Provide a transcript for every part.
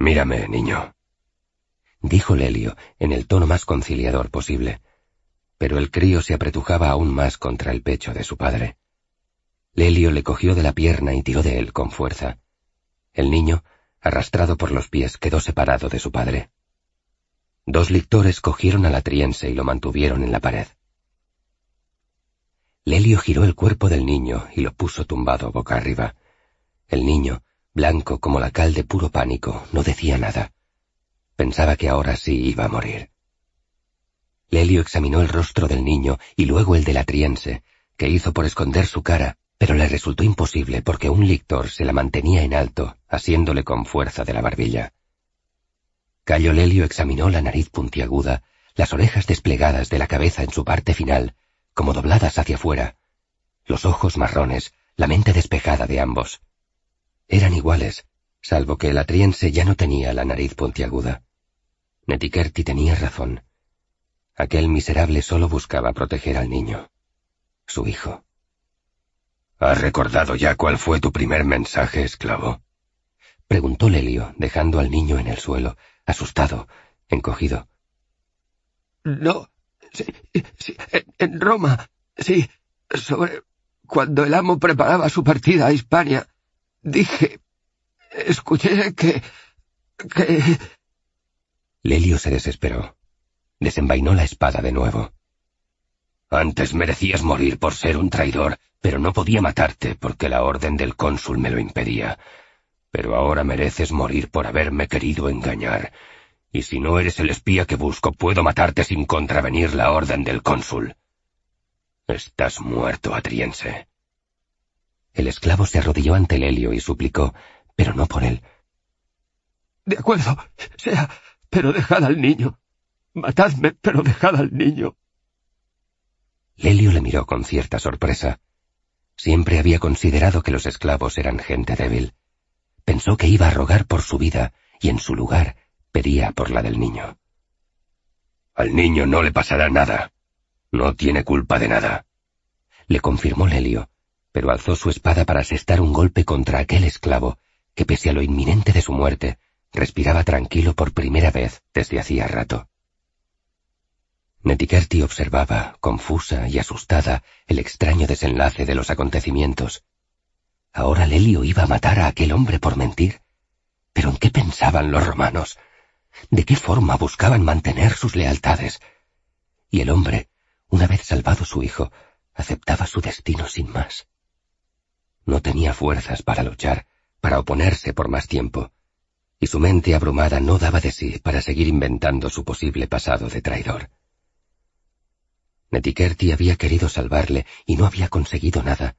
Mírame, niño. Dijo Lelio en el tono más conciliador posible, pero el crío se apretujaba aún más contra el pecho de su padre. Lelio le cogió de la pierna y tiró de él con fuerza. El niño, arrastrado por los pies, quedó separado de su padre. Dos lictores cogieron al atriense y lo mantuvieron en la pared. Lelio giró el cuerpo del niño y lo puso tumbado boca arriba. El niño, blanco como la cal de puro pánico, no decía nada. Pensaba que ahora sí iba a morir. Lelio examinó el rostro del niño y luego el del atriense, que hizo por esconder su cara, pero le resultó imposible porque un lictor se la mantenía en alto, asiéndole con fuerza de la barbilla. Cayo Lelio examinó la nariz puntiaguda, las orejas desplegadas de la cabeza en su parte final, como dobladas hacia afuera, los ojos marrones, la mente despejada de ambos. Eran iguales, salvo que el atriense ya no tenía la nariz puntiaguda. Netikerti tenía razón. Aquel miserable solo buscaba proteger al niño, su hijo. ¿Has recordado ya cuál fue tu primer mensaje, esclavo? Preguntó Lelio, dejando al niño en el suelo, asustado, encogido. No, sí, sí, en Roma, sí, sobre cuando el amo preparaba su partida a Hispania, dije, escuché que, que... Lelio se desesperó. Desenvainó la espada de nuevo. Antes merecías morir por ser un traidor, pero no podía matarte porque la orden del cónsul me lo impedía. Pero ahora mereces morir por haberme querido engañar. Y si no eres el espía que busco, puedo matarte sin contravenir la orden del cónsul. Estás muerto, atriense. El esclavo se arrodilló ante Lelio y suplicó, pero no por él. De acuerdo, sea, pero dejad al niño. Matadme, pero dejad al niño. Lelio le miró con cierta sorpresa. Siempre había considerado que los esclavos eran gente débil. Pensó que iba a rogar por su vida y en su lugar pedía por la del niño. Al niño no le pasará nada. No tiene culpa de nada. Le confirmó Lelio, pero alzó su espada para asestar un golpe contra aquel esclavo que, pese a lo inminente de su muerte, respiraba tranquilo por primera vez desde hacía rato. Netikerti observaba, confusa y asustada, el extraño desenlace de los acontecimientos. Ahora Lelio iba a matar a aquel hombre por mentir. ¿Pero en qué pensaban los romanos? ¿De qué forma buscaban mantener sus lealtades? Y el hombre, una vez salvado su hijo, aceptaba su destino sin más. No tenía fuerzas para luchar, para oponerse por más tiempo, y su mente abrumada no daba de sí para seguir inventando su posible pasado de traidor. Netikerti había querido salvarle y no había conseguido nada.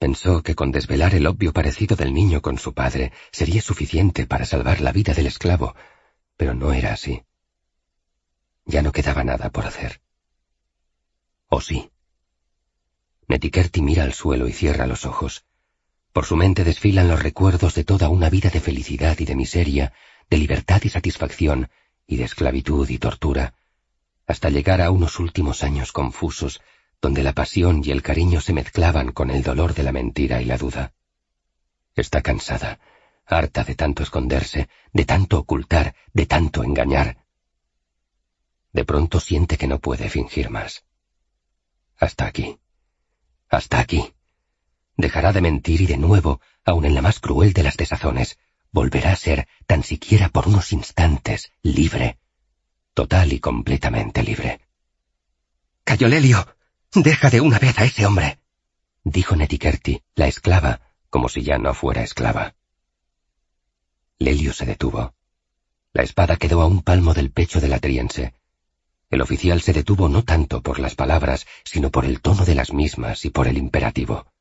Pensó que con desvelar el obvio parecido del niño con su padre sería suficiente para salvar la vida del esclavo, pero no era así. Ya no quedaba nada por hacer. ¿O sí? Netikerti mira al suelo y cierra los ojos. Por su mente desfilan los recuerdos de toda una vida de felicidad y de miseria, de libertad y satisfacción, y de esclavitud y tortura, hasta llegar a unos últimos años confusos, donde la pasión y el cariño se mezclaban con el dolor de la mentira y la duda. Está cansada, harta de tanto esconderse, de tanto ocultar, de tanto engañar. De pronto siente que no puede fingir más. Hasta aquí. Hasta aquí. Dejará de mentir y de nuevo, aun en la más cruel de las desazones, volverá a ser, tan siquiera por unos instantes, libre, total y completamente libre. Cayolelio, deja de una vez a ese hombre, dijo Netikerti, la esclava, como si ya no fuera esclava. Lelio se detuvo. La espada quedó a un palmo del pecho del atriense. El oficial se detuvo no tanto por las palabras, sino por el tono de las mismas y por el imperativo.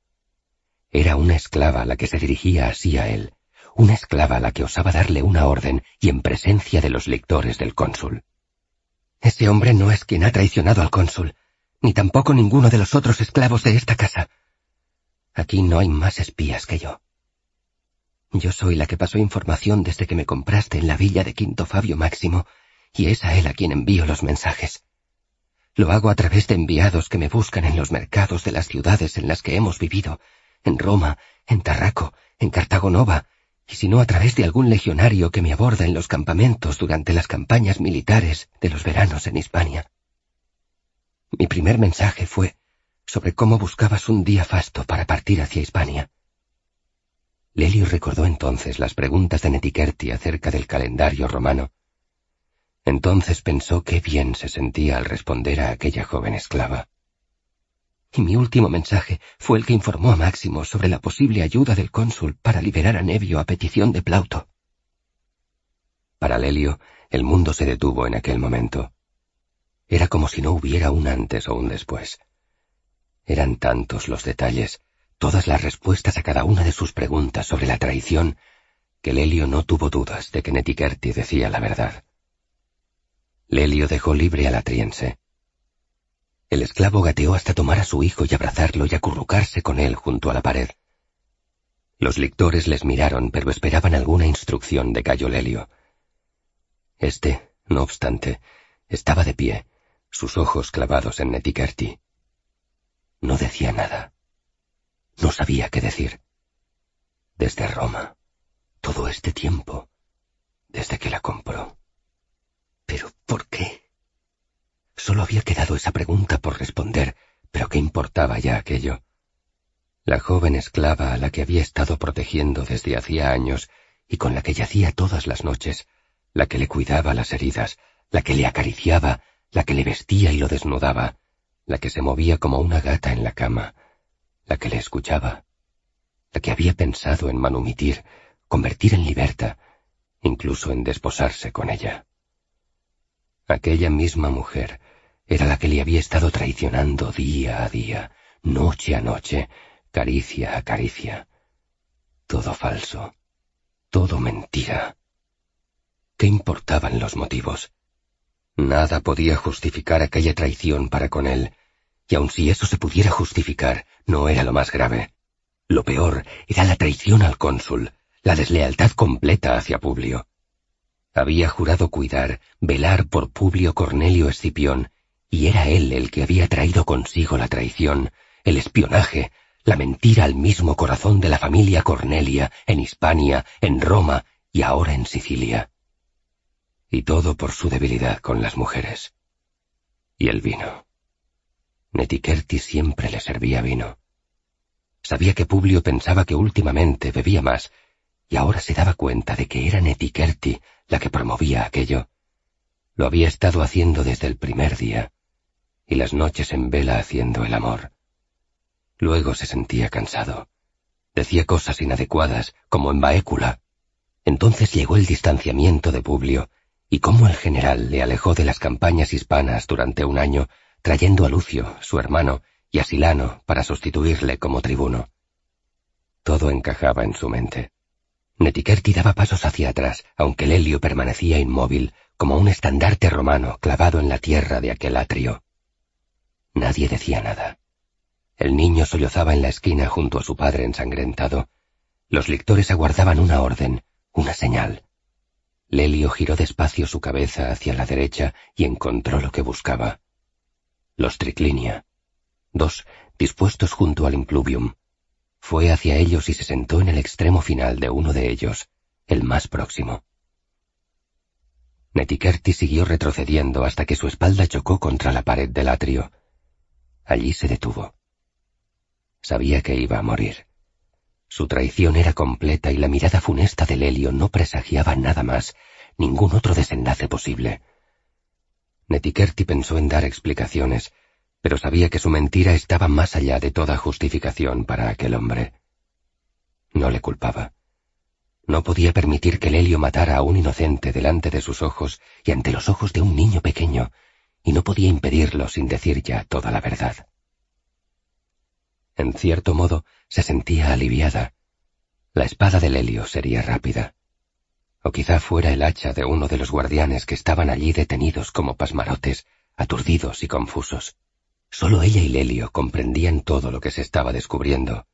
Era una esclava la que se dirigía así a él, una esclava la que osaba darle una orden y en presencia de los lectores del cónsul. Ese hombre no es quien ha traicionado al cónsul, ni tampoco ninguno de los otros esclavos de esta casa. Aquí no hay más espías que yo. Yo soy la que pasó información desde que me compraste en la villa de Quinto Fabio Máximo, y es a él a quien envío los mensajes. Lo hago a través de enviados que me buscan en los mercados de las ciudades en las que hemos vivido, en Roma, en Tarraco, en Cartagonova, y si no a través de algún legionario que me aborda en los campamentos durante las campañas militares de los veranos en Hispania. Mi primer mensaje fue sobre cómo buscabas un día fasto para partir hacia Hispania. Lelio recordó entonces las preguntas de Netiquerti acerca del calendario romano. Entonces pensó qué bien se sentía al responder a aquella joven esclava. Y mi último mensaje fue el que informó a Máximo sobre la posible ayuda del cónsul para liberar a Nevio a petición de Plauto. Para Lelio, el mundo se detuvo en aquel momento. Era como si no hubiera un antes o un después. Eran tantos los detalles, todas las respuestas a cada una de sus preguntas sobre la traición, que Lelio no tuvo dudas de que Netiquerti decía la verdad. Lelio dejó libre al atriense. El esclavo gateó hasta tomar a su hijo y abrazarlo y acurrucarse con él junto a la pared. Los lictores les miraron, pero esperaban alguna instrucción de Cayo Lelio. Este, no obstante, estaba de pie, sus ojos clavados en Netiquerti. No decía nada. No sabía qué decir. Desde Roma, todo este tiempo, desde que la compró. ¿Pero por qué? Solo había quedado esa pregunta por responder, pero ¿qué importaba ya aquello? La joven esclava a la que había estado protegiendo desde hacía años y con la que yacía todas las noches, la que le cuidaba las heridas, la que le acariciaba, la que le vestía y lo desnudaba, la que se movía como una gata en la cama, la que le escuchaba, la que había pensado en manumitir, convertir en liberta, incluso en desposarse con ella. Aquella misma mujer, era la que le había estado traicionando día a día, noche a noche, caricia a caricia. Todo falso, todo mentira. ¿Qué importaban los motivos? Nada podía justificar aquella traición para con él, y aun si eso se pudiera justificar, no era lo más grave. Lo peor era la traición al cónsul, la deslealtad completa hacia Publio. Había jurado cuidar, velar por Publio Cornelio Escipión, y era él el que había traído consigo la traición, el espionaje, la mentira al mismo corazón de la familia Cornelia, en Hispania, en Roma y ahora en Sicilia. Y todo por su debilidad con las mujeres. Y el vino. Netiquerti siempre le servía vino. Sabía que Publio pensaba que últimamente bebía más, y ahora se daba cuenta de que era Netiquerti la que promovía aquello. Lo había estado haciendo desde el primer día y las noches en vela haciendo el amor. Luego se sentía cansado. Decía cosas inadecuadas, como en Baécula. Entonces llegó el distanciamiento de Publio, y cómo el general le alejó de las campañas hispanas durante un año, trayendo a Lucio, su hermano, y a Silano para sustituirle como tribuno. Todo encajaba en su mente. Netiquerti daba pasos hacia atrás, aunque Lelio permanecía inmóvil, como un estandarte romano clavado en la tierra de aquel atrio. Nadie decía nada. El niño sollozaba en la esquina junto a su padre ensangrentado. Los lictores aguardaban una orden, una señal. Lelio giró despacio su cabeza hacia la derecha y encontró lo que buscaba. Los triclinia. Dos, dispuestos junto al impluvium. Fue hacia ellos y se sentó en el extremo final de uno de ellos, el más próximo. Netiquerti siguió retrocediendo hasta que su espalda chocó contra la pared del atrio. Allí se detuvo. Sabía que iba a morir. Su traición era completa y la mirada funesta de Lelio no presagiaba nada más, ningún otro desenlace posible. Netiquerti pensó en dar explicaciones, pero sabía que su mentira estaba más allá de toda justificación para aquel hombre. No le culpaba. No podía permitir que Lelio matara a un inocente delante de sus ojos y ante los ojos de un niño pequeño, y no podía impedirlo sin decir ya toda la verdad. En cierto modo, se sentía aliviada. La espada de Lelio sería rápida. O quizá fuera el hacha de uno de los guardianes que estaban allí detenidos como pasmarotes, aturdidos y confusos. Solo ella y Lelio comprendían todo lo que se estaba descubriendo.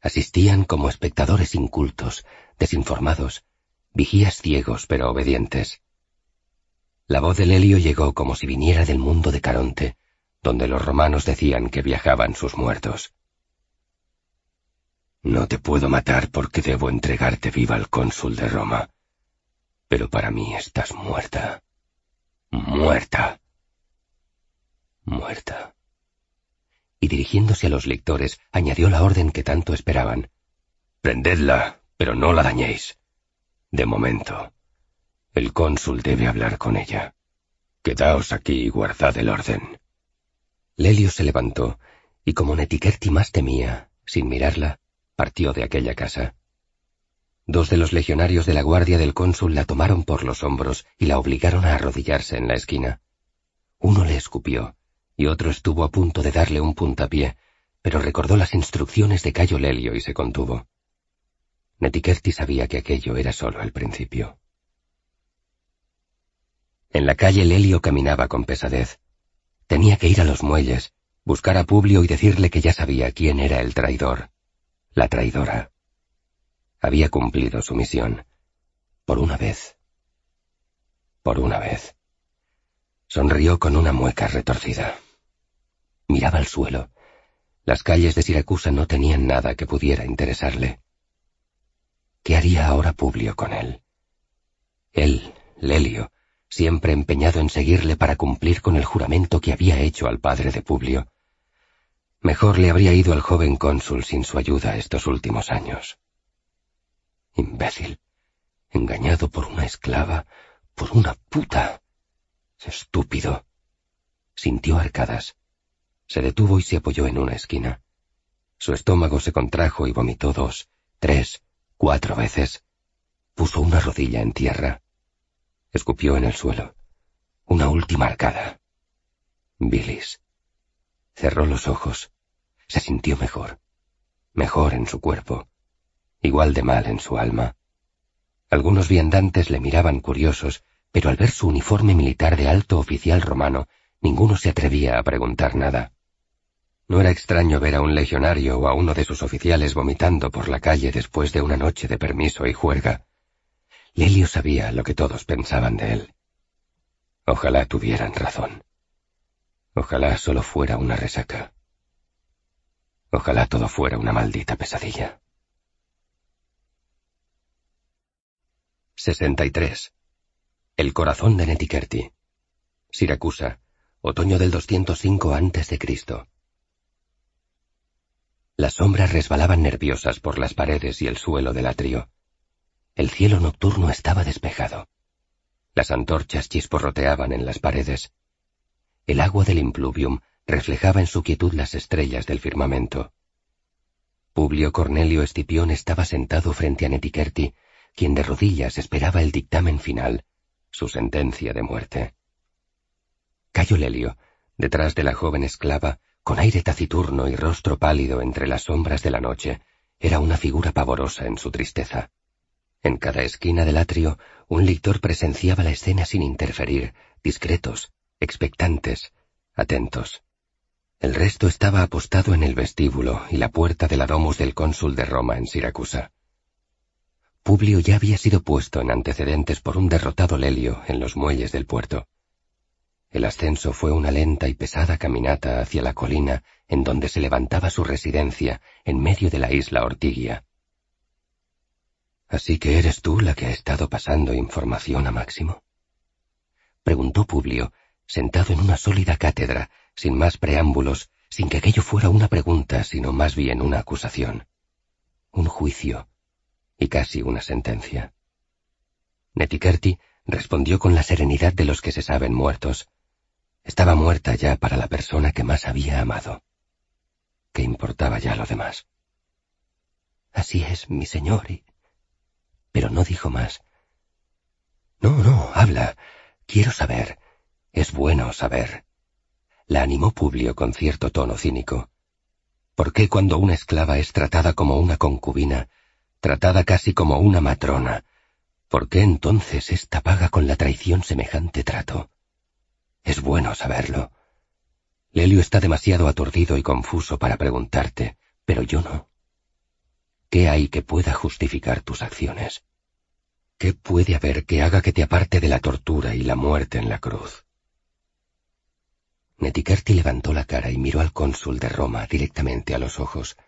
Asistían como espectadores incultos, desinformados, vigías ciegos pero obedientes. La voz de Lelio llegó como si viniera del mundo de Caronte, donde los romanos decían que viajaban sus muertos. No te puedo matar porque debo entregarte viva al cónsul de Roma. Pero para mí estás muerta. Muerta. Muerta. Y dirigiéndose a los lectores, añadió la orden que tanto esperaban. Prendedla, pero no la dañéis. De momento, el cónsul debe hablar con ella. Quedaos aquí y guardad el orden. Lelio se levantó, y como Netiquerti más temía, sin mirarla, partió de aquella casa. Dos de los legionarios de la guardia del cónsul la tomaron por los hombros y la obligaron a arrodillarse en la esquina. Uno le escupió, y otro estuvo a punto de darle un puntapié, pero recordó las instrucciones de Cayo Lelio y se contuvo. Netiquerti sabía que aquello era solo el principio. En la calle Lelio caminaba con pesadez. Tenía que ir a los muelles, buscar a Publio y decirle que ya sabía quién era el traidor la traidora. Había cumplido su misión. Por una vez. Por una vez. Sonrió con una mueca retorcida. Miraba al suelo. Las calles de Siracusa no tenían nada que pudiera interesarle. ¿Qué haría ahora Publio con él? Él, Lelio, siempre empeñado en seguirle para cumplir con el juramento que había hecho al padre de Publio, Mejor le habría ido al joven cónsul sin su ayuda estos últimos años. Imbécil. Engañado por una esclava, por una puta. Estúpido. Sintió arcadas. Se detuvo y se apoyó en una esquina. Su estómago se contrajo y vomitó dos, tres, cuatro veces. Puso una rodilla en tierra. Escupió en el suelo. Una última arcada. Bilis. Cerró los ojos. Se sintió mejor, mejor en su cuerpo, igual de mal en su alma. Algunos viandantes le miraban curiosos, pero al ver su uniforme militar de alto oficial romano, ninguno se atrevía a preguntar nada. No era extraño ver a un legionario o a uno de sus oficiales vomitando por la calle después de una noche de permiso y juerga. Lelio sabía lo que todos pensaban de él. Ojalá tuvieran razón. Ojalá solo fuera una resaca. Ojalá todo fuera una maldita pesadilla. 63. El corazón de Netiquerti. Siracusa, otoño del 205 a.C. Las sombras resbalaban nerviosas por las paredes y el suelo del atrio. El cielo nocturno estaba despejado. Las antorchas chisporroteaban en las paredes. El agua del impluvium reflejaba en su quietud las estrellas del firmamento. Publio Cornelio Escipión estaba sentado frente a Netiquerti, quien de rodillas esperaba el dictamen final, su sentencia de muerte. Cayo Lelio, detrás de la joven esclava, con aire taciturno y rostro pálido entre las sombras de la noche, era una figura pavorosa en su tristeza. En cada esquina del atrio, un lictor presenciaba la escena sin interferir, discretos, expectantes, atentos. El resto estaba apostado en el vestíbulo y la puerta de la domus del cónsul de Roma en Siracusa. Publio ya había sido puesto en antecedentes por un derrotado Lelio en los muelles del puerto. El ascenso fue una lenta y pesada caminata hacia la colina en donde se levantaba su residencia en medio de la isla Ortigia. ¿Así que eres tú la que ha estado pasando información a Máximo? Preguntó Publio, sentado en una sólida cátedra sin más preámbulos, sin que aquello fuera una pregunta, sino más bien una acusación. Un juicio y casi una sentencia. Netiquerti respondió con la serenidad de los que se saben muertos. Estaba muerta ya para la persona que más había amado. ¿Qué importaba ya lo demás? Así es, mi señor, y... Pero no dijo más. No, no, habla. Quiero saber. Es bueno saber la animó Publio con cierto tono cínico. ¿Por qué cuando una esclava es tratada como una concubina, tratada casi como una matrona, por qué entonces ésta paga con la traición semejante trato? Es bueno saberlo. Lelio está demasiado aturdido y confuso para preguntarte, pero yo no. ¿Qué hay que pueda justificar tus acciones? ¿Qué puede haber que haga que te aparte de la tortura y la muerte en la cruz? Netiquerti levantó la cara y miró al cónsul de Roma directamente a los ojos.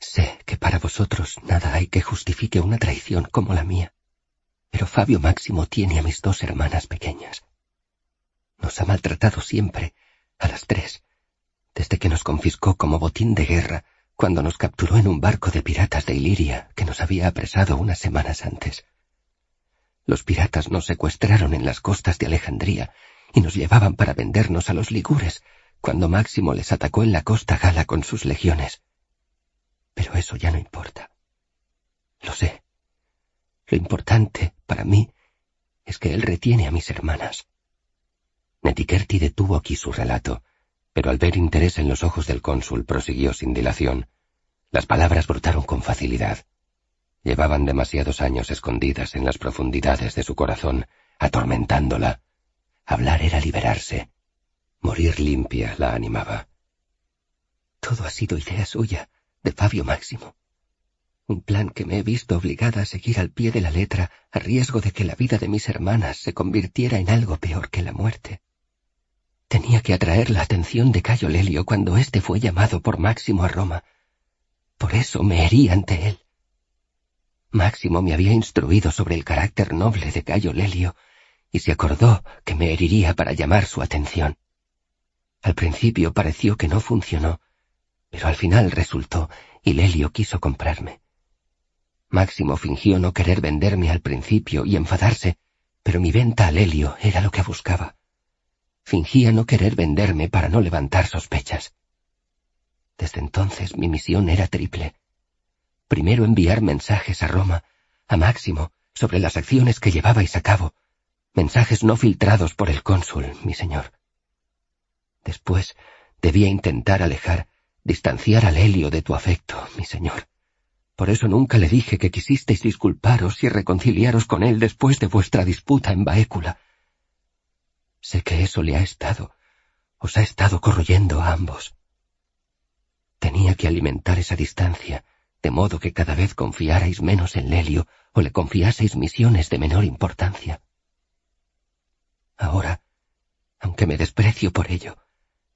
Sé que para vosotros nada hay que justifique una traición como la mía, pero Fabio Máximo tiene a mis dos hermanas pequeñas. Nos ha maltratado siempre, a las tres, desde que nos confiscó como botín de guerra cuando nos capturó en un barco de piratas de Iliria que nos había apresado unas semanas antes. Los piratas nos secuestraron en las costas de Alejandría y nos llevaban para vendernos a los ligures cuando Máximo les atacó en la costa gala con sus legiones. Pero eso ya no importa. Lo sé. Lo importante, para mí, es que él retiene a mis hermanas. Netiquerti detuvo aquí su relato, pero al ver interés en los ojos del cónsul prosiguió sin dilación. Las palabras brotaron con facilidad. Llevaban demasiados años escondidas en las profundidades de su corazón, atormentándola. Hablar era liberarse. Morir limpia la animaba. Todo ha sido idea suya, de Fabio Máximo. Un plan que me he visto obligada a seguir al pie de la letra a riesgo de que la vida de mis hermanas se convirtiera en algo peor que la muerte. Tenía que atraer la atención de Cayo Lelio cuando éste fue llamado por Máximo a Roma. Por eso me herí ante él. Máximo me había instruido sobre el carácter noble de Cayo Lelio y se acordó que me heriría para llamar su atención. Al principio pareció que no funcionó, pero al final resultó y Lelio quiso comprarme. Máximo fingió no querer venderme al principio y enfadarse, pero mi venta a Lelio era lo que buscaba. Fingía no querer venderme para no levantar sospechas. Desde entonces mi misión era triple. Primero enviar mensajes a Roma, a Máximo, sobre las acciones que llevabais a cabo, mensajes no filtrados por el cónsul, mi señor. Después debía intentar alejar, distanciar al Helio de tu afecto, mi señor. Por eso nunca le dije que quisisteis disculparos y reconciliaros con él después de vuestra disputa en Baécula. Sé que eso le ha estado, os ha estado corroyendo a ambos. Tenía que alimentar esa distancia, de modo que cada vez confiarais menos en Lelio o le confiaseis misiones de menor importancia. Ahora, aunque me desprecio por ello,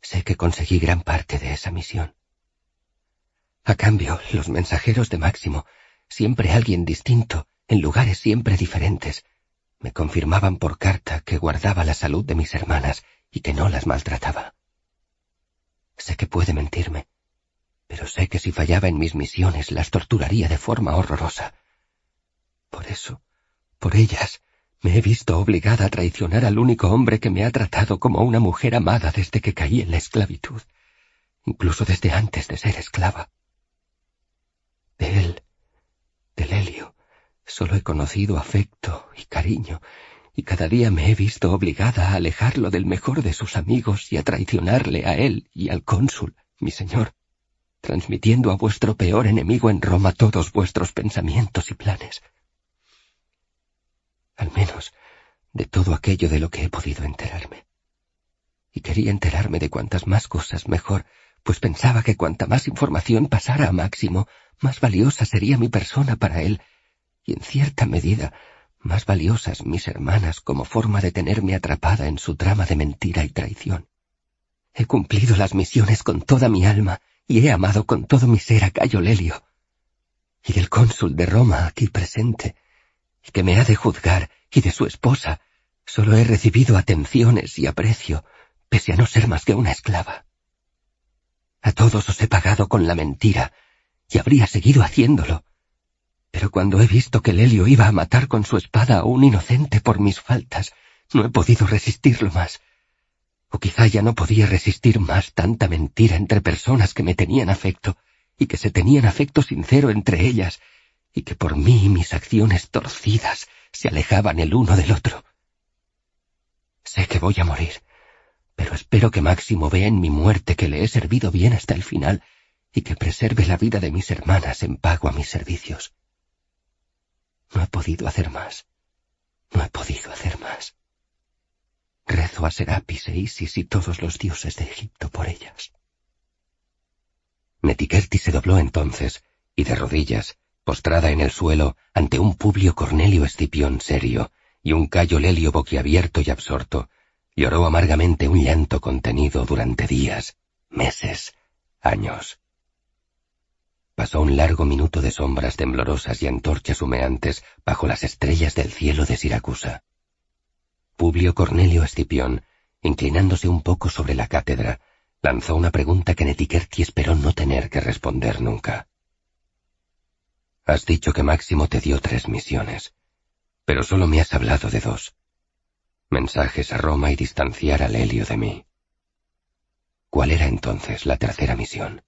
Sé que conseguí gran parte de esa misión. A cambio, los mensajeros de Máximo, siempre alguien distinto, en lugares siempre diferentes, me confirmaban por carta que guardaba la salud de mis hermanas y que no las maltrataba. Sé que puede mentirme, pero sé que si fallaba en mis misiones las torturaría de forma horrorosa. Por eso, por ellas, me he visto obligada a traicionar al único hombre que me ha tratado como una mujer amada desde que caí en la esclavitud, incluso desde antes de ser esclava. De él, del Helio, solo he conocido afecto y cariño, y cada día me he visto obligada a alejarlo del mejor de sus amigos y a traicionarle a él y al cónsul, mi señor, transmitiendo a vuestro peor enemigo en Roma todos vuestros pensamientos y planes al menos de todo aquello de lo que he podido enterarme. Y quería enterarme de cuantas más cosas mejor, pues pensaba que cuanta más información pasara a Máximo, más valiosa sería mi persona para él, y en cierta medida más valiosas mis hermanas como forma de tenerme atrapada en su trama de mentira y traición. He cumplido las misiones con toda mi alma y he amado con todo mi ser a Cayo Lelio. Y del cónsul de Roma aquí presente, y que me ha de juzgar, y de su esposa, solo he recibido atenciones y aprecio, pese a no ser más que una esclava. A todos os he pagado con la mentira, y habría seguido haciéndolo. Pero cuando he visto que Lelio iba a matar con su espada a un inocente por mis faltas, no he podido resistirlo más. O quizá ya no podía resistir más tanta mentira entre personas que me tenían afecto, y que se tenían afecto sincero entre ellas, y que por mí mis acciones torcidas se alejaban el uno del otro. Sé que voy a morir, pero espero que Máximo vea en mi muerte que le he servido bien hasta el final y que preserve la vida de mis hermanas en pago a mis servicios. No he podido hacer más. No he podido hacer más. Rezo a Serapis e Isis y todos los dioses de Egipto por ellas. Netiquerti se dobló entonces, y de rodillas, postrada en el suelo ante un Publio Cornelio Escipión serio y un Cayo Lelio boquiabierto y absorto, lloró amargamente un llanto contenido durante días, meses, años. Pasó un largo minuto de sombras temblorosas y antorchas humeantes bajo las estrellas del cielo de Siracusa. Publio Cornelio Escipión, inclinándose un poco sobre la cátedra, lanzó una pregunta que Netiquerti esperó no tener que responder nunca. Has dicho que Máximo te dio tres misiones, pero solo me has hablado de dos. Mensajes a Roma y distanciar al Helio de mí. ¿Cuál era entonces la tercera misión?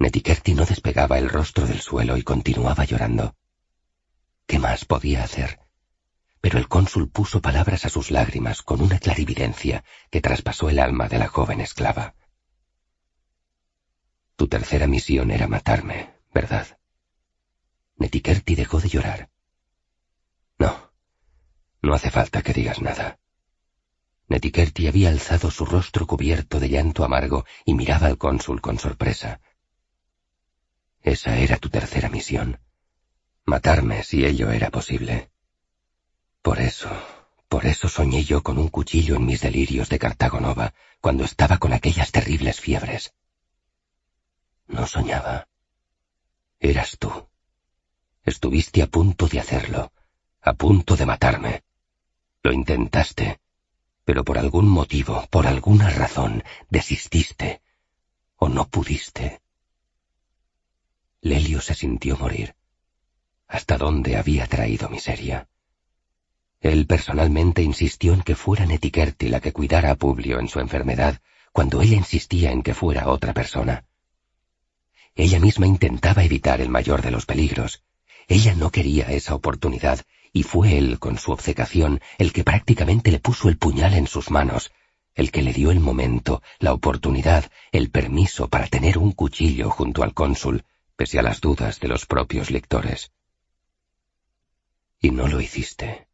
Netiquerti no despegaba el rostro del suelo y continuaba llorando. ¿Qué más podía hacer? Pero el cónsul puso palabras a sus lágrimas con una clarividencia que traspasó el alma de la joven esclava. Tu tercera misión era matarme, ¿verdad? Netiquerti dejó de llorar. No, no hace falta que digas nada. Netiquerti había alzado su rostro cubierto de llanto amargo y miraba al cónsul con sorpresa. Esa era tu tercera misión. Matarme si ello era posible. Por eso, por eso soñé yo con un cuchillo en mis delirios de Cartago Nova, cuando estaba con aquellas terribles fiebres. No soñaba. Eras tú. Estuviste a punto de hacerlo, a punto de matarme. Lo intentaste, pero por algún motivo, por alguna razón, desististe, o no pudiste. Lelio se sintió morir. ¿Hasta dónde había traído miseria? Él personalmente insistió en que fuera Netiquerti la que cuidara a Publio en su enfermedad, cuando ella insistía en que fuera otra persona. Ella misma intentaba evitar el mayor de los peligros. Ella no quería esa oportunidad, y fue él, con su obcecación, el que prácticamente le puso el puñal en sus manos, el que le dio el momento, la oportunidad, el permiso para tener un cuchillo junto al cónsul, pese a las dudas de los propios lectores. Y no lo hiciste.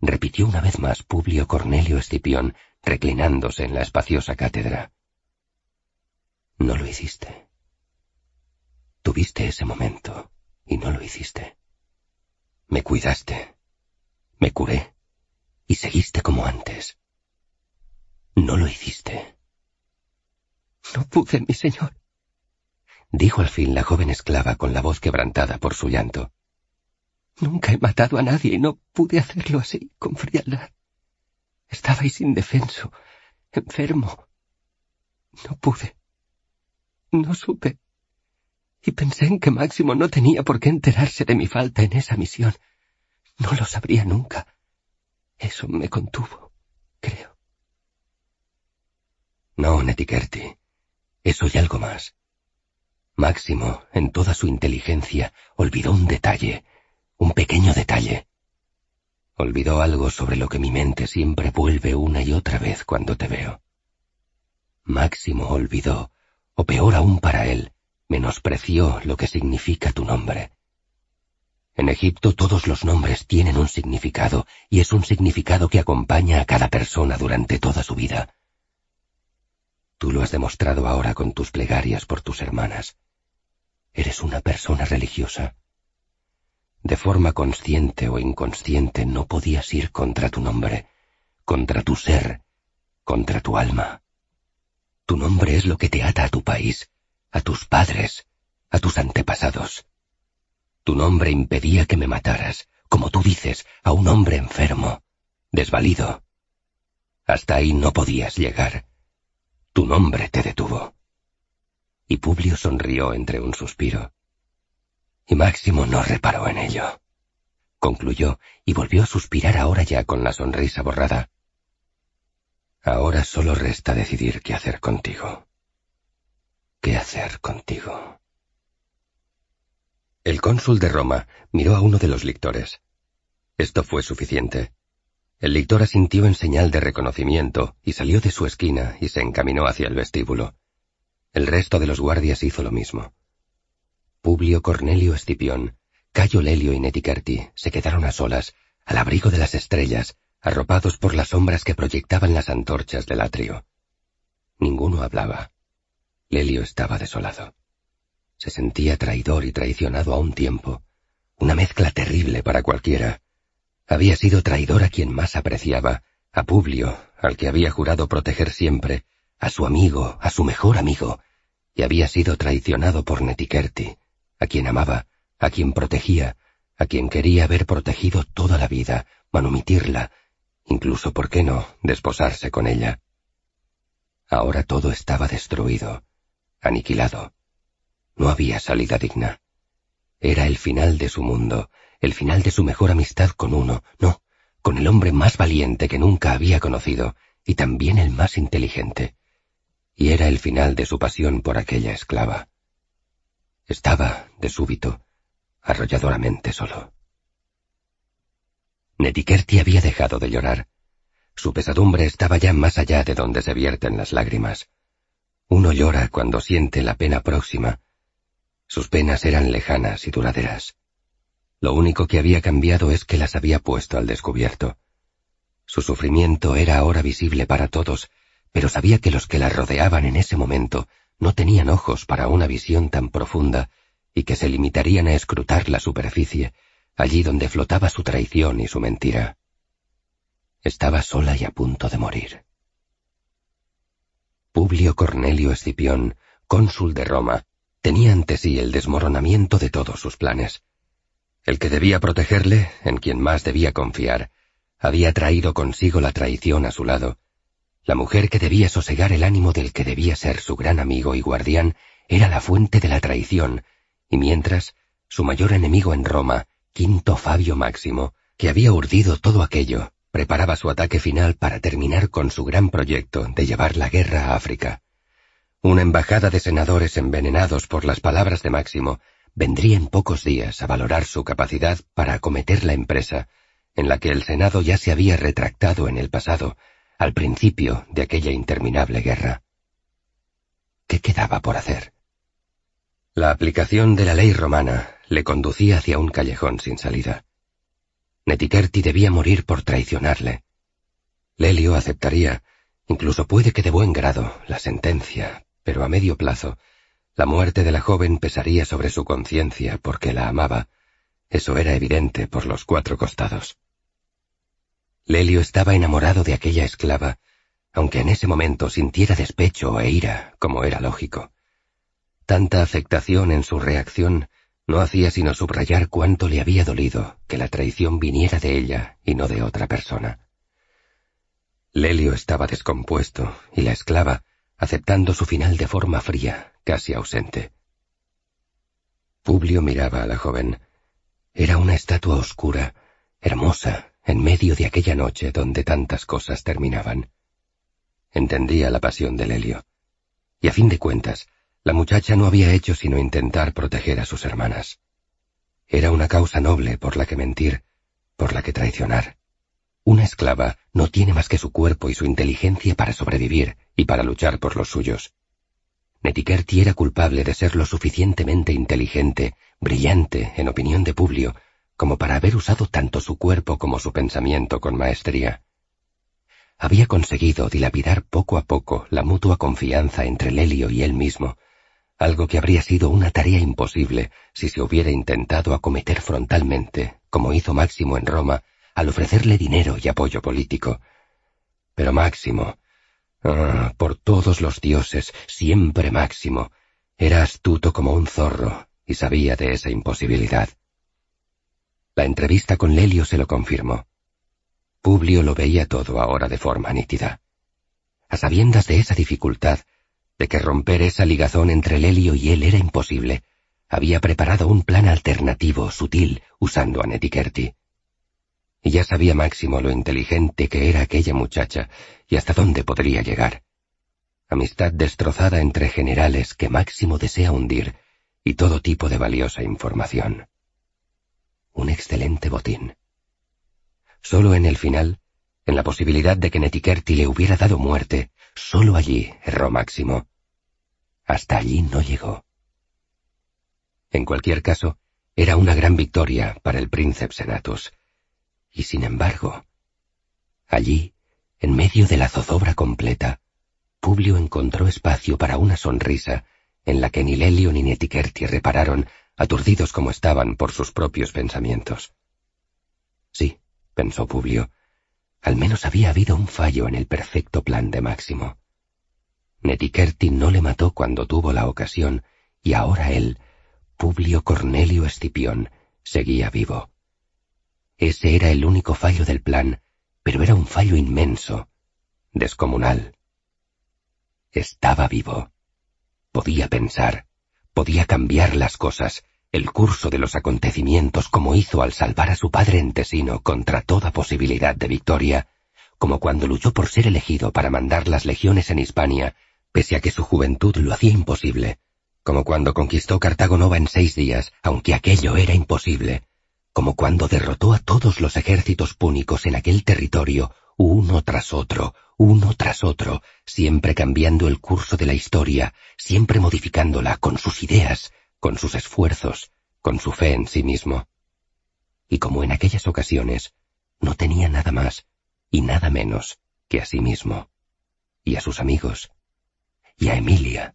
Repitió una vez más Publio Cornelio Escipión, reclinándose en la espaciosa cátedra. No lo hiciste. Tuviste ese momento y no lo hiciste. Me cuidaste, me curé y seguiste como antes. No lo hiciste. No pude, mi señor dijo al fin la joven esclava con la voz quebrantada por su llanto. Nunca he matado a nadie y no pude hacerlo así, con frialdad. Estabais indefenso, enfermo. No pude. No supe. Y pensé en que Máximo no tenía por qué enterarse de mi falta en esa misión. No lo sabría nunca. Eso me contuvo, creo. No, Netiquerti. Eso y algo más. Máximo, en toda su inteligencia, olvidó un detalle, un pequeño detalle. Olvidó algo sobre lo que mi mente siempre vuelve una y otra vez cuando te veo. Máximo olvidó, o peor aún para él, menospreció lo que significa tu nombre. En Egipto todos los nombres tienen un significado, y es un significado que acompaña a cada persona durante toda su vida. Tú lo has demostrado ahora con tus plegarias por tus hermanas. Eres una persona religiosa. De forma consciente o inconsciente no podías ir contra tu nombre, contra tu ser, contra tu alma. Tu nombre es lo que te ata a tu país, a tus padres, a tus antepasados. Tu nombre impedía que me mataras, como tú dices, a un hombre enfermo, desvalido. Hasta ahí no podías llegar. Tu nombre te detuvo. Y Publio sonrió entre un suspiro. Y Máximo no reparó en ello. Concluyó y volvió a suspirar ahora ya con la sonrisa borrada. Ahora solo resta decidir qué hacer contigo. ¿Qué hacer contigo? El cónsul de Roma miró a uno de los lictores. Esto fue suficiente. El lictor asintió en señal de reconocimiento y salió de su esquina y se encaminó hacia el vestíbulo. El resto de los guardias hizo lo mismo. Publio Cornelio Escipión, Cayo Lelio y Netiquerti se quedaron a solas, al abrigo de las estrellas, arropados por las sombras que proyectaban las antorchas del atrio. Ninguno hablaba. Lelio estaba desolado. Se sentía traidor y traicionado a un tiempo, una mezcla terrible para cualquiera, había sido traidor a quien más apreciaba, a Publio, al que había jurado proteger siempre, a su amigo, a su mejor amigo, y había sido traicionado por Netikerti, a quien amaba, a quien protegía, a quien quería haber protegido toda la vida, manumitirla, incluso, ¿por qué no?, desposarse con ella. Ahora todo estaba destruido, aniquilado. No había salida digna. Era el final de su mundo, el final de su mejor amistad con uno, no, con el hombre más valiente que nunca había conocido, y también el más inteligente. Y era el final de su pasión por aquella esclava. Estaba, de súbito, arrolladoramente solo. Netikerti había dejado de llorar. Su pesadumbre estaba ya más allá de donde se vierten las lágrimas. Uno llora cuando siente la pena próxima. Sus penas eran lejanas y duraderas. Lo único que había cambiado es que las había puesto al descubierto. Su sufrimiento era ahora visible para todos, pero sabía que los que la rodeaban en ese momento no tenían ojos para una visión tan profunda y que se limitarían a escrutar la superficie, allí donde flotaba su traición y su mentira. Estaba sola y a punto de morir. Publio Cornelio Escipión, cónsul de Roma, tenía ante sí el desmoronamiento de todos sus planes. El que debía protegerle, en quien más debía confiar, había traído consigo la traición a su lado. La mujer que debía sosegar el ánimo del que debía ser su gran amigo y guardián era la fuente de la traición, y mientras, su mayor enemigo en Roma, Quinto Fabio Máximo, que había urdido todo aquello, preparaba su ataque final para terminar con su gran proyecto de llevar la guerra a África. Una embajada de senadores envenenados por las palabras de Máximo vendría en pocos días a valorar su capacidad para acometer la empresa, en la que el Senado ya se había retractado en el pasado, al principio de aquella interminable guerra. ¿Qué quedaba por hacer? La aplicación de la ley romana le conducía hacia un callejón sin salida. Netikerti debía morir por traicionarle. Lelio aceptaría, incluso puede que de buen grado, la sentencia, pero a medio plazo, la muerte de la joven pesaría sobre su conciencia porque la amaba. Eso era evidente por los cuatro costados. Lelio estaba enamorado de aquella esclava, aunque en ese momento sintiera despecho e ira, como era lógico. Tanta afectación en su reacción no hacía sino subrayar cuánto le había dolido que la traición viniera de ella y no de otra persona. Lelio estaba descompuesto y la esclava, aceptando su final de forma fría, casi ausente. Publio miraba a la joven. Era una estatua oscura, hermosa, en medio de aquella noche donde tantas cosas terminaban. Entendía la pasión de Lelio. Y a fin de cuentas, la muchacha no había hecho sino intentar proteger a sus hermanas. Era una causa noble por la que mentir, por la que traicionar. Una esclava no tiene más que su cuerpo y su inteligencia para sobrevivir y para luchar por los suyos. Netikerti era culpable de ser lo suficientemente inteligente, brillante, en opinión de Publio, como para haber usado tanto su cuerpo como su pensamiento con maestría. Había conseguido dilapidar poco a poco la mutua confianza entre Lelio y él mismo, algo que habría sido una tarea imposible si se hubiera intentado acometer frontalmente, como hizo Máximo en Roma, al ofrecerle dinero y apoyo político. Pero Máximo, ah, por todos los dioses, siempre Máximo, era astuto como un zorro y sabía de esa imposibilidad. La entrevista con Lelio se lo confirmó. Publio lo veía todo ahora de forma nítida. A sabiendas de esa dificultad, de que romper esa ligazón entre Lelio y él era imposible, había preparado un plan alternativo, sutil, usando a Netikerti. Y ya sabía Máximo lo inteligente que era aquella muchacha y hasta dónde podría llegar. Amistad destrozada entre generales que Máximo desea hundir y todo tipo de valiosa información. Un excelente botín. Solo en el final, en la posibilidad de que Netikerti le hubiera dado muerte, Solo allí erró Máximo. Hasta allí no llegó. En cualquier caso, era una gran victoria para el príncipe Senatus. Y sin embargo, allí, en medio de la zozobra completa, Publio encontró espacio para una sonrisa en la que ni Lelio ni Netikerti repararon, aturdidos como estaban por sus propios pensamientos. Sí, pensó Publio, al menos había habido un fallo en el perfecto plan de Máximo. Netikerti no le mató cuando tuvo la ocasión, y ahora él, Publio Cornelio Escipión, seguía vivo. Ese era el único fallo del plan, pero era un fallo inmenso, descomunal. Estaba vivo. Podía pensar, podía cambiar las cosas, el curso de los acontecimientos como hizo al salvar a su padre en Tesino contra toda posibilidad de victoria, como cuando luchó por ser elegido para mandar las legiones en Hispania, pese a que su juventud lo hacía imposible, como cuando conquistó Cartago Nova en seis días, aunque aquello era imposible, como cuando derrotó a todos los ejércitos púnicos en aquel territorio, uno tras otro, uno tras otro, siempre cambiando el curso de la historia, siempre modificándola con sus ideas, con sus esfuerzos, con su fe en sí mismo. Y como en aquellas ocasiones, no tenía nada más y nada menos que a sí mismo, y a sus amigos, y a Emilia,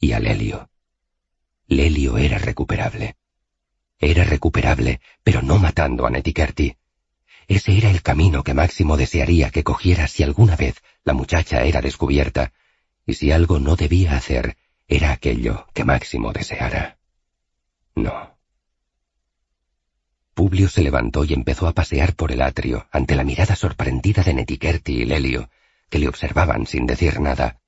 y a Lelio. Lelio era recuperable. Era recuperable, pero no matando a Netikerti. Ese era el camino que Máximo desearía que cogiera si alguna vez la muchacha era descubierta, y si algo no debía hacer, era aquello que Máximo deseara. No. Publio se levantó y empezó a pasear por el atrio ante la mirada sorprendida de Netikerti y Lelio, que le observaban sin decir nada.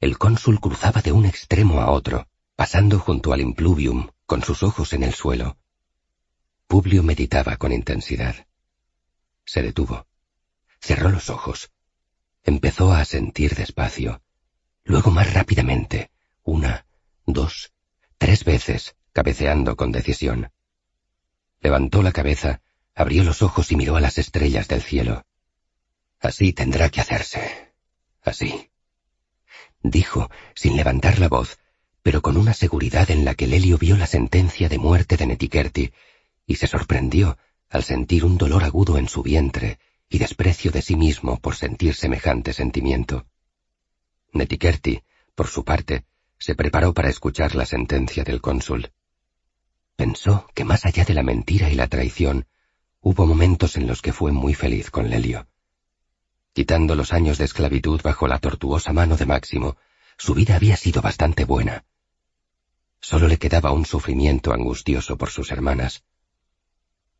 El cónsul cruzaba de un extremo a otro, pasando junto al impluvium, con sus ojos en el suelo. Publio meditaba con intensidad. Se detuvo. Cerró los ojos. Empezó a sentir despacio. Luego más rápidamente. Una, dos, tres veces, cabeceando con decisión. Levantó la cabeza, abrió los ojos y miró a las estrellas del cielo. Así tendrá que hacerse. Así dijo, sin levantar la voz, pero con una seguridad en la que Lelio vio la sentencia de muerte de Netikerti, y se sorprendió al sentir un dolor agudo en su vientre y desprecio de sí mismo por sentir semejante sentimiento. Netikerti, por su parte, se preparó para escuchar la sentencia del cónsul. Pensó que más allá de la mentira y la traición, hubo momentos en los que fue muy feliz con Lelio. Quitando los años de esclavitud bajo la tortuosa mano de Máximo, su vida había sido bastante buena. Solo le quedaba un sufrimiento angustioso por sus hermanas.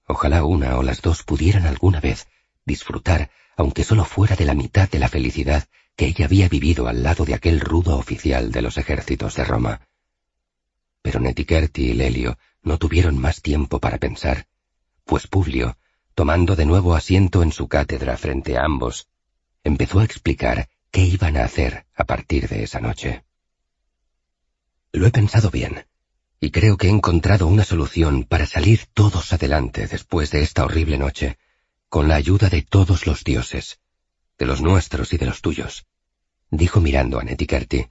Ojalá una o las dos pudieran alguna vez disfrutar, aunque solo fuera de la mitad de la felicidad que ella había vivido al lado de aquel rudo oficial de los ejércitos de Roma. Pero Netikerti y Lelio no tuvieron más tiempo para pensar, pues Publio, tomando de nuevo asiento en su cátedra frente a ambos, empezó a explicar qué iban a hacer a partir de esa noche. Lo he pensado bien, y creo que he encontrado una solución para salir todos adelante después de esta horrible noche, con la ayuda de todos los dioses, de los nuestros y de los tuyos, dijo mirando a Netikerti.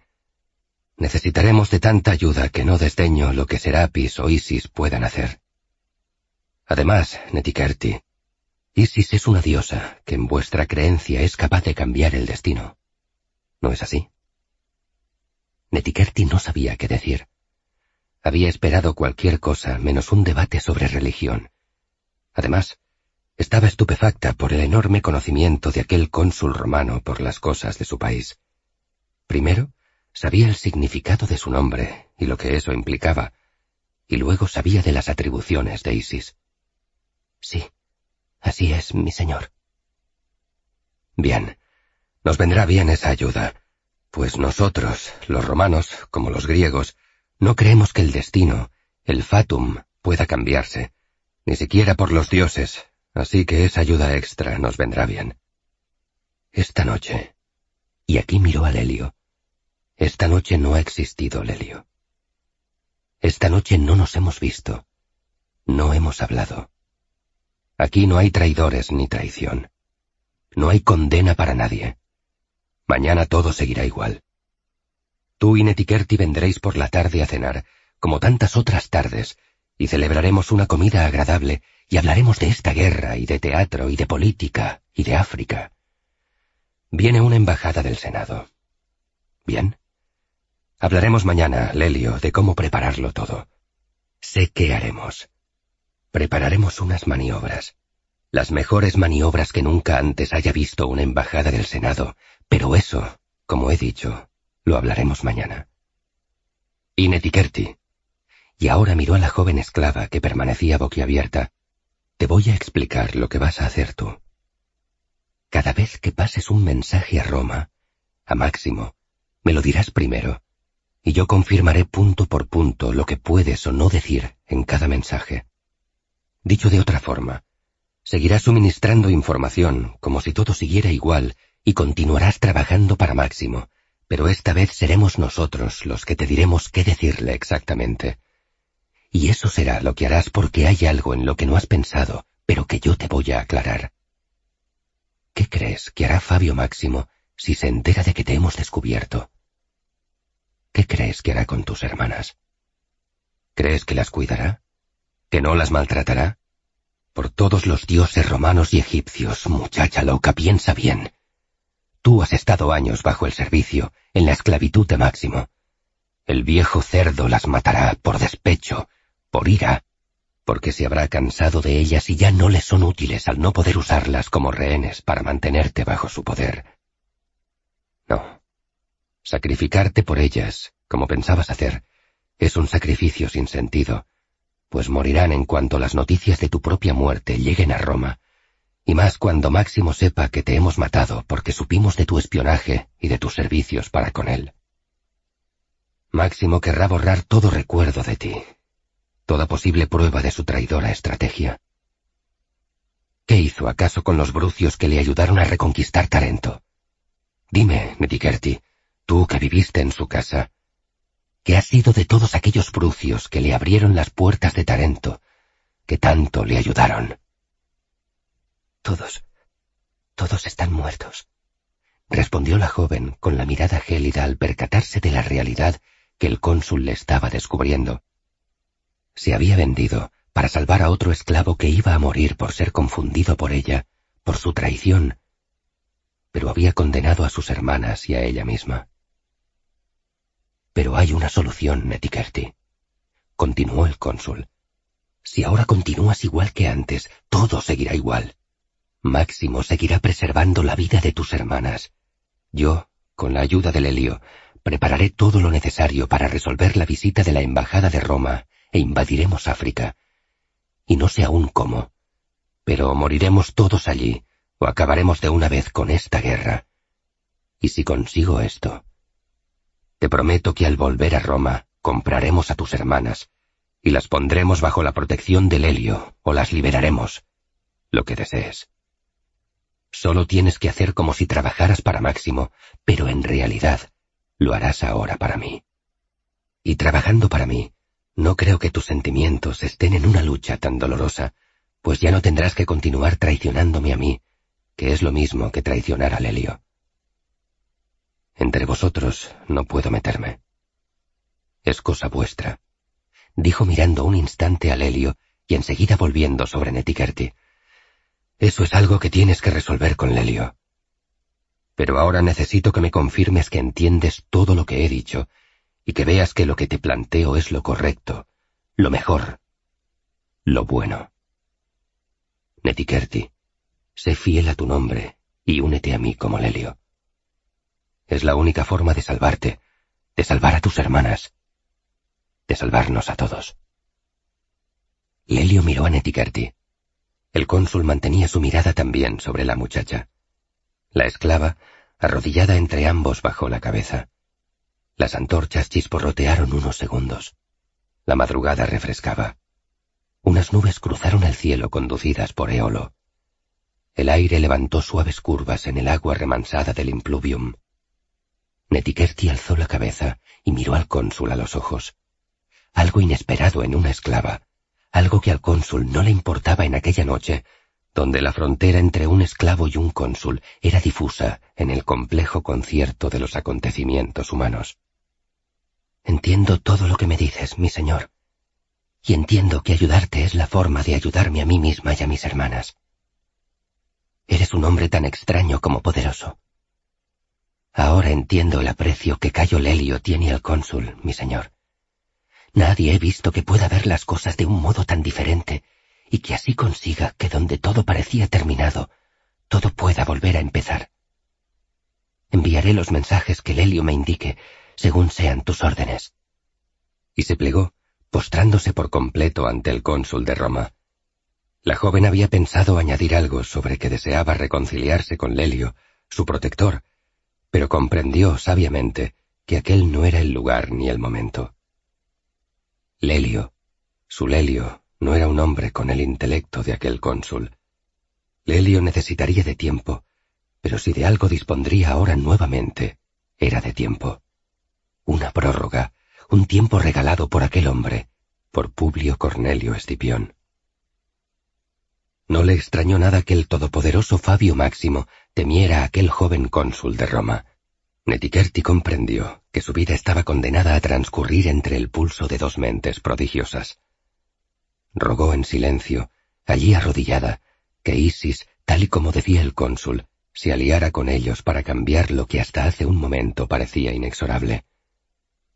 Necesitaremos de tanta ayuda que no desdeño lo que Serapis o Isis puedan hacer. Además, Netikerti, Isis es una diosa que en vuestra creencia es capaz de cambiar el destino. ¿No es así? Netikerti no sabía qué decir. Había esperado cualquier cosa menos un debate sobre religión. Además, estaba estupefacta por el enorme conocimiento de aquel cónsul romano por las cosas de su país. Primero, sabía el significado de su nombre y lo que eso implicaba, y luego sabía de las atribuciones de Isis. Sí, Así es, mi señor. Bien, nos vendrá bien esa ayuda, pues nosotros, los romanos, como los griegos, no creemos que el destino, el fatum, pueda cambiarse, ni siquiera por los dioses, así que esa ayuda extra nos vendrá bien. Esta noche, y aquí miró a Lelio, esta noche no ha existido Lelio. Esta noche no nos hemos visto, no hemos hablado. Aquí no hay traidores ni traición. No hay condena para nadie. Mañana todo seguirá igual. Tú y Netikerti vendréis por la tarde a cenar, como tantas otras tardes, y celebraremos una comida agradable y hablaremos de esta guerra y de teatro y de política y de África. Viene una embajada del Senado. Bien. Hablaremos mañana, Lelio, de cómo prepararlo todo. Sé qué haremos. Prepararemos unas maniobras. Las mejores maniobras que nunca antes haya visto una embajada del Senado, pero eso, como he dicho, Lo hablaremos mañana. Inetiquerti. Y ahora miró a la joven esclava que permanecía boquiabierta. Te voy a explicar lo que vas a hacer tú. Cada vez que pases un mensaje a Roma, a Máximo, me lo dirás primero, y yo confirmaré punto por punto lo que puedes o no decir en cada mensaje. Dicho de otra forma, seguirás suministrando información como si todo siguiera igual y continuarás trabajando para Máximo, pero esta vez seremos nosotros los que te diremos qué decirle exactamente. Y eso será lo que harás porque hay algo en lo que no has pensado, pero que yo te voy a aclarar. ¿Qué crees que hará Fabio Máximo si se entera de que te hemos descubierto? ¿Qué crees que hará con tus hermanas? ¿Crees que las cuidará? ¿Que no las maltratará? Por todos los dioses romanos y egipcios, muchacha loca, piensa bien. Tú has estado años bajo el servicio, en la esclavitud de Máximo. El viejo cerdo las matará por despecho, por ira, porque se habrá cansado de ellas y ya no le son útiles al no poder usarlas como rehenes para mantenerte bajo su poder. No. Sacrificarte por ellas, como pensabas hacer, es un sacrificio sin sentido, pues morirán en cuanto las noticias de tu propia muerte lleguen a Roma, y más cuando Máximo sepa que te hemos matado porque supimos de tu espionaje y de tus servicios para con él. Máximo querrá borrar todo recuerdo de ti, toda posible prueba de su traidora estrategia. ¿Qué hizo acaso con los brucios que le ayudaron a reconquistar Tarento? Dime, Netiquerti, tú que viviste en su casa, ¿qué ha sido de todos aquellos brucios que le abrieron las puertas de Tarento, que tanto le ayudaron? Todos, todos están muertos, respondió la joven con la mirada gélida al percatarse de la realidad que el cónsul le estaba descubriendo. Se había vendido para salvar a otro esclavo que iba a morir por ser confundido por ella, por su traición, pero había condenado a sus hermanas y a ella misma. Pero hay una solución, Netikerti, continuó el cónsul. Si ahora continúas igual que antes, todo seguirá igual. Máximo seguirá preservando la vida de tus hermanas. Yo, con la ayuda del Helio, prepararé todo lo necesario para resolver la visita de la Embajada de Roma e invadiremos África. Y no sé aún cómo, pero moriremos todos allí o acabaremos de una vez con esta guerra. Y si consigo esto, te prometo que al volver a Roma compraremos a tus hermanas y las pondremos bajo la protección del helio o las liberaremos, lo que desees. Solo tienes que hacer como si trabajaras para Máximo, pero en realidad lo harás ahora para mí. Y trabajando para mí, no creo que tus sentimientos estén en una lucha tan dolorosa, pues ya no tendrás que continuar traicionándome a mí, que es lo mismo que traicionar a Lelio. Entre vosotros no puedo meterme. Es cosa vuestra, dijo mirando un instante a Lelio y enseguida volviendo sobre Netikerti. Eso es algo que tienes que resolver con Lelio. Pero ahora necesito que me confirmes que entiendes todo lo que he dicho y que veas que lo que te planteo es lo correcto, lo mejor, lo bueno. Netikerti, sé fiel a tu nombre y únete a mí como Lelio. Es la única forma de salvarte, de salvar a tus hermanas, de salvarnos a todos. Lelio miró a Netikerti. El cónsul mantenía su mirada también sobre la muchacha. La esclava, arrodillada entre ambos, bajó la cabeza. Las antorchas chisporrotearon unos segundos. La madrugada refrescaba. Unas nubes cruzaron el cielo conducidas por Eolo. El aire levantó suaves curvas en el agua remansada del impluvium. Netiquerti alzó la cabeza y miró al cónsul a los ojos. Algo inesperado en una esclava, algo que al cónsul no le importaba en aquella noche, donde la frontera entre un esclavo y un cónsul era difusa en el complejo concierto de los acontecimientos humanos. Entiendo todo lo que me dices, mi señor, y entiendo que ayudarte es la forma de ayudarme a mí misma y a mis hermanas. Eres un hombre tan extraño como poderoso. Ahora entiendo el aprecio que Cayo Lelio tiene al cónsul, mi señor. Nadie he visto que pueda ver las cosas de un modo tan diferente y que así consiga que donde todo parecía terminado, todo pueda volver a empezar. Enviaré los mensajes que Lelio me indique según sean tus órdenes. Y se plegó, postrándose por completo ante el cónsul de Roma. La joven había pensado añadir algo sobre que deseaba reconciliarse con Lelio, su protector, pero comprendió sabiamente que aquel no era el lugar ni el momento. Lelio, su Lelio, no era un hombre con el intelecto de aquel cónsul. Lelio necesitaría de tiempo, pero si de algo dispondría ahora nuevamente, era de tiempo. Una prórroga, un tiempo regalado por aquel hombre, por Publio Cornelio Escipión. No le extrañó nada que el todopoderoso Fabio Máximo temiera a aquel joven cónsul de Roma. Netiquerti comprendió que su vida estaba condenada a transcurrir entre el pulso de dos mentes prodigiosas. Rogó en silencio, allí arrodillada, que Isis, tal y como decía el cónsul, se aliara con ellos para cambiar lo que hasta hace un momento parecía inexorable.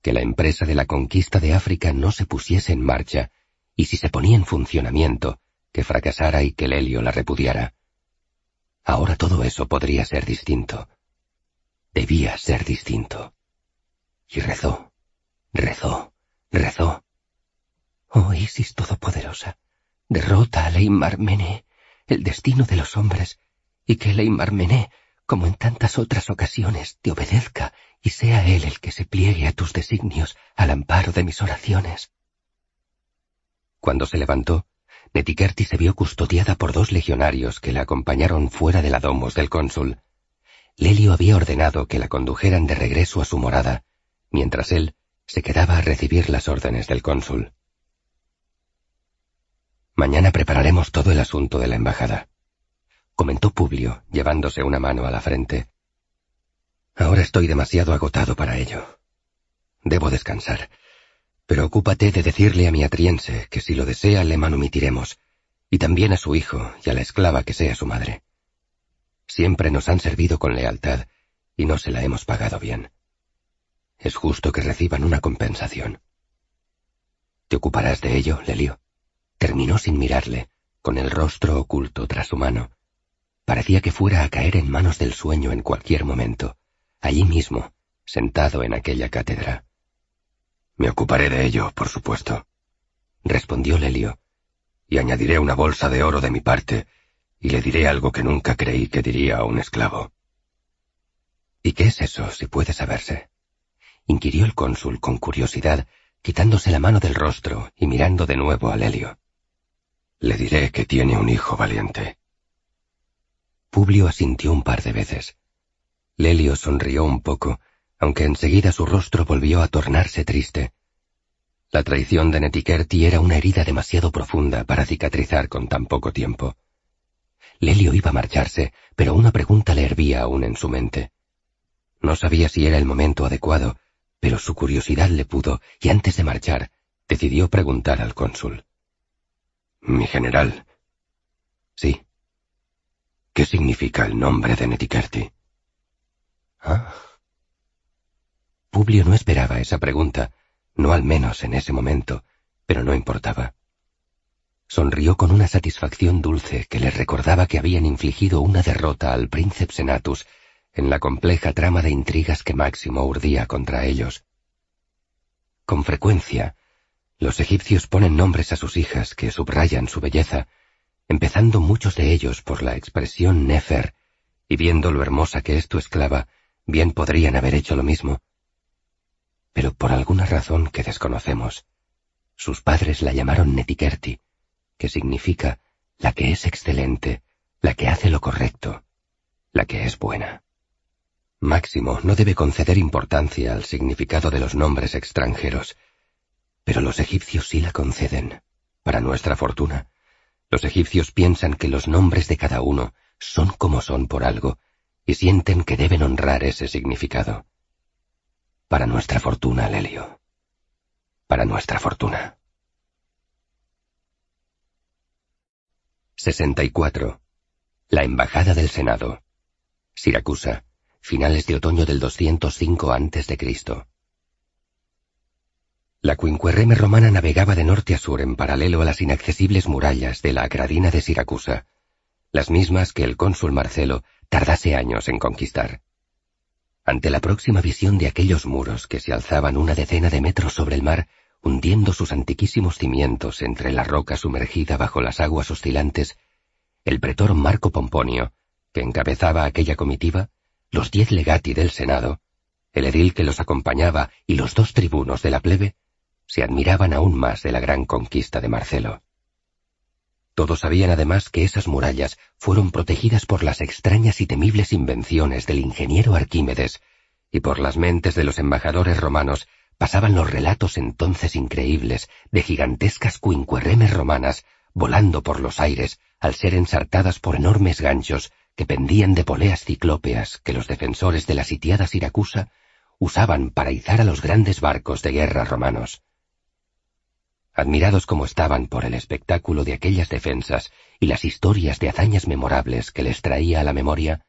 Que la empresa de la conquista de África no se pusiese en marcha, y si se ponía en funcionamiento, que fracasara y que Lelio la repudiara. Ahora todo eso podría ser distinto. Debía ser distinto. Y rezó, rezó, rezó. Oh Isis Todopoderosa, derrota a Leimarmené, el destino de los hombres, y que Leimarmené, como en tantas otras ocasiones, te obedezca y sea él el que se pliegue a tus designios al amparo de mis oraciones. Cuando se levantó, Netiquerti se vio custodiada por dos legionarios que la acompañaron fuera de la domos del cónsul. Lelio había ordenado que la condujeran de regreso a su morada, mientras él se quedaba a recibir las órdenes del cónsul. Mañana prepararemos todo el asunto de la embajada, comentó Publio, llevándose una mano a la frente. Ahora estoy demasiado agotado para ello. Debo descansar, pero ocúpate de decirle a mi atriense que si lo desea le manumitiremos, y también a su hijo y a la esclava que sea su madre. Siempre nos han servido con lealtad y no se la hemos pagado bien. Es justo que reciban una compensación. ¿Te ocuparás de ello, Lelio? Terminó sin mirarle, con el rostro oculto tras su mano. Parecía que fuera a caer en manos del sueño en cualquier momento, allí mismo, sentado en aquella cátedra. Me ocuparé de ello, por supuesto, respondió Lelio, y añadiré una bolsa de oro de mi parte, y le diré algo que nunca creí que diría a un esclavo. ¿Y qué es eso, si puede saberse? inquirió el cónsul con curiosidad, quitándose la mano del rostro y mirando de nuevo a Lelio. Le diré que tiene un hijo valiente. Publio asintió un par de veces. Lelio sonrió un poco aunque enseguida su rostro volvió a tornarse triste. La traición de Netiquerti era una herida demasiado profunda para cicatrizar con tan poco tiempo. Lelio iba a marcharse, pero una pregunta le hervía aún en su mente. No sabía si era el momento adecuado, pero su curiosidad le pudo, y antes de marchar, decidió preguntar al cónsul. Mi general. Sí. ¿Qué significa el nombre de Netiquerti? Ah. Publio no esperaba esa pregunta, no al menos en ese momento, pero no importaba. Sonrió con una satisfacción dulce que le recordaba que habían infligido una derrota al príncipe Senatus en la compleja trama de intrigas que Máximo urdía contra ellos. Con frecuencia, los egipcios ponen nombres a sus hijas que subrayan su belleza, empezando muchos de ellos por la expresión Nefer, y viendo lo hermosa que es tu esclava, bien podrían haber hecho lo mismo pero por alguna razón que desconocemos, sus padres la llamaron Netiquerti, que significa la que es excelente, la que hace lo correcto, la que es buena. Máximo no debe conceder importancia al significado de los nombres extranjeros, pero los egipcios sí la conceden, para nuestra fortuna. Los egipcios piensan que los nombres de cada uno son como son por algo, y sienten que deben honrar ese significado. Para nuestra fortuna, Lelio. Para nuestra fortuna. 64. La Embajada del Senado. Siracusa. Finales de otoño del 205 a.C. La Quinquerreme romana navegaba de norte a sur en paralelo a las inaccesibles murallas de la Acradina de Siracusa, las mismas que el cónsul Marcelo tardase años en conquistar. Ante la próxima visión de aquellos muros que se alzaban una decena de metros sobre el mar, hundiendo sus antiquísimos cimientos entre la roca sumergida bajo las aguas oscilantes, el pretor Marco Pomponio, que encabezaba aquella comitiva, los diez legati del Senado, el edil que los acompañaba y los dos tribunos de la plebe, se admiraban aún más de la gran conquista de Marcelo. Todos sabían además que esas murallas fueron protegidas por las extrañas y temibles invenciones del ingeniero Arquímedes, y por las mentes de los embajadores romanos pasaban los relatos entonces increíbles de gigantescas cuincuerremes romanas volando por los aires al ser ensartadas por enormes ganchos que pendían de poleas ciclópeas que los defensores de la sitiada Siracusa usaban para izar a los grandes barcos de guerra romanos. Admirados como estaban por el espectáculo de aquellas defensas y las historias de hazañas memorables que les traía a la memoria,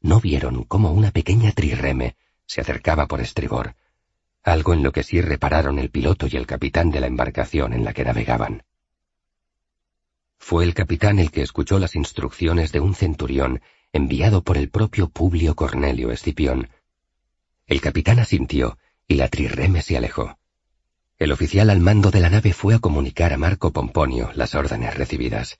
no vieron cómo una pequeña trirreme se acercaba por estribor, algo en lo que sí repararon el piloto y el capitán de la embarcación en la que navegaban. Fue el capitán el que escuchó las instrucciones de un centurión enviado por el propio Publio Cornelio Escipión. El capitán asintió y la trirreme se alejó. El oficial al mando de la nave fue a comunicar a Marco Pomponio las órdenes recibidas.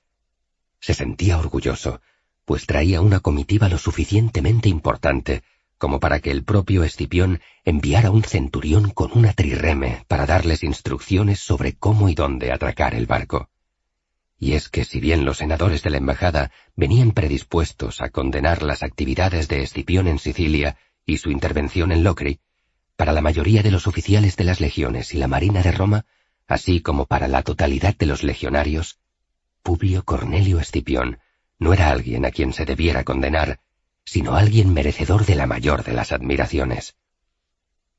Se sentía orgulloso, pues traía una comitiva lo suficientemente importante como para que el propio Escipión enviara un centurión con una trirreme para darles instrucciones sobre cómo y dónde atracar el barco. Y es que si bien los senadores de la embajada venían predispuestos a condenar las actividades de Escipión en Sicilia y su intervención en Locri, para la mayoría de los oficiales de las legiones y la Marina de Roma, así como para la totalidad de los legionarios, Publio Cornelio Escipión no era alguien a quien se debiera condenar, sino alguien merecedor de la mayor de las admiraciones.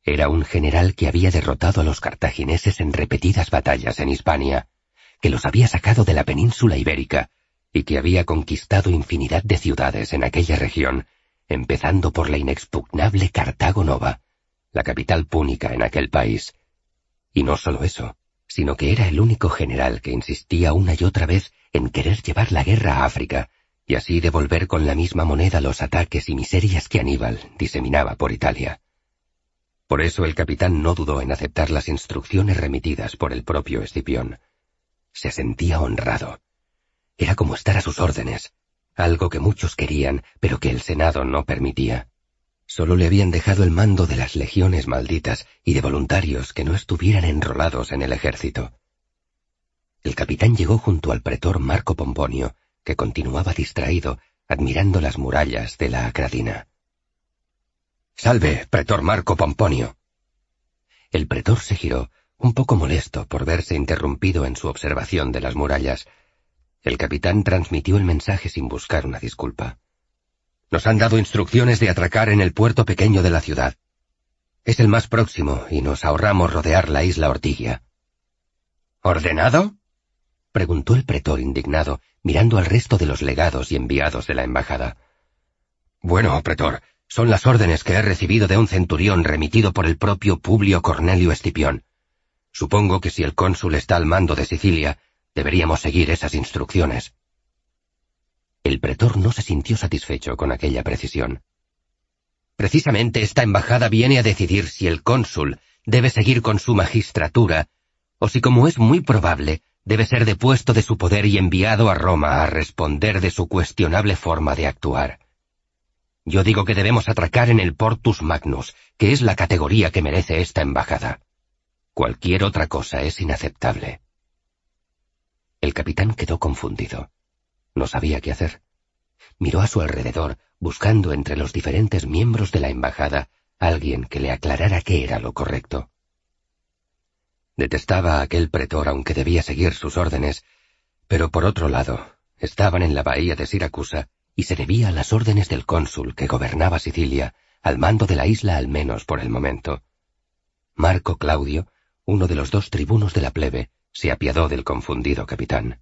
Era un general que había derrotado a los cartagineses en repetidas batallas en Hispania, que los había sacado de la península ibérica y que había conquistado infinidad de ciudades en aquella región, empezando por la inexpugnable Cartago Nova, la capital púnica en aquel país. Y no solo eso, sino que era el único general que insistía una y otra vez en querer llevar la guerra a África, y así devolver con la misma moneda los ataques y miserias que Aníbal diseminaba por Italia. Por eso el capitán no dudó en aceptar las instrucciones remitidas por el propio Escipión. Se sentía honrado. Era como estar a sus órdenes, algo que muchos querían, pero que el Senado no permitía. Solo le habían dejado el mando de las legiones malditas y de voluntarios que no estuvieran enrolados en el ejército. El capitán llegó junto al pretor Marco Pomponio, que continuaba distraído, admirando las murallas de la Acradina. Salve, pretor Marco Pomponio. El pretor se giró, un poco molesto por verse interrumpido en su observación de las murallas. El capitán transmitió el mensaje sin buscar una disculpa. Nos han dado instrucciones de atracar en el puerto pequeño de la ciudad. Es el más próximo y nos ahorramos rodear la isla Ortigia. ¿Ordenado? Preguntó el pretor indignado, mirando al resto de los legados y enviados de la embajada. Bueno, pretor, son las órdenes que he recibido de un centurión remitido por el propio Publio Cornelio Escipión. Supongo que si el cónsul está al mando de Sicilia, deberíamos seguir esas instrucciones. El pretor no se sintió satisfecho con aquella precisión. Precisamente esta embajada viene a decidir si el cónsul debe seguir con su magistratura, o si como es muy probable, debe ser depuesto de su poder y enviado a Roma a responder de su cuestionable forma de actuar. Yo digo que debemos atracar en el Portus Magnus, que es la categoría que merece esta embajada. Cualquier otra cosa es inaceptable. El capitán quedó confundido. No sabía qué hacer. Miró a su alrededor, buscando entre los diferentes miembros de la embajada alguien que le aclarara qué era lo correcto. Detestaba a aquel pretor aunque debía seguir sus órdenes, pero por otro lado, estaban en la bahía de Siracusa y se debía a las órdenes del cónsul que gobernaba Sicilia, al mando de la isla al menos por el momento. Marco Claudio, uno de los dos tribunos de la plebe, se apiadó del confundido capitán.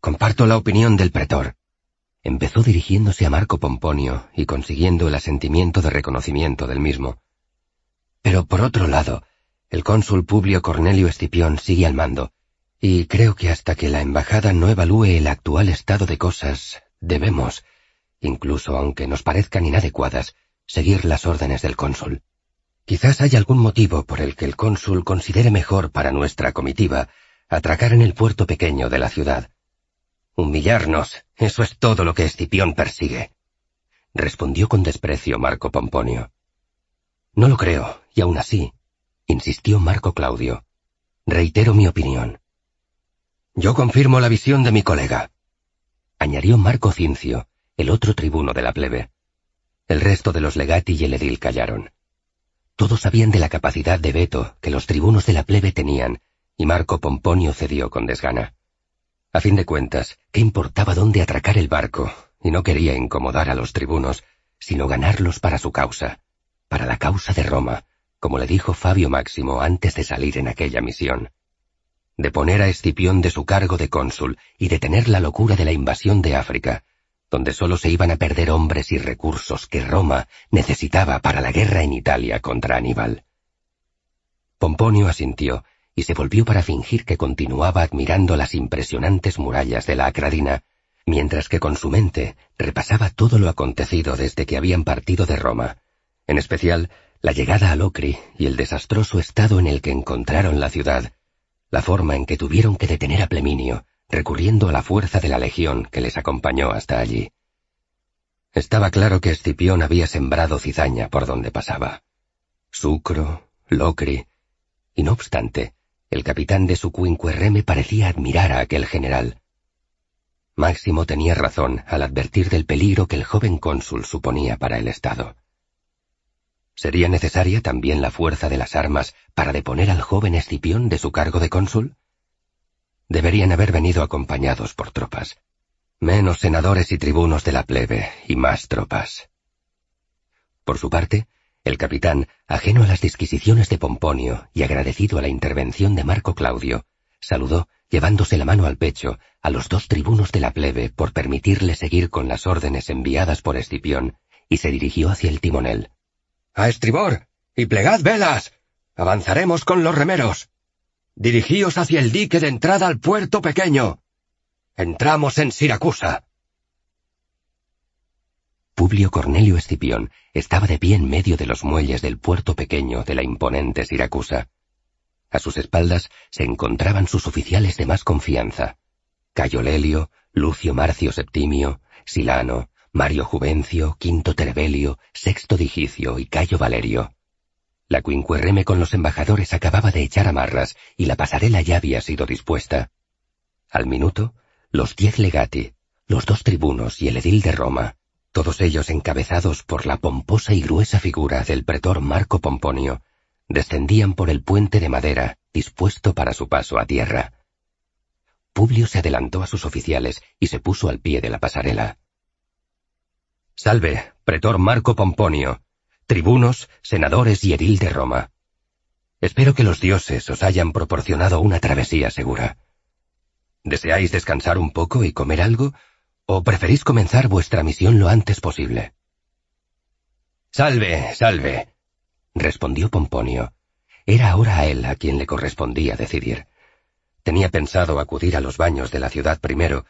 Comparto la opinión del pretor. Empezó dirigiéndose a Marco Pomponio y consiguiendo el asentimiento de reconocimiento del mismo. Pero por otro lado, el cónsul Publio Cornelio Escipión sigue al mando, y creo que hasta que la embajada no evalúe el actual estado de cosas, debemos, incluso aunque nos parezcan inadecuadas, seguir las órdenes del cónsul. Quizás haya algún motivo por el que el cónsul considere mejor para nuestra comitiva atracar en el puerto pequeño de la ciudad. Humillarnos, eso es todo lo que Escipión persigue, respondió con desprecio Marco Pomponio. No lo creo, y aún así, insistió Marco Claudio. Reitero mi opinión. Yo confirmo la visión de mi colega, añadió Marco Cincio, el otro tribuno de la plebe. El resto de los legati y el edil callaron. Todos sabían de la capacidad de veto que los tribunos de la plebe tenían, y Marco Pomponio cedió con desgana. A fin de cuentas, ¿qué importaba dónde atracar el barco? Y no quería incomodar a los tribunos, sino ganarlos para su causa, para la causa de Roma, como le dijo Fabio Máximo antes de salir en aquella misión. De poner a Escipión de su cargo de cónsul y detener la locura de la invasión de África, donde solo se iban a perder hombres y recursos que Roma necesitaba para la guerra en Italia contra Aníbal. Pomponio asintió y se volvió para fingir que continuaba admirando las impresionantes murallas de la Acradina, mientras que con su mente repasaba todo lo acontecido desde que habían partido de Roma, en especial la llegada a Locri y el desastroso estado en el que encontraron la ciudad, la forma en que tuvieron que detener a Pleminio, recurriendo a la fuerza de la legión que les acompañó hasta allí. Estaba claro que Escipión había sembrado cizaña por donde pasaba. Sucro, Locri, y no obstante, el capitán de su quinquerreme parecía admirar a aquel general. Máximo tenía razón al advertir del peligro que el joven cónsul suponía para el Estado. ¿Sería necesaria también la fuerza de las armas para deponer al joven Escipión de su cargo de cónsul? Deberían haber venido acompañados por tropas. Menos senadores y tribunos de la plebe y más tropas. Por su parte, el capitán, ajeno a las disquisiciones de Pomponio y agradecido a la intervención de Marco Claudio, saludó, llevándose la mano al pecho, a los dos tribunos de la plebe por permitirle seguir con las órdenes enviadas por Escipión, y se dirigió hacia el timonel. A estribor, y plegad velas. Avanzaremos con los remeros. Dirigíos hacia el dique de entrada al puerto pequeño. Entramos en Siracusa. Publio Cornelio Escipión estaba de pie en medio de los muelles del puerto pequeño de la imponente Siracusa. A sus espaldas se encontraban sus oficiales de más confianza. Cayo Lelio, Lucio Marcio Septimio, Silano, Mario Juvencio, Quinto Terebelio, Sexto Digicio y Cayo Valerio. La quinquerreme con los embajadores acababa de echar amarras y la pasarela ya había sido dispuesta. Al minuto, los diez legati, los dos tribunos y el edil de Roma, todos ellos encabezados por la pomposa y gruesa figura del pretor Marco Pomponio, descendían por el puente de madera dispuesto para su paso a tierra. Publio se adelantó a sus oficiales y se puso al pie de la pasarela. Salve, pretor Marco Pomponio, tribunos, senadores y edil de Roma. Espero que los dioses os hayan proporcionado una travesía segura. ¿Deseáis descansar un poco y comer algo ¿O preferís comenzar vuestra misión lo antes posible? Salve, salve, respondió Pomponio. Era ahora a él a quien le correspondía decidir. Tenía pensado acudir a los baños de la ciudad primero,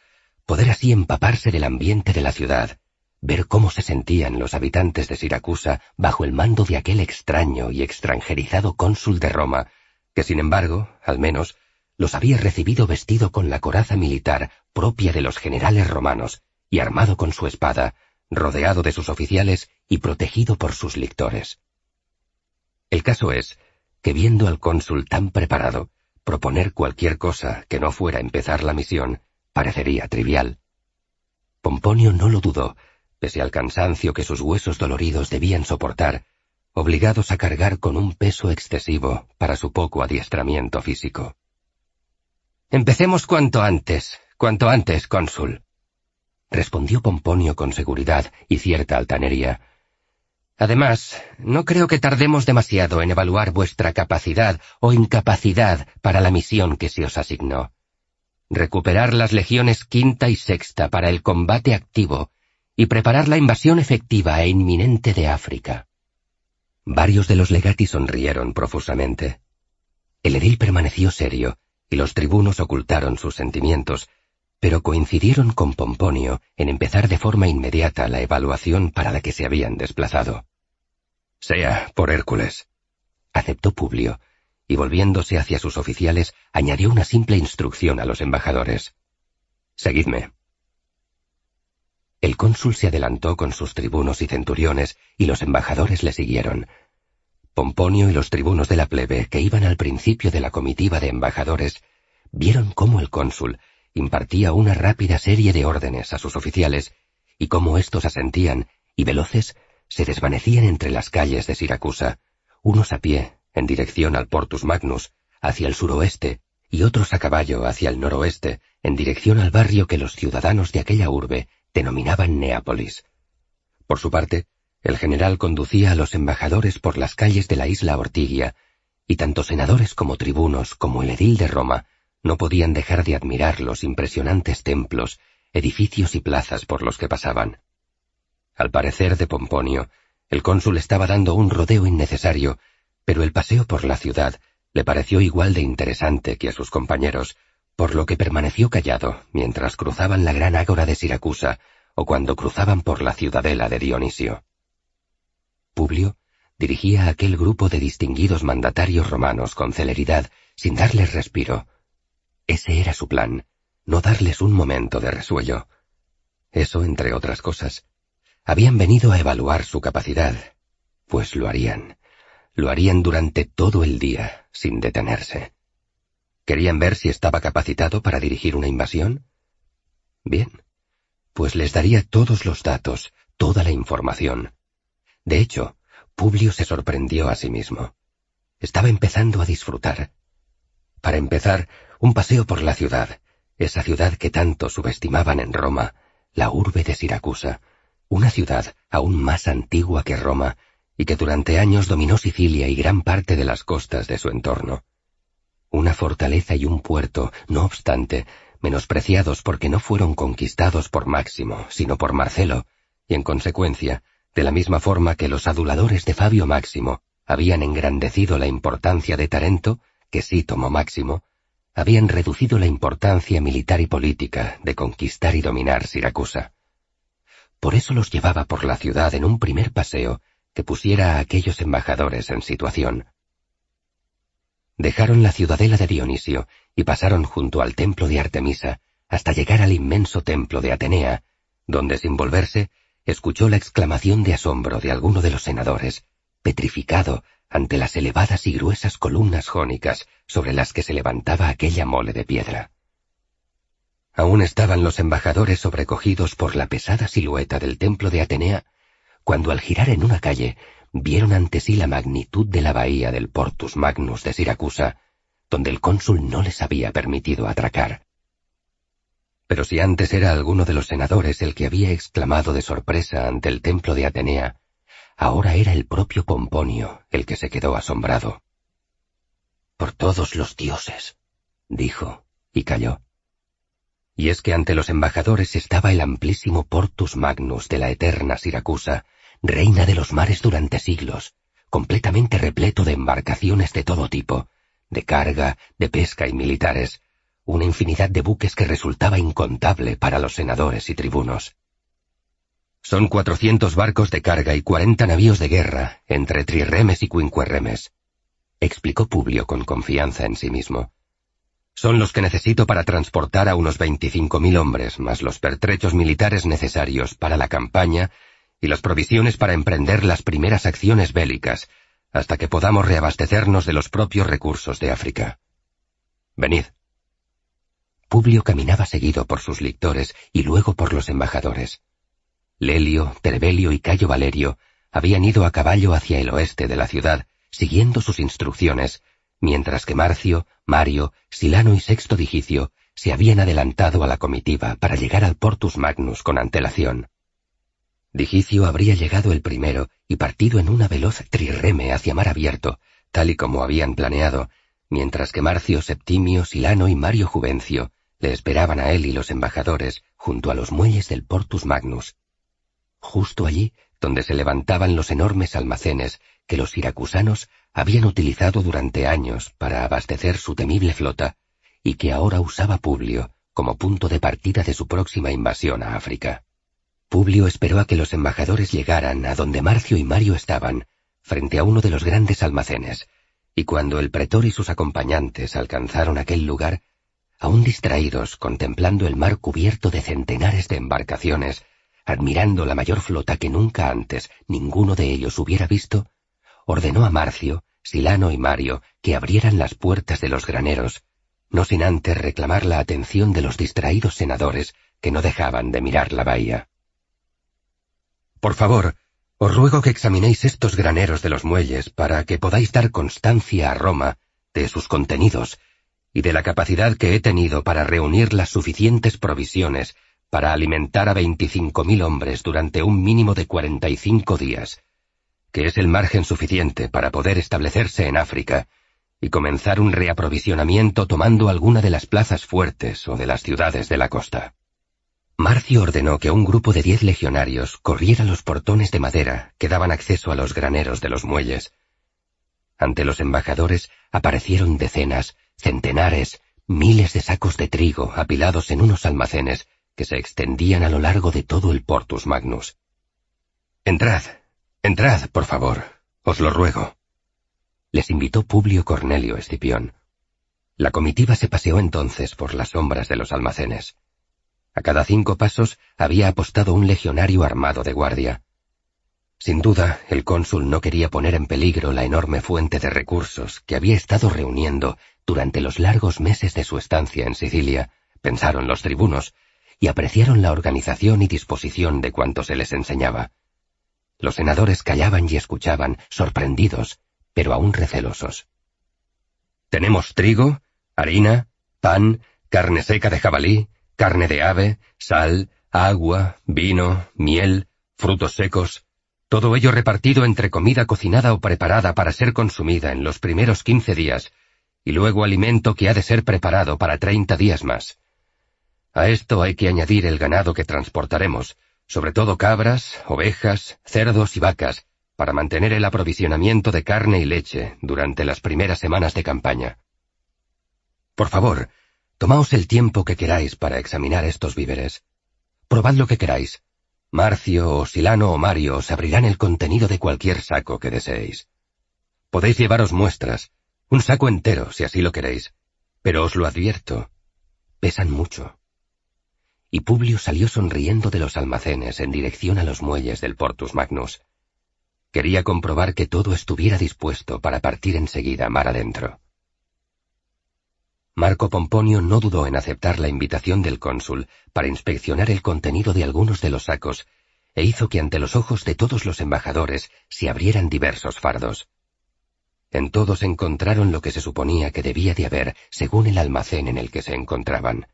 poder así empaparse del ambiente de la ciudad, ver cómo se sentían los habitantes de Siracusa bajo el mando de aquel extraño y extranjerizado cónsul de Roma, que sin embargo, al menos, los había recibido vestido con la coraza militar propia de los generales romanos y armado con su espada, rodeado de sus oficiales y protegido por sus lictores. El caso es que viendo al cónsul tan preparado, proponer cualquier cosa que no fuera empezar la misión parecería trivial. Pomponio no lo dudó, pese al cansancio que sus huesos doloridos debían soportar, obligados a cargar con un peso excesivo para su poco adiestramiento físico. Empecemos cuanto antes, cuanto antes, cónsul. Respondió Pomponio con seguridad y cierta altanería. Además, no creo que tardemos demasiado en evaluar vuestra capacidad o incapacidad para la misión que se os asignó. Recuperar las legiones quinta y sexta para el combate activo y preparar la invasión efectiva e inminente de África. Varios de los legati sonrieron profusamente. El edil permaneció serio, y los tribunos ocultaron sus sentimientos, pero coincidieron con Pomponio en empezar de forma inmediata la evaluación para la que se habían desplazado. Sea, por Hércules. Aceptó Publio, y volviéndose hacia sus oficiales, añadió una simple instrucción a los embajadores. Seguidme. El cónsul se adelantó con sus tribunos y centuriones, y los embajadores le siguieron. Pomponio y los tribunos de la plebe, que iban al principio de la comitiva de embajadores, vieron cómo el cónsul impartía una rápida serie de órdenes a sus oficiales, y cómo éstos asentían, y veloces, se desvanecían entre las calles de Siracusa, unos a pie, en dirección al Portus Magnus, hacia el suroeste, y otros a caballo hacia el noroeste, en dirección al barrio que los ciudadanos de aquella urbe denominaban Neápolis. Por su parte, el general conducía a los embajadores por las calles de la isla Ortigia, y tanto senadores como tribunos como el edil de Roma no podían dejar de admirar los impresionantes templos, edificios y plazas por los que pasaban. Al parecer de Pomponio, el cónsul estaba dando un rodeo innecesario, pero el paseo por la ciudad le pareció igual de interesante que a sus compañeros, por lo que permaneció callado mientras cruzaban la gran ágora de Siracusa o cuando cruzaban por la ciudadela de Dionisio. Publio dirigía aquel grupo de distinguidos mandatarios romanos con celeridad, sin darles respiro. Ese era su plan, no darles un momento de resuello. Eso, entre otras cosas. Habían venido a evaluar su capacidad, pues lo harían. Lo harían durante todo el día, sin detenerse. ¿Querían ver si estaba capacitado para dirigir una invasión? Bien, pues les daría todos los datos, toda la información. De hecho, Publio se sorprendió a sí mismo. Estaba empezando a disfrutar. Para empezar, un paseo por la ciudad, esa ciudad que tanto subestimaban en Roma, la urbe de Siracusa, una ciudad aún más antigua que Roma y que durante años dominó Sicilia y gran parte de las costas de su entorno una fortaleza y un puerto, no obstante, menospreciados porque no fueron conquistados por Máximo, sino por Marcelo, y en consecuencia, de la misma forma que los aduladores de Fabio Máximo habían engrandecido la importancia de Tarento, que sí tomó Máximo, habían reducido la importancia militar y política de conquistar y dominar Siracusa. Por eso los llevaba por la ciudad en un primer paseo que pusiera a aquellos embajadores en situación. Dejaron la ciudadela de Dionisio y pasaron junto al templo de Artemisa hasta llegar al inmenso templo de Atenea, donde sin volverse escuchó la exclamación de asombro de alguno de los senadores, petrificado ante las elevadas y gruesas columnas jónicas sobre las que se levantaba aquella mole de piedra. Aún estaban los embajadores sobrecogidos por la pesada silueta del templo de Atenea, cuando al girar en una calle vieron ante sí la magnitud de la bahía del Portus Magnus de Siracusa, donde el cónsul no les había permitido atracar. Pero si antes era alguno de los senadores el que había exclamado de sorpresa ante el templo de Atenea, ahora era el propio Pomponio el que se quedó asombrado. Por todos los dioses, dijo, y calló. Y es que ante los embajadores estaba el amplísimo Portus Magnus de la eterna Siracusa, reina de los mares durante siglos, completamente repleto de embarcaciones de todo tipo, de carga, de pesca y militares, una infinidad de buques que resultaba incontable para los senadores y tribunos. Son cuatrocientos barcos de carga y cuarenta navíos de guerra, entre trirremes y quinquerremes, explicó Publio con confianza en sí mismo. Son los que necesito para transportar a unos veinticinco mil hombres, más los pertrechos militares necesarios para la campaña y las provisiones para emprender las primeras acciones bélicas, hasta que podamos reabastecernos de los propios recursos de África. Venid. Publio caminaba seguido por sus lictores y luego por los embajadores. Lelio, Terbelio y Cayo Valerio habían ido a caballo hacia el oeste de la ciudad, siguiendo sus instrucciones, mientras que Marcio, Mario, Silano y Sexto Digicio se habían adelantado a la comitiva para llegar al Portus Magnus con antelación. Digicio habría llegado el primero y partido en una veloz trirreme hacia mar abierto, tal y como habían planeado, mientras que Marcio Septimio, Silano y Mario Juvencio le esperaban a él y los embajadores junto a los muelles del Portus Magnus. Justo allí donde se levantaban los enormes almacenes que los siracusanos habían utilizado durante años para abastecer su temible flota y que ahora usaba Publio como punto de partida de su próxima invasión a África. Publio esperó a que los embajadores llegaran a donde Marcio y Mario estaban, frente a uno de los grandes almacenes, y cuando el pretor y sus acompañantes alcanzaron aquel lugar, aún distraídos contemplando el mar cubierto de centenares de embarcaciones, admirando la mayor flota que nunca antes ninguno de ellos hubiera visto, ordenó a Marcio, Silano y Mario que abrieran las puertas de los graneros, no sin antes reclamar la atención de los distraídos senadores que no dejaban de mirar la bahía. Por favor, os ruego que examinéis estos graneros de los muelles para que podáis dar constancia a Roma de sus contenidos y de la capacidad que he tenido para reunir las suficientes provisiones para alimentar a veinticinco mil hombres durante un mínimo de cuarenta y cinco días, que es el margen suficiente para poder establecerse en África y comenzar un reaprovisionamiento tomando alguna de las plazas fuertes o de las ciudades de la costa. Marcio ordenó que un grupo de diez legionarios corriera los portones de madera que daban acceso a los graneros de los muelles. Ante los embajadores aparecieron decenas, centenares, miles de sacos de trigo apilados en unos almacenes que se extendían a lo largo de todo el Portus Magnus. Entrad, entrad, por favor, os lo ruego. Les invitó Publio Cornelio Escipión. La comitiva se paseó entonces por las sombras de los almacenes. A cada cinco pasos había apostado un legionario armado de guardia. Sin duda, el cónsul no quería poner en peligro la enorme fuente de recursos que había estado reuniendo durante los largos meses de su estancia en Sicilia, pensaron los tribunos, y apreciaron la organización y disposición de cuanto se les enseñaba. Los senadores callaban y escuchaban, sorprendidos, pero aún recelosos. Tenemos trigo, harina, pan, carne seca de jabalí, carne de ave, sal, agua, vino, miel, frutos secos, todo ello repartido entre comida cocinada o preparada para ser consumida en los primeros quince días, y luego alimento que ha de ser preparado para treinta días más. A esto hay que añadir el ganado que transportaremos, sobre todo cabras, ovejas, cerdos y vacas, para mantener el aprovisionamiento de carne y leche durante las primeras semanas de campaña. Por favor, tomaos el tiempo que queráis para examinar estos víveres. Probad lo que queráis. Marcio o Silano o Mario os abrirán el contenido de cualquier saco que deseéis. Podéis llevaros muestras, un saco entero si así lo queréis, pero os lo advierto, pesan mucho y Publio salió sonriendo de los almacenes en dirección a los muelles del Portus Magnus. Quería comprobar que todo estuviera dispuesto para partir enseguida mar adentro. Marco Pomponio no dudó en aceptar la invitación del cónsul para inspeccionar el contenido de algunos de los sacos, e hizo que ante los ojos de todos los embajadores se abrieran diversos fardos. En todos encontraron lo que se suponía que debía de haber según el almacén en el que se encontraban.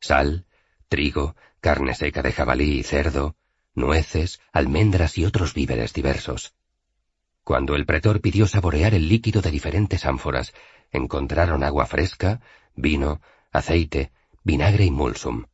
Sal, trigo, carne seca de jabalí y cerdo, nueces, almendras y otros víveres diversos. Cuando el pretor pidió saborear el líquido de diferentes ánforas, encontraron agua fresca, vino, aceite, vinagre y mulsum.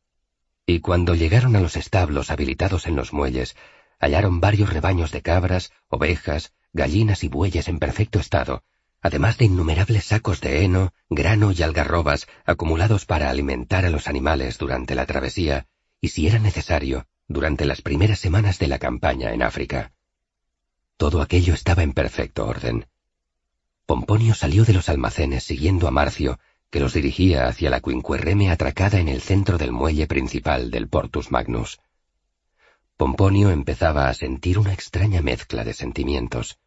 Y cuando llegaron a los establos habilitados en los muelles, hallaron varios rebaños de cabras, ovejas, gallinas y bueyes en perfecto estado, además de innumerables sacos de heno, grano y algarrobas acumulados para alimentar a los animales durante la travesía y, si era necesario, durante las primeras semanas de la campaña en África. Todo aquello estaba en perfecto orden. Pomponio salió de los almacenes siguiendo a Marcio, que los dirigía hacia la Quinquerreme atracada en el centro del muelle principal del Portus Magnus. Pomponio empezaba a sentir una extraña mezcla de sentimientos.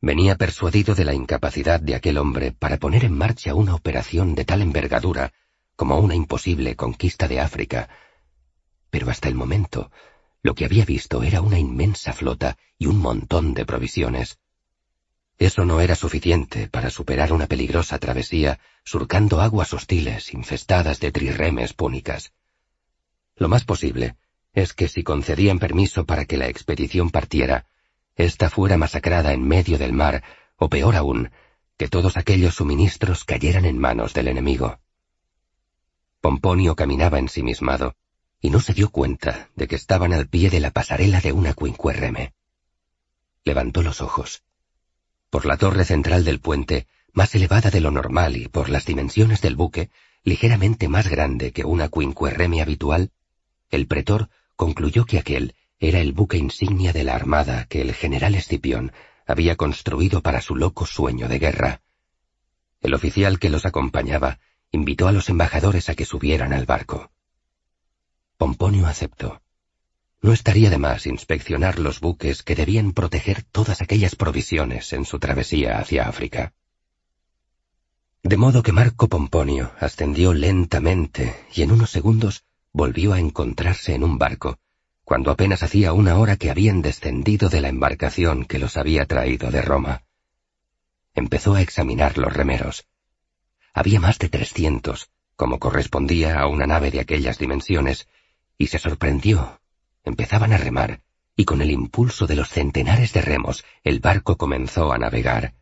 Venía persuadido de la incapacidad de aquel hombre para poner en marcha una operación de tal envergadura como una imposible conquista de África. Pero hasta el momento, lo que había visto era una inmensa flota y un montón de provisiones. Eso no era suficiente para superar una peligrosa travesía surcando aguas hostiles infestadas de trirremes púnicas. Lo más posible es que si concedían permiso para que la expedición partiera, esta fuera masacrada en medio del mar, o peor aún, que todos aquellos suministros cayeran en manos del enemigo. Pomponio caminaba ensimismado, y no se dio cuenta de que estaban al pie de la pasarela de una quincuerreme. Levantó los ojos. Por la torre central del puente, más elevada de lo normal y por las dimensiones del buque, ligeramente más grande que una quincuerreme habitual, el pretor concluyó que aquel era el buque insignia de la armada que el general Escipión había construido para su loco sueño de guerra. El oficial que los acompañaba invitó a los embajadores a que subieran al barco. Pomponio aceptó. No estaría de más inspeccionar los buques que debían proteger todas aquellas provisiones en su travesía hacia África. De modo que Marco Pomponio ascendió lentamente y en unos segundos volvió a encontrarse en un barco, cuando apenas hacía una hora que habían descendido de la embarcación que los había traído de Roma. Empezó a examinar los remeros. Había más de trescientos, como correspondía a una nave de aquellas dimensiones, y se sorprendió. Empezaban a remar, y con el impulso de los centenares de remos el barco comenzó a navegar.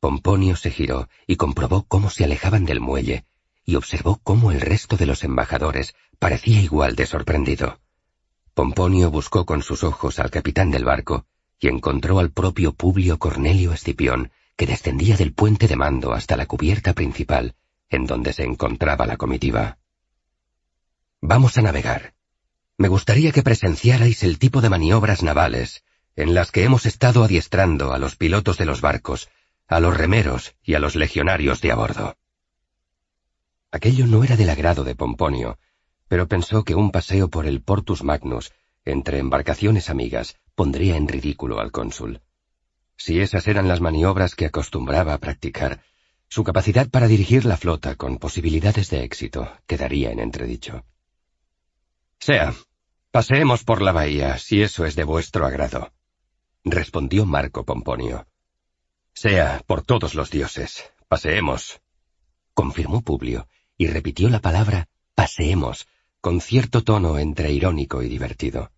Pomponio se giró y comprobó cómo se alejaban del muelle, y observó cómo el resto de los embajadores parecía igual de sorprendido. Pomponio buscó con sus ojos al capitán del barco y encontró al propio Publio Cornelio Escipión, que descendía del puente de mando hasta la cubierta principal, en donde se encontraba la comitiva. Vamos a navegar. Me gustaría que presenciarais el tipo de maniobras navales en las que hemos estado adiestrando a los pilotos de los barcos, a los remeros y a los legionarios de a bordo. Aquello no era del agrado de Pomponio, pero pensó que un paseo por el Portus Magnus, entre embarcaciones amigas, pondría en ridículo al cónsul. Si esas eran las maniobras que acostumbraba a practicar, su capacidad para dirigir la flota con posibilidades de éxito quedaría en entredicho. Sea, paseemos por la bahía, si eso es de vuestro agrado, respondió Marco Pomponio. Sea, por todos los dioses, paseemos, confirmó Publio, y repitió la palabra paseemos, con cierto tono entre irónico y divertido.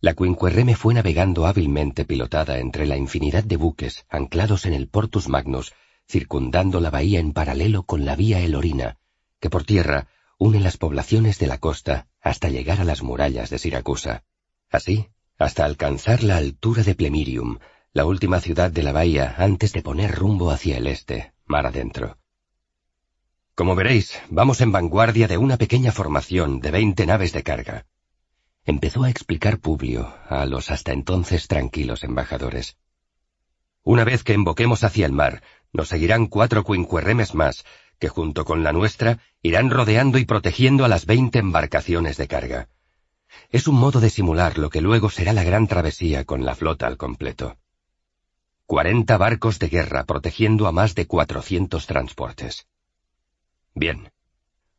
La Quinquerreme fue navegando hábilmente pilotada entre la infinidad de buques anclados en el Portus Magnus, circundando la bahía en paralelo con la vía Elorina, que por tierra une las poblaciones de la costa hasta llegar a las murallas de Siracusa. Así, hasta alcanzar la altura de Plemirium, la última ciudad de la bahía antes de poner rumbo hacia el este, mar adentro. Como veréis, vamos en vanguardia de una pequeña formación de veinte naves de carga. Empezó a explicar Publio a los hasta entonces tranquilos embajadores. Una vez que emboquemos hacia el mar, nos seguirán cuatro quinquerremes más, que junto con la nuestra irán rodeando y protegiendo a las veinte embarcaciones de carga. Es un modo de simular lo que luego será la gran travesía con la flota al completo. Cuarenta barcos de guerra protegiendo a más de cuatrocientos transportes. Bien.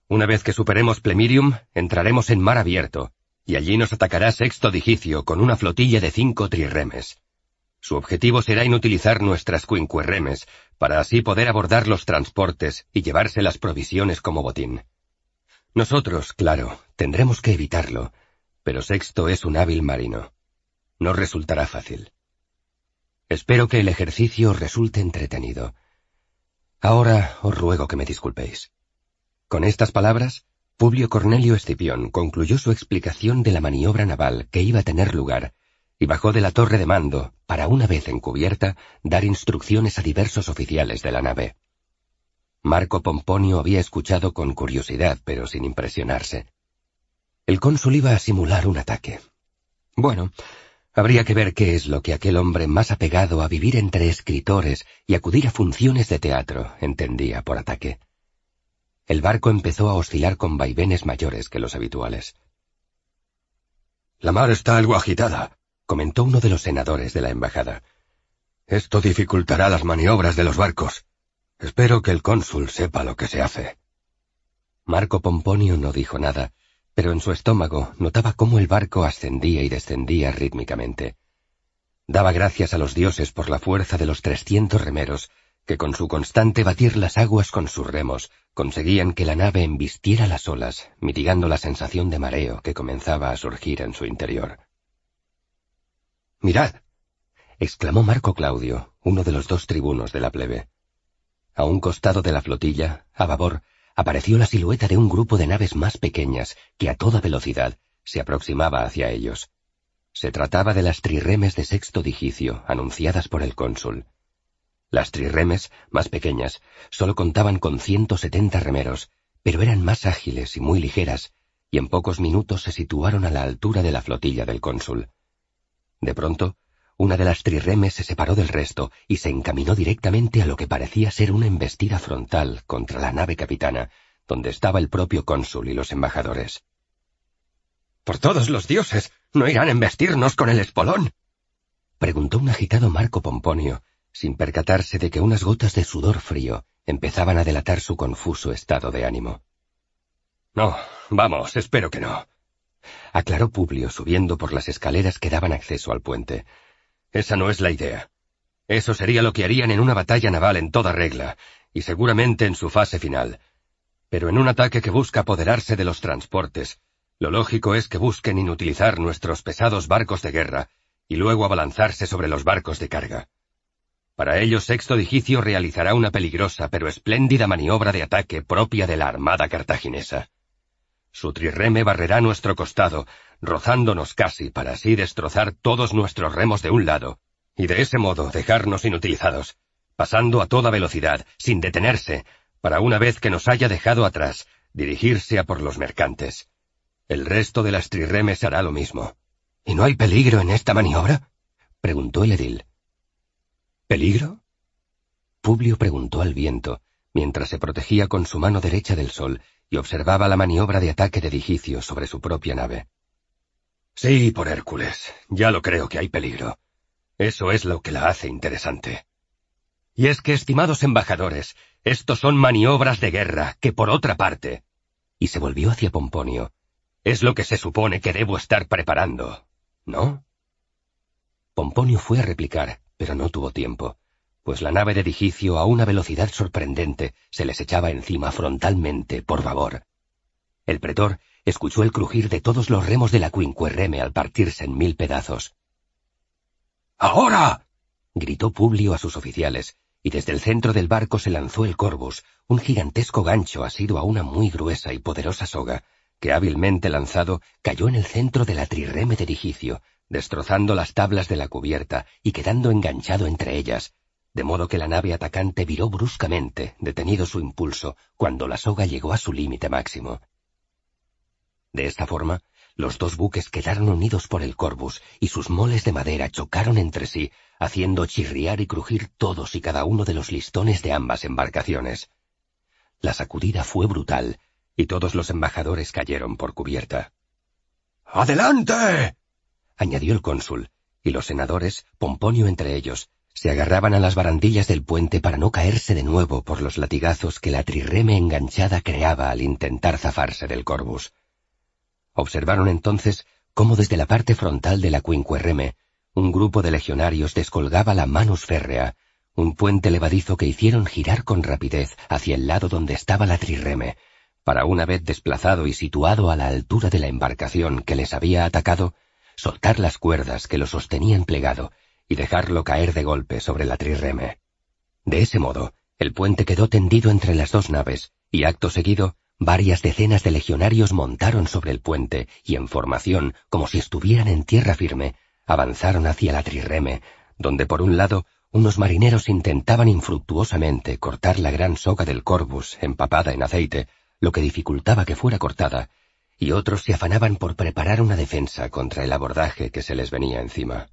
Una vez que superemos Plemirium, entraremos en mar abierto, y allí nos atacará Sexto Digicio con una flotilla de cinco trirremes. Su objetivo será inutilizar nuestras quinquerremes, para así poder abordar los transportes y llevarse las provisiones como botín. Nosotros, claro, tendremos que evitarlo, pero Sexto es un hábil marino. No resultará fácil. Espero que el ejercicio resulte entretenido. Ahora os ruego que me disculpéis. Con estas palabras, Publio Cornelio Escipión concluyó su explicación de la maniobra naval que iba a tener lugar y bajó de la torre de mando para, una vez encubierta, dar instrucciones a diversos oficiales de la nave. Marco Pomponio había escuchado con curiosidad, pero sin impresionarse. El cónsul iba a simular un ataque. Bueno, habría que ver qué es lo que aquel hombre más apegado a vivir entre escritores y acudir a funciones de teatro entendía por ataque el barco empezó a oscilar con vaivenes mayores que los habituales. La mar está algo agitada, comentó uno de los senadores de la embajada. Esto dificultará las maniobras de los barcos. Espero que el cónsul sepa lo que se hace. Marco Pomponio no dijo nada, pero en su estómago notaba cómo el barco ascendía y descendía rítmicamente. Daba gracias a los dioses por la fuerza de los trescientos remeros que con su constante batir las aguas con sus remos conseguían que la nave embistiera las olas, mitigando la sensación de mareo que comenzaba a surgir en su interior. Mirad, exclamó Marco Claudio, uno de los dos tribunos de la plebe. A un costado de la flotilla, a babor, apareció la silueta de un grupo de naves más pequeñas que a toda velocidad se aproximaba hacia ellos. Se trataba de las trirremes de sexto digicio anunciadas por el cónsul. Las trirremes, más pequeñas, solo contaban con ciento setenta remeros, pero eran más ágiles y muy ligeras, y en pocos minutos se situaron a la altura de la flotilla del cónsul. De pronto, una de las trirremes se separó del resto y se encaminó directamente a lo que parecía ser una embestida frontal contra la nave capitana, donde estaba el propio cónsul y los embajadores. Por todos los dioses, ¿no irán a embestirnos con el espolón? preguntó un agitado Marco Pomponio, sin percatarse de que unas gotas de sudor frío empezaban a delatar su confuso estado de ánimo. No, vamos, espero que no, aclaró Publio subiendo por las escaleras que daban acceso al puente. Esa no es la idea. Eso sería lo que harían en una batalla naval en toda regla, y seguramente en su fase final. Pero en un ataque que busca apoderarse de los transportes, lo lógico es que busquen inutilizar nuestros pesados barcos de guerra y luego abalanzarse sobre los barcos de carga. Para ello, Sexto Digicio realizará una peligrosa pero espléndida maniobra de ataque propia de la Armada cartaginesa. Su trirreme barrerá nuestro costado, rozándonos casi para así destrozar todos nuestros remos de un lado, y de ese modo dejarnos inutilizados, pasando a toda velocidad, sin detenerse, para una vez que nos haya dejado atrás, dirigirse a por los mercantes. El resto de las trirremes hará lo mismo. ¿Y no hay peligro en esta maniobra? preguntó el edil. ¿Peligro? Publio preguntó al viento, mientras se protegía con su mano derecha del sol y observaba la maniobra de ataque de Digicio sobre su propia nave. Sí, por Hércules, ya lo creo que hay peligro. Eso es lo que la hace interesante. Y es que, estimados embajadores, estos son maniobras de guerra que, por otra parte, y se volvió hacia Pomponio, es lo que se supone que debo estar preparando, ¿no? Pomponio fue a replicar, pero no tuvo tiempo, pues la nave de Digicio a una velocidad sorprendente se les echaba encima frontalmente por favor. El pretor escuchó el crujir de todos los remos de la Quinquerreme al partirse en mil pedazos. ¡Ahora! gritó Publio a sus oficiales, y desde el centro del barco se lanzó el Corvus, un gigantesco gancho asido a una muy gruesa y poderosa soga, que hábilmente lanzado cayó en el centro de la trirreme de Digicio, destrozando las tablas de la cubierta y quedando enganchado entre ellas, de modo que la nave atacante viró bruscamente, detenido su impulso, cuando la soga llegó a su límite máximo. De esta forma, los dos buques quedaron unidos por el Corvus y sus moles de madera chocaron entre sí, haciendo chirriar y crujir todos y cada uno de los listones de ambas embarcaciones. La sacudida fue brutal, y todos los embajadores cayeron por cubierta. ¡Adelante! añadió el cónsul, y los senadores, Pomponio entre ellos, se agarraban a las barandillas del puente para no caerse de nuevo por los latigazos que la trirreme enganchada creaba al intentar zafarse del Corvus. Observaron entonces cómo desde la parte frontal de la Quinquerreme un grupo de legionarios descolgaba la Manus Férrea, un puente levadizo que hicieron girar con rapidez hacia el lado donde estaba la trirreme, para una vez desplazado y situado a la altura de la embarcación que les había atacado, soltar las cuerdas que lo sostenían plegado y dejarlo caer de golpe sobre la trirreme. De ese modo, el puente quedó tendido entre las dos naves, y acto seguido, varias decenas de legionarios montaron sobre el puente y en formación, como si estuvieran en tierra firme, avanzaron hacia la trirreme, donde por un lado unos marineros intentaban infructuosamente cortar la gran soga del Corvus empapada en aceite, lo que dificultaba que fuera cortada, y otros se afanaban por preparar una defensa contra el abordaje que se les venía encima.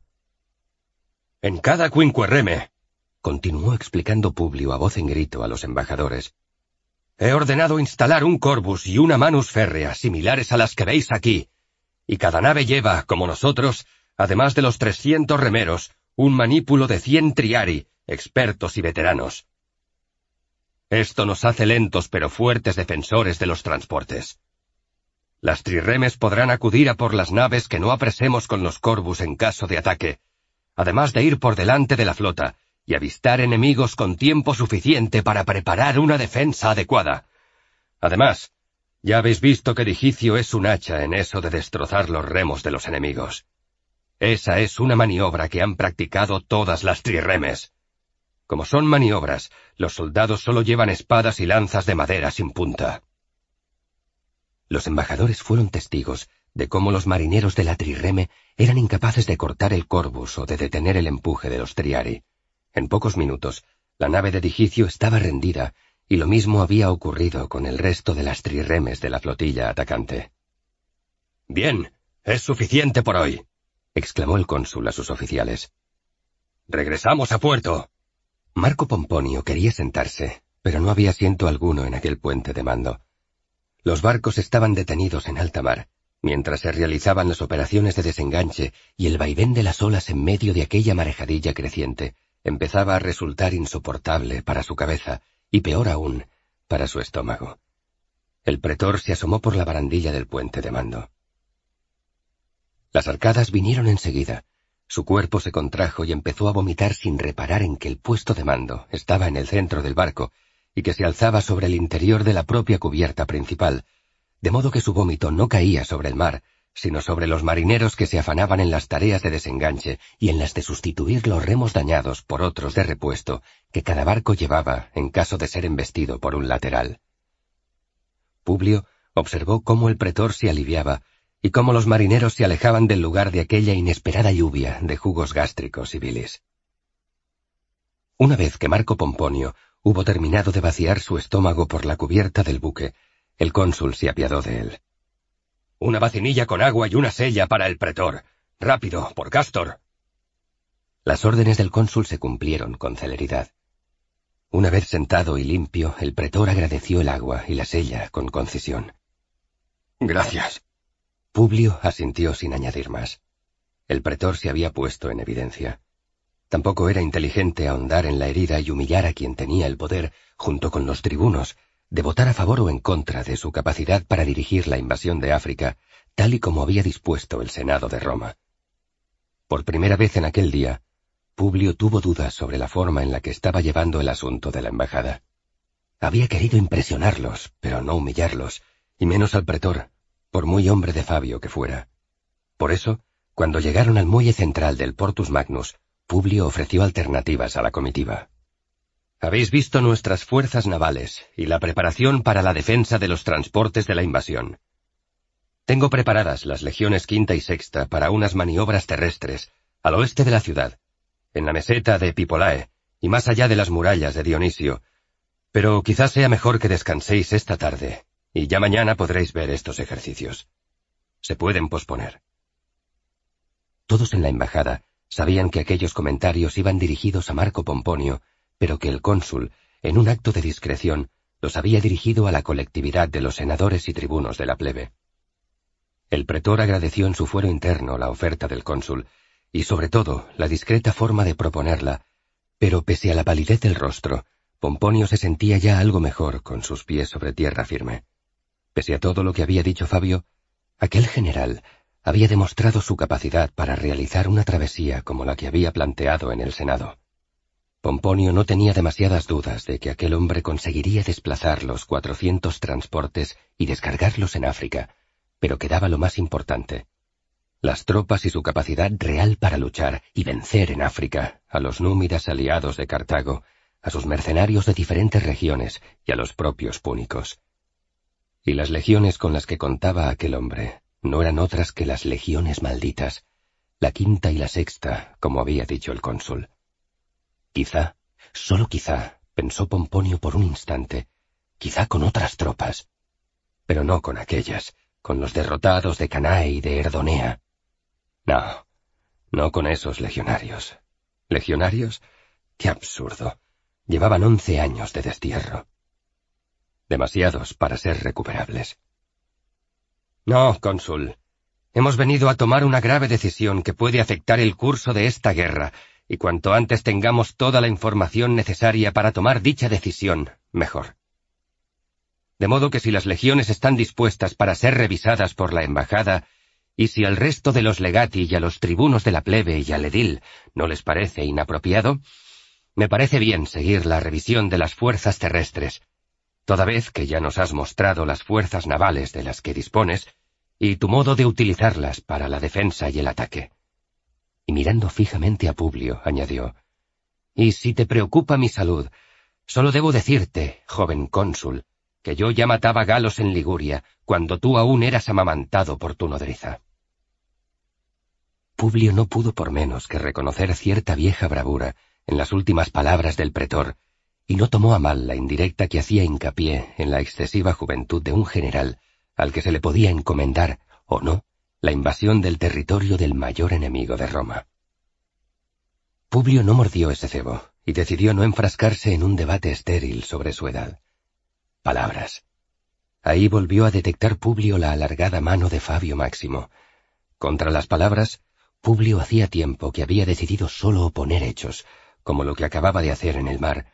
En cada quinquerreme, continuó explicando Publio a voz en grito a los embajadores, he ordenado instalar un Corvus y una Manus Férrea similares a las que veis aquí, y cada nave lleva, como nosotros, además de los trescientos remeros, un manípulo de cien triari, expertos y veteranos. Esto nos hace lentos pero fuertes defensores de los transportes. Las trirremes podrán acudir a por las naves que no apresemos con los Corvus en caso de ataque, además de ir por delante de la flota y avistar enemigos con tiempo suficiente para preparar una defensa adecuada. Además, ya habéis visto que Digicio es un hacha en eso de destrozar los remos de los enemigos. Esa es una maniobra que han practicado todas las trirremes. Como son maniobras, los soldados solo llevan espadas y lanzas de madera sin punta. Los embajadores fueron testigos de cómo los marineros de la trirreme eran incapaces de cortar el Corvus o de detener el empuje de los triari. En pocos minutos, la nave de Digicio estaba rendida, y lo mismo había ocurrido con el resto de las trirremes de la flotilla atacante. Bien, es suficiente por hoy, exclamó el cónsul a sus oficiales. Regresamos a puerto. Marco Pomponio quería sentarse, pero no había asiento alguno en aquel puente de mando. Los barcos estaban detenidos en alta mar, mientras se realizaban las operaciones de desenganche y el vaivén de las olas en medio de aquella marejadilla creciente empezaba a resultar insoportable para su cabeza y peor aún, para su estómago. El pretor se asomó por la barandilla del puente de mando. Las arcadas vinieron enseguida. Su cuerpo se contrajo y empezó a vomitar sin reparar en que el puesto de mando estaba en el centro del barco y que se alzaba sobre el interior de la propia cubierta principal, de modo que su vómito no caía sobre el mar, sino sobre los marineros que se afanaban en las tareas de desenganche y en las de sustituir los remos dañados por otros de repuesto que cada barco llevaba en caso de ser embestido por un lateral. Publio observó cómo el pretor se aliviaba y cómo los marineros se alejaban del lugar de aquella inesperada lluvia de jugos gástricos y bilis. Una vez que Marco Pomponio hubo terminado de vaciar su estómago por la cubierta del buque, el cónsul se apiadó de él. Una vacinilla con agua y una sella para el pretor. Rápido, por Castor. Las órdenes del cónsul se cumplieron con celeridad. Una vez sentado y limpio, el pretor agradeció el agua y la sella con concisión. Gracias. Publio asintió sin añadir más. El pretor se había puesto en evidencia. Tampoco era inteligente ahondar en la herida y humillar a quien tenía el poder, junto con los tribunos, de votar a favor o en contra de su capacidad para dirigir la invasión de África, tal y como había dispuesto el Senado de Roma. Por primera vez en aquel día, Publio tuvo dudas sobre la forma en la que estaba llevando el asunto de la embajada. Había querido impresionarlos, pero no humillarlos, y menos al pretor, por muy hombre de Fabio que fuera. Por eso, cuando llegaron al muelle central del Portus Magnus, Publio ofreció alternativas a la comitiva. Habéis visto nuestras fuerzas navales y la preparación para la defensa de los transportes de la invasión. Tengo preparadas las legiones quinta y sexta para unas maniobras terrestres al oeste de la ciudad, en la meseta de Pipolae y más allá de las murallas de Dionisio, pero quizás sea mejor que descanséis esta tarde, y ya mañana podréis ver estos ejercicios. Se pueden posponer. Todos en la embajada sabían que aquellos comentarios iban dirigidos a Marco Pomponio pero que el cónsul, en un acto de discreción, los había dirigido a la colectividad de los senadores y tribunos de la plebe. El pretor agradeció en su fuero interno la oferta del cónsul, y sobre todo la discreta forma de proponerla, pero pese a la palidez del rostro, Pomponio se sentía ya algo mejor con sus pies sobre tierra firme. Pese a todo lo que había dicho Fabio, aquel general había demostrado su capacidad para realizar una travesía como la que había planteado en el Senado. Pomponio no tenía demasiadas dudas de que aquel hombre conseguiría desplazar los cuatrocientos transportes y descargarlos en África, pero quedaba lo más importante. Las tropas y su capacidad real para luchar y vencer en África a los númidas aliados de Cartago, a sus mercenarios de diferentes regiones y a los propios púnicos. Y las legiones con las que contaba aquel hombre no eran otras que las legiones malditas, la quinta y la sexta, como había dicho el cónsul. Quizá, solo quizá, pensó Pomponio por un instante, quizá con otras tropas. Pero no con aquellas, con los derrotados de Canae y de Erdonea. No, no con esos legionarios. ¿Legionarios? ¡Qué absurdo! Llevaban once años de destierro. Demasiados para ser recuperables. No, cónsul. Hemos venido a tomar una grave decisión que puede afectar el curso de esta guerra y cuanto antes tengamos toda la información necesaria para tomar dicha decisión, mejor. De modo que si las legiones están dispuestas para ser revisadas por la embajada, y si al resto de los legati y a los tribunos de la plebe y al edil no les parece inapropiado, me parece bien seguir la revisión de las fuerzas terrestres, toda vez que ya nos has mostrado las fuerzas navales de las que dispones y tu modo de utilizarlas para la defensa y el ataque y mirando fijamente a Publio, añadió, Y si te preocupa mi salud, solo debo decirte, joven cónsul, que yo ya mataba galos en Liguria cuando tú aún eras amamantado por tu nodriza. Publio no pudo por menos que reconocer cierta vieja bravura en las últimas palabras del pretor, y no tomó a mal la indirecta que hacía hincapié en la excesiva juventud de un general al que se le podía encomendar, o no, la invasión del territorio del mayor enemigo de Roma. Publio no mordió ese cebo y decidió no enfrascarse en un debate estéril sobre su edad. Palabras. Ahí volvió a detectar Publio la alargada mano de Fabio Máximo. Contra las palabras, Publio hacía tiempo que había decidido solo oponer hechos, como lo que acababa de hacer en el mar.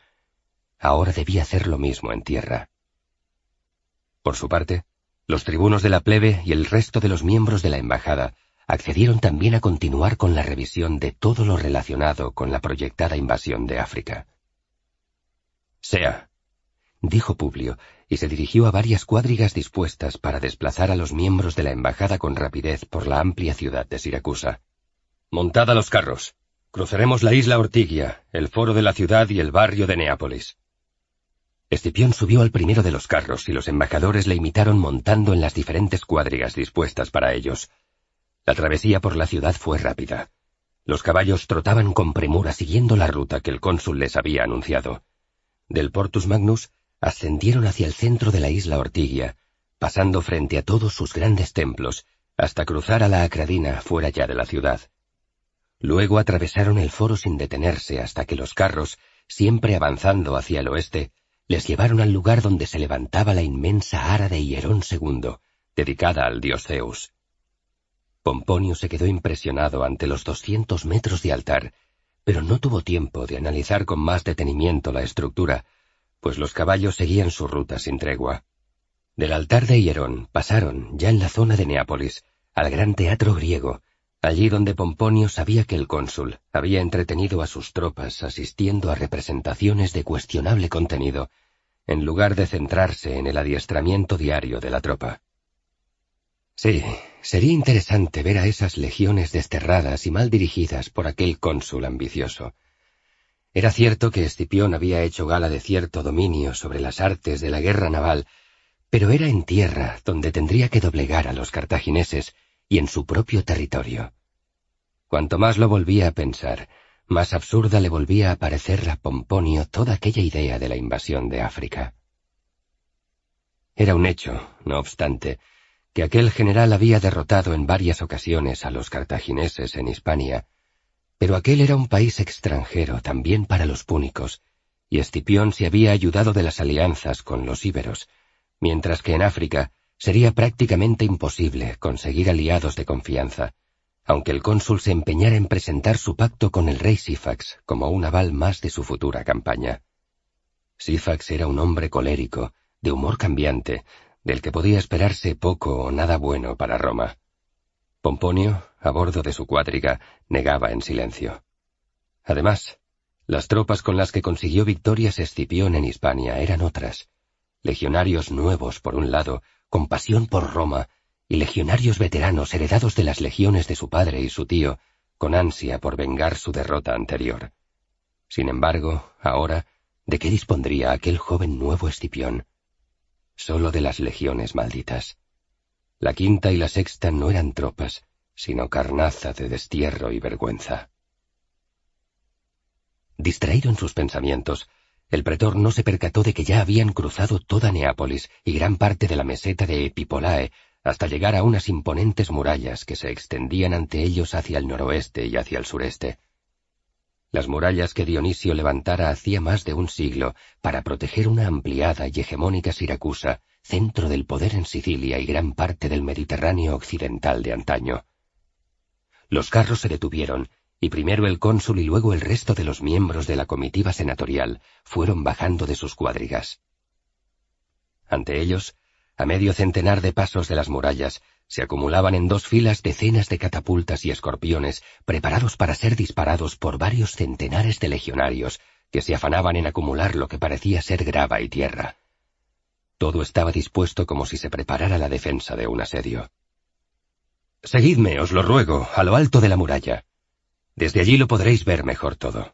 Ahora debía hacer lo mismo en tierra. Por su parte, los tribunos de la plebe y el resto de los miembros de la embajada accedieron también a continuar con la revisión de todo lo relacionado con la proyectada invasión de África. Sea, dijo Publio, y se dirigió a varias cuadrigas dispuestas para desplazar a los miembros de la embajada con rapidez por la amplia ciudad de Siracusa. Montad a los carros. Cruzaremos la isla Ortigia, el foro de la ciudad y el barrio de Neápolis. Escipión subió al primero de los carros y los embajadores le imitaron montando en las diferentes cuadrigas dispuestas para ellos. La travesía por la ciudad fue rápida. Los caballos trotaban con premura siguiendo la ruta que el cónsul les había anunciado. Del Portus Magnus ascendieron hacia el centro de la isla Ortigia, pasando frente a todos sus grandes templos, hasta cruzar a la Acradina fuera ya de la ciudad. Luego atravesaron el foro sin detenerse hasta que los carros, siempre avanzando hacia el oeste, les llevaron al lugar donde se levantaba la inmensa ara de Hierón II, dedicada al dios Zeus. Pomponio se quedó impresionado ante los doscientos metros de altar, pero no tuvo tiempo de analizar con más detenimiento la estructura, pues los caballos seguían su ruta sin tregua. Del altar de Hierón pasaron, ya en la zona de Neápolis, al gran teatro griego, allí donde Pomponio sabía que el cónsul había entretenido a sus tropas asistiendo a representaciones de cuestionable contenido, en lugar de centrarse en el adiestramiento diario de la tropa. Sí, sería interesante ver a esas legiones desterradas y mal dirigidas por aquel cónsul ambicioso. Era cierto que Escipión había hecho gala de cierto dominio sobre las artes de la guerra naval, pero era en tierra donde tendría que doblegar a los cartagineses y en su propio territorio. Cuanto más lo volvía a pensar, más absurda le volvía a parecer a Pomponio toda aquella idea de la invasión de África. Era un hecho, no obstante, que aquel general había derrotado en varias ocasiones a los cartagineses en Hispania, pero aquel era un país extranjero también para los púnicos, y Escipión se había ayudado de las alianzas con los íberos, mientras que en África sería prácticamente imposible conseguir aliados de confianza, aunque el cónsul se empeñara en presentar su pacto con el rey Sifax como un aval más de su futura campaña. Sifax era un hombre colérico, de humor cambiante, del que podía esperarse poco o nada bueno para Roma. Pomponio, a bordo de su cuadriga, negaba en silencio. Además, las tropas con las que consiguió victorias Escipión en Hispania eran otras. Legionarios nuevos, por un lado, con pasión por Roma, y legionarios veteranos heredados de las legiones de su padre y su tío, con ansia por vengar su derrota anterior. Sin embargo, ahora, ¿de qué dispondría aquel joven nuevo Escipión? Solo de las legiones malditas. La quinta y la sexta no eran tropas, sino carnaza de destierro y vergüenza. Distraído en sus pensamientos, el pretor no se percató de que ya habían cruzado toda Neápolis y gran parte de la meseta de Epipolae hasta llegar a unas imponentes murallas que se extendían ante ellos hacia el noroeste y hacia el sureste. Las murallas que Dionisio levantara hacía más de un siglo para proteger una ampliada y hegemónica Siracusa, centro del poder en Sicilia y gran parte del Mediterráneo occidental de antaño. Los carros se detuvieron, y primero el cónsul y luego el resto de los miembros de la comitiva senatorial fueron bajando de sus cuadrigas. Ante ellos, a medio centenar de pasos de las murallas, se acumulaban en dos filas decenas de catapultas y escorpiones preparados para ser disparados por varios centenares de legionarios que se afanaban en acumular lo que parecía ser grava y tierra. Todo estaba dispuesto como si se preparara la defensa de un asedio. Seguidme, os lo ruego, a lo alto de la muralla. Desde allí lo podréis ver mejor todo.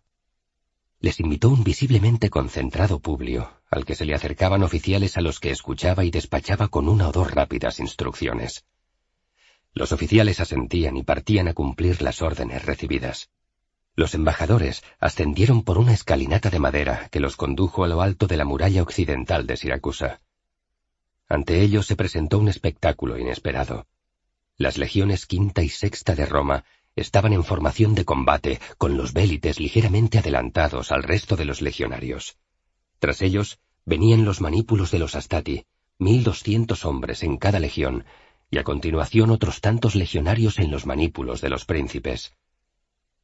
Les invitó un visiblemente concentrado Publio, al que se le acercaban oficiales a los que escuchaba y despachaba con una o dos rápidas instrucciones. Los oficiales asentían y partían a cumplir las órdenes recibidas. Los embajadores ascendieron por una escalinata de madera que los condujo a lo alto de la muralla occidental de Siracusa. Ante ellos se presentó un espectáculo inesperado. Las legiones quinta y sexta de Roma estaban en formación de combate, con los vélites ligeramente adelantados al resto de los legionarios. Tras ellos venían los manípulos de los Astati, mil doscientos hombres en cada legión, y a continuación otros tantos legionarios en los manípulos de los príncipes.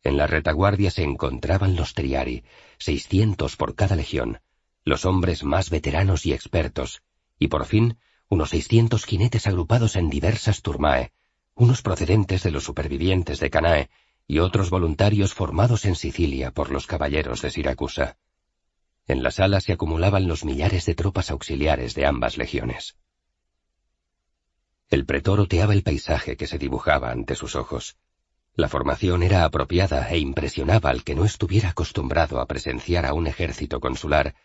En la retaguardia se encontraban los triari, seiscientos por cada legión, los hombres más veteranos y expertos, y por fin unos seiscientos jinetes agrupados en diversas turmae, unos procedentes de los supervivientes de Canae y otros voluntarios formados en Sicilia por los caballeros de Siracusa. En la sala se acumulaban los millares de tropas auxiliares de ambas legiones. El pretor oteaba el paisaje que se dibujaba ante sus ojos. La formación era apropiada e impresionaba al que no estuviera acostumbrado a presenciar a un ejército consular,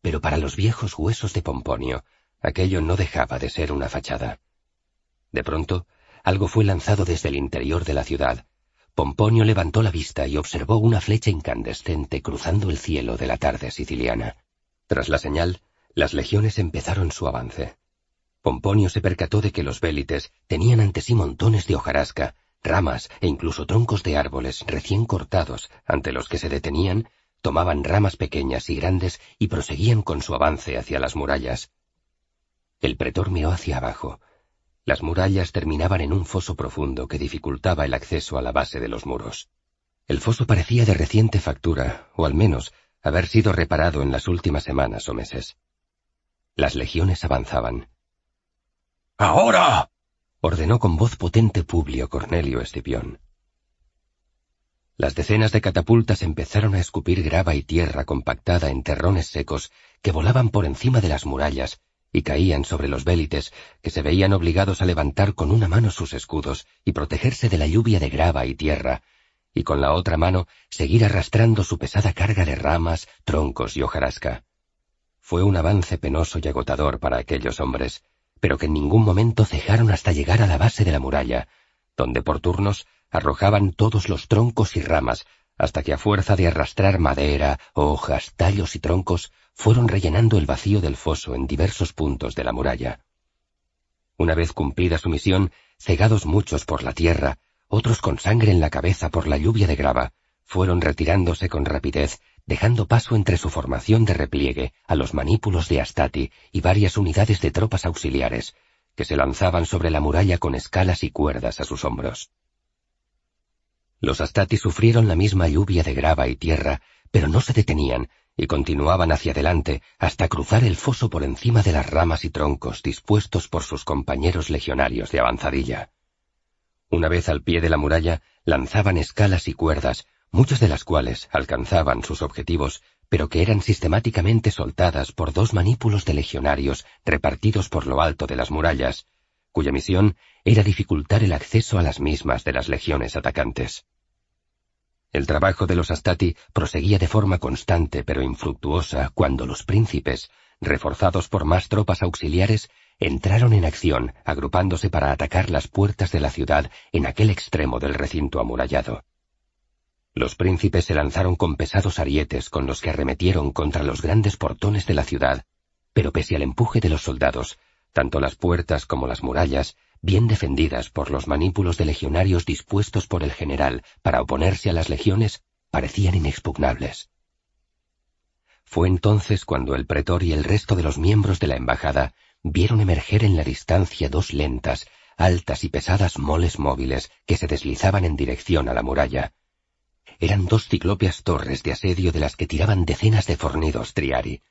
pero para los viejos huesos de Pomponio, aquello no dejaba de ser una fachada. De pronto, algo fue lanzado desde el interior de la ciudad. Pomponio levantó la vista y observó una flecha incandescente cruzando el cielo de la tarde siciliana. Tras la señal, las legiones empezaron su avance. Pomponio se percató de que los vélites tenían ante sí montones de hojarasca, ramas e incluso troncos de árboles recién cortados, ante los que se detenían, tomaban ramas pequeñas y grandes y proseguían con su avance hacia las murallas. El pretor miró hacia abajo. Las murallas terminaban en un foso profundo que dificultaba el acceso a la base de los muros. El foso parecía de reciente factura, o al menos haber sido reparado en las últimas semanas o meses. Las legiones avanzaban. ¡Ahora! ordenó con voz potente Publio Cornelio Escipión. Las decenas de catapultas empezaron a escupir grava y tierra compactada en terrones secos que volaban por encima de las murallas y caían sobre los vélites, que se veían obligados a levantar con una mano sus escudos y protegerse de la lluvia de grava y tierra, y con la otra mano seguir arrastrando su pesada carga de ramas, troncos y hojarasca. Fue un avance penoso y agotador para aquellos hombres, pero que en ningún momento cejaron hasta llegar a la base de la muralla, donde por turnos arrojaban todos los troncos y ramas, hasta que a fuerza de arrastrar madera, hojas, tallos y troncos, fueron rellenando el vacío del foso en diversos puntos de la muralla. Una vez cumplida su misión, cegados muchos por la tierra, otros con sangre en la cabeza por la lluvia de grava, fueron retirándose con rapidez, dejando paso entre su formación de repliegue a los manípulos de Astati y varias unidades de tropas auxiliares, que se lanzaban sobre la muralla con escalas y cuerdas a sus hombros. Los Astati sufrieron la misma lluvia de grava y tierra, pero no se detenían, y continuaban hacia adelante hasta cruzar el foso por encima de las ramas y troncos dispuestos por sus compañeros legionarios de avanzadilla. Una vez al pie de la muralla, lanzaban escalas y cuerdas, muchas de las cuales alcanzaban sus objetivos, pero que eran sistemáticamente soltadas por dos manípulos de legionarios repartidos por lo alto de las murallas, cuya misión era dificultar el acceso a las mismas de las legiones atacantes. El trabajo de los Astati proseguía de forma constante pero infructuosa cuando los príncipes, reforzados por más tropas auxiliares, entraron en acción, agrupándose para atacar las puertas de la ciudad en aquel extremo del recinto amurallado. Los príncipes se lanzaron con pesados arietes con los que arremetieron contra los grandes portones de la ciudad, pero pese al empuje de los soldados, tanto las puertas como las murallas bien defendidas por los manípulos de legionarios dispuestos por el general para oponerse a las legiones, parecían inexpugnables. Fue entonces cuando el pretor y el resto de los miembros de la embajada vieron emerger en la distancia dos lentas, altas y pesadas moles móviles que se deslizaban en dirección a la muralla. Eran dos ciclópeas torres de asedio de las que tiraban decenas de fornidos triari.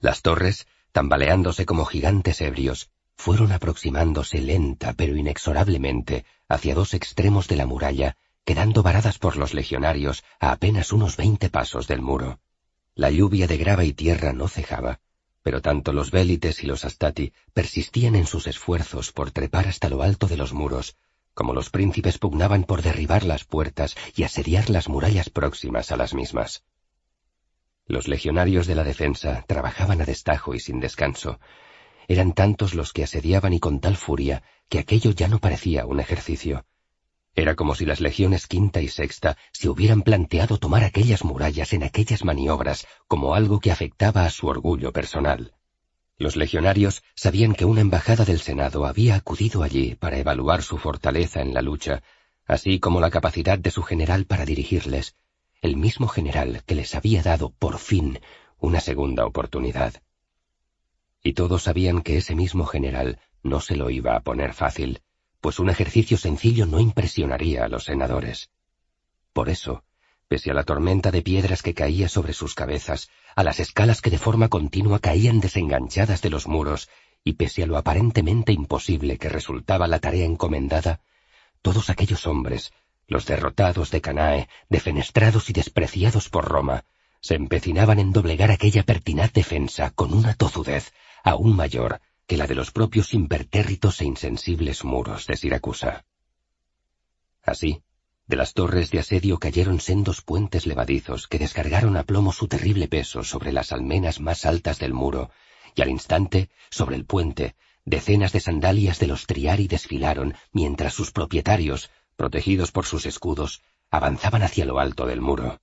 Las torres, tambaleándose como gigantes ebrios, fueron aproximándose lenta pero inexorablemente hacia dos extremos de la muralla, quedando varadas por los legionarios a apenas unos veinte pasos del muro. La lluvia de grava y tierra no cejaba, pero tanto los vélites y los astati persistían en sus esfuerzos por trepar hasta lo alto de los muros, como los príncipes pugnaban por derribar las puertas y asediar las murallas próximas a las mismas. Los legionarios de la defensa trabajaban a destajo y sin descanso, eran tantos los que asediaban y con tal furia que aquello ya no parecía un ejercicio. Era como si las legiones quinta y sexta se hubieran planteado tomar aquellas murallas en aquellas maniobras como algo que afectaba a su orgullo personal. Los legionarios sabían que una embajada del Senado había acudido allí para evaluar su fortaleza en la lucha, así como la capacidad de su general para dirigirles, el mismo general que les había dado, por fin, una segunda oportunidad. Y todos sabían que ese mismo general no se lo iba a poner fácil, pues un ejercicio sencillo no impresionaría a los senadores. Por eso, pese a la tormenta de piedras que caía sobre sus cabezas, a las escalas que de forma continua caían desenganchadas de los muros, y pese a lo aparentemente imposible que resultaba la tarea encomendada, todos aquellos hombres, los derrotados de Canae, defenestrados y despreciados por Roma, se empecinaban en doblegar aquella pertinaz defensa con una tozudez aún mayor que la de los propios impertérritos e insensibles muros de Siracusa. Así, de las torres de asedio cayeron sendos puentes levadizos que descargaron a plomo su terrible peso sobre las almenas más altas del muro, y al instante, sobre el puente, decenas de sandalias de los Triari desfilaron, mientras sus propietarios, protegidos por sus escudos, avanzaban hacia lo alto del muro.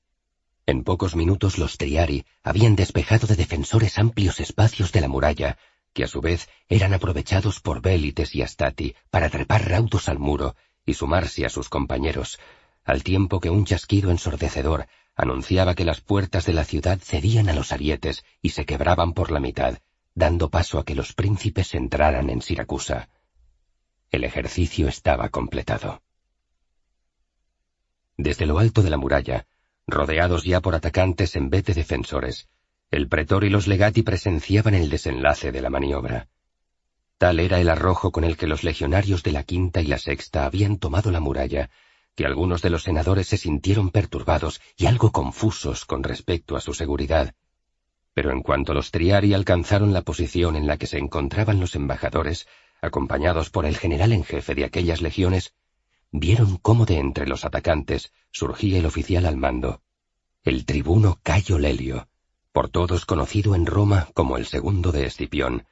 En pocos minutos los Triari habían despejado de defensores amplios espacios de la muralla, que a su vez eran aprovechados por Bélites y Astati para trepar raudos al muro y sumarse a sus compañeros, al tiempo que un chasquido ensordecedor anunciaba que las puertas de la ciudad cedían a los arietes y se quebraban por la mitad, dando paso a que los príncipes entraran en Siracusa. El ejercicio estaba completado. Desde lo alto de la muralla, rodeados ya por atacantes en vez de defensores, el pretor y los legati presenciaban el desenlace de la maniobra. Tal era el arrojo con el que los legionarios de la quinta y la sexta habían tomado la muralla, que algunos de los senadores se sintieron perturbados y algo confusos con respecto a su seguridad. Pero en cuanto los Triari alcanzaron la posición en la que se encontraban los embajadores, acompañados por el general en jefe de aquellas legiones, vieron cómo de entre los atacantes surgía el oficial al mando, el tribuno Cayo Lelio, por todos conocido en Roma como el segundo de Escipión,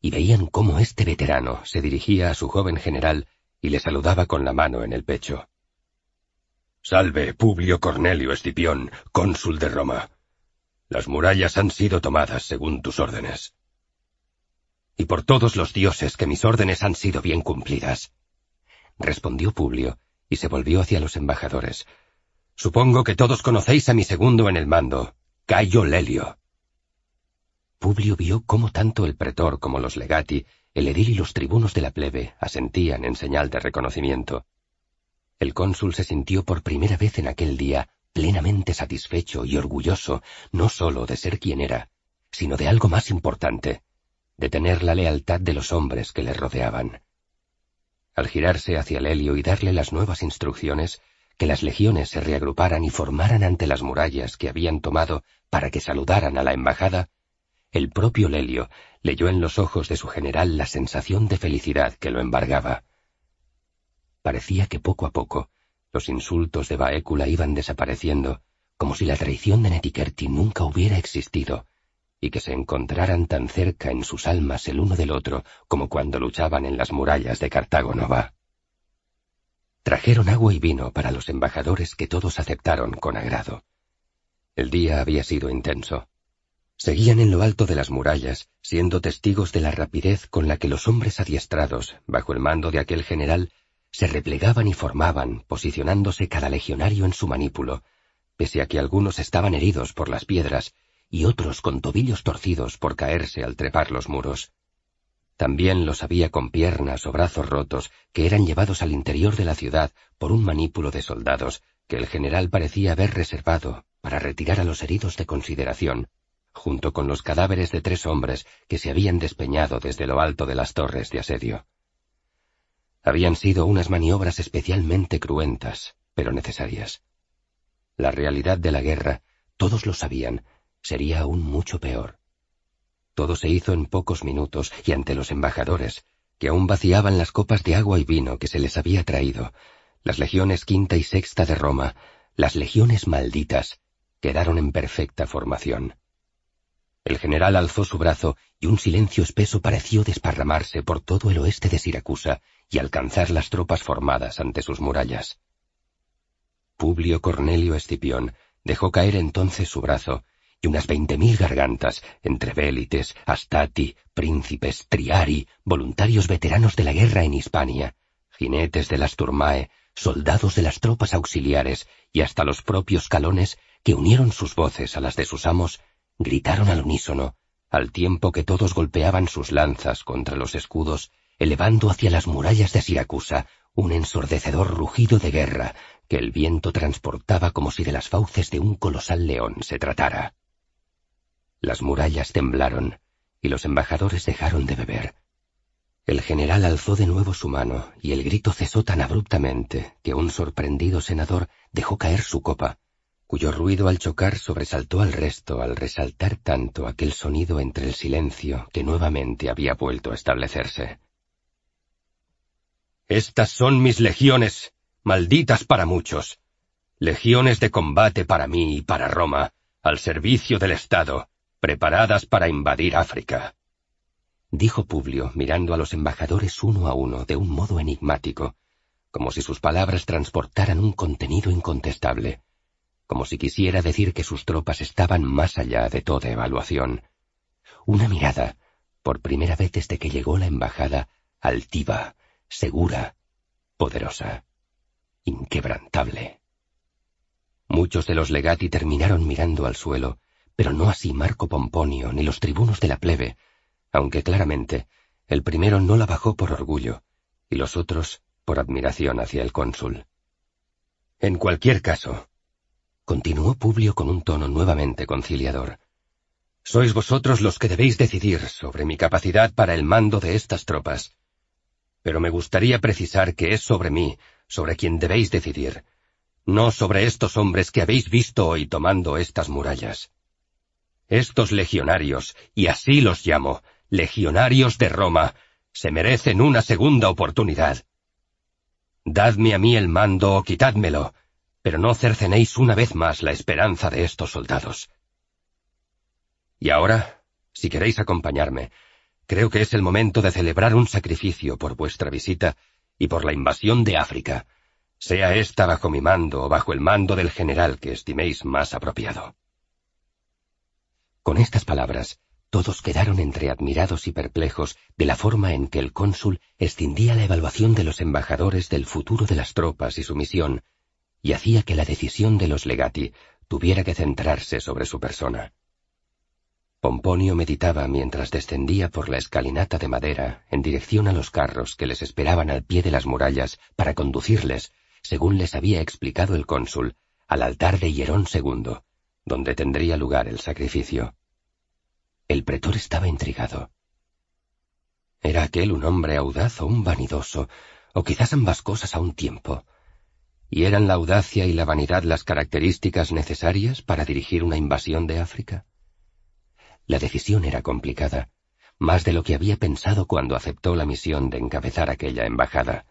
y veían cómo este veterano se dirigía a su joven general y le saludaba con la mano en el pecho. Salve, Publio Cornelio Escipión, cónsul de Roma. Las murallas han sido tomadas según tus órdenes. Y por todos los dioses que mis órdenes han sido bien cumplidas. Respondió Publio, y se volvió hacia los embajadores. Supongo que todos conocéis a mi segundo en el mando, Cayo Lelio. Publio vio cómo tanto el pretor como los legati, el edil y los tribunos de la plebe asentían en señal de reconocimiento. El cónsul se sintió por primera vez en aquel día plenamente satisfecho y orgulloso no sólo de ser quien era, sino de algo más importante, de tener la lealtad de los hombres que le rodeaban. Al girarse hacia Lelio y darle las nuevas instrucciones, que las legiones se reagruparan y formaran ante las murallas que habían tomado para que saludaran a la embajada, el propio Lelio leyó en los ojos de su general la sensación de felicidad que lo embargaba. Parecía que poco a poco los insultos de Baécula iban desapareciendo, como si la traición de Netiquerti nunca hubiera existido, y que se encontraran tan cerca en sus almas el uno del otro como cuando luchaban en las murallas de Cartago Nova. Trajeron agua y vino para los embajadores que todos aceptaron con agrado. El día había sido intenso. Seguían en lo alto de las murallas, siendo testigos de la rapidez con la que los hombres adiestrados, bajo el mando de aquel general, se replegaban y formaban, posicionándose cada legionario en su manípulo, pese a que algunos estaban heridos por las piedras y otros con tobillos torcidos por caerse al trepar los muros. También los había con piernas o brazos rotos que eran llevados al interior de la ciudad por un manípulo de soldados que el general parecía haber reservado para retirar a los heridos de consideración, junto con los cadáveres de tres hombres que se habían despeñado desde lo alto de las torres de asedio. Habían sido unas maniobras especialmente cruentas, pero necesarias. La realidad de la guerra, todos lo sabían, sería aún mucho peor. Todo se hizo en pocos minutos y ante los embajadores, que aún vaciaban las copas de agua y vino que se les había traído, las legiones quinta y sexta de Roma, las legiones malditas, quedaron en perfecta formación. El general alzó su brazo y un silencio espeso pareció desparramarse por todo el oeste de Siracusa y alcanzar las tropas formadas ante sus murallas. Publio Cornelio Escipión dejó caer entonces su brazo y unas veinte mil gargantas, entre vélites, astati, príncipes, triari, voluntarios veteranos de la guerra en Hispania, jinetes de las Turmae, soldados de las tropas auxiliares y hasta los propios calones, que unieron sus voces a las de sus amos, gritaron al unísono, al tiempo que todos golpeaban sus lanzas contra los escudos, elevando hacia las murallas de Siracusa un ensordecedor rugido de guerra que el viento transportaba como si de las fauces de un colosal león se tratara. Las murallas temblaron y los embajadores dejaron de beber. El general alzó de nuevo su mano y el grito cesó tan abruptamente que un sorprendido senador dejó caer su copa, cuyo ruido al chocar sobresaltó al resto al resaltar tanto aquel sonido entre el silencio que nuevamente había vuelto a establecerse. Estas son mis legiones, malditas para muchos, legiones de combate para mí y para Roma, al servicio del Estado, preparadas para invadir África. Dijo Publio, mirando a los embajadores uno a uno de un modo enigmático, como si sus palabras transportaran un contenido incontestable, como si quisiera decir que sus tropas estaban más allá de toda evaluación. Una mirada, por primera vez desde que llegó la embajada, altiva, segura, poderosa, inquebrantable. Muchos de los legati terminaron mirando al suelo, pero no así Marco Pomponio ni los tribunos de la plebe, aunque claramente el primero no la bajó por orgullo y los otros por admiración hacia el cónsul. En cualquier caso, continuó Publio con un tono nuevamente conciliador, sois vosotros los que debéis decidir sobre mi capacidad para el mando de estas tropas, pero me gustaría precisar que es sobre mí, sobre quien debéis decidir, no sobre estos hombres que habéis visto hoy tomando estas murallas. Estos legionarios, y así los llamo, legionarios de Roma, se merecen una segunda oportunidad. Dadme a mí el mando o quitádmelo, pero no cercenéis una vez más la esperanza de estos soldados. Y ahora, si queréis acompañarme, Creo que es el momento de celebrar un sacrificio por vuestra visita y por la invasión de África, sea esta bajo mi mando o bajo el mando del general que estiméis más apropiado. Con estas palabras, todos quedaron entre admirados y perplejos de la forma en que el cónsul extendía la evaluación de los embajadores del futuro de las tropas y su misión, y hacía que la decisión de los legati tuviera que centrarse sobre su persona. Pomponio meditaba mientras descendía por la escalinata de madera en dirección a los carros que les esperaban al pie de las murallas para conducirles, según les había explicado el cónsul, al altar de Hierón II, donde tendría lugar el sacrificio. El pretor estaba intrigado. ¿Era aquel un hombre audaz o un vanidoso, o quizás ambas cosas a un tiempo? ¿Y eran la audacia y la vanidad las características necesarias para dirigir una invasión de África? La decisión era complicada, más de lo que había pensado cuando aceptó la misión de encabezar aquella embajada.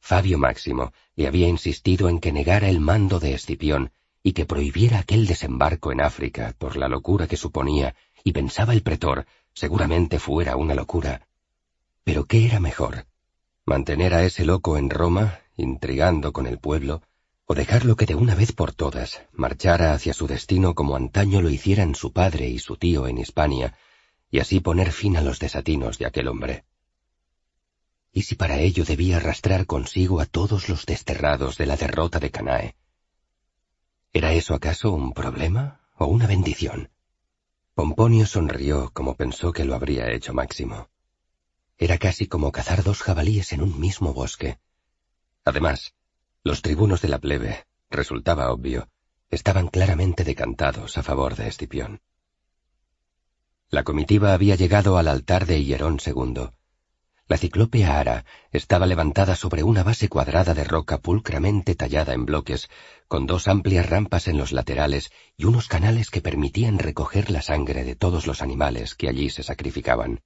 Fabio Máximo le había insistido en que negara el mando de Escipión y que prohibiera aquel desembarco en África por la locura que suponía, y pensaba el pretor, seguramente fuera una locura. Pero ¿qué era mejor? ¿Mantener a ese loco en Roma, intrigando con el pueblo, o dejarlo que de una vez por todas marchara hacia su destino como antaño lo hicieran su padre y su tío en Hispania, y así poner fin a los desatinos de aquel hombre. ¿Y si para ello debía arrastrar consigo a todos los desterrados de la derrota de Canae? ¿Era eso acaso un problema o una bendición? Pomponio sonrió como pensó que lo habría hecho Máximo. Era casi como cazar dos jabalíes en un mismo bosque. Además, los tribunos de la plebe, resultaba obvio, estaban claramente decantados a favor de Escipión. La comitiva había llegado al altar de Hierón II. La ciclópea ara estaba levantada sobre una base cuadrada de roca pulcramente tallada en bloques, con dos amplias rampas en los laterales y unos canales que permitían recoger la sangre de todos los animales que allí se sacrificaban.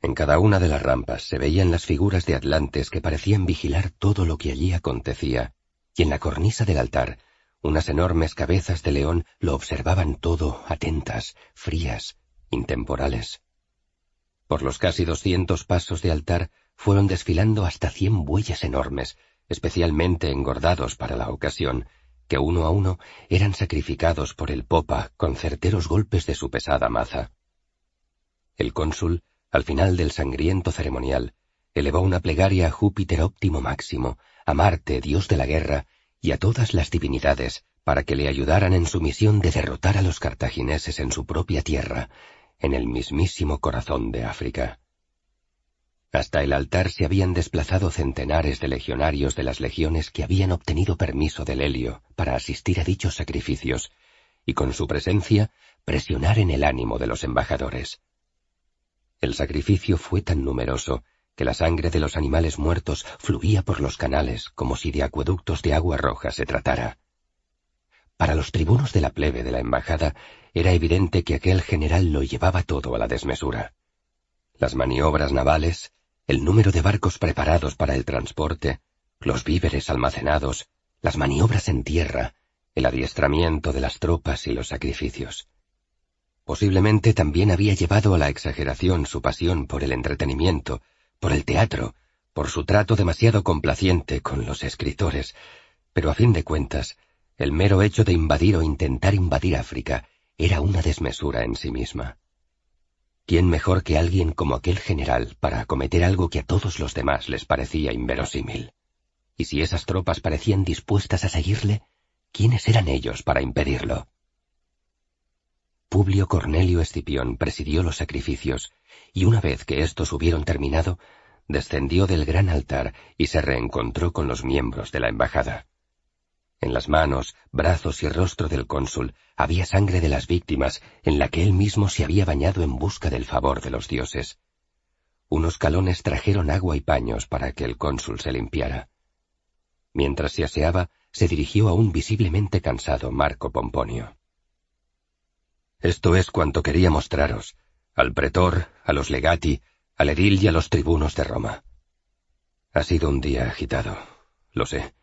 En cada una de las rampas se veían las figuras de atlantes que parecían vigilar todo lo que allí acontecía, y en la cornisa del altar, unas enormes cabezas de león lo observaban todo atentas, frías, intemporales. Por los casi doscientos pasos de altar fueron desfilando hasta cien bueyes enormes, especialmente engordados para la ocasión, que uno a uno eran sacrificados por el popa con certeros golpes de su pesada maza. El cónsul al final del sangriento ceremonial, elevó una plegaria a Júpiter óptimo máximo, a Marte, dios de la guerra, y a todas las divinidades, para que le ayudaran en su misión de derrotar a los cartagineses en su propia tierra, en el mismísimo corazón de África. Hasta el altar se habían desplazado centenares de legionarios de las legiones que habían obtenido permiso del Helio para asistir a dichos sacrificios, y con su presencia presionar en el ánimo de los embajadores. El sacrificio fue tan numeroso que la sangre de los animales muertos fluía por los canales como si de acueductos de agua roja se tratara. Para los tribunos de la plebe de la embajada era evidente que aquel general lo llevaba todo a la desmesura. Las maniobras navales, el número de barcos preparados para el transporte, los víveres almacenados, las maniobras en tierra, el adiestramiento de las tropas y los sacrificios. Posiblemente también había llevado a la exageración su pasión por el entretenimiento, por el teatro, por su trato demasiado complaciente con los escritores, pero a fin de cuentas, el mero hecho de invadir o intentar invadir África era una desmesura en sí misma. ¿Quién mejor que alguien como aquel general para acometer algo que a todos los demás les parecía inverosímil? Y si esas tropas parecían dispuestas a seguirle, ¿quiénes eran ellos para impedirlo? Publio Cornelio Escipión presidió los sacrificios, y una vez que estos hubieron terminado, descendió del gran altar y se reencontró con los miembros de la embajada. En las manos, brazos y rostro del cónsul había sangre de las víctimas en la que él mismo se había bañado en busca del favor de los dioses. Unos calones trajeron agua y paños para que el cónsul se limpiara. Mientras se aseaba, se dirigió a un visiblemente cansado Marco Pomponio. Esto es cuanto quería mostraros, al pretor, a los legati, al edil y a los tribunos de Roma. Ha sido un día agitado, lo sé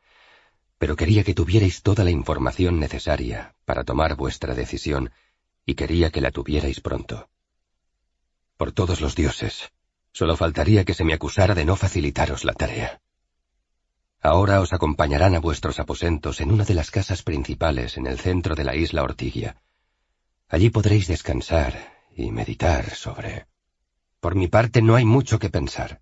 pero quería que tuvierais toda la información necesaria para tomar vuestra decisión y quería que la tuvierais pronto. Por todos los dioses, solo faltaría que se me acusara de no facilitaros la tarea. Ahora os acompañarán a vuestros aposentos en una de las casas principales en el centro de la isla Ortigia. Allí podréis descansar y meditar sobre... Por mi parte no hay mucho que pensar,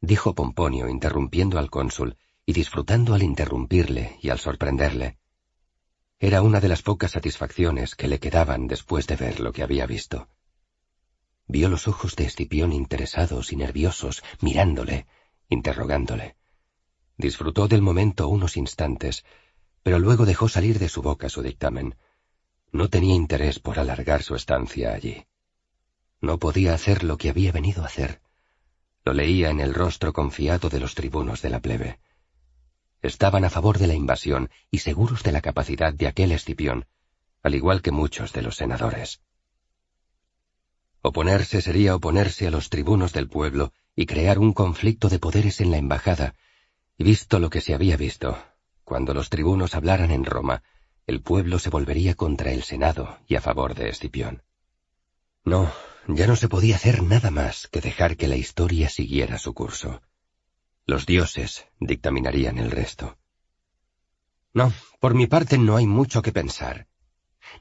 dijo Pomponio interrumpiendo al cónsul y disfrutando al interrumpirle y al sorprenderle. Era una de las pocas satisfacciones que le quedaban después de ver lo que había visto. Vio los ojos de Escipión interesados y nerviosos, mirándole, interrogándole. Disfrutó del momento unos instantes, pero luego dejó salir de su boca su dictamen. No tenía interés por alargar su estancia allí. No podía hacer lo que había venido a hacer. Lo leía en el rostro confiado de los tribunos de la plebe. Estaban a favor de la invasión y seguros de la capacidad de aquel Escipión, al igual que muchos de los senadores. Oponerse sería oponerse a los tribunos del pueblo y crear un conflicto de poderes en la embajada, y visto lo que se había visto, cuando los tribunos hablaran en Roma, el pueblo se volvería contra el Senado y a favor de Escipión. No, ya no se podía hacer nada más que dejar que la historia siguiera su curso. Los dioses dictaminarían el resto. No, por mi parte no hay mucho que pensar,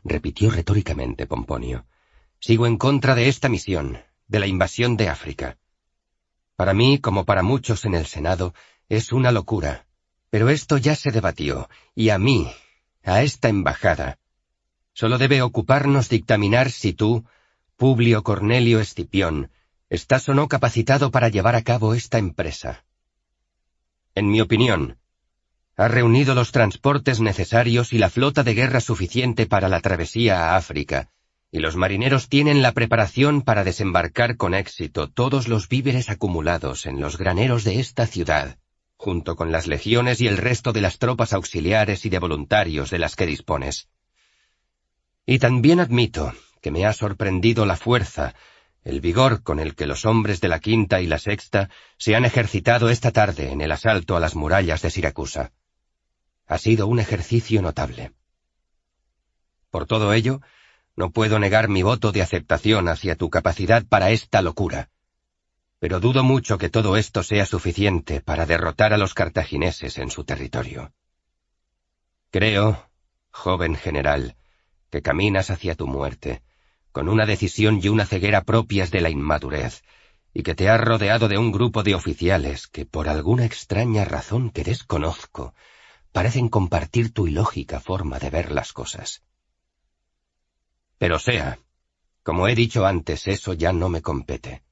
repitió retóricamente Pomponio. Sigo en contra de esta misión, de la invasión de África. Para mí, como para muchos en el Senado, es una locura. Pero esto ya se debatió, y a mí, a esta embajada, solo debe ocuparnos dictaminar si tú, Publio Cornelio Escipión, estás o no capacitado para llevar a cabo esta empresa en mi opinión. Ha reunido los transportes necesarios y la flota de guerra suficiente para la travesía a África, y los marineros tienen la preparación para desembarcar con éxito todos los víveres acumulados en los graneros de esta ciudad, junto con las legiones y el resto de las tropas auxiliares y de voluntarios de las que dispones. Y también admito que me ha sorprendido la fuerza, el vigor con el que los hombres de la quinta y la sexta se han ejercitado esta tarde en el asalto a las murallas de Siracusa. Ha sido un ejercicio notable. Por todo ello, no puedo negar mi voto de aceptación hacia tu capacidad para esta locura. Pero dudo mucho que todo esto sea suficiente para derrotar a los cartagineses en su territorio. Creo, joven general, que caminas hacia tu muerte, con una decisión y una ceguera propias de la inmadurez, y que te has rodeado de un grupo de oficiales que, por alguna extraña razón que desconozco, parecen compartir tu ilógica forma de ver las cosas. Pero sea, como he dicho antes, eso ya no me compete.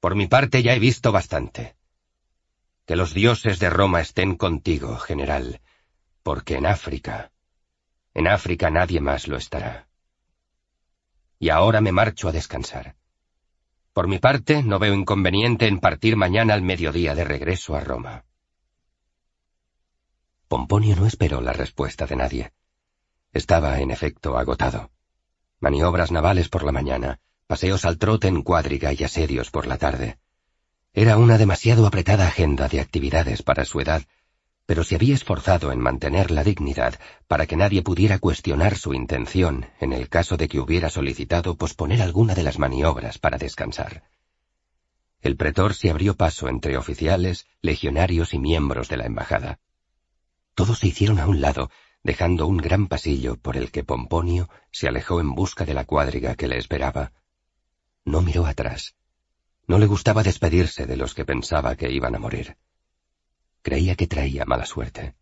Por mi parte ya he visto bastante. Que los dioses de Roma estén contigo, general, porque en África, en África nadie más lo estará. Y ahora me marcho a descansar. Por mi parte, no veo inconveniente en partir mañana al mediodía de regreso a Roma. Pomponio no esperó la respuesta de nadie. Estaba, en efecto, agotado. Maniobras navales por la mañana, paseos al trote en cuadriga y asedios por la tarde. Era una demasiado apretada agenda de actividades para su edad, pero se había esforzado en mantener la dignidad para que nadie pudiera cuestionar su intención en el caso de que hubiera solicitado posponer alguna de las maniobras para descansar. El pretor se abrió paso entre oficiales, legionarios y miembros de la embajada. Todos se hicieron a un lado, dejando un gran pasillo por el que Pomponio se alejó en busca de la cuadriga que le esperaba. No miró atrás. No le gustaba despedirse de los que pensaba que iban a morir. Creía que traía mala suerte.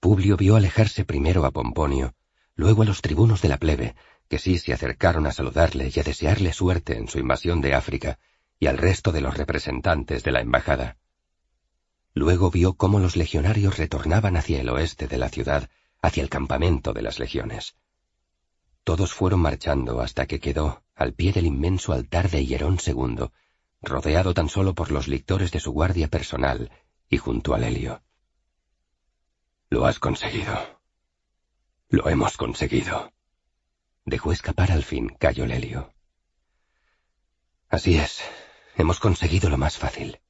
Publio vio alejarse primero a Pomponio, luego a los tribunos de la plebe, que sí se acercaron a saludarle y a desearle suerte en su invasión de África, y al resto de los representantes de la embajada. Luego vio cómo los legionarios retornaban hacia el oeste de la ciudad, hacia el campamento de las legiones. Todos fueron marchando hasta que quedó, al pie del inmenso altar de Hierón II, rodeado tan solo por los lictores de su guardia personal y junto al helio. Lo has conseguido. Lo hemos conseguido. Dejó escapar al fin Cayo Lelio. Así es, hemos conseguido lo más fácil.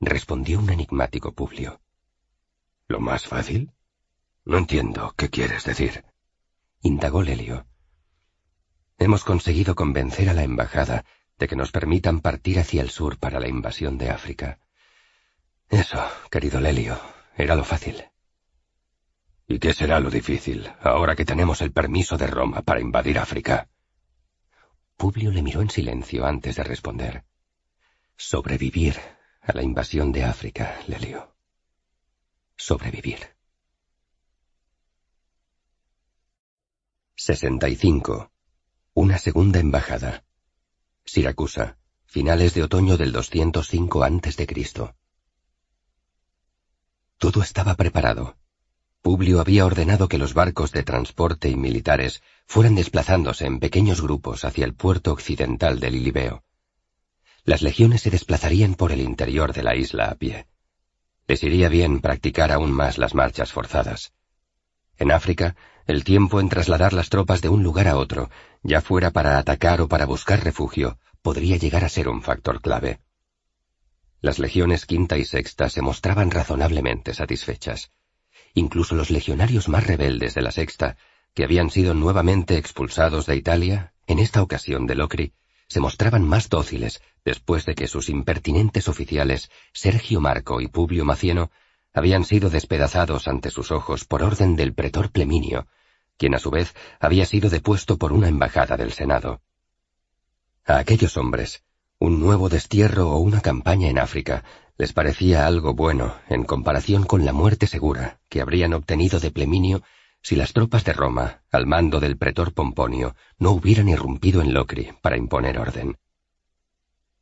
Respondió un enigmático Publio. ¿Lo más fácil? No entiendo qué quieres decir. Indagó Lelio. Hemos conseguido convencer a la embajada de que nos permitan partir hacia el sur para la invasión de África. Eso, querido Lelio, era lo fácil. ¿Y qué será lo difícil, ahora que tenemos el permiso de Roma para invadir África? Publio le miró en silencio antes de responder. Sobrevivir a la invasión de África, Lelio. Sobrevivir. 65. Una segunda embajada. Siracusa, finales de otoño del 205 a.C. Todo estaba preparado. Publio había ordenado que los barcos de transporte y militares fueran desplazándose en pequeños grupos hacia el puerto occidental del Ilibeo. Las legiones se desplazarían por el interior de la isla a pie. Les iría bien practicar aún más las marchas forzadas. En África, el tiempo en trasladar las tropas de un lugar a otro, ya fuera para atacar o para buscar refugio, podría llegar a ser un factor clave. Las legiones quinta y sexta se mostraban razonablemente satisfechas. Incluso los legionarios más rebeldes de la sexta, que habían sido nuevamente expulsados de Italia, en esta ocasión de Locri, se mostraban más dóciles después de que sus impertinentes oficiales, Sergio Marco y Publio Macieno, habían sido despedazados ante sus ojos por orden del pretor Pleminio, quien a su vez había sido depuesto por una embajada del Senado. A aquellos hombres, un nuevo destierro o una campaña en África les parecía algo bueno en comparación con la muerte segura que habrían obtenido de Pleminio si las tropas de Roma, al mando del pretor Pomponio, no hubieran irrumpido en Locri para imponer orden.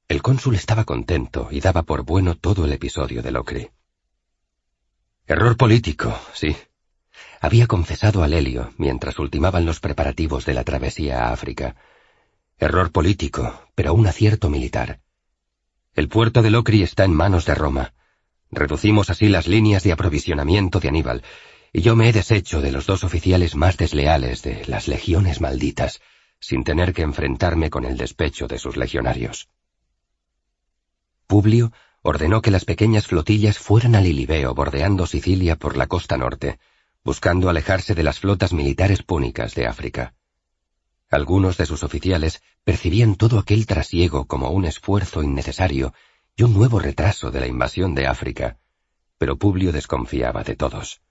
El cónsul estaba contento y daba por bueno todo el episodio de Locri. Error político, sí. Había confesado a Lelio mientras ultimaban los preparativos de la travesía a África. Error político, pero un acierto militar. El puerto de Locri está en manos de Roma. Reducimos así las líneas de aprovisionamiento de Aníbal, y yo me he deshecho de los dos oficiales más desleales de las legiones malditas, sin tener que enfrentarme con el despecho de sus legionarios. Publio ordenó que las pequeñas flotillas fueran al Ilibeo bordeando Sicilia por la costa norte, buscando alejarse de las flotas militares púnicas de África. Algunos de sus oficiales percibían todo aquel trasiego como un esfuerzo innecesario y un nuevo retraso de la invasión de África, pero Publio desconfiaba de todos.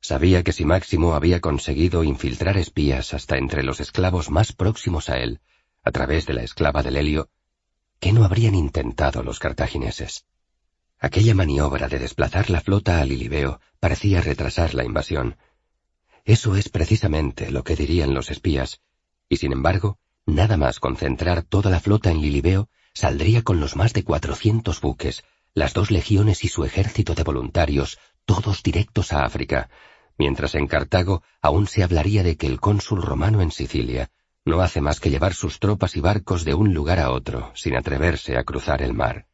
Sabía que si Máximo había conseguido infiltrar espías hasta entre los esclavos más próximos a él, a través de la esclava del helio, ¿qué no habrían intentado los cartagineses? Aquella maniobra de desplazar la flota a Lilibeo parecía retrasar la invasión. Eso es precisamente lo que dirían los espías, y sin embargo, nada más concentrar toda la flota en Lilibeo, saldría con los más de cuatrocientos buques, las dos legiones y su ejército de voluntarios, todos directos a África, mientras en Cartago aún se hablaría de que el cónsul romano en Sicilia no hace más que llevar sus tropas y barcos de un lugar a otro, sin atreverse a cruzar el mar.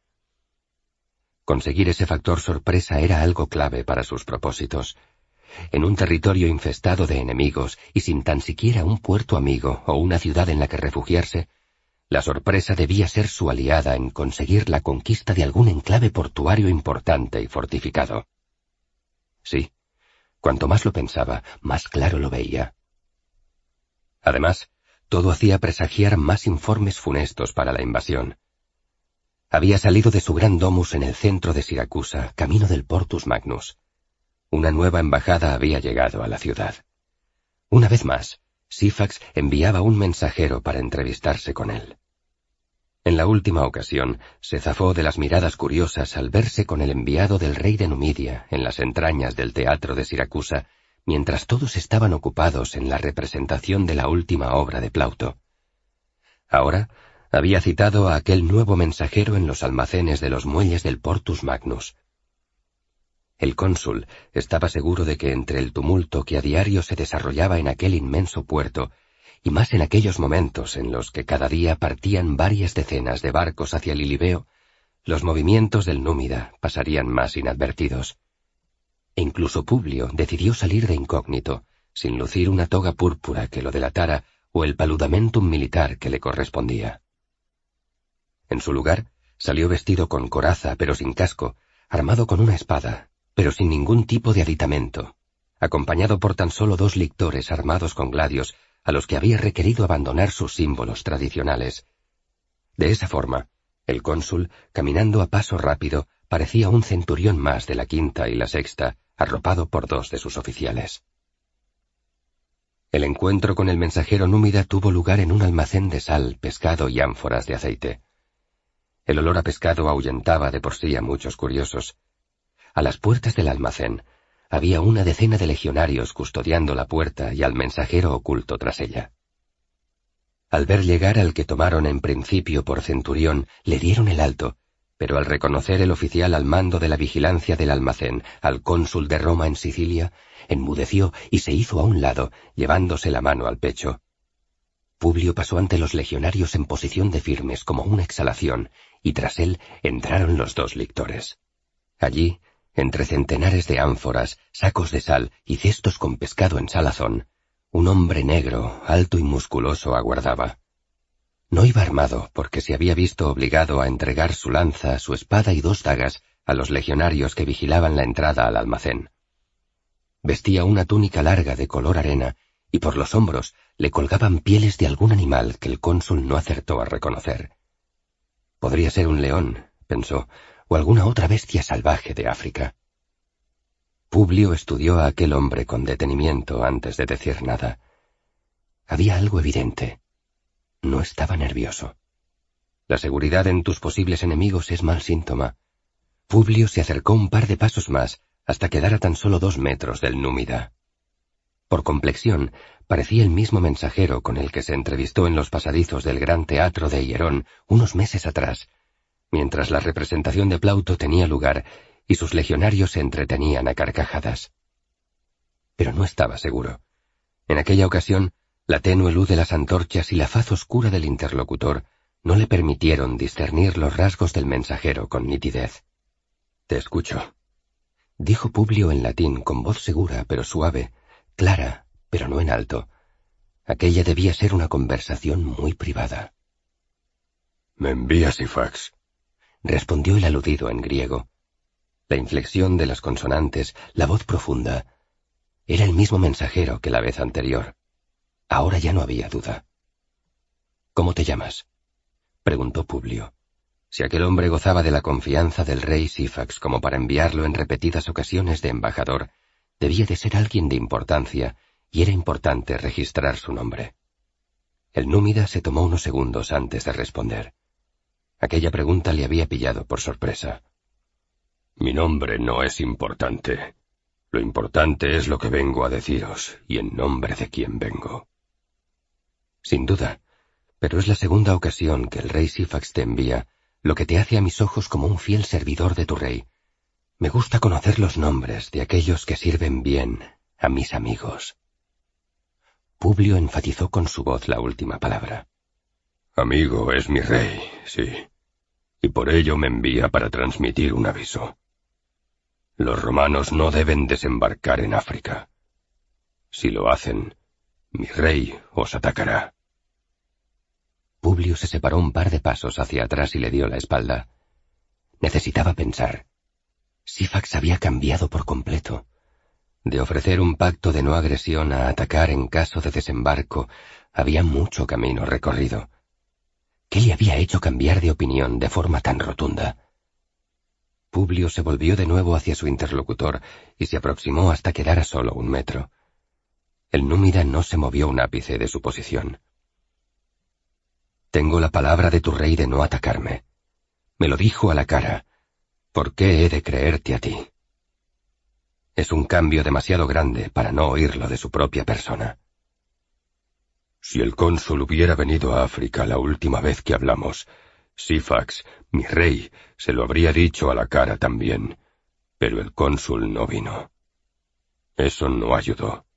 Conseguir ese factor sorpresa era algo clave para sus propósitos. En un territorio infestado de enemigos y sin tan siquiera un puerto amigo o una ciudad en la que refugiarse, la sorpresa debía ser su aliada en conseguir la conquista de algún enclave portuario importante y fortificado. Sí, cuanto más lo pensaba, más claro lo veía. Además, todo hacía presagiar más informes funestos para la invasión. Había salido de su gran domus en el centro de Siracusa, camino del Portus Magnus. Una nueva embajada había llegado a la ciudad. Una vez más, Sifax enviaba un mensajero para entrevistarse con él. En la última ocasión, se zafó de las miradas curiosas al verse con el enviado del rey de Numidia en las entrañas del teatro de Siracusa, mientras todos estaban ocupados en la representación de la última obra de Plauto. Ahora, había citado a aquel nuevo mensajero en los almacenes de los muelles del Portus Magnus. El cónsul estaba seguro de que entre el tumulto que a diario se desarrollaba en aquel inmenso puerto, y más en aquellos momentos en los que cada día partían varias decenas de barcos hacia Lilibeo, los movimientos del Númida pasarían más inadvertidos. E incluso Publio decidió salir de incógnito, sin lucir una toga púrpura que lo delatara o el paludamentum militar que le correspondía. En su lugar, salió vestido con coraza pero sin casco, armado con una espada, pero sin ningún tipo de aditamento, acompañado por tan solo dos lictores armados con gladios a los que había requerido abandonar sus símbolos tradicionales. De esa forma, el cónsul, caminando a paso rápido, parecía un centurión más de la quinta y la sexta, arropado por dos de sus oficiales. El encuentro con el mensajero númida tuvo lugar en un almacén de sal, pescado y ánforas de aceite. El olor a pescado ahuyentaba de por sí a muchos curiosos. A las puertas del almacén había una decena de legionarios custodiando la puerta y al mensajero oculto tras ella. Al ver llegar al que tomaron en principio por centurión, le dieron el alto, pero al reconocer el oficial al mando de la vigilancia del almacén al cónsul de Roma en Sicilia, enmudeció y se hizo a un lado, llevándose la mano al pecho. Publio pasó ante los legionarios en posición de firmes como una exhalación, y tras él entraron los dos lictores. Allí, entre centenares de ánforas, sacos de sal y cestos con pescado en salazón, un hombre negro, alto y musculoso aguardaba. No iba armado porque se había visto obligado a entregar su lanza, su espada y dos dagas a los legionarios que vigilaban la entrada al almacén. Vestía una túnica larga de color arena y por los hombros le colgaban pieles de algún animal que el cónsul no acertó a reconocer. Podría ser un león, pensó, o alguna otra bestia salvaje de África. Publio estudió a aquel hombre con detenimiento antes de decir nada. Había algo evidente. No estaba nervioso. La seguridad en tus posibles enemigos es mal síntoma. Publio se acercó un par de pasos más hasta quedar a tan solo dos metros del númida. Por complexión, parecía el mismo mensajero con el que se entrevistó en los pasadizos del Gran Teatro de Hierón unos meses atrás, mientras la representación de Plauto tenía lugar y sus legionarios se entretenían a carcajadas. Pero no estaba seguro. En aquella ocasión, la tenue luz de las antorchas y la faz oscura del interlocutor no le permitieron discernir los rasgos del mensajero con nitidez. Te escucho, dijo Publio en latín con voz segura pero suave, clara, pero no en alto. Aquella debía ser una conversación muy privada. Me envía Sifax, respondió el aludido en griego. La inflexión de las consonantes, la voz profunda. Era el mismo mensajero que la vez anterior. Ahora ya no había duda. ¿Cómo te llamas? preguntó Publio. Si aquel hombre gozaba de la confianza del rey Sifax como para enviarlo en repetidas ocasiones de embajador, debía de ser alguien de importancia, y era importante registrar su nombre. El númida se tomó unos segundos antes de responder. Aquella pregunta le había pillado por sorpresa. Mi nombre no es importante. Lo importante es lo que vengo a deciros y en nombre de quién vengo. Sin duda, pero es la segunda ocasión que el rey Sifax te envía, lo que te hace a mis ojos como un fiel servidor de tu rey. Me gusta conocer los nombres de aquellos que sirven bien a mis amigos. Publio enfatizó con su voz la última palabra. Amigo es mi rey, sí, y por ello me envía para transmitir un aviso. Los romanos no deben desembarcar en África. Si lo hacen, mi rey os atacará. Publio se separó un par de pasos hacia atrás y le dio la espalda. Necesitaba pensar. Sifax había cambiado por completo. De ofrecer un pacto de no agresión a atacar en caso de desembarco, había mucho camino recorrido. ¿Qué le había hecho cambiar de opinión de forma tan rotunda? Publio se volvió de nuevo hacia su interlocutor y se aproximó hasta quedar a solo un metro. El númida no se movió un ápice de su posición. Tengo la palabra de tu rey de no atacarme. Me lo dijo a la cara. ¿Por qué he de creerte a ti? Es un cambio demasiado grande para no oírlo de su propia persona. Si el cónsul hubiera venido a África la última vez que hablamos, Sifax, mi rey, se lo habría dicho a la cara también, pero el cónsul no vino. Eso no ayudó.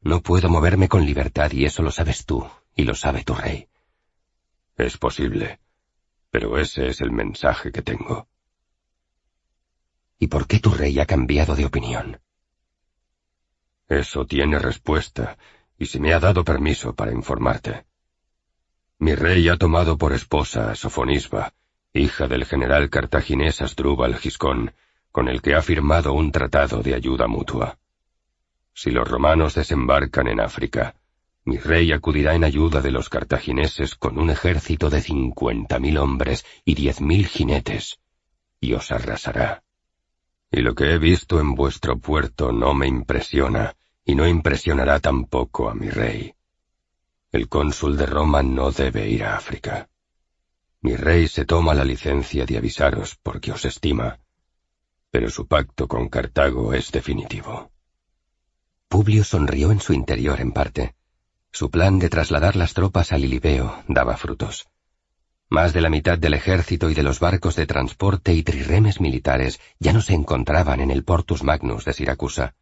No puedo moverme con libertad y eso lo sabes tú, y lo sabe tu rey. Es posible, pero ese es el mensaje que tengo. ¿Y por qué tu rey ha cambiado de opinión? Eso tiene respuesta, y se me ha dado permiso para informarte. Mi rey ha tomado por esposa a Sofonisba, hija del general cartaginés Asdrúbal Giscón, con el que ha firmado un tratado de ayuda mutua. Si los romanos desembarcan en África, mi rey acudirá en ayuda de los cartagineses con un ejército de cincuenta mil hombres y diez mil jinetes, y os arrasará. Y lo que he visto en vuestro puerto no me impresiona, y no impresionará tampoco a mi rey. El cónsul de Roma no debe ir a África. Mi rey se toma la licencia de avisaros porque os estima, pero su pacto con Cartago es definitivo. Publio sonrió en su interior en parte. Su plan de trasladar las tropas a Lilibeo daba frutos. Más de la mitad del ejército y de los barcos de transporte y triremes militares ya no se encontraban en el Portus Magnus de Siracusa.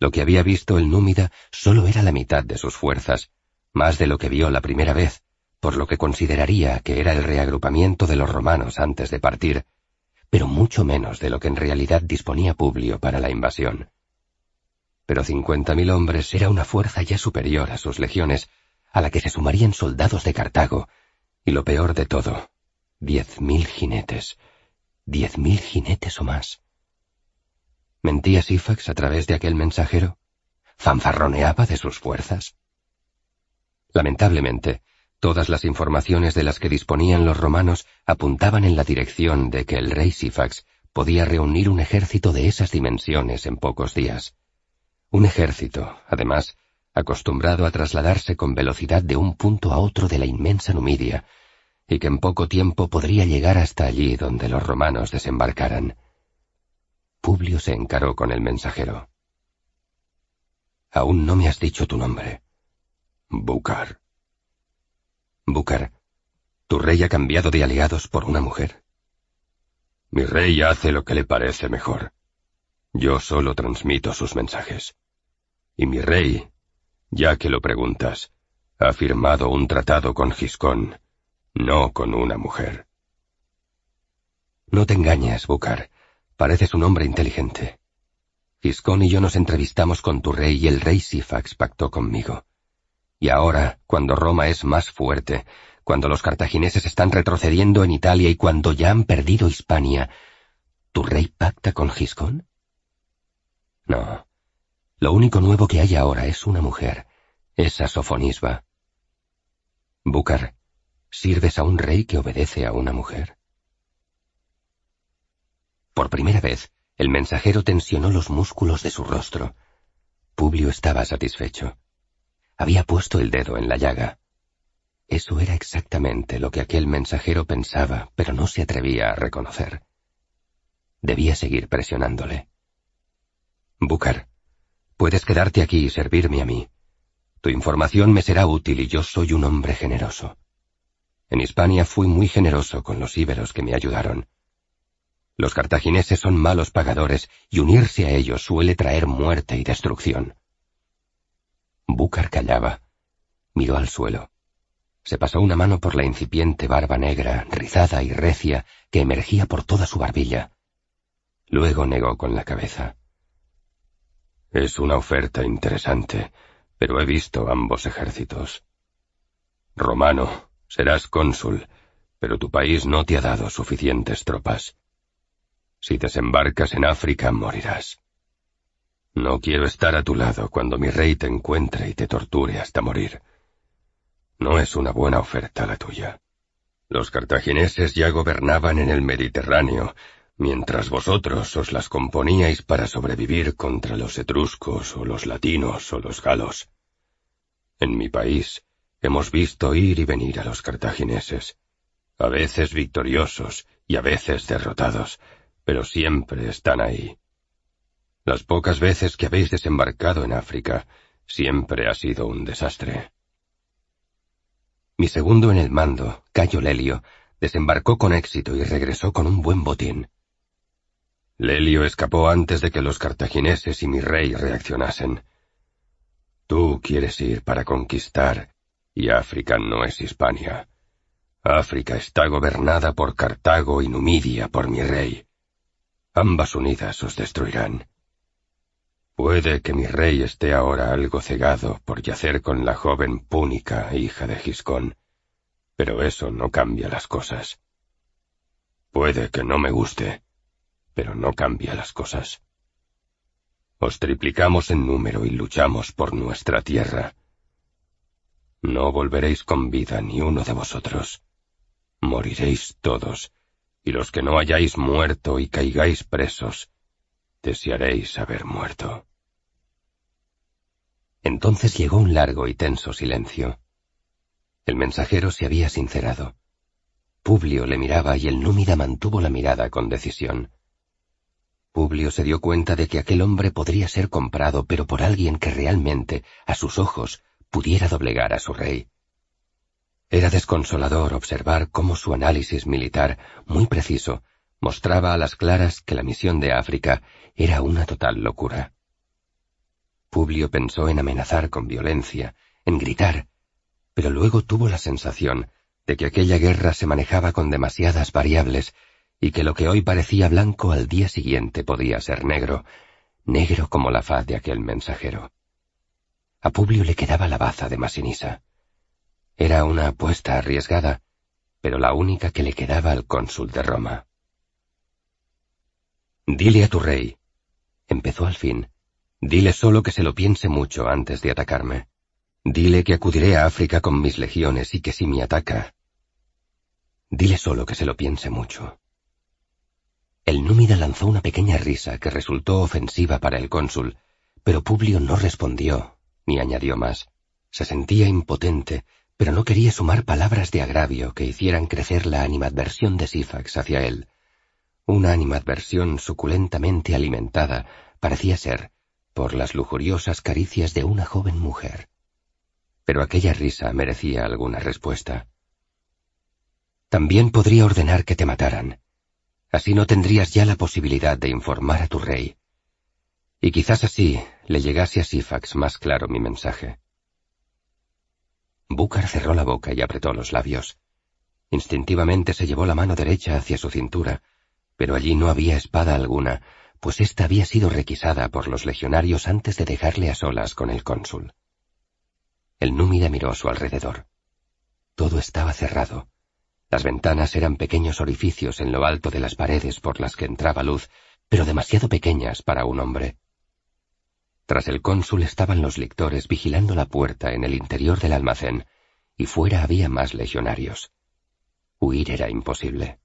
Lo que había visto el Númida solo era la mitad de sus fuerzas, más de lo que vio la primera vez, por lo que consideraría que era el reagrupamiento de los romanos antes de partir, pero mucho menos de lo que en realidad disponía Publio para la invasión. Pero cincuenta mil hombres era una fuerza ya superior a sus legiones, a la que se sumarían soldados de Cartago, y lo peor de todo, diez mil jinetes, diez mil jinetes o más. ¿Mentía Sifax a través de aquel mensajero? ¿Fanfarroneaba de sus fuerzas? Lamentablemente, todas las informaciones de las que disponían los romanos apuntaban en la dirección de que el rey Sifax podía reunir un ejército de esas dimensiones en pocos días. Un ejército, además, acostumbrado a trasladarse con velocidad de un punto a otro de la inmensa Numidia, y que en poco tiempo podría llegar hasta allí donde los romanos desembarcaran. Publio se encaró con el mensajero. Aún no me has dicho tu nombre. Búcar. Búcar, ¿tu rey ha cambiado de aliados por una mujer? Mi rey hace lo que le parece mejor. Yo solo transmito sus mensajes. Y mi rey, ya que lo preguntas, ha firmado un tratado con Giscón, no con una mujer. No te engañes, Búcar. Pareces un hombre inteligente. Giscón y yo nos entrevistamos con tu rey y el rey Sifax pactó conmigo. Y ahora, cuando Roma es más fuerte, cuando los cartagineses están retrocediendo en Italia y cuando ya han perdido Hispania, ¿tu rey pacta con Giscón? No. Lo único nuevo que hay ahora es una mujer, esa Sofonisba. Búcar, ¿sirves a un rey que obedece a una mujer? Por primera vez, el mensajero tensionó los músculos de su rostro. Publio estaba satisfecho. Había puesto el dedo en la llaga. Eso era exactamente lo que aquel mensajero pensaba, pero no se atrevía a reconocer. Debía seguir presionándole. Búcar, puedes quedarte aquí y servirme a mí. Tu información me será útil y yo soy un hombre generoso. En Hispania fui muy generoso con los íberos que me ayudaron. Los cartagineses son malos pagadores y unirse a ellos suele traer muerte y destrucción. Búcar callaba. Miró al suelo. Se pasó una mano por la incipiente barba negra, rizada y recia, que emergía por toda su barbilla. Luego negó con la cabeza. Es una oferta interesante, pero he visto ambos ejércitos. Romano, serás cónsul, pero tu país no te ha dado suficientes tropas. Si desembarcas en África, morirás. No quiero estar a tu lado cuando mi rey te encuentre y te torture hasta morir. No es una buena oferta la tuya. Los cartagineses ya gobernaban en el Mediterráneo, mientras vosotros os las componíais para sobrevivir contra los etruscos o los latinos o los galos. En mi país hemos visto ir y venir a los cartagineses, a veces victoriosos y a veces derrotados, pero siempre están ahí. Las pocas veces que habéis desembarcado en África, siempre ha sido un desastre. Mi segundo en el mando, Cayo Lelio, desembarcó con éxito y regresó con un buen botín. Lelio escapó antes de que los cartagineses y mi rey reaccionasen. Tú quieres ir para conquistar, y África no es Hispania. África está gobernada por Cartago y Numidia por mi rey. Ambas unidas os destruirán. Puede que mi rey esté ahora algo cegado por yacer con la joven Púnica, hija de Giscón, pero eso no cambia las cosas. Puede que no me guste, pero no cambia las cosas. Os triplicamos en número y luchamos por nuestra tierra. No volveréis con vida ni uno de vosotros. Moriréis todos, y los que no hayáis muerto y caigáis presos, desearéis haber muerto. Entonces llegó un largo y tenso silencio. El mensajero se había sincerado. Publio le miraba y el númida mantuvo la mirada con decisión. Publio se dio cuenta de que aquel hombre podría ser comprado, pero por alguien que realmente, a sus ojos, pudiera doblegar a su rey. Era desconsolador observar cómo su análisis militar, muy preciso, mostraba a las claras que la misión de África era una total locura. Publio pensó en amenazar con violencia, en gritar, pero luego tuvo la sensación de que aquella guerra se manejaba con demasiadas variables y que lo que hoy parecía blanco al día siguiente podía ser negro, negro como la faz de aquel mensajero. A Publio le quedaba la baza de Masinisa. Era una apuesta arriesgada, pero la única que le quedaba al cónsul de Roma. Dile a tu rey, empezó al fin, dile solo que se lo piense mucho antes de atacarme. Dile que acudiré a África con mis legiones y que si me ataca. Dile solo que se lo piense mucho. El númida lanzó una pequeña risa que resultó ofensiva para el cónsul, pero Publio no respondió, ni añadió más. Se sentía impotente, pero no quería sumar palabras de agravio que hicieran crecer la animadversión de Sifax hacia él. Una animadversión suculentamente alimentada parecía ser por las lujuriosas caricias de una joven mujer. Pero aquella risa merecía alguna respuesta. También podría ordenar que te mataran. Así no tendrías ya la posibilidad de informar a tu rey. Y quizás así le llegase a Sifax más claro mi mensaje. Búcar cerró la boca y apretó los labios. Instintivamente se llevó la mano derecha hacia su cintura, pero allí no había espada alguna, pues ésta había sido requisada por los legionarios antes de dejarle a solas con el cónsul. El númida miró a su alrededor. Todo estaba cerrado. Las ventanas eran pequeños orificios en lo alto de las paredes por las que entraba luz, pero demasiado pequeñas para un hombre. Tras el cónsul estaban los lictores vigilando la puerta en el interior del almacén, y fuera había más legionarios. Huir era imposible.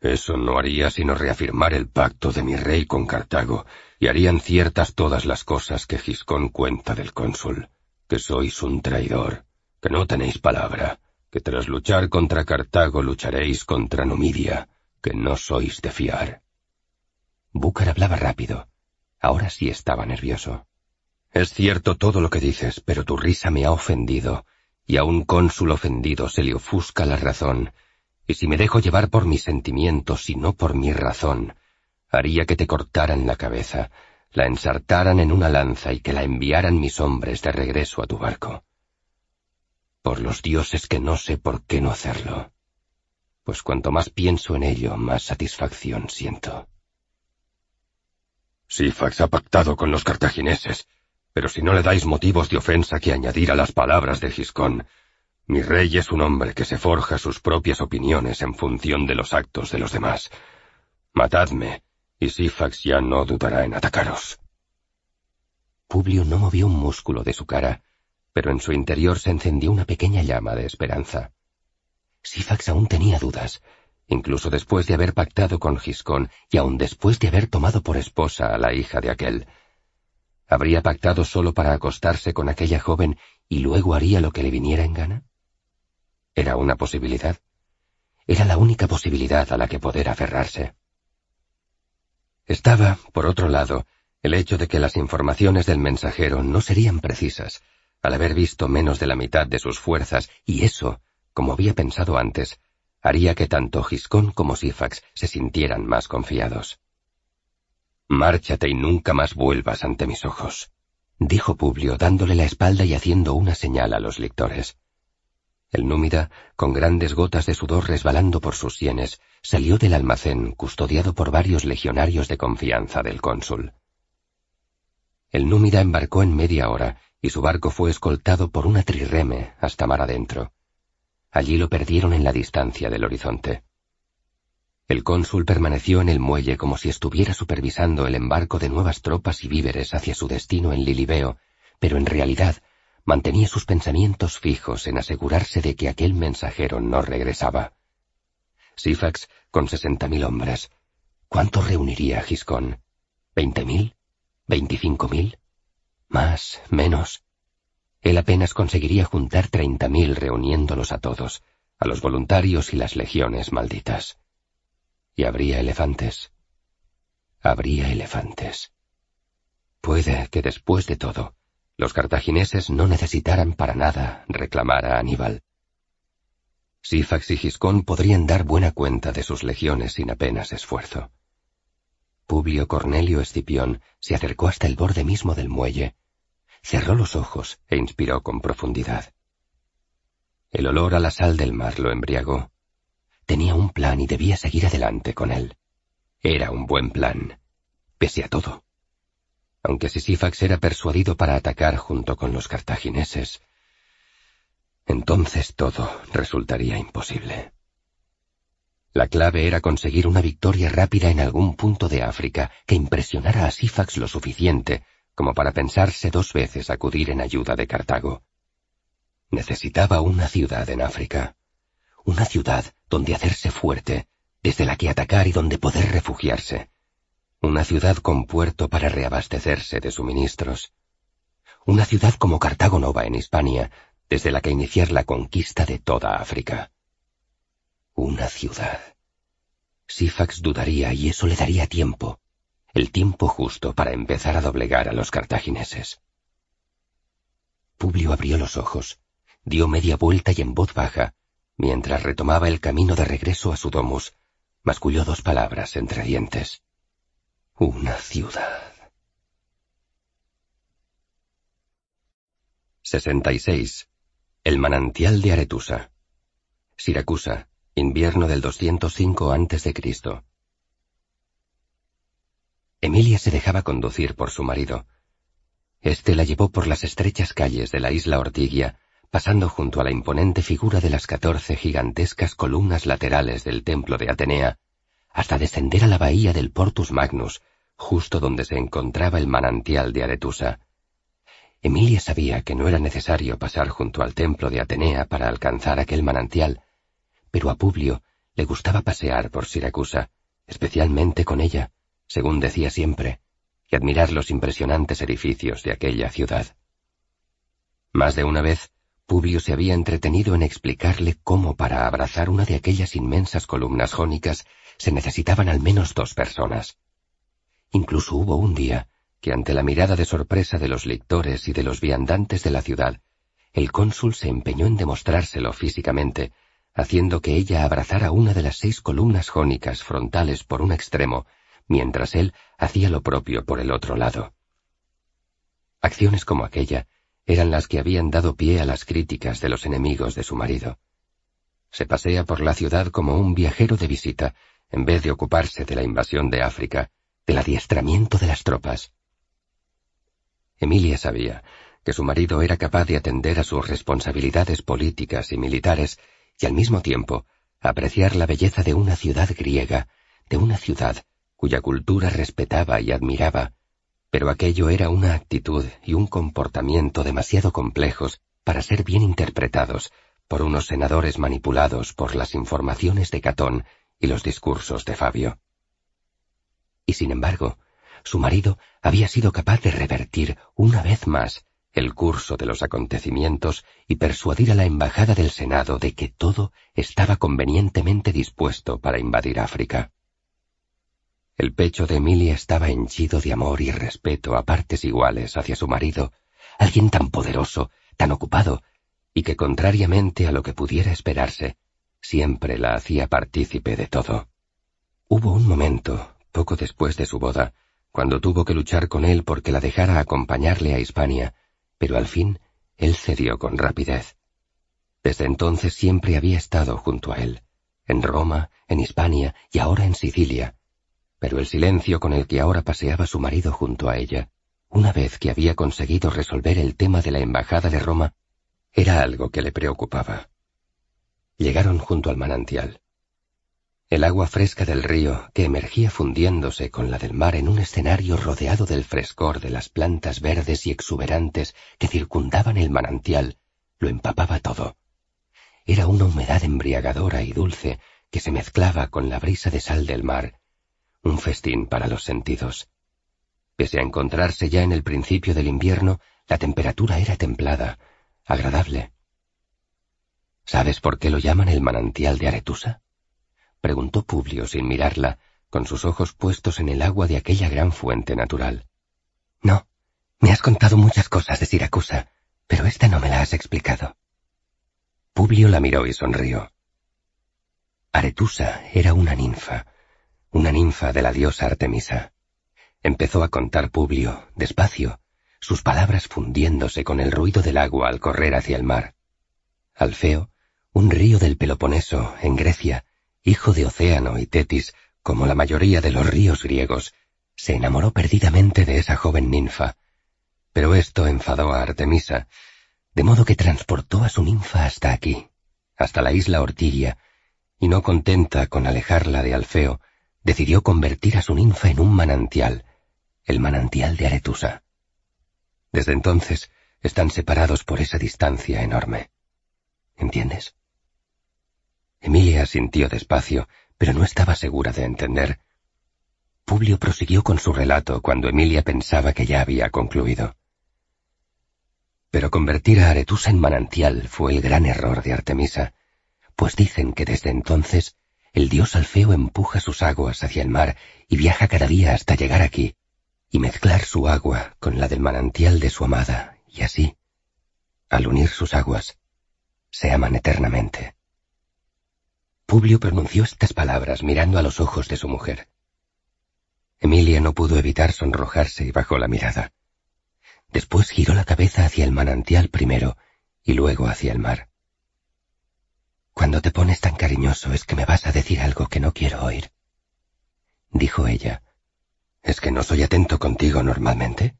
Eso no haría sino reafirmar el pacto de mi rey con Cartago, y harían ciertas todas las cosas que Giscón cuenta del cónsul, que sois un traidor, que no tenéis palabra, que tras luchar contra Cartago lucharéis contra Numidia, que no sois de fiar. Búcar hablaba rápido. Ahora sí estaba nervioso. Es cierto todo lo que dices, pero tu risa me ha ofendido, y a un cónsul ofendido se le ofusca la razón, y si me dejo llevar por mis sentimientos y no por mi razón, haría que te cortaran la cabeza, la ensartaran en una lanza y que la enviaran mis hombres de regreso a tu barco. Por los dioses que no sé por qué no hacerlo, pues cuanto más pienso en ello, más satisfacción siento. Sifax ha pactado con los cartagineses, pero si no le dais motivos de ofensa que añadir a las palabras de Giscón, mi rey es un hombre que se forja sus propias opiniones en función de los actos de los demás. Matadme, y Sifax ya no dudará en atacaros. Publio no movió un músculo de su cara, pero en su interior se encendió una pequeña llama de esperanza. Sifax aún tenía dudas, incluso después de haber pactado con Giscón y aún después de haber tomado por esposa a la hija de aquel. ¿Habría pactado solo para acostarse con aquella joven y luego haría lo que le viniera en gana? Era una posibilidad. Era la única posibilidad a la que poder aferrarse. Estaba, por otro lado, el hecho de que las informaciones del mensajero no serían precisas, al haber visto menos de la mitad de sus fuerzas, y eso, como había pensado antes, haría que tanto Giscón como Sifax se sintieran más confiados. Márchate y nunca más vuelvas ante mis ojos, dijo Publio dándole la espalda y haciendo una señal a los lectores. El númida, con grandes gotas de sudor resbalando por sus sienes, salió del almacén custodiado por varios legionarios de confianza del cónsul. El númida embarcó en media hora y su barco fue escoltado por una trireme hasta mar adentro. Allí lo perdieron en la distancia del horizonte. El cónsul permaneció en el muelle como si estuviera supervisando el embarco de nuevas tropas y víveres hacia su destino en Lilibeo, pero en realidad mantenía sus pensamientos fijos en asegurarse de que aquel mensajero no regresaba. Sifax, con sesenta mil hombres. ¿Cuánto reuniría Giscón? ¿Veinte mil? ¿Veinticinco mil? ¿Más? ¿Menos? Él apenas conseguiría juntar treinta mil reuniéndolos a todos, a los voluntarios y las legiones malditas. ¿Y habría elefantes? Habría elefantes. Puede que después de todo, los cartagineses no necesitaran para nada reclamar a Aníbal. Sifax y Giscón podrían dar buena cuenta de sus legiones sin apenas esfuerzo. Publio Cornelio Escipión se acercó hasta el borde mismo del muelle, cerró los ojos e inspiró con profundidad. El olor a la sal del mar lo embriagó. Tenía un plan y debía seguir adelante con él. Era un buen plan, pese a todo aunque Sisifax era persuadido para atacar junto con los cartagineses, entonces todo resultaría imposible. La clave era conseguir una victoria rápida en algún punto de África que impresionara a Sifax lo suficiente como para pensarse dos veces acudir en ayuda de Cartago. Necesitaba una ciudad en África, una ciudad donde hacerse fuerte, desde la que atacar y donde poder refugiarse una ciudad con puerto para reabastecerse de suministros, una ciudad como Cartago Nova en Hispania, desde la que iniciar la conquista de toda África. Una ciudad. Sifax dudaría y eso le daría tiempo, el tiempo justo para empezar a doblegar a los cartagineses. Publio abrió los ojos, dio media vuelta y en voz baja, mientras retomaba el camino de regreso a su domus, masculló dos palabras entre dientes. Una ciudad. 66. El manantial de Aretusa. Siracusa, invierno del 205 a.C. Emilia se dejaba conducir por su marido. Este la llevó por las estrechas calles de la isla Ortigia, pasando junto a la imponente figura de las catorce gigantescas columnas laterales del templo de Atenea, hasta descender a la bahía del Portus Magnus, justo donde se encontraba el manantial de Aretusa. Emilia sabía que no era necesario pasar junto al templo de Atenea para alcanzar aquel manantial, pero a Publio Le gustaba pasear por Siracusa, especialmente con ella, según decía siempre, y admirar los impresionantes edificios de aquella ciudad. Más de una vez, Publio se había entretenido en explicarle cómo para abrazar una de aquellas inmensas columnas jónicas se necesitaban al menos dos personas. Incluso hubo un día que ante la mirada de sorpresa de los lectores y de los viandantes de la ciudad, el cónsul se empeñó en demostrárselo físicamente, haciendo que ella abrazara una de las seis columnas jónicas frontales por un extremo, mientras él hacía lo propio por el otro lado. Acciones como aquella eran las que habían dado pie a las críticas de los enemigos de su marido. Se pasea por la ciudad como un viajero de visita, en vez de ocuparse de la invasión de África, del adiestramiento de las tropas. Emilia sabía que su marido era capaz de atender a sus responsabilidades políticas y militares y al mismo tiempo apreciar la belleza de una ciudad griega, de una ciudad cuya cultura respetaba y admiraba, pero aquello era una actitud y un comportamiento demasiado complejos para ser bien interpretados por unos senadores manipulados por las informaciones de Catón y los discursos de Fabio. Y sin embargo, su marido había sido capaz de revertir una vez más el curso de los acontecimientos y persuadir a la embajada del Senado de que todo estaba convenientemente dispuesto para invadir África. El pecho de Emilia estaba henchido de amor y respeto a partes iguales hacia su marido, alguien tan poderoso, tan ocupado, y que contrariamente a lo que pudiera esperarse, siempre la hacía partícipe de todo. Hubo un momento, poco después de su boda, cuando tuvo que luchar con él porque la dejara acompañarle a Hispania, pero al fin él cedió con rapidez. Desde entonces siempre había estado junto a él, en Roma, en Hispania y ahora en Sicilia, pero el silencio con el que ahora paseaba su marido junto a ella, una vez que había conseguido resolver el tema de la embajada de Roma, era algo que le preocupaba. Llegaron junto al manantial. El agua fresca del río, que emergía fundiéndose con la del mar en un escenario rodeado del frescor de las plantas verdes y exuberantes que circundaban el manantial, lo empapaba todo. Era una humedad embriagadora y dulce que se mezclaba con la brisa de sal del mar, un festín para los sentidos. Pese a encontrarse ya en el principio del invierno, la temperatura era templada, agradable. ¿Sabes por qué lo llaman el manantial de Aretusa? preguntó Publio sin mirarla, con sus ojos puestos en el agua de aquella gran fuente natural. No, me has contado muchas cosas de Siracusa, pero esta no me la has explicado. Publio la miró y sonrió. Aretusa era una ninfa, una ninfa de la diosa Artemisa. Empezó a contar Publio, despacio, sus palabras fundiéndose con el ruido del agua al correr hacia el mar. Alfeo, un río del Peloponeso, en Grecia, hijo de Océano y Tetis, como la mayoría de los ríos griegos, se enamoró perdidamente de esa joven ninfa. Pero esto enfadó a Artemisa, de modo que transportó a su ninfa hasta aquí, hasta la isla Ortigia, y no contenta con alejarla de Alfeo, decidió convertir a su ninfa en un manantial, el manantial de Aretusa. Desde entonces están separados por esa distancia enorme. ¿Entiendes? Emilia sintió despacio, pero no estaba segura de entender. Publio prosiguió con su relato cuando Emilia pensaba que ya había concluido. Pero convertir a Aretusa en manantial fue el gran error de Artemisa, pues dicen que desde entonces el dios Alfeo empuja sus aguas hacia el mar y viaja cada día hasta llegar aquí, y mezclar su agua con la del manantial de su amada, y así, al unir sus aguas, se aman eternamente. Publio pronunció estas palabras mirando a los ojos de su mujer. Emilia no pudo evitar sonrojarse y bajó la mirada. Después giró la cabeza hacia el manantial primero y luego hacia el mar. Cuando te pones tan cariñoso es que me vas a decir algo que no quiero oír. Dijo ella. ¿Es que no soy atento contigo normalmente?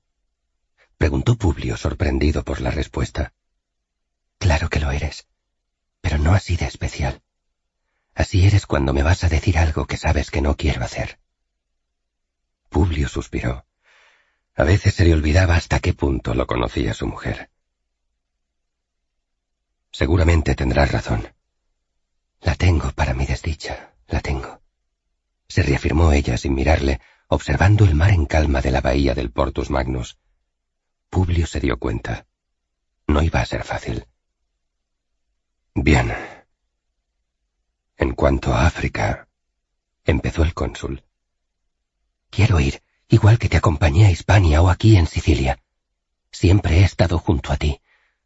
Preguntó Publio sorprendido por la respuesta. Claro que lo eres, pero no así de especial. Así eres cuando me vas a decir algo que sabes que no quiero hacer. Publio suspiró. A veces se le olvidaba hasta qué punto lo conocía su mujer. Seguramente tendrás razón. La tengo para mi desdicha, la tengo. Se reafirmó ella sin mirarle, observando el mar en calma de la bahía del Portus Magnus. Publio se dio cuenta. No iba a ser fácil. Bien. En cuanto a África, empezó el cónsul. Quiero ir, igual que te acompañé a Hispania o aquí en Sicilia. Siempre he estado junto a ti.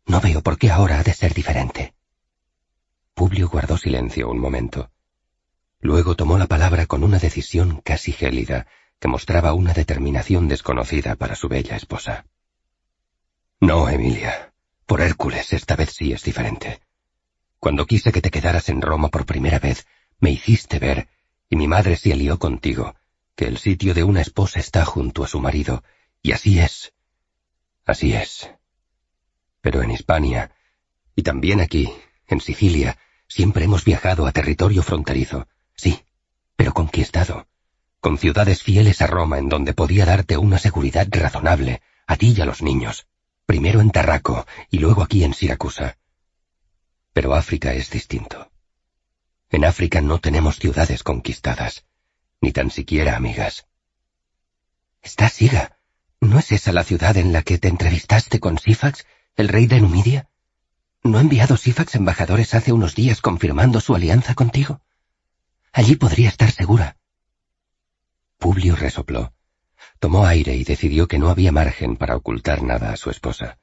No veo por qué ahora ha de ser diferente. Publio guardó silencio un momento. Luego tomó la palabra con una decisión casi gélida, que mostraba una determinación desconocida para su bella esposa. No, Emilia. Por Hércules, esta vez sí es diferente. Cuando quise que te quedaras en Roma por primera vez, me hiciste ver, y mi madre se alió contigo, que el sitio de una esposa está junto a su marido, y así es. Así es. Pero en Hispania, y también aquí, en Sicilia, siempre hemos viajado a territorio fronterizo, sí, pero conquistado, con ciudades fieles a Roma en donde podía darte una seguridad razonable, a ti y a los niños, primero en Tarraco y luego aquí en Siracusa. Pero África es distinto. En África no tenemos ciudades conquistadas ni tan siquiera amigas. ¿Está Siga? ¿No es esa la ciudad en la que te entrevistaste con Sifax, el rey de Numidia? ¿No ha enviado Sifax embajadores hace unos días confirmando su alianza contigo? Allí podría estar segura. Publio resopló. Tomó aire y decidió que no había margen para ocultar nada a su esposa.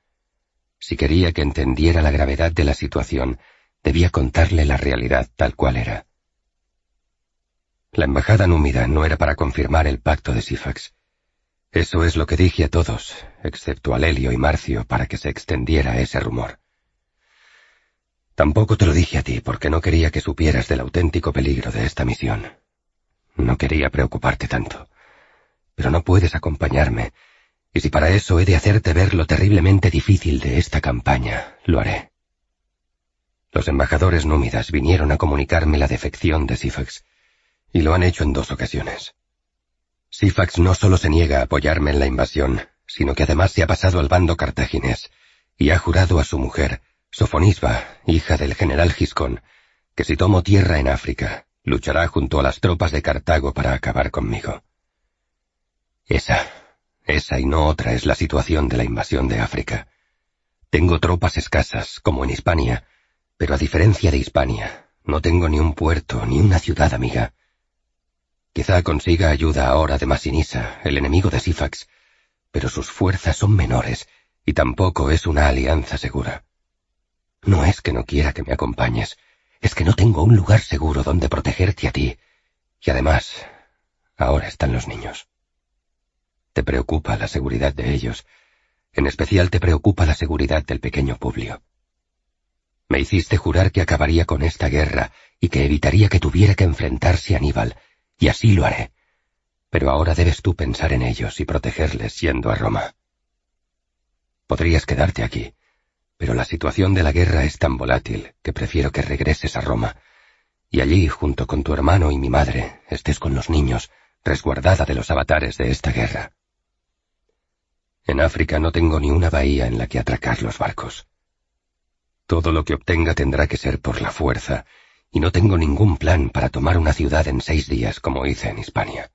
Si quería que entendiera la gravedad de la situación, debía contarle la realidad tal cual era. La embajada númida no era para confirmar el pacto de Sifax. Eso es lo que dije a todos, excepto a Lelio y Marcio, para que se extendiera ese rumor. Tampoco te lo dije a ti porque no quería que supieras del auténtico peligro de esta misión. No quería preocuparte tanto. Pero no puedes acompañarme, y si para eso he de hacerte ver lo terriblemente difícil de esta campaña, lo haré. Los embajadores númidas vinieron a comunicarme la defección de Sifax, y lo han hecho en dos ocasiones. Sifax no solo se niega a apoyarme en la invasión, sino que además se ha pasado al bando cartaginés y ha jurado a su mujer, Sofonisba, hija del general Giscón, que si tomo tierra en África, luchará junto a las tropas de Cartago para acabar conmigo. Esa, esa y no otra es la situación de la invasión de África. Tengo tropas escasas, como en Hispania, pero a diferencia de Hispania, no tengo ni un puerto ni una ciudad amiga. Quizá consiga ayuda ahora de Masinisa, el enemigo de Sifax, pero sus fuerzas son menores y tampoco es una alianza segura. No es que no quiera que me acompañes, es que no tengo un lugar seguro donde protegerte a ti. Y además, ahora están los niños. Te preocupa la seguridad de ellos. En especial te preocupa la seguridad del pequeño Publio. Me hiciste jurar que acabaría con esta guerra y que evitaría que tuviera que enfrentarse a Aníbal, y así lo haré. Pero ahora debes tú pensar en ellos y protegerles yendo a Roma. Podrías quedarte aquí, pero la situación de la guerra es tan volátil que prefiero que regreses a Roma, y allí, junto con tu hermano y mi madre, estés con los niños, resguardada de los avatares de esta guerra. En África no tengo ni una bahía en la que atracar los barcos. Todo lo que obtenga tendrá que ser por la fuerza, y no tengo ningún plan para tomar una ciudad en seis días como hice en Hispania.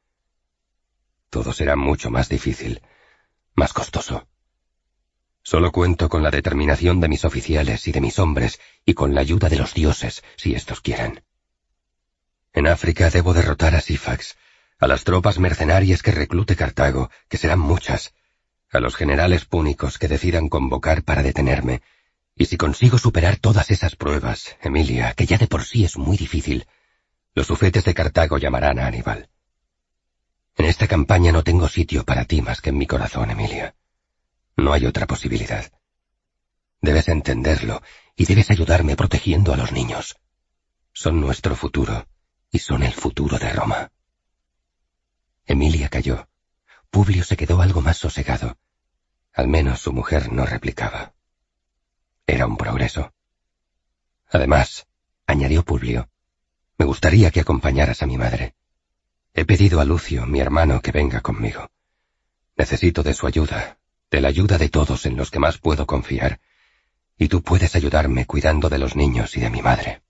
Todo será mucho más difícil, más costoso. Solo cuento con la determinación de mis oficiales y de mis hombres y con la ayuda de los dioses, si estos quieren. En África debo derrotar a Sifax, a las tropas mercenarias que reclute Cartago, que serán muchas, a los generales púnicos que decidan convocar para detenerme, y si consigo superar todas esas pruebas, Emilia, que ya de por sí es muy difícil, los ufetes de Cartago llamarán a Aníbal. En esta campaña no tengo sitio para ti más que en mi corazón, Emilia. No hay otra posibilidad. Debes entenderlo y debes ayudarme protegiendo a los niños. Son nuestro futuro y son el futuro de Roma. Emilia cayó. Publio se quedó algo más sosegado. Al menos su mujer no replicaba. Era un progreso. Además, añadió Publio, me gustaría que acompañaras a mi madre. He pedido a Lucio, mi hermano, que venga conmigo. Necesito de su ayuda, de la ayuda de todos en los que más puedo confiar, y tú puedes ayudarme cuidando de los niños y de mi madre.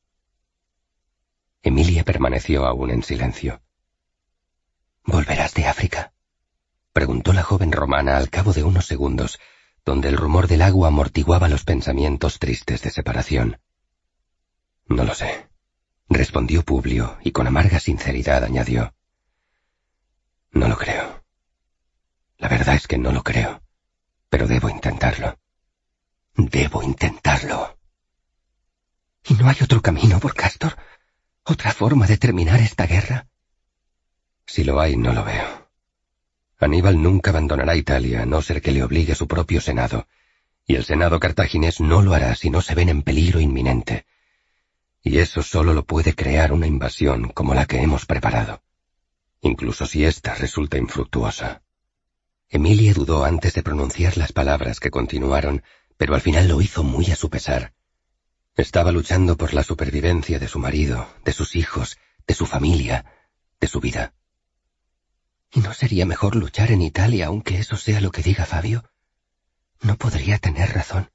Emilia permaneció aún en silencio. ¿Volverás de África? preguntó la joven romana al cabo de unos segundos, donde el rumor del agua amortiguaba los pensamientos tristes de separación. No lo sé, respondió Publio y con amarga sinceridad añadió. No lo creo. La verdad es que no lo creo, pero debo intentarlo. Debo intentarlo. ¿Y no hay otro camino Castor? ¿Otra forma de terminar esta guerra? Si lo hay, no lo veo. Aníbal nunca abandonará Italia a no ser que le obligue su propio Senado, y el Senado cartaginés no lo hará si no se ven en peligro inminente. Y eso solo lo puede crear una invasión como la que hemos preparado, incluso si ésta resulta infructuosa. Emilia dudó antes de pronunciar las palabras que continuaron, pero al final lo hizo muy a su pesar. Estaba luchando por la supervivencia de su marido, de sus hijos, de su familia, de su vida. ¿Y no sería mejor luchar en Italia aunque eso sea lo que diga Fabio? No podría tener razón.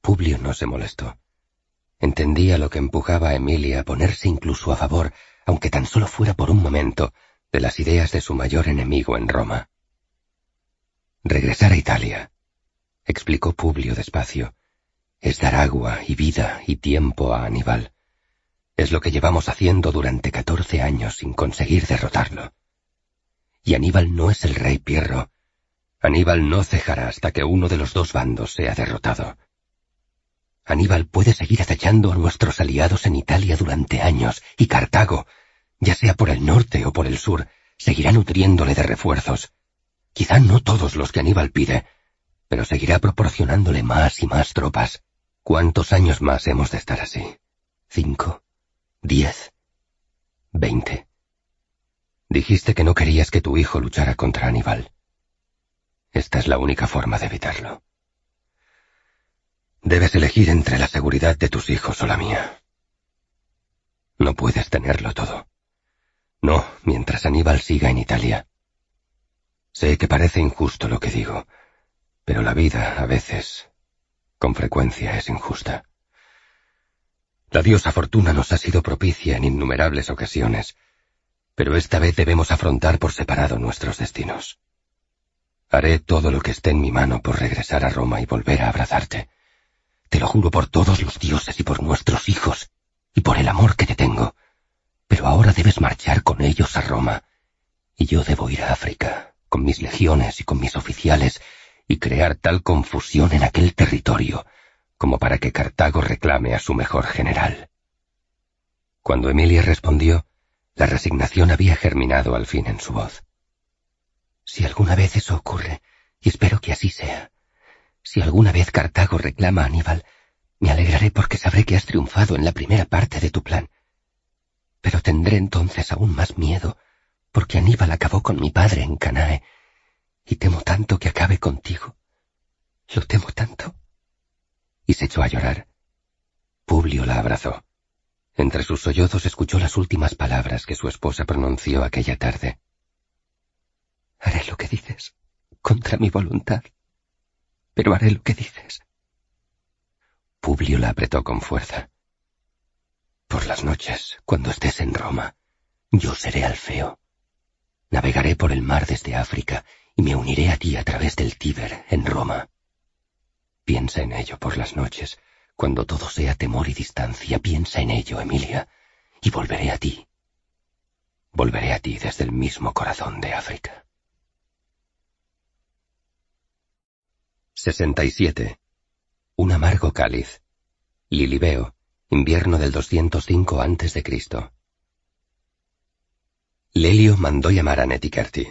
Publio no se molestó. Entendía lo que empujaba a Emilia a ponerse incluso a favor, aunque tan solo fuera por un momento, de las ideas de su mayor enemigo en Roma. Regresar a Italia, explicó Publio despacio, es dar agua y vida y tiempo a Aníbal. Es lo que llevamos haciendo durante catorce años sin conseguir derrotarlo. Y Aníbal no es el rey Pierro. Aníbal no cejará hasta que uno de los dos bandos sea derrotado. Aníbal puede seguir acechando a nuestros aliados en Italia durante años, y Cartago, ya sea por el norte o por el sur, seguirá nutriéndole de refuerzos. Quizá no todos los que Aníbal pide, pero seguirá proporcionándole más y más tropas. ¿Cuántos años más hemos de estar así? ¿Cinco? ¿Diez? ¿Veinte? Dijiste que no querías que tu hijo luchara contra Aníbal. Esta es la única forma de evitarlo. Debes elegir entre la seguridad de tus hijos o la mía. No puedes tenerlo todo. No, mientras Aníbal siga en Italia. Sé que parece injusto lo que digo, pero la vida, a veces, con frecuencia es injusta. La diosa Fortuna nos ha sido propicia en innumerables ocasiones, pero esta vez debemos afrontar por separado nuestros destinos. Haré todo lo que esté en mi mano por regresar a Roma y volver a abrazarte. Te lo juro por todos los dioses y por nuestros hijos, y por el amor que te tengo. Pero ahora debes marchar con ellos a Roma, y yo debo ir a África, con mis legiones y con mis oficiales, y crear tal confusión en aquel territorio como para que Cartago reclame a su mejor general. Cuando Emilia respondió, la resignación había germinado al fin en su voz. Si alguna vez eso ocurre, y espero que así sea, si alguna vez Cartago reclama a Aníbal, me alegraré porque sabré que has triunfado en la primera parte de tu plan. Pero tendré entonces aún más miedo, porque Aníbal acabó con mi padre en Canae y temo tanto que acabe contigo. Lo temo tanto. Y se echó a llorar. Publio la abrazó. Entre sus sollozos escuchó las últimas palabras que su esposa pronunció aquella tarde. Haré lo que dices, contra mi voluntad, pero haré lo que dices. Publio la apretó con fuerza. Por las noches, cuando estés en Roma, yo seré Alfeo. Navegaré por el mar desde África y me uniré a ti a través del Tíber en Roma. Piensa en ello por las noches, cuando todo sea temor y distancia, piensa en ello, Emilia, y volveré a ti. Volveré a ti desde el mismo corazón de África. 67. Un amargo cáliz. Lilibeo, invierno del 205 a.C. Lelio mandó llamar a Netikerti.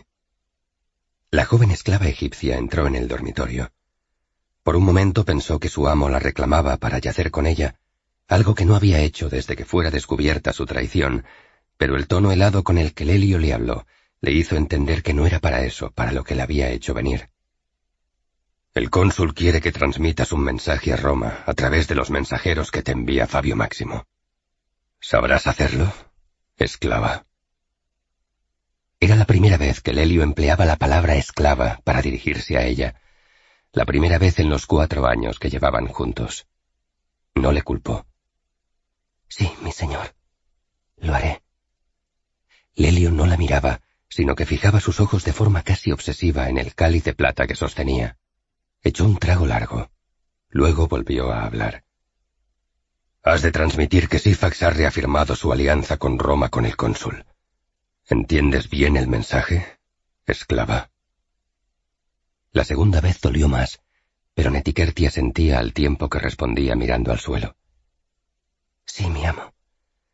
La joven esclava egipcia entró en el dormitorio. Por un momento pensó que su amo la reclamaba para yacer con ella, algo que no había hecho desde que fuera descubierta su traición, pero el tono helado con el que Lelio le habló le hizo entender que no era para eso, para lo que le había hecho venir. El cónsul quiere que transmitas un mensaje a Roma a través de los mensajeros que te envía Fabio Máximo. ¿Sabrás hacerlo, esclava? Era la primera vez que Lelio empleaba la palabra esclava para dirigirse a ella, la primera vez en los cuatro años que llevaban juntos. No le culpó. Sí, mi señor, Lo haré. Lelio no la miraba, sino que fijaba sus ojos de forma casi obsesiva en el cáliz de plata que sostenía. Echó un trago largo. Luego volvió a hablar. Has de transmitir que Sifax ha reafirmado su alianza con Roma con el cónsul. ¿Entiendes bien el mensaje, esclava? La segunda vez dolió más, pero Netiquertia sentía al tiempo que respondía mirando al suelo. Sí, mi amo.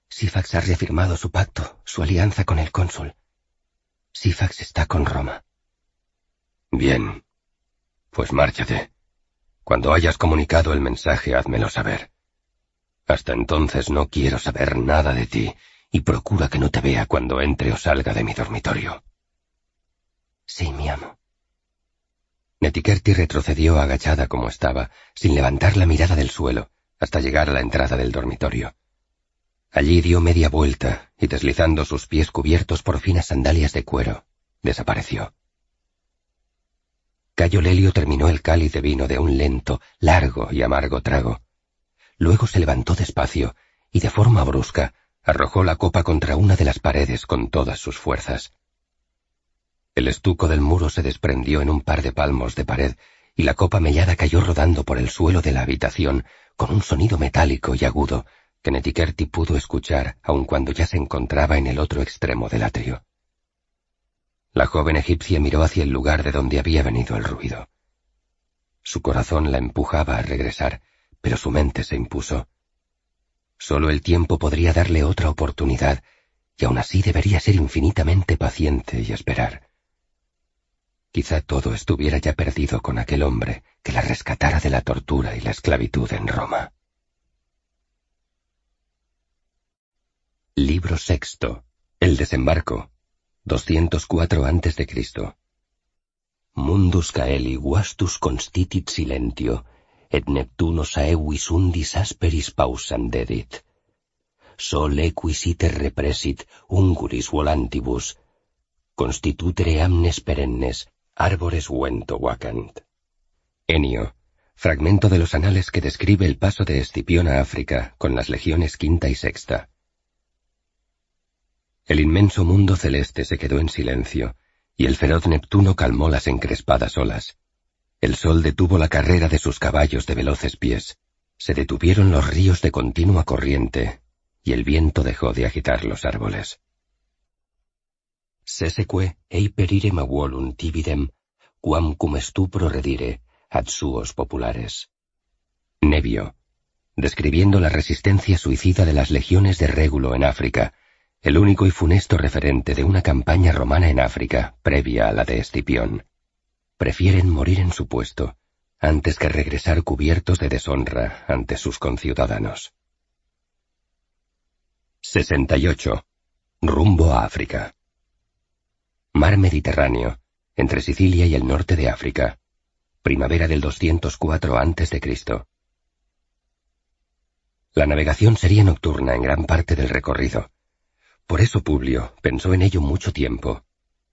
Sifax ha reafirmado su pacto, su alianza con el cónsul. Sifax está con Roma. Bien. Pues márchate. Cuando hayas comunicado el mensaje, házmelo saber. Hasta entonces no quiero saber nada de ti, y procura que no te vea cuando entre o salga de mi dormitorio. Sí, mi amo. Netiquerti retrocedió agachada como estaba, sin levantar la mirada del suelo, hasta llegar a la entrada del dormitorio. Allí dio media vuelta y deslizando sus pies cubiertos por finas sandalias de cuero, desapareció. Cayo Lelio terminó el cáliz de vino de un lento, largo y amargo trago. Luego se levantó despacio y de forma brusca arrojó la copa contra una de las paredes con todas sus fuerzas. El estuco del muro se desprendió en un par de palmos de pared y la copa mellada cayó rodando por el suelo de la habitación con un sonido metálico y agudo que Netiquerti pudo escuchar aun cuando ya se encontraba en el otro extremo del atrio. La joven egipcia miró hacia el lugar de donde había venido el ruido. Su corazón la empujaba a regresar, pero su mente se impuso. Solo el tiempo podría darle otra oportunidad, y aún así debería ser infinitamente paciente y esperar. Quizá todo estuviera ya perdido con aquel hombre que la rescatara de la tortura y la esclavitud en Roma. Libro sexto. El desembarco. 204 a.C. Mundus caeli guastus constitit silentio, et Neptunos aevis undis asperis pausam dedit. Sol equis iter represit unguris volantibus, constitutere amnes perennes, árboles huento vacant. Enio, fragmento de los anales que describe el paso de Escipión a África con las legiones quinta y sexta. El inmenso mundo celeste se quedó en silencio, y el feroz Neptuno calmó las encrespadas olas. El sol detuvo la carrera de sus caballos de veloces pies. Se detuvieron los ríos de continua corriente, y el viento dejó de agitar los árboles. Seseque eiperire mavolum tibidem, quam cum estupro redire, ad suos populares. Nevio, describiendo la resistencia suicida de las legiones de Régulo en África, el único y funesto referente de una campaña romana en África previa a la de Escipión. Prefieren morir en su puesto antes que regresar cubiertos de deshonra ante sus conciudadanos. 68. Rumbo a África. Mar Mediterráneo, entre Sicilia y el norte de África. Primavera del 204 a.C. La navegación sería nocturna en gran parte del recorrido, por eso Publio pensó en ello mucho tiempo.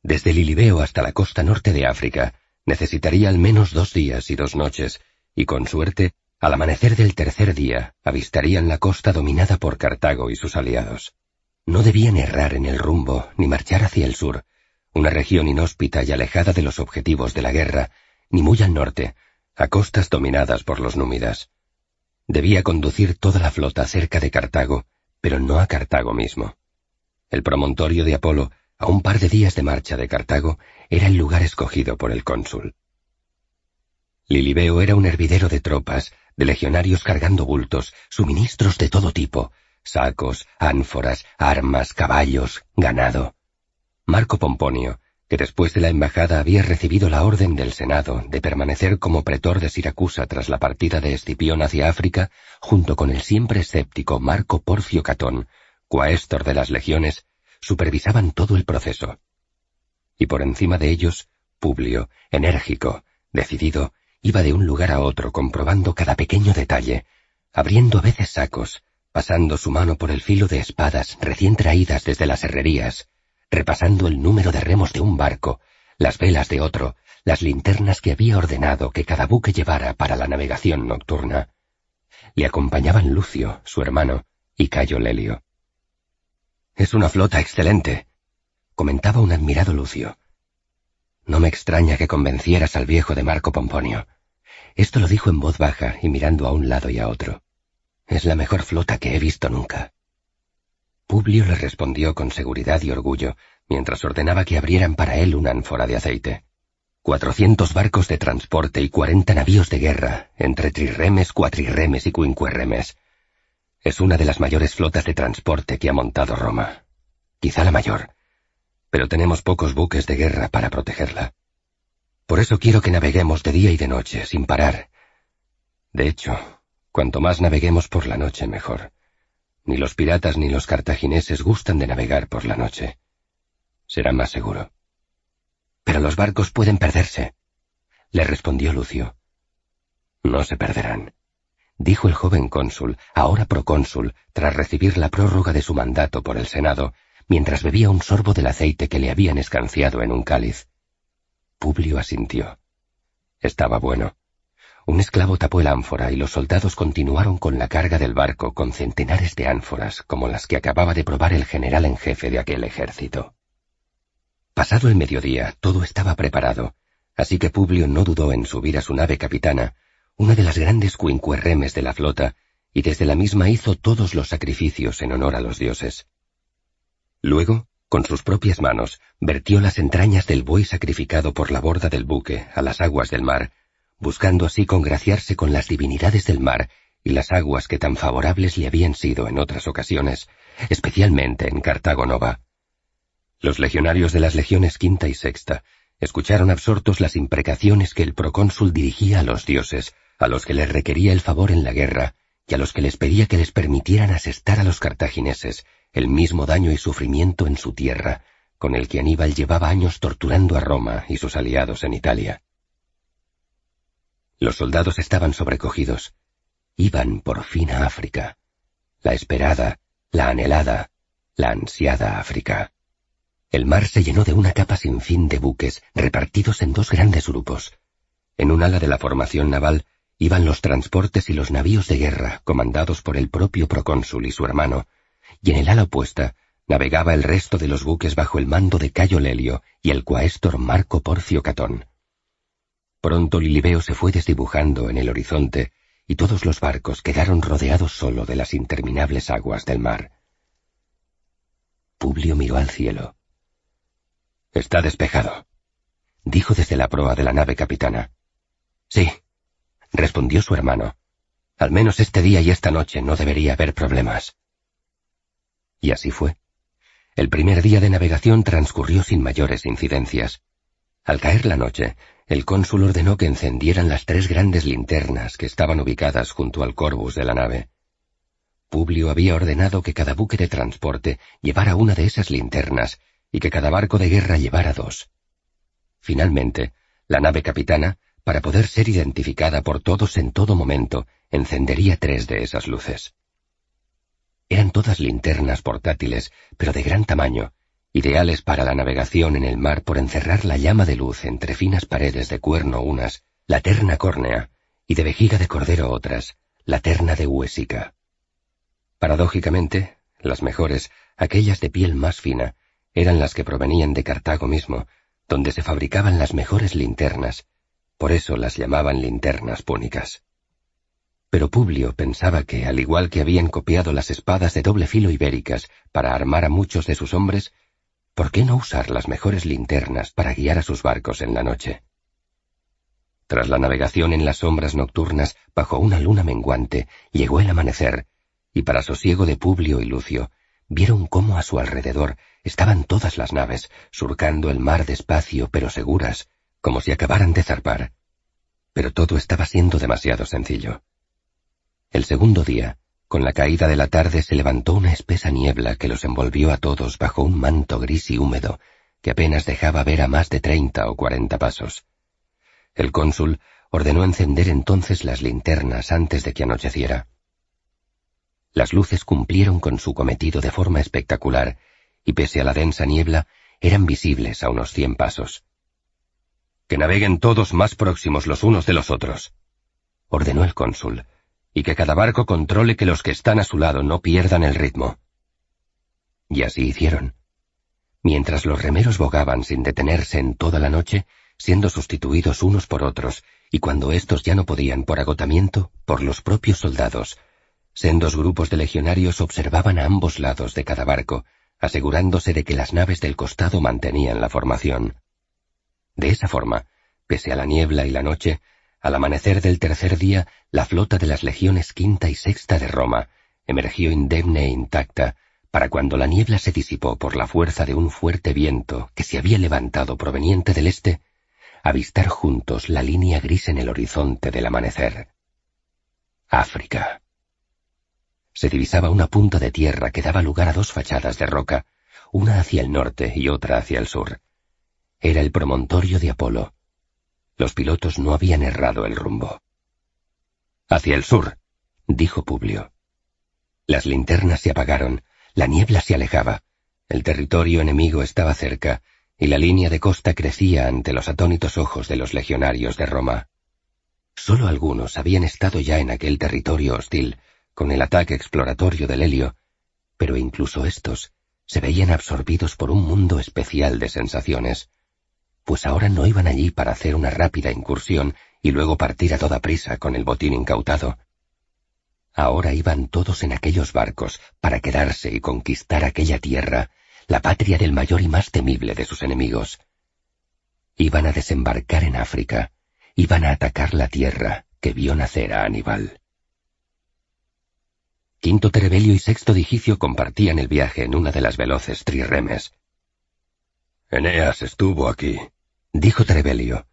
Desde Lilibeo hasta la costa norte de África necesitaría al menos dos días y dos noches, y con suerte, al amanecer del tercer día, avistarían la costa dominada por Cartago y sus aliados. No debían errar en el rumbo ni marchar hacia el sur, una región inhóspita y alejada de los objetivos de la guerra, ni muy al norte, a costas dominadas por los númidas. Debía conducir toda la flota cerca de Cartago, pero no a Cartago mismo. El promontorio de Apolo, a un par de días de marcha de Cartago, era el lugar escogido por el cónsul. Lilibeo era un hervidero de tropas, de legionarios cargando bultos, suministros de todo tipo, sacos, ánforas, armas, caballos, ganado. Marco Pomponio, que después de la embajada había recibido la orden del Senado de permanecer como pretor de Siracusa tras la partida de Escipión hacia África, junto con el siempre escéptico Marco Porcio Catón, cuaestor de las legiones, supervisaban todo el proceso. Y por encima de ellos, Publio, enérgico, decidido, iba de un lugar a otro comprobando cada pequeño detalle, abriendo a veces sacos, pasando su mano por el filo de espadas recién traídas desde las herrerías, repasando el número de remos de un barco, las velas de otro, las linternas que había ordenado que cada buque llevara para la navegación nocturna. Le acompañaban Lucio, su hermano, y Cayo Lelio. Es una flota excelente, comentaba un admirado Lucio. No me extraña que convencieras al viejo de Marco Pomponio. Esto lo dijo en voz baja y mirando a un lado y a otro. Es la mejor flota que he visto nunca. Publio le respondió con seguridad y orgullo, mientras ordenaba que abrieran para él una ánfora de aceite. Cuatrocientos barcos de transporte y cuarenta navíos de guerra, entre trirremes, cuatrirremes y quincuerremes. Es una de las mayores flotas de transporte que ha montado Roma. Quizá la mayor. Pero tenemos pocos buques de guerra para protegerla. Por eso quiero que naveguemos de día y de noche, sin parar. De hecho, cuanto más naveguemos por la noche, mejor. Ni los piratas ni los cartagineses gustan de navegar por la noche. Será más seguro. Pero los barcos pueden perderse, le respondió Lucio. No se perderán, dijo el joven cónsul, ahora procónsul, tras recibir la prórroga de su mandato por el Senado, mientras bebía un sorbo del aceite que le habían escanciado en un cáliz. Publio asintió. Estaba bueno. Un esclavo tapó el ánfora y los soldados continuaron con la carga del barco con centenares de ánforas como las que acababa de probar el general en jefe de aquel ejército. Pasado el mediodía, todo estaba preparado, así que Publio no dudó en subir a su nave capitana, una de las grandes cuincuerremes de la flota, y desde la misma hizo todos los sacrificios en honor a los dioses. Luego, con sus propias manos, vertió las entrañas del buey sacrificado por la borda del buque a las aguas del mar, buscando así congraciarse con las divinidades del mar y las aguas que tan favorables le habían sido en otras ocasiones, especialmente en Cartago Nova. Los legionarios de las legiones quinta y sexta escucharon absortos las imprecaciones que el procónsul dirigía a los dioses, a los que les requería el favor en la guerra, y a los que les pedía que les permitieran asestar a los cartagineses, el mismo daño y sufrimiento en su tierra, con el que Aníbal llevaba años torturando a Roma y sus aliados en Italia. Los soldados estaban sobrecogidos. Iban por fin a África. La esperada, la anhelada, la ansiada África. El mar se llenó de una capa sin fin de buques repartidos en dos grandes grupos. En un ala de la formación naval iban los transportes y los navíos de guerra comandados por el propio procónsul y su hermano, y en el ala opuesta navegaba el resto de los buques bajo el mando de Cayo Lelio y el cuaestor Marco Porcio Catón. Pronto Lilibeo se fue desdibujando en el horizonte y todos los barcos quedaron rodeados solo de las interminables aguas del mar. Publio miró al cielo. Está despejado, dijo desde la proa de la nave capitana. Sí, respondió su hermano. Al menos este día y esta noche no debería haber problemas. Y así fue. El primer día de navegación transcurrió sin mayores incidencias. Al caer la noche, el cónsul ordenó que encendieran las tres grandes linternas que estaban ubicadas junto al corbus de la nave. Publio había ordenado que cada buque de transporte llevara una de esas linternas y que cada barco de guerra llevara dos. Finalmente, la nave capitana, para poder ser identificada por todos en todo momento, encendería tres de esas luces. Eran todas linternas portátiles, pero de gran tamaño, ideales para la navegación en el mar por encerrar la llama de luz entre finas paredes de cuerno unas, la terna córnea, y de vejiga de cordero otras, la terna de huesica. Paradójicamente, las mejores, aquellas de piel más fina, eran las que provenían de Cartago mismo, donde se fabricaban las mejores linternas, por eso las llamaban linternas púnicas. Pero Publio pensaba que, al igual que habían copiado las espadas de doble filo ibéricas para armar a muchos de sus hombres, ¿por qué no usar las mejores linternas para guiar a sus barcos en la noche? Tras la navegación en las sombras nocturnas bajo una luna menguante, llegó el amanecer, y para sosiego de Publio y Lucio, vieron cómo a su alrededor estaban todas las naves, surcando el mar despacio pero seguras, como si acabaran de zarpar. Pero todo estaba siendo demasiado sencillo. El segundo día, con la caída de la tarde, se levantó una espesa niebla que los envolvió a todos bajo un manto gris y húmedo que apenas dejaba ver a más de treinta o cuarenta pasos. El cónsul ordenó encender entonces las linternas antes de que anocheciera. Las luces cumplieron con su cometido de forma espectacular, y pese a la densa niebla, eran visibles a unos cien pasos. Que naveguen todos más próximos los unos de los otros, ordenó el cónsul, y que cada barco controle que los que están a su lado no pierdan el ritmo. Y así hicieron. Mientras los remeros bogaban sin detenerse en toda la noche, siendo sustituidos unos por otros, y cuando éstos ya no podían por agotamiento, por los propios soldados, sendos grupos de legionarios observaban a ambos lados de cada barco, asegurándose de que las naves del costado mantenían la formación. De esa forma, pese a la niebla y la noche, al amanecer del tercer día, la flota de las legiones quinta y sexta de Roma emergió indemne e intacta, para cuando la niebla se disipó por la fuerza de un fuerte viento que se había levantado proveniente del este, avistar juntos la línea gris en el horizonte del amanecer. África. Se divisaba una punta de tierra que daba lugar a dos fachadas de roca, una hacia el norte y otra hacia el sur. Era el promontorio de Apolo. Los pilotos no habían errado el rumbo. Hacia el sur, dijo Publio. Las linternas se apagaron, la niebla se alejaba, el territorio enemigo estaba cerca, y la línea de costa crecía ante los atónitos ojos de los legionarios de Roma. Solo algunos habían estado ya en aquel territorio hostil, con el ataque exploratorio del helio, pero incluso estos se veían absorbidos por un mundo especial de sensaciones, pues ahora no iban allí para hacer una rápida incursión y luego partir a toda prisa con el botín incautado. Ahora iban todos en aquellos barcos para quedarse y conquistar aquella tierra, la patria del mayor y más temible de sus enemigos. Iban a desembarcar en África, iban a atacar la tierra que vio nacer a Aníbal. Quinto Terebelio y Sexto Digicio compartían el viaje en una de las veloces trirremes. Eneas estuvo aquí, dijo Terebelio.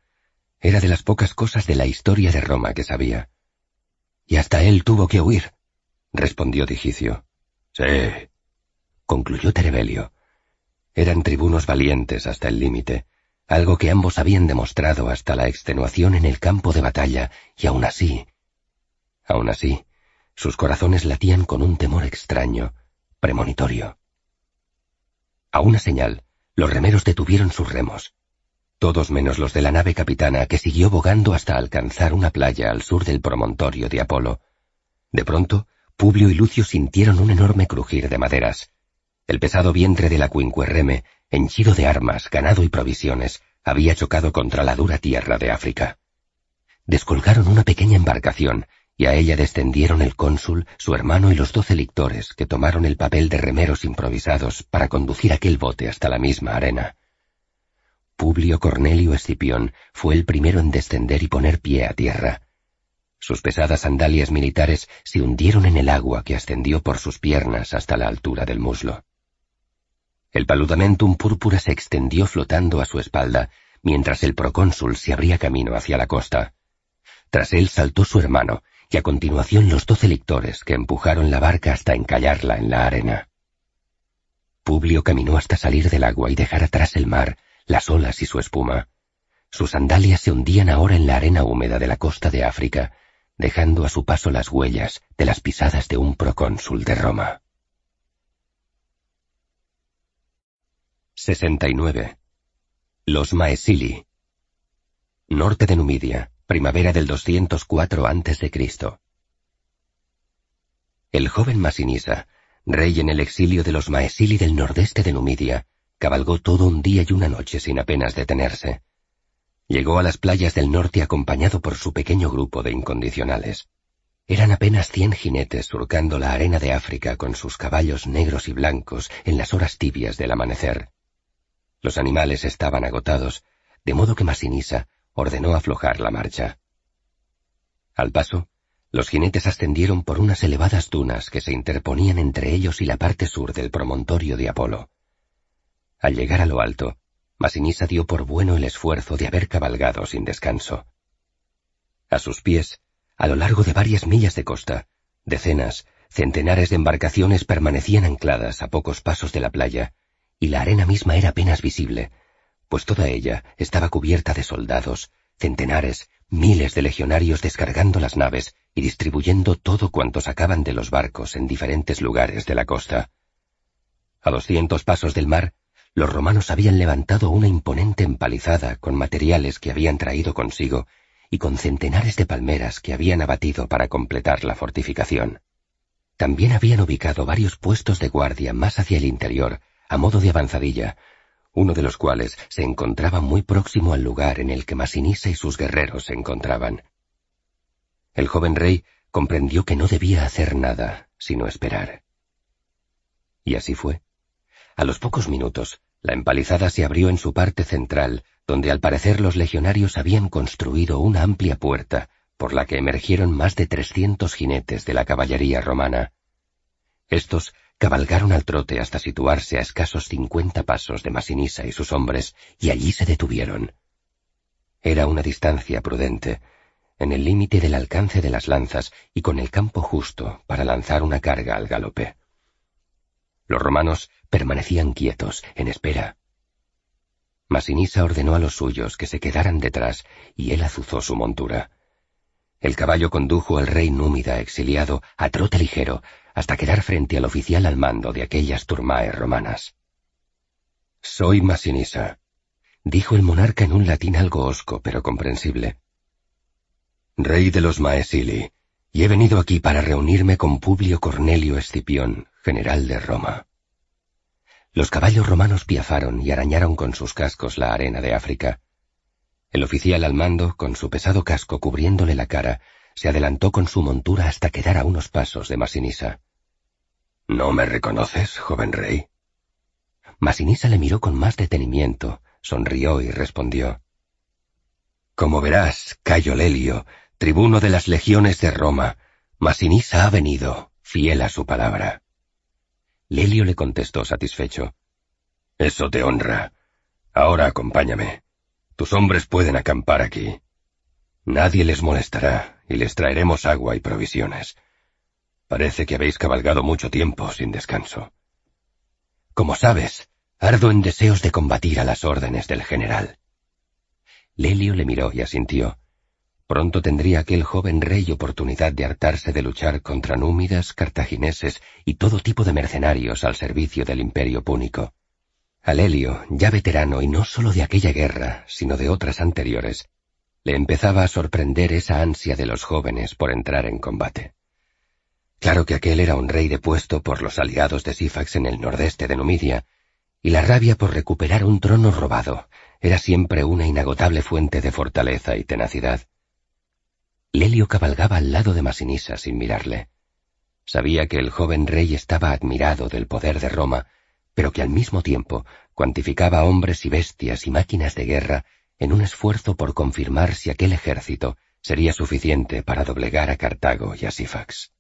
Era de las pocas cosas de la historia de Roma que sabía. Y hasta él tuvo que huir, respondió Digicio. Sí, concluyó Terebelio. Eran tribunos valientes hasta el límite, algo que ambos habían demostrado hasta la extenuación en el campo de batalla, y aún así, aún así, sus corazones latían con un temor extraño, premonitorio. A una señal, los remeros detuvieron sus remos. Todos menos los de la nave capitana que siguió bogando hasta alcanzar una playa al sur del promontorio de Apolo. De pronto, Publio y Lucio sintieron un enorme crujir de maderas. El pesado vientre de la Quinquerreme, henchido de armas, ganado y provisiones, había chocado contra la dura tierra de África. Descolgaron una pequeña embarcación, y a ella descendieron el cónsul, su hermano y los doce lictores, que tomaron el papel de remeros improvisados para conducir aquel bote hasta la misma arena. Publio Cornelio Escipión fue el primero en descender y poner pie a tierra. Sus pesadas sandalias militares se hundieron en el agua que ascendió por sus piernas hasta la altura del muslo. El paludamentum púrpura se extendió flotando a su espalda, mientras el procónsul se abría camino hacia la costa. Tras él saltó su hermano, y a continuación los doce lictores que empujaron la barca hasta encallarla en la arena. Publio caminó hasta salir del agua y dejar atrás el mar, las olas y su espuma. Sus sandalias se hundían ahora en la arena húmeda de la costa de África, dejando a su paso las huellas de las pisadas de un procónsul de Roma. 69. Los Maesili. Norte de Numidia, primavera del 204 a.C. El joven Masinisa, rey en el exilio de los Maesili del nordeste de Numidia, cabalgó todo un día y una noche sin apenas detenerse. Llegó a las playas del norte acompañado por su pequeño grupo de incondicionales. Eran apenas cien jinetes surcando la arena de África con sus caballos negros y blancos en las horas tibias del amanecer. Los animales estaban agotados, de modo que Masinisa ordenó aflojar la marcha. Al paso, los jinetes ascendieron por unas elevadas dunas que se interponían entre ellos y la parte sur del promontorio de Apolo. Al llegar a lo alto, Masinisa dio por bueno el esfuerzo de haber cabalgado sin descanso. A sus pies, a lo largo de varias millas de costa, decenas, centenares de embarcaciones permanecían ancladas a pocos pasos de la playa, y la arena misma era apenas visible, pues toda ella estaba cubierta de soldados, centenares, miles de legionarios descargando las naves y distribuyendo todo cuanto sacaban de los barcos en diferentes lugares de la costa. A doscientos pasos del mar, los romanos habían levantado una imponente empalizada con materiales que habían traído consigo y con centenares de palmeras que habían abatido para completar la fortificación. También habían ubicado varios puestos de guardia más hacia el interior, a modo de avanzadilla, uno de los cuales se encontraba muy próximo al lugar en el que Masinisa y sus guerreros se encontraban. El joven rey comprendió que no debía hacer nada, sino esperar. Y así fue. A los pocos minutos, la empalizada se abrió en su parte central, donde al parecer los legionarios habían construido una amplia puerta, por la que emergieron más de trescientos jinetes de la caballería romana. Estos cabalgaron al trote hasta situarse a escasos cincuenta pasos de Masinisa y sus hombres, y allí se detuvieron. Era una distancia prudente, en el límite del alcance de las lanzas y con el campo justo para lanzar una carga al galope. Los romanos permanecían quietos, en espera. Masinisa ordenó a los suyos que se quedaran detrás y él azuzó su montura. El caballo condujo al rey númida exiliado a trote ligero hasta quedar frente al oficial al mando de aquellas turmae romanas. Soy Masinisa, dijo el monarca en un latín algo hosco pero comprensible. Rey de los Maesili, y he venido aquí para reunirme con Publio Cornelio Escipión, general de Roma. Los caballos romanos piafaron y arañaron con sus cascos la arena de África. El oficial al mando, con su pesado casco cubriéndole la cara, se adelantó con su montura hasta quedar a unos pasos de Masinisa. ¿No me reconoces, joven rey? Masinisa le miró con más detenimiento, sonrió y respondió. Como verás, Cayo Lelio, tribuno de las legiones de Roma, Masinisa ha venido, fiel a su palabra. Lelio le contestó satisfecho. Eso te honra. Ahora acompáñame. Tus hombres pueden acampar aquí. Nadie les molestará y les traeremos agua y provisiones. Parece que habéis cabalgado mucho tiempo sin descanso. Como sabes, ardo en deseos de combatir a las órdenes del general. Lelio le miró y asintió. Pronto tendría aquel joven rey oportunidad de hartarse de luchar contra númidas, cartagineses y todo tipo de mercenarios al servicio del imperio púnico. Alelio, ya veterano y no solo de aquella guerra, sino de otras anteriores, le empezaba a sorprender esa ansia de los jóvenes por entrar en combate. Claro que aquel era un rey depuesto por los aliados de Sifax en el nordeste de Numidia, y la rabia por recuperar un trono robado era siempre una inagotable fuente de fortaleza y tenacidad. Lelio cabalgaba al lado de Masinisa sin mirarle. Sabía que el joven rey estaba admirado del poder de Roma pero que al mismo tiempo cuantificaba hombres y bestias y máquinas de guerra en un esfuerzo por confirmar si aquel ejército sería suficiente para doblegar a Cartago y a Sifax.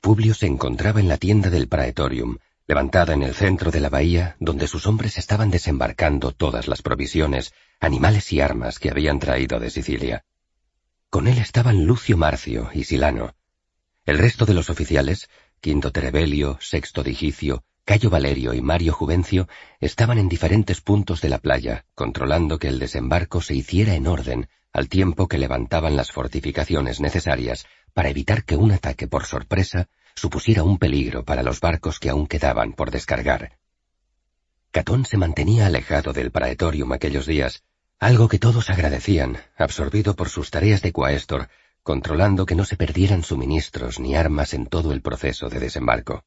Publio se encontraba en la tienda del Praetorium, levantada en el centro de la bahía, donde sus hombres estaban desembarcando todas las provisiones, animales y armas que habían traído de Sicilia. Con él estaban Lucio Marcio y Silano. El resto de los oficiales Quinto Terebelio, Sexto Digicio, Cayo Valerio y Mario Juvencio estaban en diferentes puntos de la playa, controlando que el desembarco se hiciera en orden, al tiempo que levantaban las fortificaciones necesarias para evitar que un ataque por sorpresa supusiera un peligro para los barcos que aún quedaban por descargar. Catón se mantenía alejado del praetorium aquellos días, algo que todos agradecían, absorbido por sus tareas de coaestor controlando que no se perdieran suministros ni armas en todo el proceso de desembarco.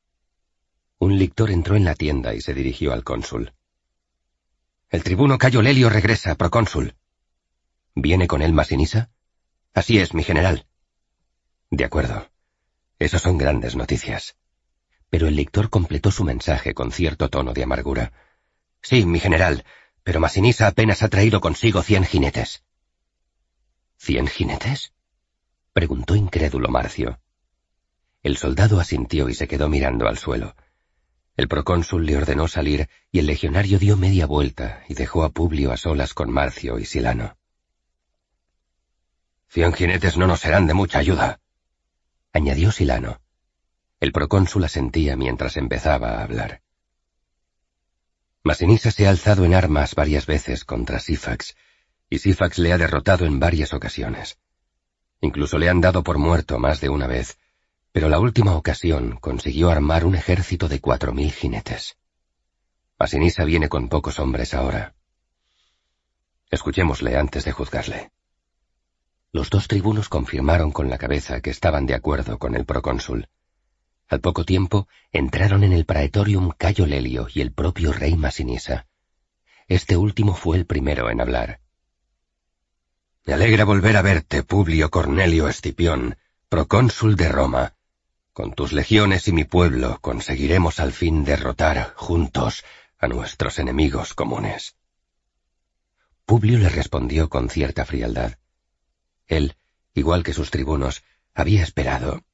Un lictor entró en la tienda y se dirigió al cónsul. El tribuno Cayo Lelio regresa, procónsul. ¿Viene con él Masinisa? Así es, mi general. De acuerdo. Esas son grandes noticias. Pero el lictor completó su mensaje con cierto tono de amargura. Sí, mi general, pero Masinisa apenas ha traído consigo cien jinetes. ¿Cien jinetes? preguntó incrédulo Marcio. El soldado asintió y se quedó mirando al suelo. El procónsul le ordenó salir y el legionario dio media vuelta y dejó a Publio a solas con Marcio y Silano. Cien jinetes no nos serán de mucha ayuda, añadió Silano. El procónsul asentía mientras empezaba a hablar. Masinisa se ha alzado en armas varias veces contra Sifax, y Sifax le ha derrotado en varias ocasiones. Incluso le han dado por muerto más de una vez, pero la última ocasión consiguió armar un ejército de cuatro mil jinetes. Masinisa viene con pocos hombres ahora. Escuchémosle antes de juzgarle. Los dos tribunos confirmaron con la cabeza que estaban de acuerdo con el procónsul. Al poco tiempo entraron en el praetorium Cayo Lelio y el propio rey Masinisa. Este último fue el primero en hablar. Me alegra volver a verte, Publio Cornelio Escipión, procónsul de Roma. Con tus legiones y mi pueblo conseguiremos al fin derrotar, juntos, a nuestros enemigos comunes. Publio le respondió con cierta frialdad. Él, igual que sus tribunos, había esperado.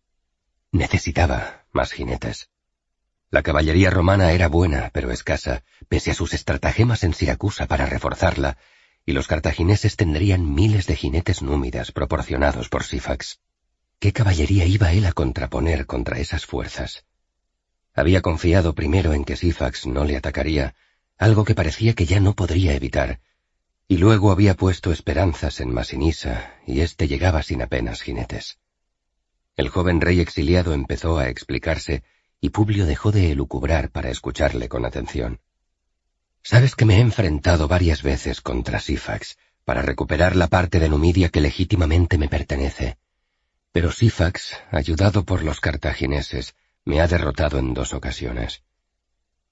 Necesitaba más jinetes. La caballería romana era buena, pero escasa, pese a sus estratagemas en Siracusa para reforzarla, y los cartagineses tendrían miles de jinetes númidas proporcionados por Sifax. ¿Qué caballería iba él a contraponer contra esas fuerzas? Había confiado primero en que Sifax no le atacaría, algo que parecía que ya no podría evitar, y luego había puesto esperanzas en Masinisa, y éste llegaba sin apenas jinetes. El joven rey exiliado empezó a explicarse, y Publio dejó de elucubrar para escucharle con atención. Sabes que me he enfrentado varias veces contra Sifax para recuperar la parte de Numidia que legítimamente me pertenece. Pero Sifax, ayudado por los cartagineses, me ha derrotado en dos ocasiones.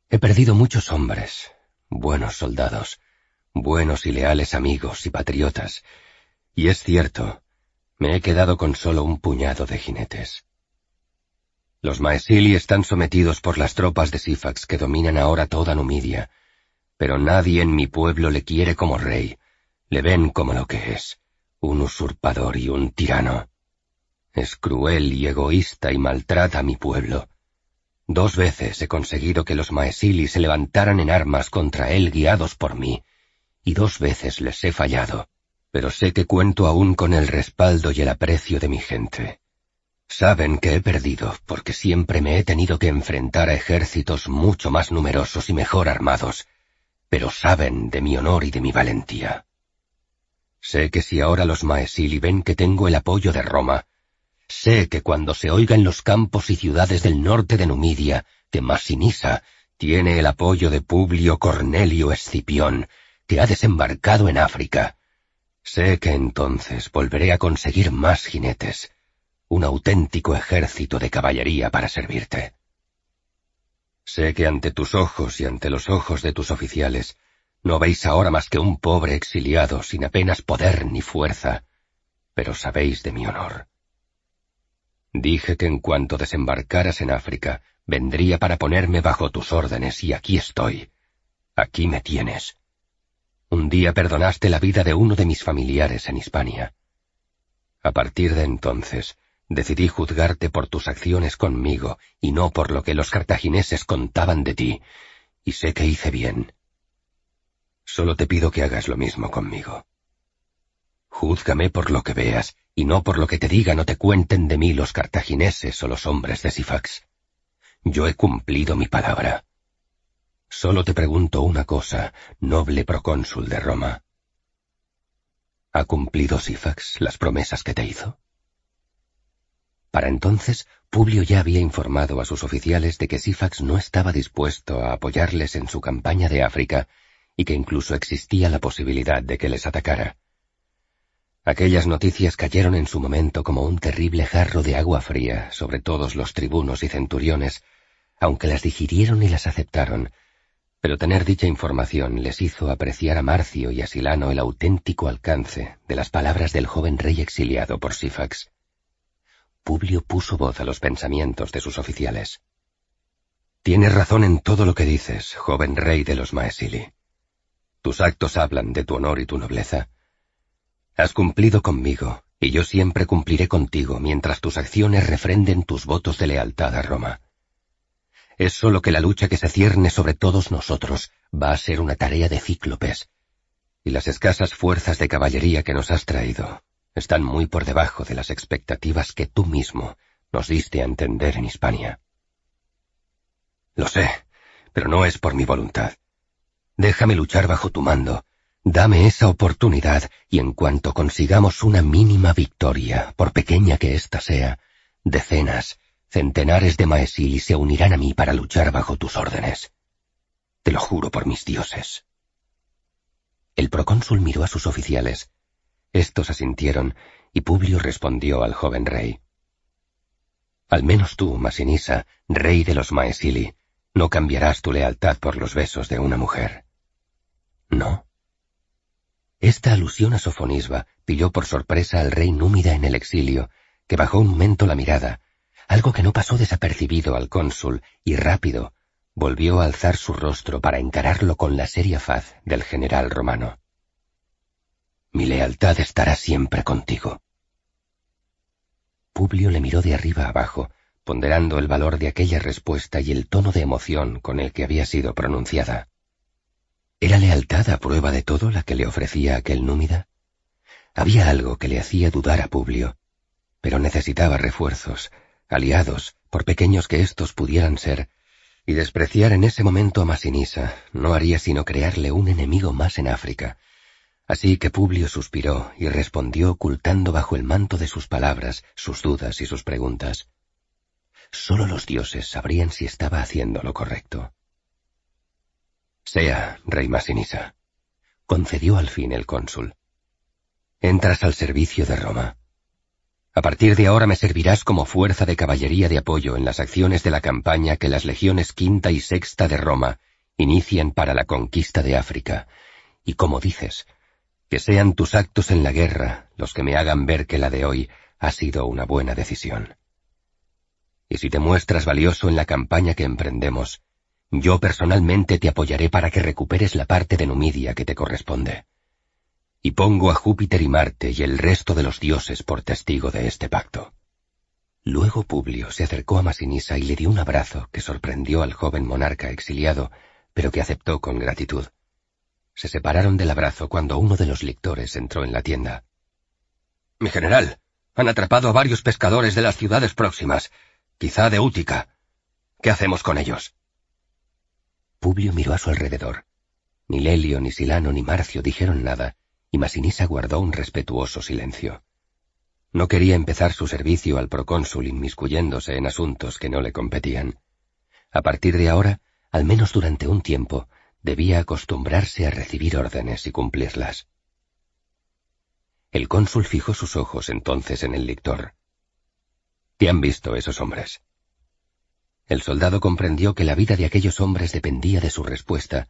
He perdido muchos hombres, buenos soldados, buenos y leales amigos y patriotas, y es cierto, me he quedado con solo un puñado de jinetes. Los Maesili están sometidos por las tropas de Sifax que dominan ahora toda Numidia, pero nadie en mi pueblo le quiere como rey, le ven como lo que es, un usurpador y un tirano. Es cruel y egoísta y maltrata a mi pueblo. Dos veces he conseguido que los Maesili se levantaran en armas contra él guiados por mí, y dos veces les he fallado, pero sé que cuento aún con el respaldo y el aprecio de mi gente. Saben que he perdido porque siempre me he tenido que enfrentar a ejércitos mucho más numerosos y mejor armados, pero saben de mi honor y de mi valentía. Sé que si ahora los Maesili ven que tengo el apoyo de Roma, sé que cuando se oiga en los campos y ciudades del norte de Numidia que Masinisa tiene el apoyo de Publio Cornelio Escipión, que ha desembarcado en África. Sé que entonces volveré a conseguir más jinetes, un auténtico ejército de caballería para servirte. Sé que ante tus ojos y ante los ojos de tus oficiales no veis ahora más que un pobre exiliado sin apenas poder ni fuerza, pero sabéis de mi honor. Dije que en cuanto desembarcaras en África, vendría para ponerme bajo tus órdenes y aquí estoy. Aquí me tienes. Un día perdonaste la vida de uno de mis familiares en Hispania. A partir de entonces, decidí juzgarte por tus acciones conmigo y no por lo que los cartagineses contaban de ti, y sé que hice bien. Solo te pido que hagas lo mismo conmigo. Júzgame por lo que veas, y no por lo que te digan o te cuenten de mí los cartagineses o los hombres de Sifax. Yo he cumplido mi palabra. Solo te pregunto una cosa, noble procónsul de Roma. ¿Ha cumplido Sifax las promesas que te hizo? Para entonces, Publio ya había informado a sus oficiales de que Sifax no estaba dispuesto a apoyarles en su campaña de África y que incluso existía la posibilidad de que les atacara. Aquellas noticias cayeron en su momento como un terrible jarro de agua fría sobre todos los tribunos y centuriones, aunque las digirieron y las aceptaron, pero tener dicha información les hizo apreciar a Marcio y a Silano el auténtico alcance de las palabras del joven rey exiliado por Sifax. Publio puso voz a los pensamientos de sus oficiales. Tienes razón en todo lo que dices, joven rey de los Maesili. Tus actos hablan de tu honor y tu nobleza. Has cumplido conmigo, y yo siempre cumpliré contigo mientras tus acciones refrenden tus votos de lealtad a Roma. Es solo que la lucha que se cierne sobre todos nosotros va a ser una tarea de cíclopes, y las escasas fuerzas de caballería que nos has traído están muy por debajo de las expectativas que tú mismo nos diste a entender en Hispania. Lo sé, pero no es por mi voluntad. Déjame luchar bajo tu mando, dame esa oportunidad y en cuanto consigamos una mínima victoria, por pequeña que ésta sea, decenas, Centenares de Maesili se unirán a mí para luchar bajo tus órdenes. Te lo juro por mis dioses. El procónsul miró a sus oficiales. Estos asintieron, y Publio respondió al joven rey. Al menos tú, Masinisa, rey de los Maesili, no cambiarás tu lealtad por los besos de una mujer. ¿No? Esta alusión a Sofonisba pilló por sorpresa al rey Númida en el exilio, que bajó un momento la mirada, algo que no pasó desapercibido al cónsul, y rápido, volvió a alzar su rostro para encararlo con la seria faz del general romano. Mi lealtad estará siempre contigo. Publio le miró de arriba abajo, ponderando el valor de aquella respuesta y el tono de emoción con el que había sido pronunciada. ¿Era lealtad a prueba de todo la que le ofrecía aquel númida? Había algo que le hacía dudar a Publio, pero necesitaba refuerzos, aliados, por pequeños que éstos pudieran ser, y despreciar en ese momento a Masinisa no haría sino crearle un enemigo más en África. Así que Publio suspiró y respondió ocultando bajo el manto de sus palabras sus dudas y sus preguntas. Solo los dioses sabrían si estaba haciendo lo correcto. Sea, rey Masinisa, concedió al fin el cónsul. Entras al servicio de Roma. A partir de ahora me servirás como fuerza de caballería de apoyo en las acciones de la campaña que las legiones quinta y sexta de Roma inician para la conquista de África. Y como dices, que sean tus actos en la guerra los que me hagan ver que la de hoy ha sido una buena decisión. Y si te muestras valioso en la campaña que emprendemos, yo personalmente te apoyaré para que recuperes la parte de Numidia que te corresponde y pongo a Júpiter y Marte y el resto de los dioses por testigo de este pacto. Luego Publio se acercó a Masinisa y le dio un abrazo que sorprendió al joven monarca exiliado, pero que aceptó con gratitud. Se separaron del abrazo cuando uno de los lictores entró en la tienda. Mi general, han atrapado a varios pescadores de las ciudades próximas, quizá de Útica. ¿Qué hacemos con ellos? Publio miró a su alrededor. Ni Lelio, ni Silano, ni Marcio dijeron nada, y Masinisa guardó un respetuoso silencio. No quería empezar su servicio al procónsul inmiscuyéndose en asuntos que no le competían. A partir de ahora, al menos durante un tiempo, debía acostumbrarse a recibir órdenes y cumplirlas. El cónsul fijó sus ojos entonces en el lictor. ¿Qué han visto esos hombres? El soldado comprendió que la vida de aquellos hombres dependía de su respuesta,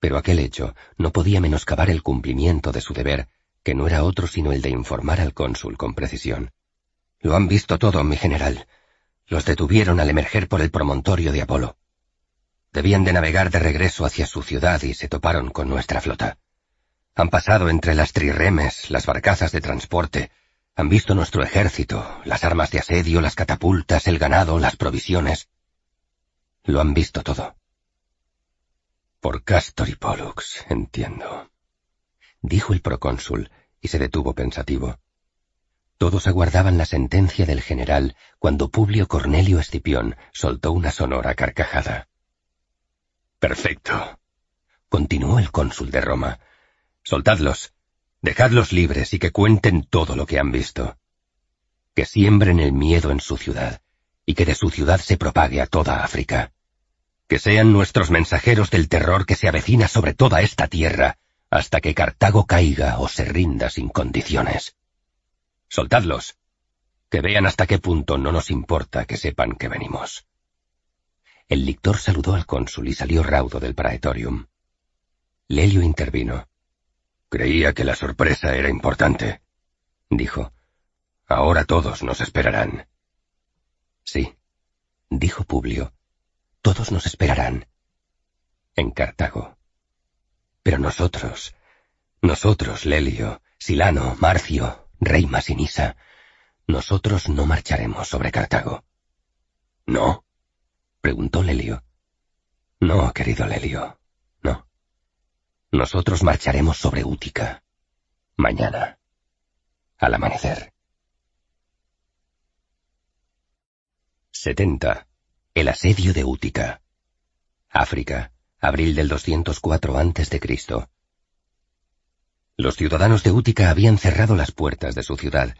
pero aquel hecho no podía menoscabar el cumplimiento de su deber, que no era otro sino el de informar al cónsul con precisión. Lo han visto todo, mi general. Los detuvieron al emerger por el promontorio de Apolo. Debían de navegar de regreso hacia su ciudad y se toparon con nuestra flota. Han pasado entre las trirremes, las barcazas de transporte, han visto nuestro ejército, las armas de asedio, las catapultas, el ganado, las provisiones. Lo han visto todo. Por Castor y Pollux, entiendo. Dijo el procónsul y se detuvo pensativo. Todos aguardaban la sentencia del general cuando Publio Cornelio Escipión soltó una sonora carcajada. Perfecto. Continuó el cónsul de Roma. Soltadlos. Dejadlos libres y que cuenten todo lo que han visto. Que siembren el miedo en su ciudad y que de su ciudad se propague a toda África que sean nuestros mensajeros del terror que se avecina sobre toda esta tierra, hasta que Cartago caiga o se rinda sin condiciones. Soltadlos, que vean hasta qué punto no nos importa que sepan que venimos. El lictor saludó al cónsul y salió raudo del praetorium. Lelio intervino. Creía que la sorpresa era importante, dijo. Ahora todos nos esperarán. Sí, dijo Publio, todos nos esperarán. En Cartago. Pero nosotros, nosotros, Lelio, Silano, Marcio, Rey Masinisa, nosotros no marcharemos sobre Cartago. ¿No? preguntó Lelio. No, querido Lelio, no. Nosotros marcharemos sobre Útica. Mañana. Al amanecer. 70. El asedio de Útica. África, abril del 204 a.C. Los ciudadanos de Útica habían cerrado las puertas de su ciudad.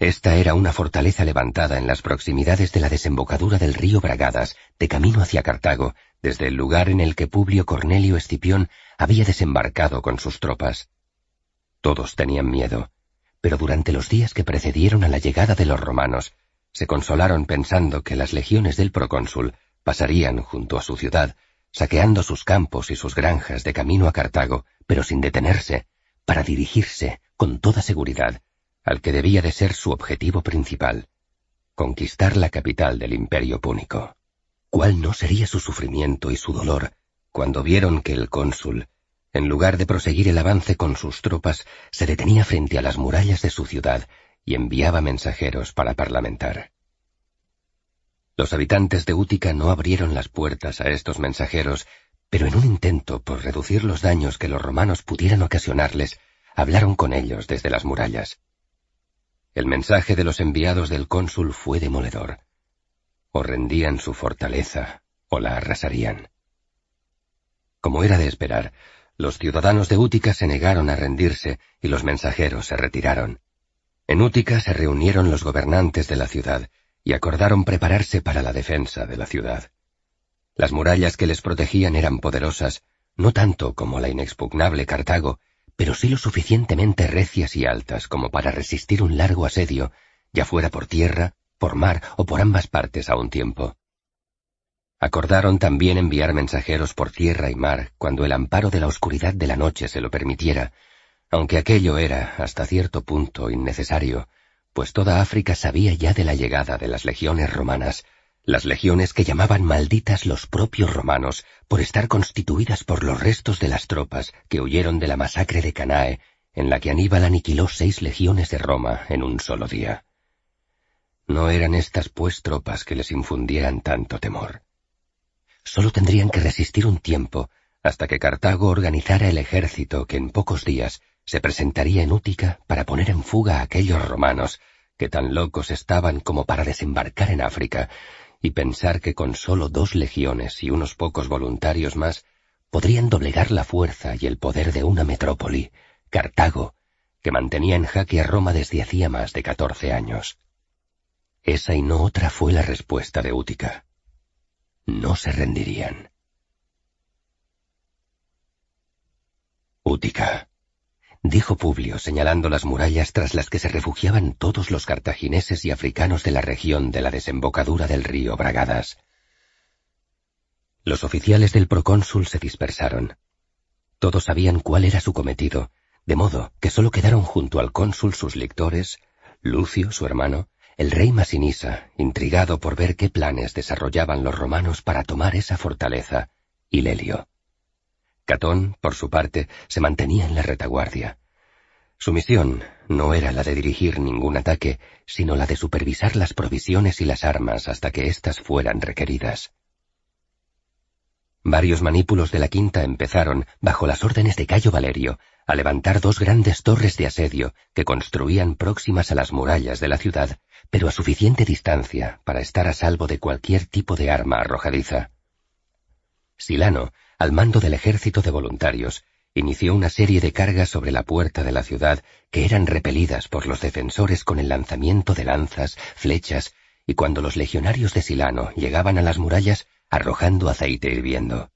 Esta era una fortaleza levantada en las proximidades de la desembocadura del río Bragadas, de camino hacia Cartago, desde el lugar en el que Publio Cornelio Escipión había desembarcado con sus tropas. Todos tenían miedo, pero durante los días que precedieron a la llegada de los romanos, se consolaron pensando que las legiones del procónsul pasarían junto a su ciudad, saqueando sus campos y sus granjas de camino a Cartago, pero sin detenerse, para dirigirse, con toda seguridad, al que debía de ser su objetivo principal, conquistar la capital del imperio púnico. ¿Cuál no sería su sufrimiento y su dolor cuando vieron que el cónsul, en lugar de proseguir el avance con sus tropas, se detenía frente a las murallas de su ciudad y enviaba mensajeros para parlamentar. Los habitantes de Útica no abrieron las puertas a estos mensajeros, pero en un intento por reducir los daños que los romanos pudieran ocasionarles, hablaron con ellos desde las murallas. El mensaje de los enviados del cónsul fue demoledor. O rendían su fortaleza o la arrasarían. Como era de esperar, los ciudadanos de Útica se negaron a rendirse y los mensajeros se retiraron. En Útica se reunieron los gobernantes de la ciudad y acordaron prepararse para la defensa de la ciudad. Las murallas que les protegían eran poderosas, no tanto como la inexpugnable Cartago, pero sí lo suficientemente recias y altas como para resistir un largo asedio, ya fuera por tierra, por mar o por ambas partes a un tiempo. Acordaron también enviar mensajeros por tierra y mar cuando el amparo de la oscuridad de la noche se lo permitiera, aunque aquello era, hasta cierto punto, innecesario, pues toda África sabía ya de la llegada de las legiones romanas, las legiones que llamaban malditas los propios romanos por estar constituidas por los restos de las tropas que huyeron de la masacre de Canae, en la que Aníbal aniquiló seis legiones de Roma en un solo día. No eran estas pues tropas que les infundieran tanto temor. Solo tendrían que resistir un tiempo hasta que Cartago organizara el ejército que en pocos días se presentaría en Útica para poner en fuga a aquellos romanos que tan locos estaban como para desembarcar en África y pensar que con solo dos legiones y unos pocos voluntarios más podrían doblegar la fuerza y el poder de una metrópoli, Cartago, que mantenía en jaque a Roma desde hacía más de catorce años. Esa y no otra fue la respuesta de Útica no se rendirían. Útica, dijo Publio señalando las murallas tras las que se refugiaban todos los cartagineses y africanos de la región de la desembocadura del río Bragadas. Los oficiales del procónsul se dispersaron. Todos sabían cuál era su cometido, de modo que sólo quedaron junto al cónsul sus lectores, Lucio, su hermano, el rey Masinisa, intrigado por ver qué planes desarrollaban los romanos para tomar esa fortaleza, y Lelio. Catón, por su parte, se mantenía en la retaguardia. Su misión no era la de dirigir ningún ataque, sino la de supervisar las provisiones y las armas hasta que éstas fueran requeridas. Varios manípulos de la quinta empezaron, bajo las órdenes de Cayo Valerio, a levantar dos grandes torres de asedio que construían próximas a las murallas de la ciudad pero a suficiente distancia para estar a salvo de cualquier tipo de arma arrojadiza. Silano, al mando del ejército de voluntarios, inició una serie de cargas sobre la puerta de la ciudad que eran repelidas por los defensores con el lanzamiento de lanzas, flechas, y cuando los legionarios de Silano llegaban a las murallas arrojando aceite hirviendo.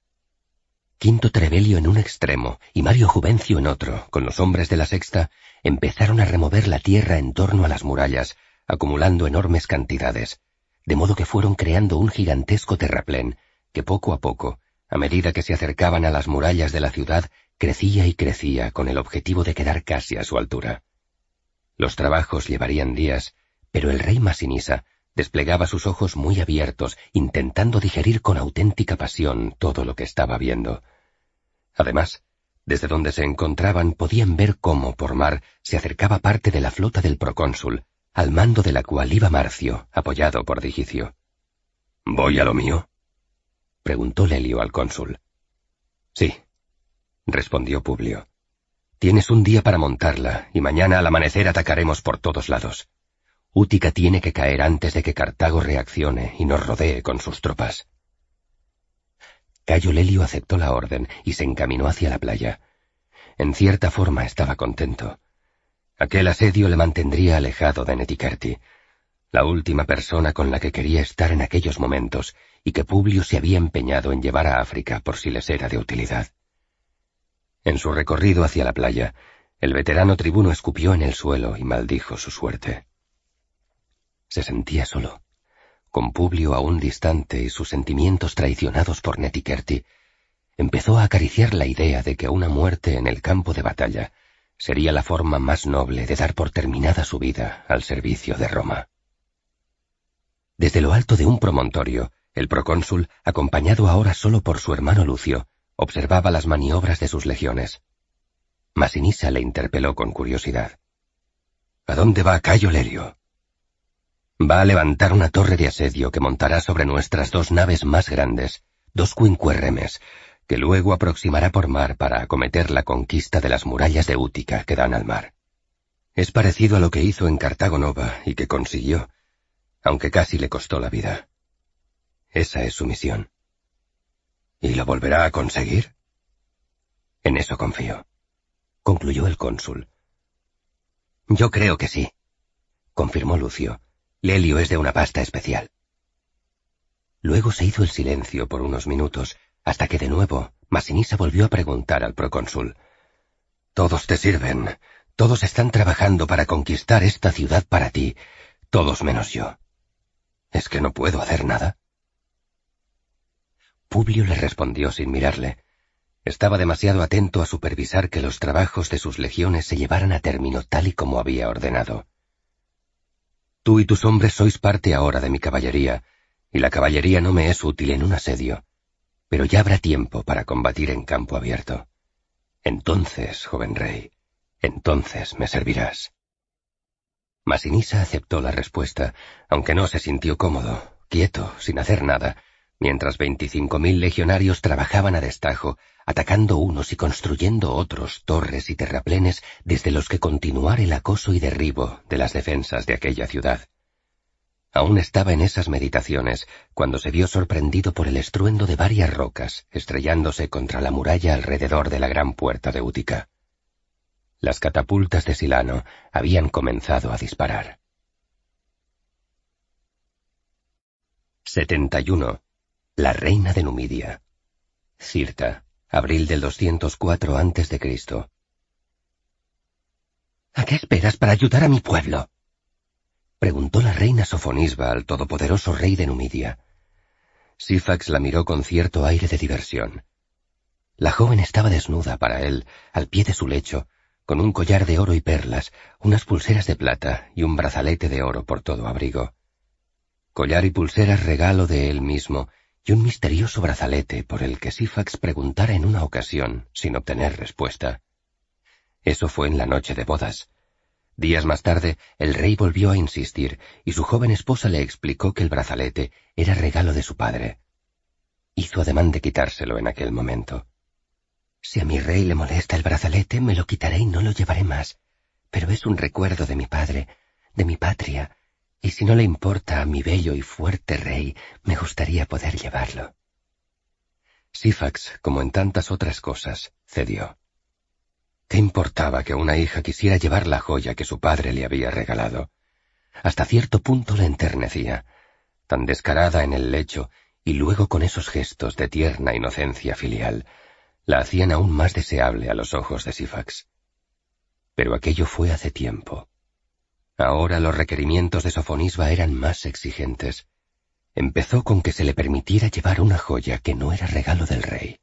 Quinto Trevelio en un extremo y Mario Juvencio en otro, con los hombres de la sexta, empezaron a remover la tierra en torno a las murallas, acumulando enormes cantidades, de modo que fueron creando un gigantesco terraplén que poco a poco, a medida que se acercaban a las murallas de la ciudad, crecía y crecía con el objetivo de quedar casi a su altura. Los trabajos llevarían días, pero el rey Masinisa desplegaba sus ojos muy abiertos, intentando digerir con auténtica pasión todo lo que estaba viendo. Además, desde donde se encontraban podían ver cómo por mar se acercaba parte de la flota del procónsul, al mando de la cual iba Marcio, apoyado por Digicio. ¿Voy a lo mío? Preguntó Lelio al cónsul. Sí, respondió Publio. Tienes un día para montarla, y mañana al amanecer atacaremos por todos lados. Útica tiene que caer antes de que Cartago reaccione y nos rodee con sus tropas. Cayo Lelio aceptó la orden y se encaminó hacia la playa. En cierta forma estaba contento. Aquel asedio le mantendría alejado de Netikerti, la última persona con la que quería estar en aquellos momentos y que Publio se había empeñado en llevar a África por si les era de utilidad. En su recorrido hacia la playa, El veterano tribuno escupió en el suelo y maldijo su suerte. Se sentía solo, con Publio aún distante y sus sentimientos traicionados por Netikerti. Empezó a acariciar la idea de que una muerte en el campo de batalla sería la forma más noble de dar por terminada su vida al servicio de Roma. Desde lo alto de un promontorio, el procónsul, acompañado ahora solo por su hermano Lucio, observaba las maniobras de sus legiones. Masinisa le interpeló con curiosidad. ¿A dónde va Cayo Lerio? Va a levantar una torre de asedio que montará sobre nuestras dos naves más grandes, dos quinquerremes, que luego aproximará por mar para acometer la conquista de las murallas de Útica que dan al mar. Es parecido a lo que hizo en Cartago Nova y que consiguió, aunque casi le costó la vida. Esa es su misión. ¿Y lo volverá a conseguir? En eso confío, concluyó el cónsul. Yo creo que sí, confirmó Lucio. Lelio es de una pasta especial. Luego se hizo el silencio por unos minutos, hasta que de nuevo Masinisa volvió a preguntar al procónsul. Todos te sirven, todos están trabajando para conquistar esta ciudad para ti, todos menos yo. ¿Es que no puedo hacer nada? Publio le respondió sin mirarle. Estaba demasiado atento a supervisar que los trabajos de sus legiones se llevaran a término tal y como había ordenado. Tú y tus hombres sois parte ahora de mi caballería, y la caballería no me es útil en un asedio, pero ya habrá tiempo para combatir en campo abierto. Entonces, joven rey, entonces me servirás. Masinisa aceptó la respuesta, aunque no se sintió cómodo, quieto, sin hacer nada, mientras veinticinco mil legionarios trabajaban a destajo, atacando unos y construyendo otros torres y terraplenes desde los que continuar el acoso y derribo de las defensas de aquella ciudad. Aún estaba en esas meditaciones cuando se vio sorprendido por el estruendo de varias rocas estrellándose contra la muralla alrededor de la gran puerta de Útica. Las catapultas de Silano habían comenzado a disparar. 71. La reina de Numidia. Cirta, abril del 204 a.C. ¿A qué esperas para ayudar a mi pueblo? preguntó la reina Sofonisba al todopoderoso rey de Numidia. Sifax la miró con cierto aire de diversión. La joven estaba desnuda para él, al pie de su lecho, con un collar de oro y perlas, unas pulseras de plata y un brazalete de oro por todo abrigo. Collar y pulseras regalo de él mismo, y un misterioso brazalete por el que Sifax preguntara en una ocasión, sin obtener respuesta. Eso fue en la noche de bodas. Días más tarde, el rey volvió a insistir, y su joven esposa le explicó que el brazalete era regalo de su padre. Hizo ademán de quitárselo en aquel momento. Si a mi rey le molesta el brazalete, me lo quitaré y no lo llevaré más. Pero es un recuerdo de mi padre, de mi patria, y si no le importa a mi bello y fuerte rey, me gustaría poder llevarlo. Sifax, como en tantas otras cosas, cedió. ¿Qué importaba que una hija quisiera llevar la joya que su padre le había regalado? Hasta cierto punto le enternecía, tan descarada en el lecho y luego con esos gestos de tierna inocencia filial, la hacían aún más deseable a los ojos de Sifax. Pero aquello fue hace tiempo. Ahora los requerimientos de Sofonisba eran más exigentes. Empezó con que se le permitiera llevar una joya que no era regalo del rey.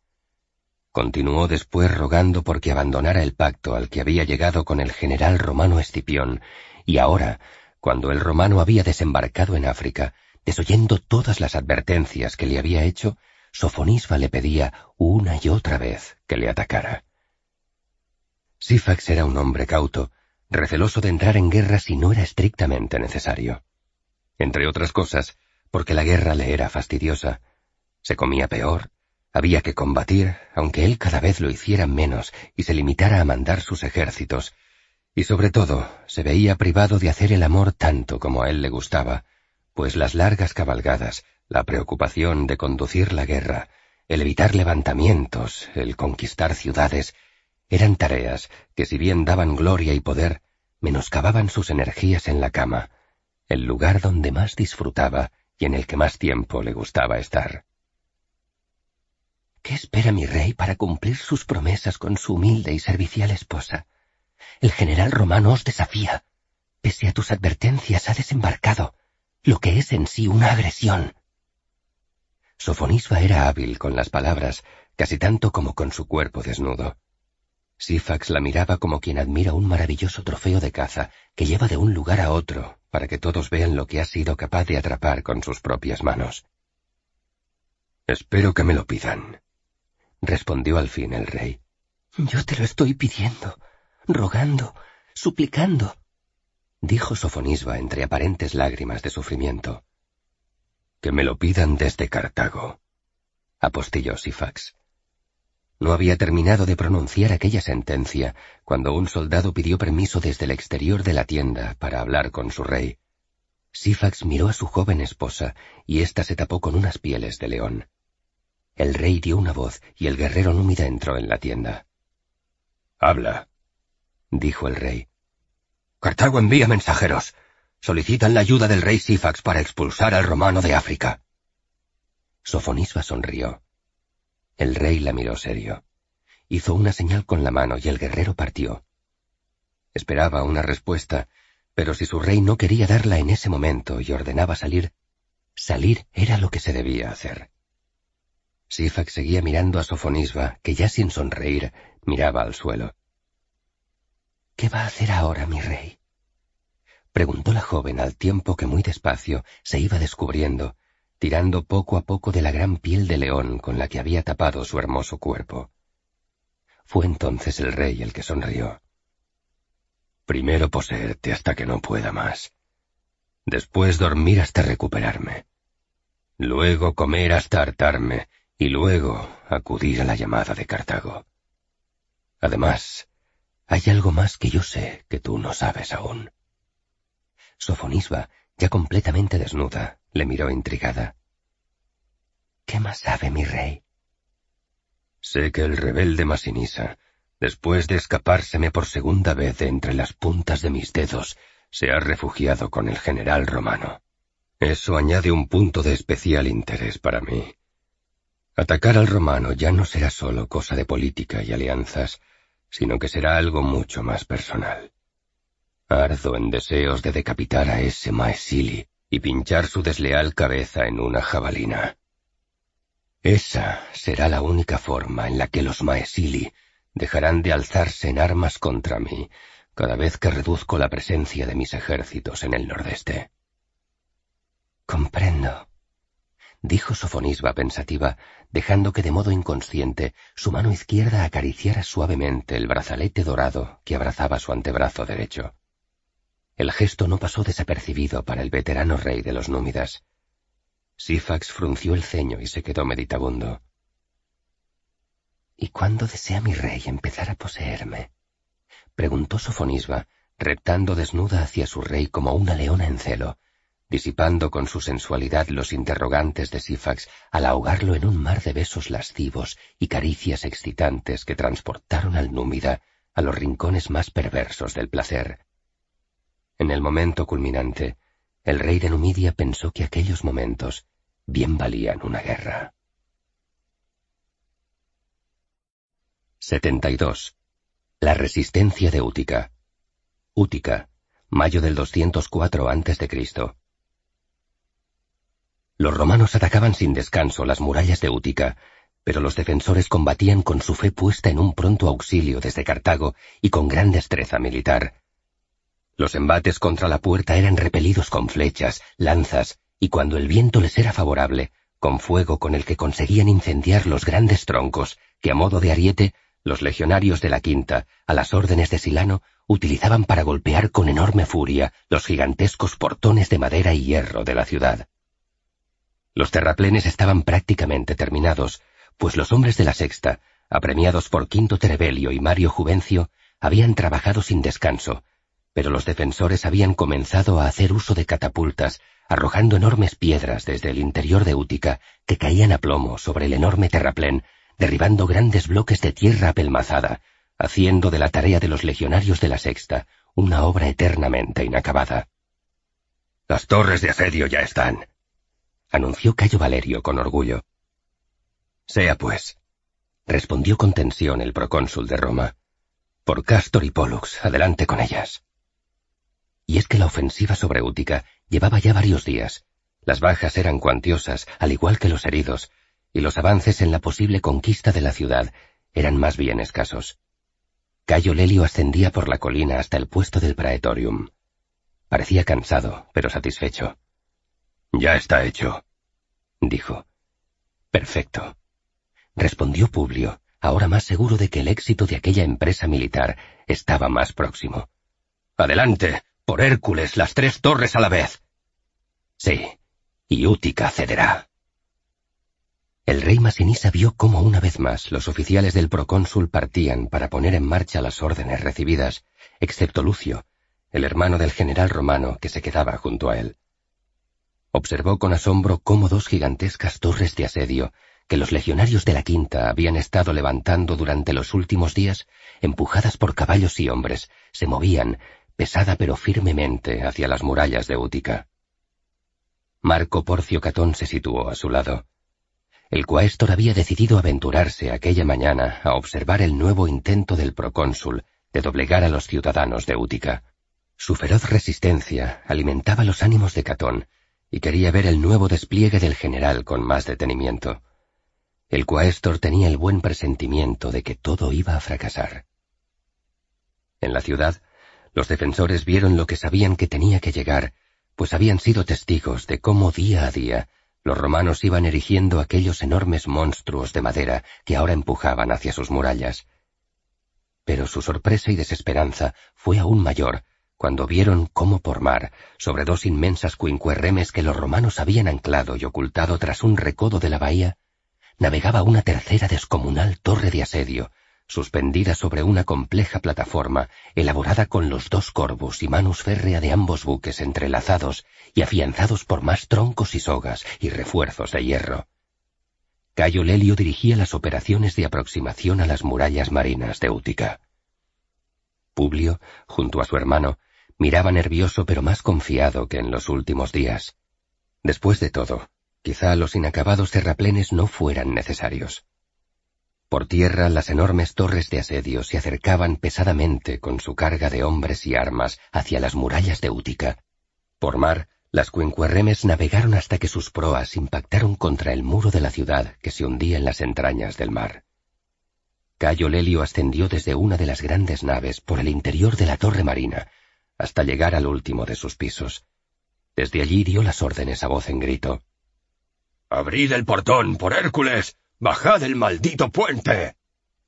Continuó después rogando porque abandonara el pacto al que había llegado con el general romano Escipión, y ahora, cuando el romano había desembarcado en África, desoyendo todas las advertencias que le había hecho, Sofonisba le pedía una y otra vez que le atacara. Sifax era un hombre cauto, receloso de entrar en guerra si no era estrictamente necesario. Entre otras cosas, porque la guerra le era fastidiosa. Se comía peor, había que combatir, aunque él cada vez lo hiciera menos y se limitara a mandar sus ejércitos, y sobre todo se veía privado de hacer el amor tanto como a él le gustaba, pues las largas cabalgadas, la preocupación de conducir la guerra, el evitar levantamientos, el conquistar ciudades, eran tareas que si bien daban gloria y poder, menoscababan sus energías en la cama, el lugar donde más disfrutaba y en el que más tiempo le gustaba estar. ¿Qué espera mi rey para cumplir sus promesas con su humilde y servicial esposa? El general romano os desafía. Pese a tus advertencias ha desembarcado, lo que es en sí una agresión. Sofonisba era hábil con las palabras, casi tanto como con su cuerpo desnudo. Sifax la miraba como quien admira un maravilloso trofeo de caza que lleva de un lugar a otro para que todos vean lo que ha sido capaz de atrapar con sus propias manos. Espero que me lo pidan, respondió al fin el rey. Yo te lo estoy pidiendo, rogando, suplicando, dijo Sofonisba entre aparentes lágrimas de sufrimiento. Que me lo pidan desde Cartago, apostilló Sifax. No había terminado de pronunciar aquella sentencia cuando un soldado pidió permiso desde el exterior de la tienda para hablar con su rey. Sifax miró a su joven esposa y ésta se tapó con unas pieles de león. El rey dio una voz y el guerrero númida entró en la tienda. Habla, dijo el rey. Cartago envía mensajeros. Solicitan la ayuda del rey Sifax para expulsar al romano de África. Sofonisba sonrió. El rey la miró serio. Hizo una señal con la mano y el guerrero partió. Esperaba una respuesta, pero si su rey no quería darla en ese momento y ordenaba salir, salir era lo que se debía hacer. Sifax seguía mirando a Sofonisba, que ya sin sonreír miraba al suelo. ¿Qué va a hacer ahora, mi rey? preguntó la joven al tiempo que muy despacio se iba descubriendo, tirando poco a poco de la gran piel de león con la que había tapado su hermoso cuerpo. Fue entonces el rey el que sonrió. Primero poseerte hasta que no pueda más. Después dormir hasta recuperarme. Luego comer hasta hartarme y luego acudir a la llamada de Cartago. Además, hay algo más que yo sé que tú no sabes aún. Sofonisba, ya completamente desnuda, le miró intrigada. ¿Qué más sabe mi rey? Sé que el rebelde Masinisa, después de escapárseme por segunda vez de entre las puntas de mis dedos, se ha refugiado con el general romano. Eso añade un punto de especial interés para mí. Atacar al romano ya no será solo cosa de política y alianzas, sino que será algo mucho más personal. Ardo en deseos de decapitar a ese Maesili y pinchar su desleal cabeza en una jabalina. Esa será la única forma en la que los Maesili dejarán de alzarse en armas contra mí cada vez que reduzco la presencia de mis ejércitos en el nordeste. Comprendo, dijo Sofonisba pensativa, dejando que de modo inconsciente su mano izquierda acariciara suavemente el brazalete dorado que abrazaba su antebrazo derecho. El gesto no pasó desapercibido para el veterano rey de los númidas. Sifax frunció el ceño y se quedó meditabundo. ¿Y cuándo desea mi rey empezar a poseerme? preguntó Sofonisba, reptando desnuda hacia su rey como una leona en celo, disipando con su sensualidad los interrogantes de Sifax al ahogarlo en un mar de besos lascivos y caricias excitantes que transportaron al númida a los rincones más perversos del placer. En el momento culminante, el rey de Numidia pensó que aquellos momentos bien valían una guerra. 72. La resistencia de Útica. Útica, mayo del 204 a.C. Los romanos atacaban sin descanso las murallas de Útica, pero los defensores combatían con su fe puesta en un pronto auxilio desde Cartago y con gran destreza militar. Los embates contra la puerta eran repelidos con flechas, lanzas, y cuando el viento les era favorable, con fuego con el que conseguían incendiar los grandes troncos que a modo de ariete los legionarios de la quinta, a las órdenes de Silano, utilizaban para golpear con enorme furia los gigantescos portones de madera y hierro de la ciudad. Los terraplenes estaban prácticamente terminados, pues los hombres de la sexta, apremiados por Quinto Terebelio y Mario Juvencio, habían trabajado sin descanso, pero los defensores habían comenzado a hacer uso de catapultas, arrojando enormes piedras desde el interior de Útica que caían a plomo sobre el enorme terraplén, derribando grandes bloques de tierra apelmazada, haciendo de la tarea de los legionarios de la sexta una obra eternamente inacabada. Las torres de asedio ya están, anunció Cayo Valerio con orgullo. Sea pues, respondió con tensión el procónsul de Roma. Por Castor y Pollux, adelante con ellas. Y es que la ofensiva sobre Útica llevaba ya varios días. Las bajas eran cuantiosas, al igual que los heridos, y los avances en la posible conquista de la ciudad eran más bien escasos. Cayo Lelio ascendía por la colina hasta el puesto del Praetorium. Parecía cansado, pero satisfecho. Ya está hecho, dijo. Perfecto, respondió Publio, ahora más seguro de que el éxito de aquella empresa militar estaba más próximo. Adelante, por Hércules, las tres torres a la vez. Sí, y Útica cederá. El rey Masinisa vio cómo una vez más los oficiales del procónsul partían para poner en marcha las órdenes recibidas, excepto Lucio, el hermano del general romano que se quedaba junto a él. Observó con asombro cómo dos gigantescas torres de asedio que los legionarios de la quinta habían estado levantando durante los últimos días, empujadas por caballos y hombres, se movían, pesada pero firmemente, hacia las murallas de Útica. Marco Porcio Catón se situó a su lado. El cuaestor había decidido aventurarse aquella mañana a observar el nuevo intento del procónsul de doblegar a los ciudadanos de Útica. Su feroz resistencia alimentaba los ánimos de Catón y quería ver el nuevo despliegue del general con más detenimiento. El cuaestor tenía el buen presentimiento de que todo iba a fracasar. En la ciudad, los defensores vieron lo que sabían que tenía que llegar, pues habían sido testigos de cómo día a día los romanos iban erigiendo aquellos enormes monstruos de madera que ahora empujaban hacia sus murallas. Pero su sorpresa y desesperanza fue aún mayor cuando vieron cómo por mar, sobre dos inmensas cuincuerremes que los romanos habían anclado y ocultado tras un recodo de la bahía, navegaba una tercera descomunal torre de asedio, suspendida sobre una compleja plataforma elaborada con los dos corvos y manus férrea de ambos buques entrelazados y afianzados por más troncos y sogas y refuerzos de hierro. Cayo Lelio dirigía las operaciones de aproximación a las murallas marinas de Útica. Publio, junto a su hermano, miraba nervioso pero más confiado que en los últimos días. Después de todo, quizá los inacabados terraplenes no fueran necesarios. Por tierra las enormes torres de asedio se acercaban pesadamente con su carga de hombres y armas hacia las murallas de Útica. Por mar, las cuencuerremes navegaron hasta que sus proas impactaron contra el muro de la ciudad que se hundía en las entrañas del mar. Cayo Lelio ascendió desde una de las grandes naves por el interior de la torre marina, hasta llegar al último de sus pisos. Desde allí dio las órdenes a voz en grito. Abrid el portón, por Hércules. Bajad el maldito puente.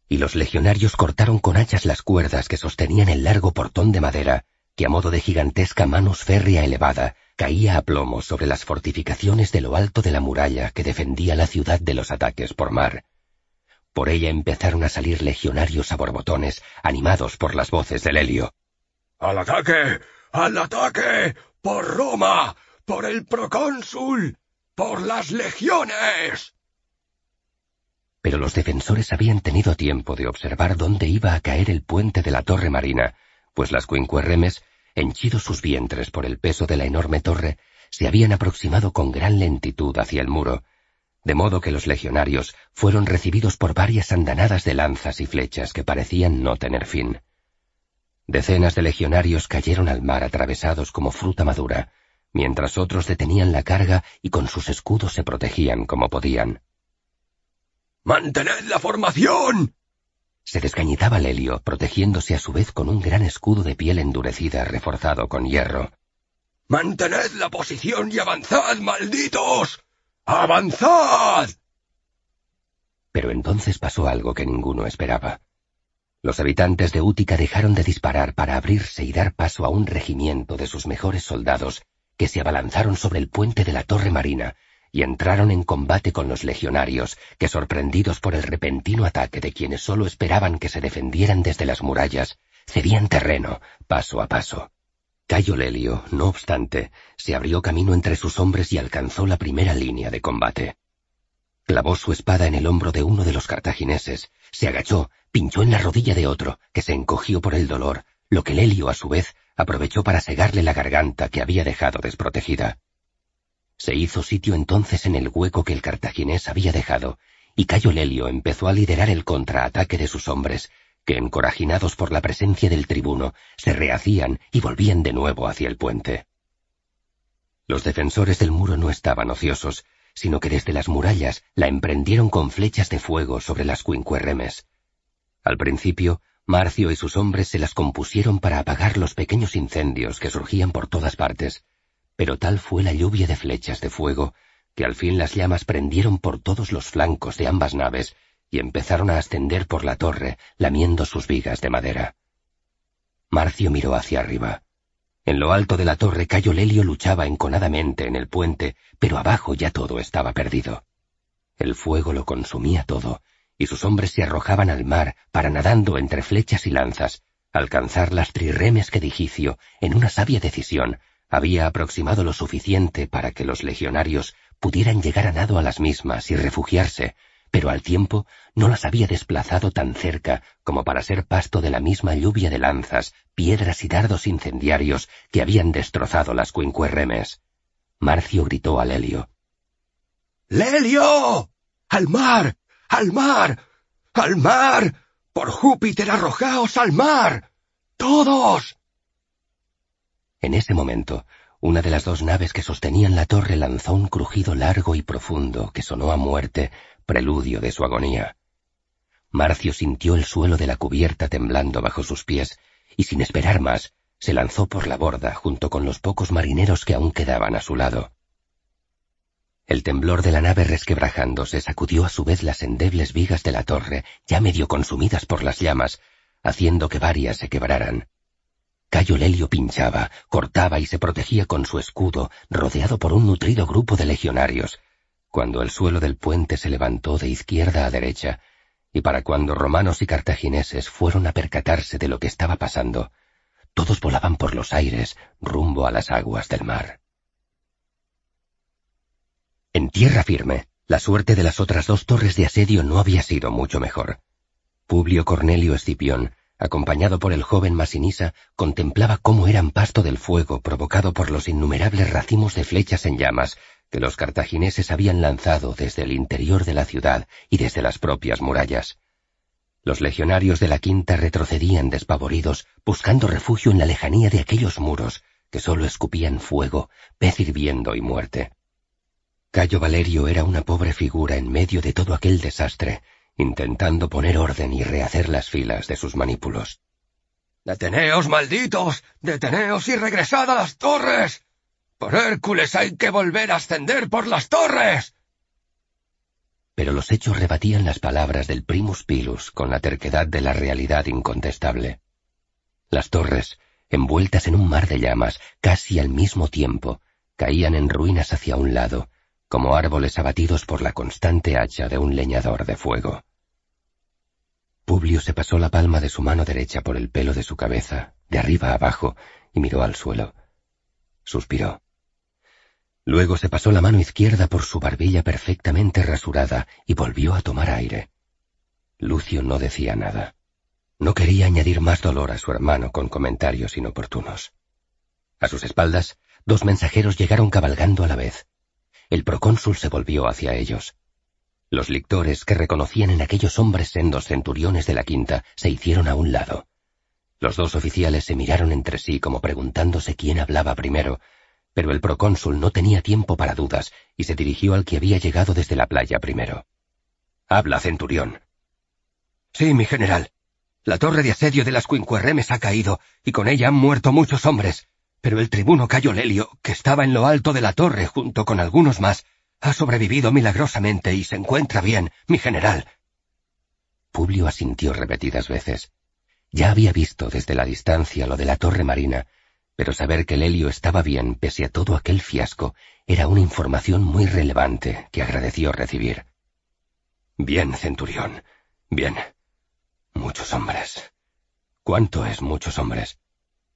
Y los legionarios cortaron con hachas las cuerdas que sostenían el largo portón de madera, que a modo de gigantesca manus férrea elevada, caía a plomo sobre las fortificaciones de lo alto de la muralla que defendía la ciudad de los ataques por mar. Por ella empezaron a salir legionarios a borbotones, animados por las voces del helio. ¡Al ataque! ¡Al ataque! ¡Por Roma! ¡Por el procónsul! ¡Por las legiones! Pero los defensores habían tenido tiempo de observar dónde iba a caer el puente de la torre marina, pues las cuincuerremes, henchidos sus vientres por el peso de la enorme torre, se habían aproximado con gran lentitud hacia el muro, de modo que los legionarios fueron recibidos por varias andanadas de lanzas y flechas que parecían no tener fin. Decenas de legionarios cayeron al mar atravesados como fruta madura, mientras otros detenían la carga y con sus escudos se protegían como podían. ¡Mantened la formación! Se descañitaba Lelio, protegiéndose a su vez con un gran escudo de piel endurecida reforzado con hierro. ¡Mantened la posición y avanzad, malditos! ¡Avanzad! Pero entonces pasó algo que ninguno esperaba. Los habitantes de Útica dejaron de disparar para abrirse y dar paso a un regimiento de sus mejores soldados que se abalanzaron sobre el puente de la torre marina y entraron en combate con los legionarios, que sorprendidos por el repentino ataque de quienes sólo esperaban que se defendieran desde las murallas, cedían terreno, paso a paso. Cayo Lelio, no obstante, se abrió camino entre sus hombres y alcanzó la primera línea de combate. Clavó su espada en el hombro de uno de los cartagineses, se agachó, pinchó en la rodilla de otro, que se encogió por el dolor, lo que Lelio, a su vez, aprovechó para cegarle la garganta que había dejado desprotegida. Se hizo sitio entonces en el hueco que el cartaginés había dejado, y Cayo Lelio empezó a liderar el contraataque de sus hombres, que, encorajinados por la presencia del tribuno, se rehacían y volvían de nuevo hacia el puente. Los defensores del muro no estaban ociosos, sino que desde las murallas la emprendieron con flechas de fuego sobre las cuincuerremes. Al principio, Marcio y sus hombres se las compusieron para apagar los pequeños incendios que surgían por todas partes, pero tal fue la lluvia de flechas de fuego que al fin las llamas prendieron por todos los flancos de ambas naves y empezaron a ascender por la torre, lamiendo sus vigas de madera. Marcio miró hacia arriba. En lo alto de la torre Cayo Lelio luchaba enconadamente en el puente, pero abajo ya todo estaba perdido. El fuego lo consumía todo, y sus hombres se arrojaban al mar para nadando entre flechas y lanzas, alcanzar las trirremes que Digicio, en una sabia decisión, había aproximado lo suficiente para que los legionarios pudieran llegar a nado a las mismas y refugiarse, pero al tiempo no las había desplazado tan cerca como para ser pasto de la misma lluvia de lanzas, piedras y dardos incendiarios que habían destrozado las cuincuerremes. Marcio gritó a Lelio. ¡Lelio! ¡Al mar! ¡Al mar! ¡Al mar! ¡Por Júpiter arrojaos al mar! ¡Todos! En ese momento, una de las dos naves que sostenían la torre lanzó un crujido largo y profundo que sonó a muerte preludio de su agonía. Marcio sintió el suelo de la cubierta temblando bajo sus pies, y sin esperar más, se lanzó por la borda junto con los pocos marineros que aún quedaban a su lado. El temblor de la nave resquebrajándose sacudió a su vez las endebles vigas de la torre, ya medio consumidas por las llamas, haciendo que varias se quebraran. Cayo Lelio pinchaba, cortaba y se protegía con su escudo, rodeado por un nutrido grupo de legionarios, cuando el suelo del puente se levantó de izquierda a derecha, y para cuando romanos y cartagineses fueron a percatarse de lo que estaba pasando, todos volaban por los aires rumbo a las aguas del mar. En tierra firme, la suerte de las otras dos torres de asedio no había sido mucho mejor. Publio Cornelio Escipión, acompañado por el joven Masinisa, contemplaba cómo eran pasto del fuego provocado por los innumerables racimos de flechas en llamas que los cartagineses habían lanzado desde el interior de la ciudad y desde las propias murallas. Los legionarios de la quinta retrocedían despavoridos, buscando refugio en la lejanía de aquellos muros que sólo escupían fuego, pez hirviendo y muerte. Cayo Valerio era una pobre figura en medio de todo aquel desastre, intentando poner orden y rehacer las filas de sus manípulos. ¡Deteneos, malditos! ¡Deteneos y regresad a las torres! Por Hércules hay que volver a ascender por las torres. Pero los hechos rebatían las palabras del primus pilus con la terquedad de la realidad incontestable. Las torres, envueltas en un mar de llamas, casi al mismo tiempo, caían en ruinas hacia un lado, como árboles abatidos por la constante hacha de un leñador de fuego. Publio se pasó la palma de su mano derecha por el pelo de su cabeza, de arriba abajo, y miró al suelo. Suspiró. Luego se pasó la mano izquierda por su barbilla perfectamente rasurada y volvió a tomar aire. Lucio no decía nada. No quería añadir más dolor a su hermano con comentarios inoportunos. A sus espaldas, dos mensajeros llegaron cabalgando a la vez. El procónsul se volvió hacia ellos. Los lictores que reconocían en aquellos hombres sendos centuriones de la quinta se hicieron a un lado. Los dos oficiales se miraron entre sí como preguntándose quién hablaba primero, pero el procónsul no tenía tiempo para dudas y se dirigió al que había llegado desde la playa primero. Habla, centurión. Sí, mi general. La torre de asedio de las Quinquerremes ha caído y con ella han muerto muchos hombres, pero el tribuno Cayo Lelio, que estaba en lo alto de la torre junto con algunos más, ha sobrevivido milagrosamente y se encuentra bien, mi general. Publio asintió repetidas veces. Ya había visto desde la distancia lo de la torre marina pero saber que Lelio estaba bien pese a todo aquel fiasco era una información muy relevante que agradeció recibir. Bien, centurión, bien. Muchos hombres. ¿Cuánto es muchos hombres?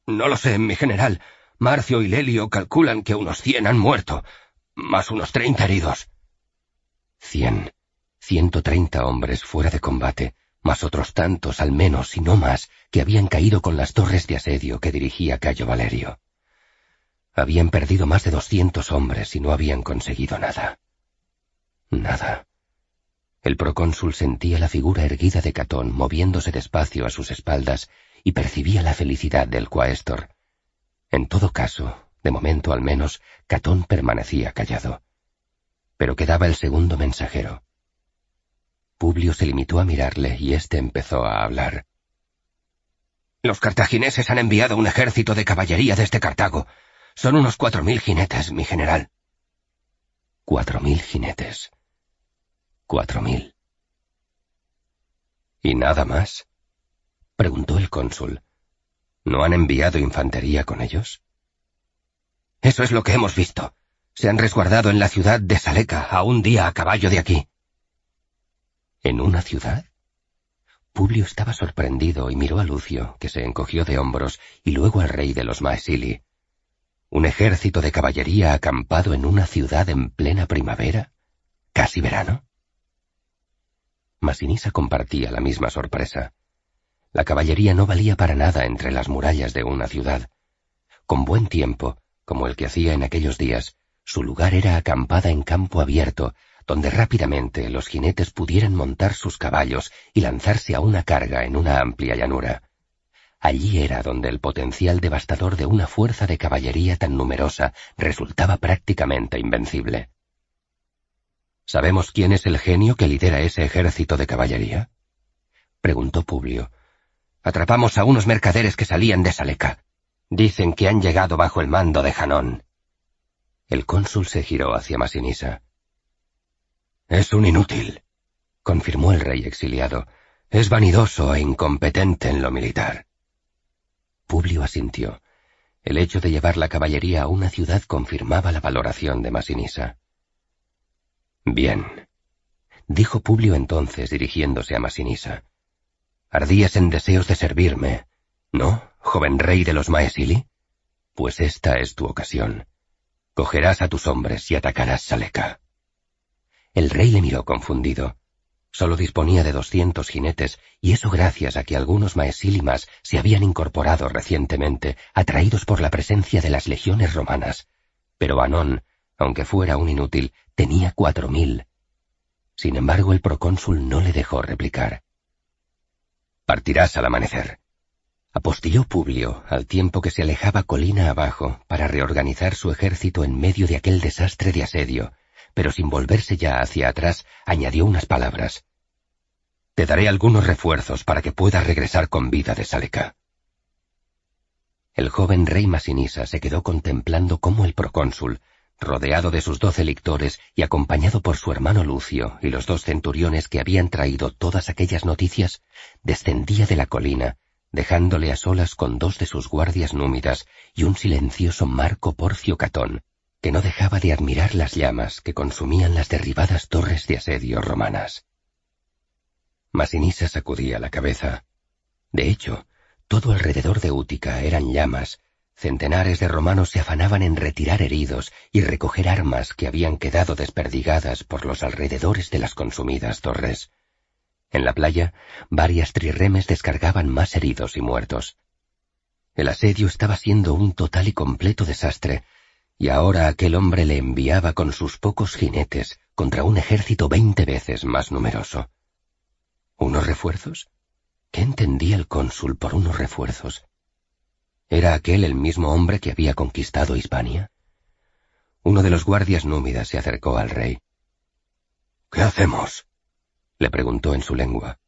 No lo sé, mi general. Marcio y Lelio calculan que unos cien han muerto, más unos treinta heridos. Cien, ciento treinta hombres fuera de combate, más otros tantos al menos y no más que habían caído con las torres de asedio que dirigía Cayo Valerio. Habían perdido más de doscientos hombres y no habían conseguido nada. Nada. El procónsul sentía la figura erguida de Catón moviéndose despacio a sus espaldas y percibía la felicidad del cuaestor. En todo caso, de momento al menos, Catón permanecía callado. Pero quedaba el segundo mensajero. Publio se limitó a mirarle y éste empezó a hablar. Los cartagineses han enviado un ejército de caballería desde Cartago. Son unos cuatro mil jinetes, mi general. Cuatro mil jinetes. Cuatro mil. ¿Y nada más? preguntó el cónsul. ¿No han enviado infantería con ellos? Eso es lo que hemos visto. Se han resguardado en la ciudad de Saleca, a un día a caballo de aquí. ¿En una ciudad? Publio estaba sorprendido y miró a Lucio, que se encogió de hombros, y luego al rey de los Maesili. ¿Un ejército de caballería acampado en una ciudad en plena primavera? ¿Casi verano? Masinisa compartía la misma sorpresa. La caballería no valía para nada entre las murallas de una ciudad. Con buen tiempo, como el que hacía en aquellos días, su lugar era acampada en campo abierto, donde rápidamente los jinetes pudieran montar sus caballos y lanzarse a una carga en una amplia llanura. Allí era donde el potencial devastador de una fuerza de caballería tan numerosa resultaba prácticamente invencible. ¿Sabemos quién es el genio que lidera ese ejército de caballería? preguntó Publio. Atrapamos a unos mercaderes que salían de Saleca. Dicen que han llegado bajo el mando de Janón. El cónsul se giró hacia Masinisa. Es un inútil, confirmó el rey exiliado. Es vanidoso e incompetente en lo militar. Publio asintió. El hecho de llevar la caballería a una ciudad confirmaba la valoración de Masinisa. Bien, dijo Publio entonces dirigiéndose a Masinisa. Ardías en deseos de servirme, ¿no, joven rey de los Maesili? Pues esta es tu ocasión. Cogerás a tus hombres y atacarás Saleca. El rey le miró confundido. Solo disponía de doscientos jinetes, y eso gracias a que algunos maesílimas se habían incorporado recientemente, atraídos por la presencia de las legiones romanas. Pero Anón, aunque fuera un inútil, tenía cuatro mil. Sin embargo, el procónsul no le dejó replicar. Partirás al amanecer. Apostilló Publio al tiempo que se alejaba colina abajo para reorganizar su ejército en medio de aquel desastre de asedio, pero sin volverse ya hacia atrás, añadió unas palabras. Te daré algunos refuerzos para que puedas regresar con vida de Saleca. El joven rey Masinisa se quedó contemplando cómo el procónsul, rodeado de sus doce lictores y acompañado por su hermano Lucio y los dos centuriones que habían traído todas aquellas noticias, descendía de la colina dejándole a solas con dos de sus guardias númidas y un silencioso Marco Porcio Catón, que no dejaba de admirar las llamas que consumían las derribadas torres de asedio romanas. Masinisa sacudía la cabeza. De hecho, todo alrededor de Útica eran llamas, centenares de romanos se afanaban en retirar heridos y recoger armas que habían quedado desperdigadas por los alrededores de las consumidas torres. En la playa, varias trirremes descargaban más heridos y muertos. El asedio estaba siendo un total y completo desastre, y ahora aquel hombre le enviaba con sus pocos jinetes contra un ejército veinte veces más numeroso. ¿Unos refuerzos? ¿Qué entendía el cónsul por unos refuerzos? ¿Era aquel el mismo hombre que había conquistado Hispania? Uno de los guardias númidas se acercó al rey. ¿Qué hacemos? Le preguntó en su lengua.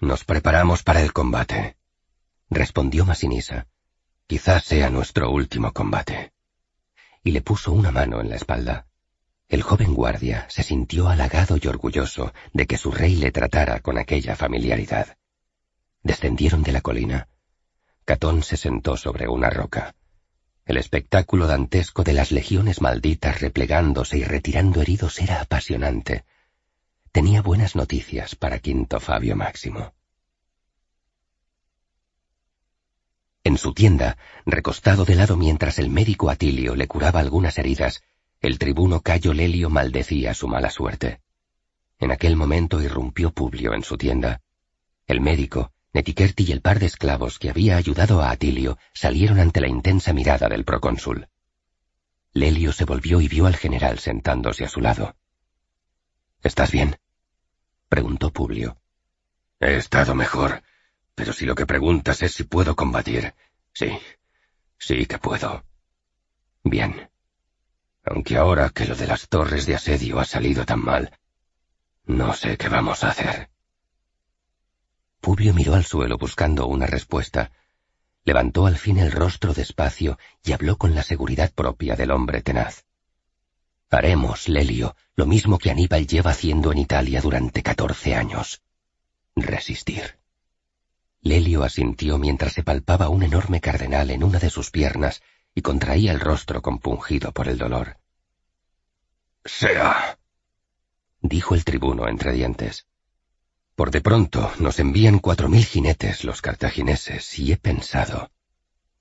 Nos preparamos para el combate, respondió Masinisa. Quizás sea nuestro último combate. Y le puso una mano en la espalda. El joven guardia se sintió halagado y orgulloso de que su rey le tratara con aquella familiaridad. Descendieron de la colina. Catón se sentó sobre una roca. El espectáculo dantesco de las legiones malditas replegándose y retirando heridos era apasionante, tenía buenas noticias para Quinto Fabio Máximo. En su tienda, recostado de lado mientras el médico Atilio le curaba algunas heridas, el tribuno Cayo Lelio maldecía su mala suerte. En aquel momento irrumpió Publio en su tienda. El médico, Netiquerti y el par de esclavos que había ayudado a Atilio salieron ante la intensa mirada del procónsul. Lelio se volvió y vio al general sentándose a su lado. ¿Estás bien? preguntó Publio. He estado mejor, pero si lo que preguntas es si puedo combatir, sí, sí que puedo. Bien. Aunque ahora que lo de las torres de asedio ha salido tan mal, no sé qué vamos a hacer. Publio miró al suelo buscando una respuesta. Levantó al fin el rostro despacio y habló con la seguridad propia del hombre tenaz. Haremos, Lelio, lo mismo que Aníbal lleva haciendo en Italia durante catorce años. Resistir. Lelio asintió mientras se palpaba un enorme cardenal en una de sus piernas y contraía el rostro compungido por el dolor. Sea. dijo el tribuno entre dientes. Por de pronto nos envían cuatro mil jinetes los cartagineses y he pensado,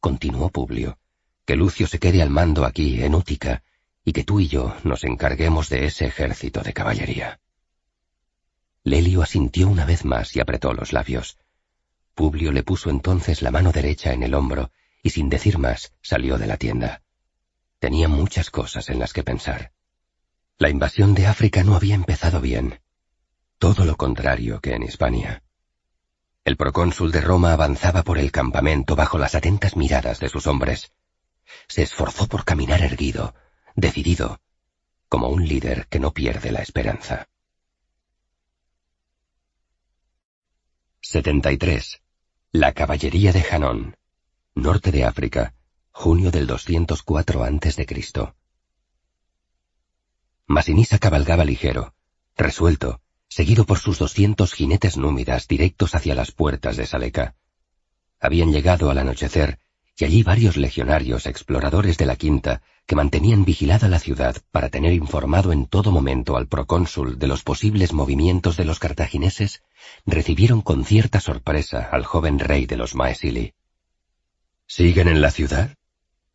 continuó Publio, que Lucio se quede al mando aquí en Útica y que tú y yo nos encarguemos de ese ejército de caballería. Lelio asintió una vez más y apretó los labios. Publio le puso entonces la mano derecha en el hombro y sin decir más salió de la tienda. Tenía muchas cosas en las que pensar. La invasión de África no había empezado bien. Todo lo contrario que en Hispania. El procónsul de Roma avanzaba por el campamento bajo las atentas miradas de sus hombres. Se esforzó por caminar erguido, decidido, como un líder que no pierde la esperanza. 73. La caballería de Janón, norte de África, junio del 204 a.C. Masinisa cabalgaba ligero, resuelto, seguido por sus doscientos jinetes númidas directos hacia las puertas de Saleca. Habían llegado al anochecer y allí varios legionarios exploradores de la quinta que mantenían vigilada la ciudad para tener informado en todo momento al procónsul de los posibles movimientos de los cartagineses, recibieron con cierta sorpresa al joven rey de los Maesili. ¿Siguen en la ciudad?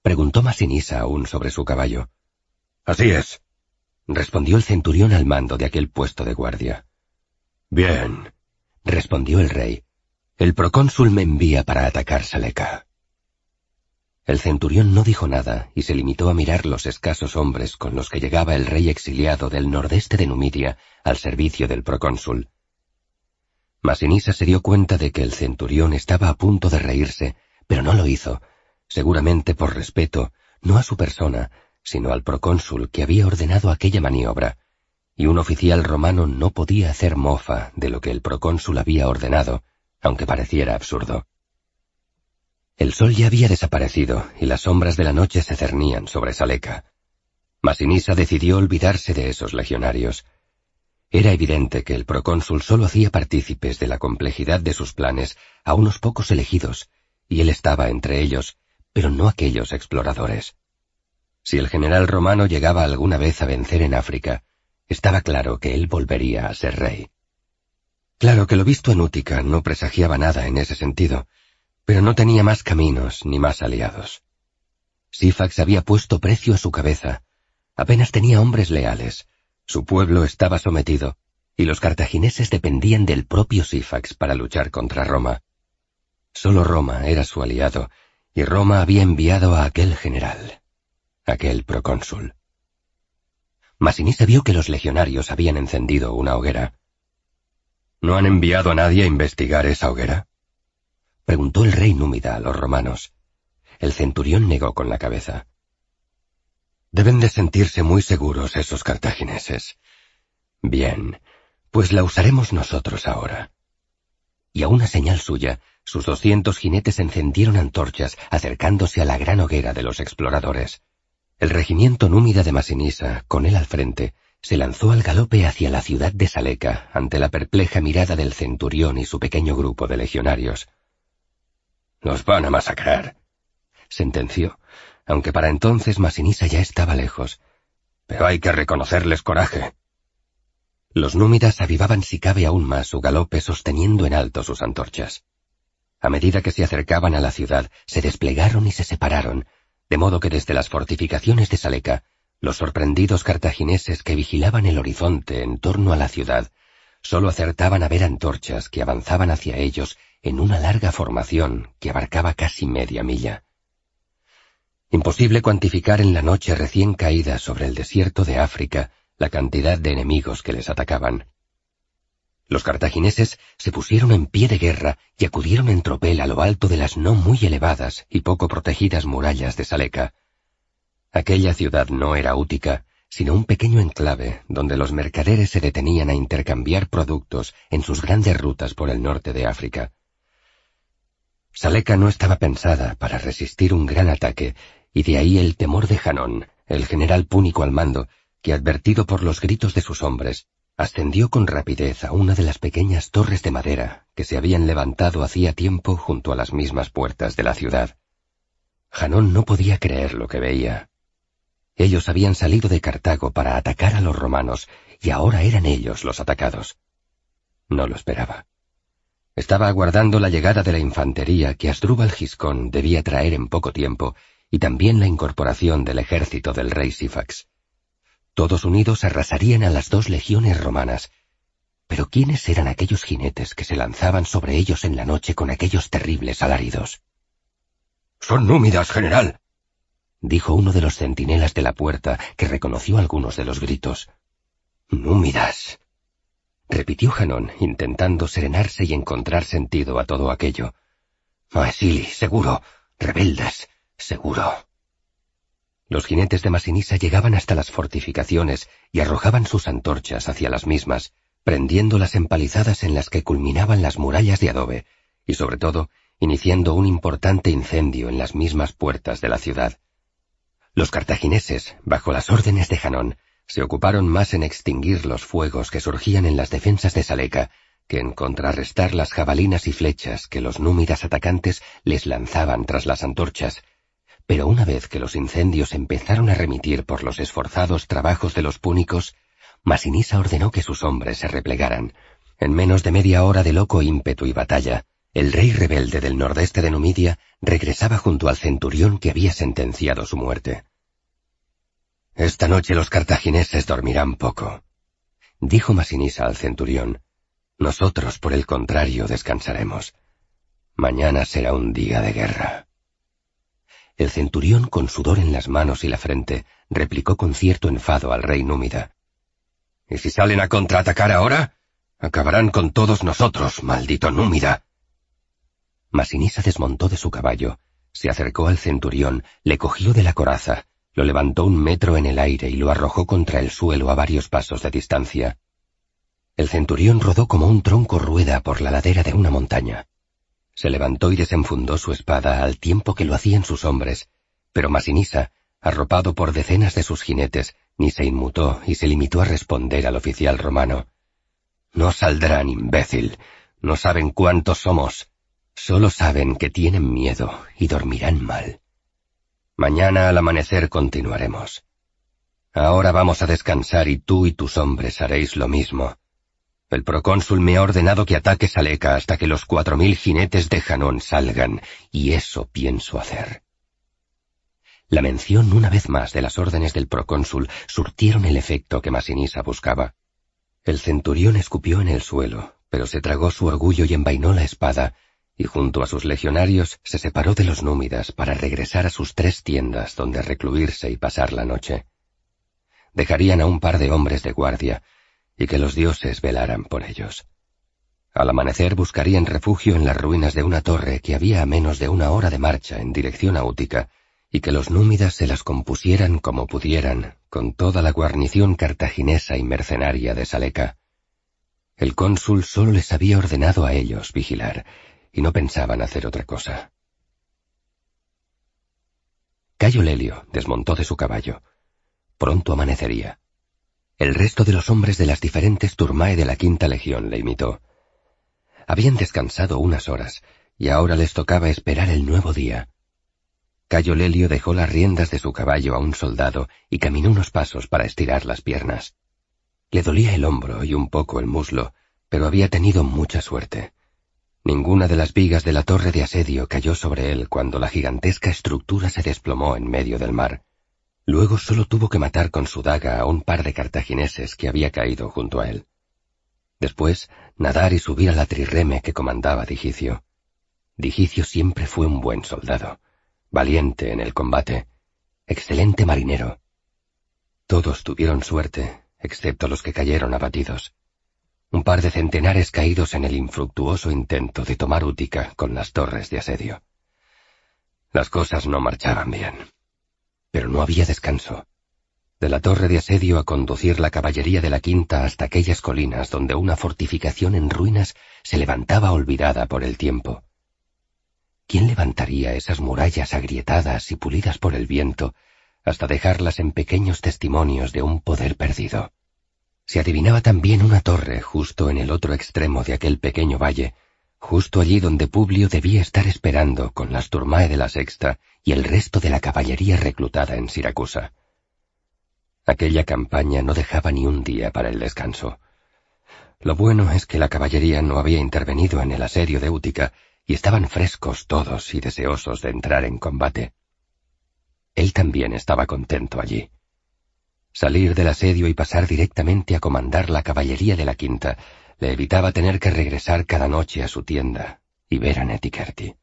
preguntó Masinisa aún sobre su caballo. Así es, respondió el centurión al mando de aquel puesto de guardia. Bien, respondió el rey. El procónsul me envía para atacar Saleca. El centurión no dijo nada y se limitó a mirar los escasos hombres con los que llegaba el rey exiliado del nordeste de Numidia al servicio del procónsul. Masinisa se dio cuenta de que el centurión estaba a punto de reírse, pero no lo hizo, seguramente por respeto, no a su persona, sino al procónsul que había ordenado aquella maniobra, y un oficial romano no podía hacer mofa de lo que el procónsul había ordenado, aunque pareciera absurdo. El sol ya había desaparecido y las sombras de la noche se cernían sobre Saleca. Masinisa decidió olvidarse de esos legionarios. Era evidente que el procónsul solo hacía partícipes de la complejidad de sus planes a unos pocos elegidos, y él estaba entre ellos, pero no aquellos exploradores. Si el general romano llegaba alguna vez a vencer en África, estaba claro que él volvería a ser rey. Claro que lo visto en Útica no presagiaba nada en ese sentido, pero no tenía más caminos ni más aliados. Sifax había puesto precio a su cabeza. Apenas tenía hombres leales. Su pueblo estaba sometido, y los cartagineses dependían del propio Sifax para luchar contra Roma. Solo Roma era su aliado, y Roma había enviado a aquel general, aquel procónsul. Masinisa vio que los legionarios habían encendido una hoguera. ¿No han enviado a nadie a investigar esa hoguera? Preguntó el rey númida a los romanos. El centurión negó con la cabeza. Deben de sentirse muy seguros esos cartagineses. Bien, pues la usaremos nosotros ahora. Y a una señal suya, sus doscientos jinetes encendieron antorchas acercándose a la gran hoguera de los exploradores. El regimiento númida de Masinisa, con él al frente, se lanzó al galope hacia la ciudad de Saleca ante la perpleja mirada del centurión y su pequeño grupo de legionarios. Nos van a masacrar, sentenció, aunque para entonces Masinisa ya estaba lejos. Pero hay que reconocerles coraje. Los númidas avivaban si cabe aún más su galope sosteniendo en alto sus antorchas. A medida que se acercaban a la ciudad, se desplegaron y se separaron, de modo que desde las fortificaciones de Saleca, los sorprendidos cartagineses que vigilaban el horizonte en torno a la ciudad, solo acertaban a ver antorchas que avanzaban hacia ellos en una larga formación que abarcaba casi media milla. Imposible cuantificar en la noche recién caída sobre el desierto de África la cantidad de enemigos que les atacaban. Los cartagineses se pusieron en pie de guerra y acudieron en tropel a lo alto de las no muy elevadas y poco protegidas murallas de Saleca. Aquella ciudad no era Útica, sino un pequeño enclave donde los mercaderes se detenían a intercambiar productos en sus grandes rutas por el norte de África. Saleca no estaba pensada para resistir un gran ataque, y de ahí el temor de Janón, el general púnico al mando, que advertido por los gritos de sus hombres, ascendió con rapidez a una de las pequeñas torres de madera que se habían levantado hacía tiempo junto a las mismas puertas de la ciudad. Janón no podía creer lo que veía. Ellos habían salido de Cartago para atacar a los romanos y ahora eran ellos los atacados. No lo esperaba. Estaba aguardando la llegada de la infantería que Asdrúbal Giscón debía traer en poco tiempo y también la incorporación del ejército del rey Sifax. Todos unidos arrasarían a las dos legiones romanas. Pero ¿quiénes eran aquellos jinetes que se lanzaban sobre ellos en la noche con aquellos terribles alaridos? Son númidas, general, dijo uno de los centinelas de la puerta, que reconoció algunos de los gritos. Númidas, repitió Janón, intentando serenarse y encontrar sentido a todo aquello. Maesili, seguro. Rebeldas, seguro. Los jinetes de Masinisa llegaban hasta las fortificaciones y arrojaban sus antorchas hacia las mismas, prendiendo las empalizadas en las que culminaban las murallas de adobe, y sobre todo, iniciando un importante incendio en las mismas puertas de la ciudad. Los cartagineses, bajo las órdenes de Janón, se ocuparon más en extinguir los fuegos que surgían en las defensas de Saleca que en contrarrestar las jabalinas y flechas que los númidas atacantes les lanzaban tras las antorchas, pero una vez que los incendios empezaron a remitir por los esforzados trabajos de los púnicos, Masinisa ordenó que sus hombres se replegaran. En menos de media hora de loco ímpetu y batalla, el rey rebelde del nordeste de Numidia regresaba junto al centurión que había sentenciado su muerte. Esta noche los cartagineses dormirán poco, dijo Masinisa al centurión. Nosotros, por el contrario, descansaremos. Mañana será un día de guerra. El centurión, con sudor en las manos y la frente, replicó con cierto enfado al rey númida. ¿Y si salen a contraatacar ahora? Acabarán con todos nosotros, maldito númida. Masinisa desmontó de su caballo, se acercó al centurión, le cogió de la coraza, lo levantó un metro en el aire y lo arrojó contra el suelo a varios pasos de distancia. El centurión rodó como un tronco rueda por la ladera de una montaña. Se levantó y desenfundó su espada al tiempo que lo hacían sus hombres, pero Masinisa, arropado por decenas de sus jinetes, ni se inmutó y se limitó a responder al oficial romano. No saldrán, imbécil. No saben cuántos somos. Solo saben que tienen miedo y dormirán mal. Mañana al amanecer continuaremos. Ahora vamos a descansar y tú y tus hombres haréis lo mismo. El procónsul me ha ordenado que ataque Saleca hasta que los cuatro mil jinetes de Janón salgan, y eso pienso hacer. La mención una vez más de las órdenes del procónsul surtieron el efecto que Masinisa buscaba. El centurión escupió en el suelo, pero se tragó su orgullo y envainó la espada, y junto a sus legionarios se separó de los númidas para regresar a sus tres tiendas donde recluirse y pasar la noche. Dejarían a un par de hombres de guardia, y que los dioses velaran por ellos. Al amanecer buscarían refugio en las ruinas de una torre que había a menos de una hora de marcha en dirección a Útica, y que los númidas se las compusieran como pudieran, con toda la guarnición cartaginesa y mercenaria de Saleca. El cónsul solo les había ordenado a ellos vigilar, y no pensaban hacer otra cosa. Cayo Lelio desmontó de su caballo. Pronto amanecería. El resto de los hombres de las diferentes turmae de la quinta legión le imitó. Habían descansado unas horas, y ahora les tocaba esperar el nuevo día. Cayo Lelio dejó las riendas de su caballo a un soldado y caminó unos pasos para estirar las piernas. Le dolía el hombro y un poco el muslo, pero había tenido mucha suerte. Ninguna de las vigas de la torre de asedio cayó sobre él cuando la gigantesca estructura se desplomó en medio del mar. Luego solo tuvo que matar con su daga a un par de cartagineses que había caído junto a él. Después, nadar y subir a la trireme que comandaba Digicio. Digicio siempre fue un buen soldado, valiente en el combate, excelente marinero. Todos tuvieron suerte, excepto los que cayeron abatidos. Un par de centenares caídos en el infructuoso intento de tomar Útica con las torres de asedio. Las cosas no marchaban bien. Pero no había descanso. De la torre de asedio a conducir la caballería de la quinta hasta aquellas colinas donde una fortificación en ruinas se levantaba olvidada por el tiempo. ¿Quién levantaría esas murallas agrietadas y pulidas por el viento hasta dejarlas en pequeños testimonios de un poder perdido? Se adivinaba también una torre justo en el otro extremo de aquel pequeño valle, justo allí donde Publio debía estar esperando con las turmae de la sexta y el resto de la caballería reclutada en Siracusa. Aquella campaña no dejaba ni un día para el descanso. Lo bueno es que la caballería no había intervenido en el asedio de Útica y estaban frescos todos y deseosos de entrar en combate. Él también estaba contento allí. Salir del asedio y pasar directamente a comandar la caballería de la quinta le evitaba tener que regresar cada noche a su tienda y ver a Netikerti.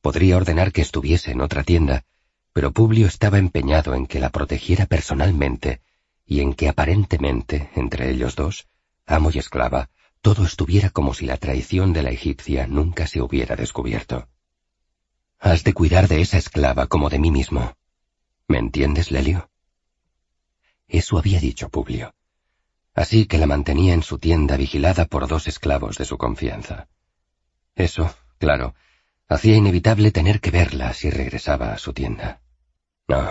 Podría ordenar que estuviese en otra tienda, pero Publio estaba empeñado en que la protegiera personalmente y en que aparentemente, entre ellos dos, amo y esclava, todo estuviera como si la traición de la egipcia nunca se hubiera descubierto. Has de cuidar de esa esclava como de mí mismo. ¿Me entiendes, Lelio? Eso había dicho Publio. Así que la mantenía en su tienda vigilada por dos esclavos de su confianza. Eso, claro, hacía inevitable tener que verla si regresaba a su tienda. No,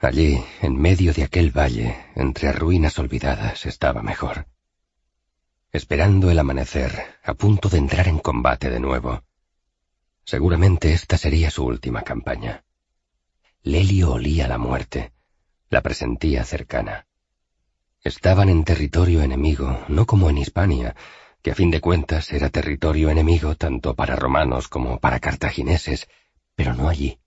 allí, en medio de aquel valle, entre ruinas olvidadas, estaba mejor. Esperando el amanecer, a punto de entrar en combate de nuevo. Seguramente esta sería su última campaña. Lelio olía la muerte, la presentía cercana. Estaban en territorio enemigo, no como en Hispania, que a fin de cuentas era territorio enemigo tanto para romanos como para cartagineses, pero no allí.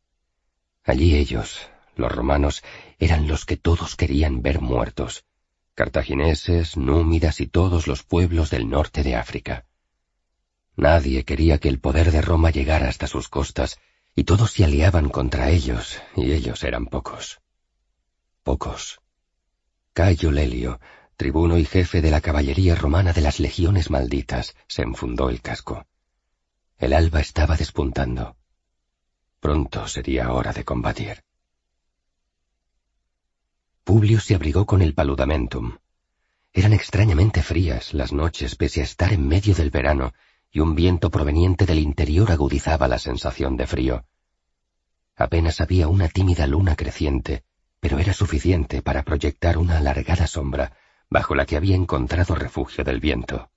Allí ellos, los romanos, eran los que todos querían ver muertos, cartagineses, númidas y todos los pueblos del norte de África. Nadie quería que el poder de Roma llegara hasta sus costas, y todos se aliaban contra ellos, y ellos eran pocos pocos. Cayo Lelio, tribuno y jefe de la caballería romana de las legiones malditas, se enfundó el casco. El alba estaba despuntando. Pronto sería hora de combatir. Publio se abrigó con el paludamentum. Eran extrañamente frías las noches pese a estar en medio del verano y un viento proveniente del interior agudizaba la sensación de frío. Apenas había una tímida luna creciente pero era suficiente para proyectar una alargada sombra bajo la que había encontrado refugio del viento.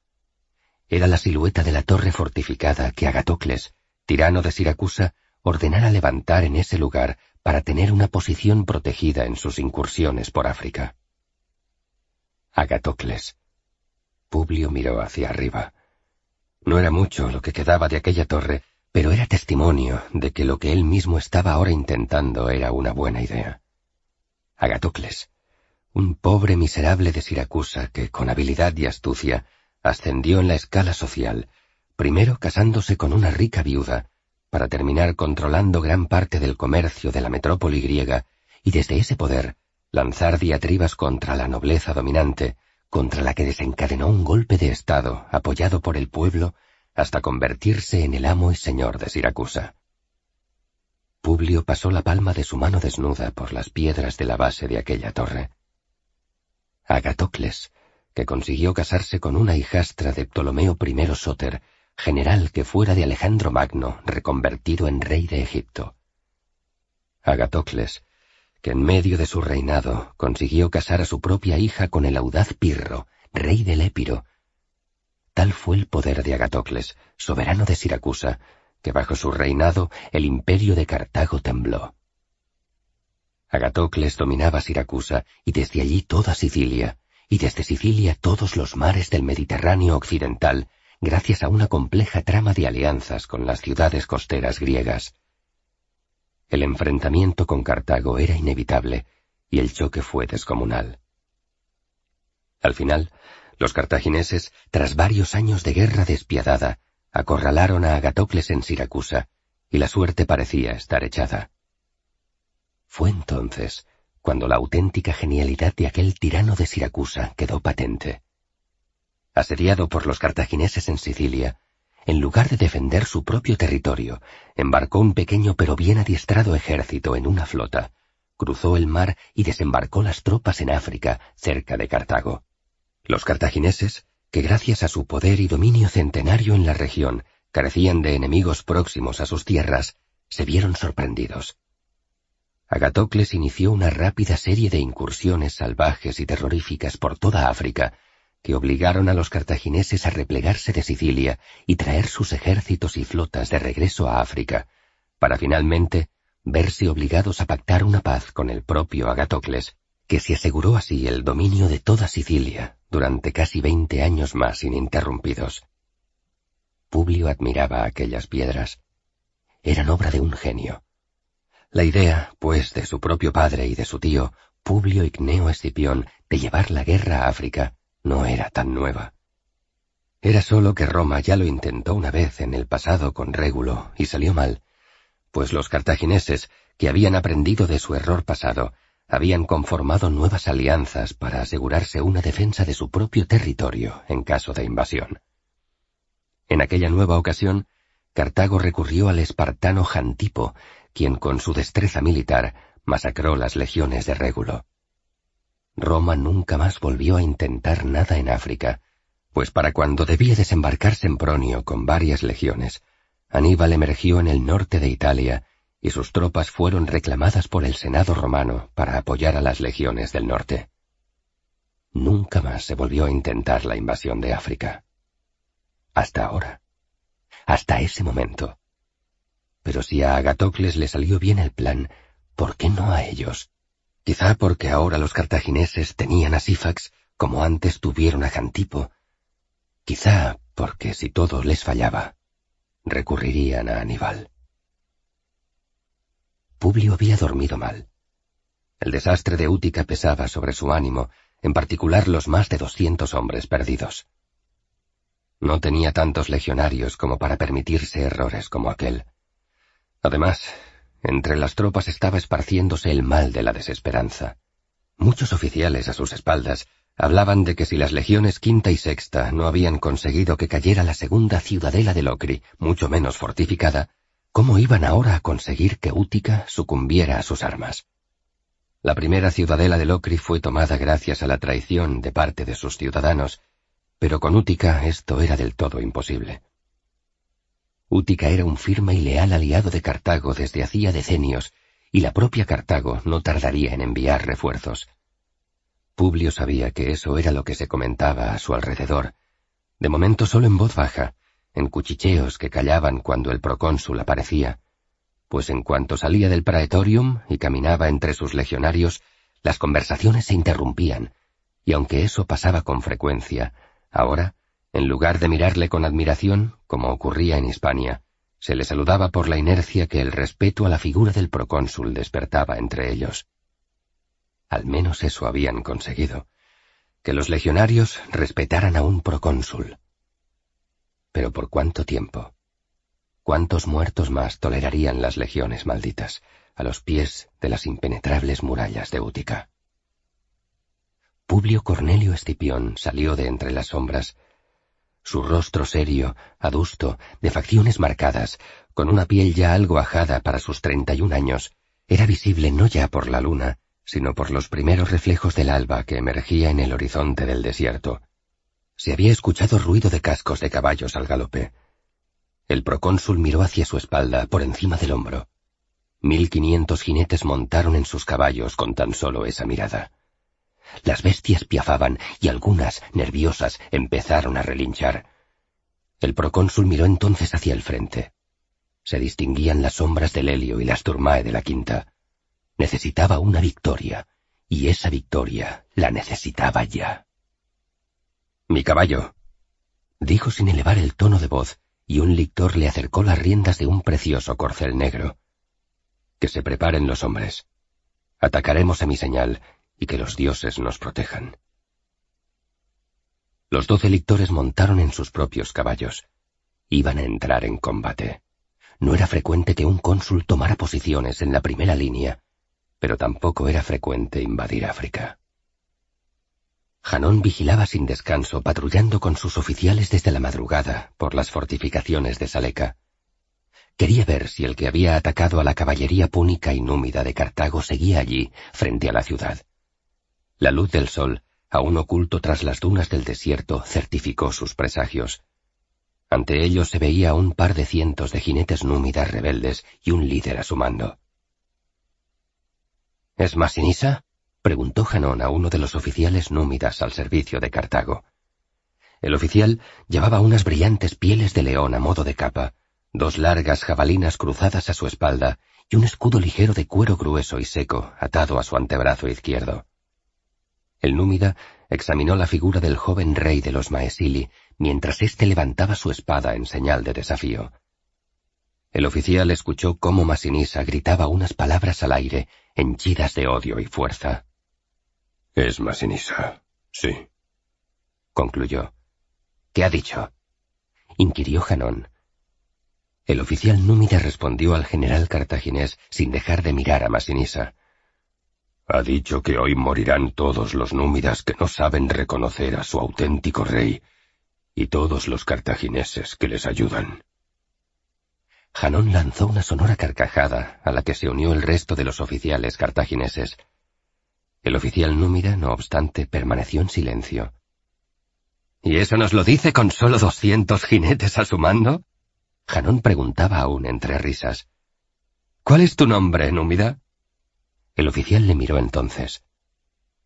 Era la silueta de la torre fortificada que Agatocles, tirano de Siracusa, ordenara levantar en ese lugar para tener una posición protegida en sus incursiones por África. Agatocles. Publio miró hacia arriba. No era mucho lo que quedaba de aquella torre, pero era testimonio de que lo que él mismo estaba ahora intentando era una buena idea. Agatocles, un pobre miserable de Siracusa que, con habilidad y astucia, ascendió en la escala social, primero casándose con una rica viuda, para terminar controlando gran parte del comercio de la metrópoli griega y desde ese poder lanzar diatribas contra la nobleza dominante, contra la que desencadenó un golpe de Estado apoyado por el pueblo hasta convertirse en el amo y señor de Siracusa. Publio pasó la palma de su mano desnuda por las piedras de la base de aquella torre. Agatocles, que consiguió casarse con una hijastra de Ptolomeo I Soter, general que fuera de Alejandro Magno, reconvertido en rey de Egipto. Agatocles, que en medio de su reinado consiguió casar a su propia hija con el audaz Pirro, rey del Épiro. Tal fue el poder de Agatocles, soberano de Siracusa, que bajo su reinado el imperio de Cartago tembló. Agatocles dominaba Siracusa y desde allí toda Sicilia, y desde Sicilia todos los mares del Mediterráneo occidental, gracias a una compleja trama de alianzas con las ciudades costeras griegas. El enfrentamiento con Cartago era inevitable, y el choque fue descomunal. Al final, los cartagineses, tras varios años de guerra despiadada, acorralaron a Agatocles en Siracusa, y la suerte parecía estar echada. Fue entonces cuando la auténtica genialidad de aquel tirano de Siracusa quedó patente. asediado por los cartagineses en Sicilia, en lugar de defender su propio territorio, embarcó un pequeño pero bien adiestrado ejército en una flota, cruzó el mar y desembarcó las tropas en África, cerca de Cartago. Los cartagineses, que gracias a su poder y dominio centenario en la región, carecían de enemigos próximos a sus tierras, se vieron sorprendidos. Agatocles inició una rápida serie de incursiones salvajes y terroríficas por toda África, que obligaron a los cartagineses a replegarse de Sicilia y traer sus ejércitos y flotas de regreso a África, para finalmente verse obligados a pactar una paz con el propio Agatocles, que se aseguró así el dominio de toda Sicilia durante casi veinte años más ininterrumpidos. Publio admiraba aquellas piedras. Eran obra de un genio. La idea, pues, de su propio padre y de su tío, Publio Igneo Escipión, de llevar la guerra a África, no era tan nueva. Era solo que Roma ya lo intentó una vez en el pasado con Régulo y salió mal, pues los cartagineses, que habían aprendido de su error pasado, habían conformado nuevas alianzas para asegurarse una defensa de su propio territorio en caso de invasión. En aquella nueva ocasión, Cartago recurrió al espartano Jantipo, quien con su destreza militar masacró las legiones de Régulo. Roma nunca más volvió a intentar nada en África, pues para cuando debía desembarcarse en Pronio con varias legiones, Aníbal emergió en el norte de Italia y sus tropas fueron reclamadas por el Senado romano para apoyar a las legiones del norte. Nunca más se volvió a intentar la invasión de África. Hasta ahora. Hasta ese momento. Pero si a Agatocles le salió bien el plan, ¿por qué no a ellos? Quizá porque ahora los cartagineses tenían a Sífax como antes tuvieron a Jantipo. Quizá porque si todo les fallaba, recurrirían a Aníbal. Publio había dormido mal. El desastre de Útica pesaba sobre su ánimo, en particular los más de doscientos hombres perdidos. No tenía tantos legionarios como para permitirse errores como aquel. Además, entre las tropas estaba esparciéndose el mal de la desesperanza. Muchos oficiales a sus espaldas hablaban de que si las legiones quinta y sexta no habían conseguido que cayera la segunda ciudadela de Locri, mucho menos fortificada, ¿cómo iban ahora a conseguir que Útica sucumbiera a sus armas? La primera ciudadela de Locri fue tomada gracias a la traición de parte de sus ciudadanos, pero con Útica esto era del todo imposible. Útica era un firme y leal aliado de Cartago desde hacía decenios, y la propia Cartago no tardaría en enviar refuerzos. Publio sabía que eso era lo que se comentaba a su alrededor, de momento solo en voz baja, en cuchicheos que callaban cuando el procónsul aparecía, pues en cuanto salía del praetorium y caminaba entre sus legionarios, las conversaciones se interrumpían, y aunque eso pasaba con frecuencia, ahora, en lugar de mirarle con admiración, como ocurría en Hispania, se le saludaba por la inercia que el respeto a la figura del procónsul despertaba entre ellos. Al menos eso habían conseguido, que los legionarios respetaran a un procónsul. Pero ¿por cuánto tiempo? ¿Cuántos muertos más tolerarían las legiones malditas a los pies de las impenetrables murallas de Útica? Publio Cornelio Escipión salió de entre las sombras, su rostro serio, adusto, de facciones marcadas, con una piel ya algo ajada para sus treinta y un años, era visible no ya por la luna, sino por los primeros reflejos del alba que emergía en el horizonte del desierto. Se había escuchado ruido de cascos de caballos al galope. El procónsul miró hacia su espalda, por encima del hombro. Mil quinientos jinetes montaron en sus caballos con tan solo esa mirada. Las bestias piafaban y algunas, nerviosas, empezaron a relinchar. El procónsul miró entonces hacia el frente. Se distinguían las sombras del helio y las turmae de la quinta. Necesitaba una victoria, y esa victoria la necesitaba ya. Mi caballo, dijo sin elevar el tono de voz, y un lictor le acercó las riendas de un precioso corcel negro. Que se preparen los hombres. Atacaremos a mi señal, y que los dioses nos protejan. Los doce lictores montaron en sus propios caballos. Iban a entrar en combate. No era frecuente que un cónsul tomara posiciones en la primera línea, pero tampoco era frecuente invadir África. Janón vigilaba sin descanso, patrullando con sus oficiales desde la madrugada por las fortificaciones de Saleca. Quería ver si el que había atacado a la caballería púnica y númida de Cartago seguía allí, frente a la ciudad. La luz del sol, aún oculto tras las dunas del desierto, certificó sus presagios. Ante ellos se veía un par de cientos de jinetes númidas rebeldes y un líder a su mando. ¿Es Masinisa? Preguntó Janón a uno de los oficiales númidas al servicio de Cartago. El oficial llevaba unas brillantes pieles de león a modo de capa, dos largas jabalinas cruzadas a su espalda y un escudo ligero de cuero grueso y seco atado a su antebrazo izquierdo. El númida examinó la figura del joven rey de los Maesili mientras éste levantaba su espada en señal de desafío. El oficial escuchó cómo Masinisa gritaba unas palabras al aire, henchidas de odio y fuerza. Es Masinisa, sí. Concluyó. ¿Qué ha dicho? inquirió Janón. El oficial númida respondió al general cartaginés sin dejar de mirar a Masinisa. Ha dicho que hoy morirán todos los númidas que no saben reconocer a su auténtico rey y todos los cartagineses que les ayudan. Janón lanzó una sonora carcajada a la que se unió el resto de los oficiales cartagineses. El oficial númida, no obstante, permaneció en silencio. ¿Y eso nos lo dice con solo doscientos jinetes a su mando? Janón preguntaba aún entre risas. ¿Cuál es tu nombre, númida? El oficial le miró entonces.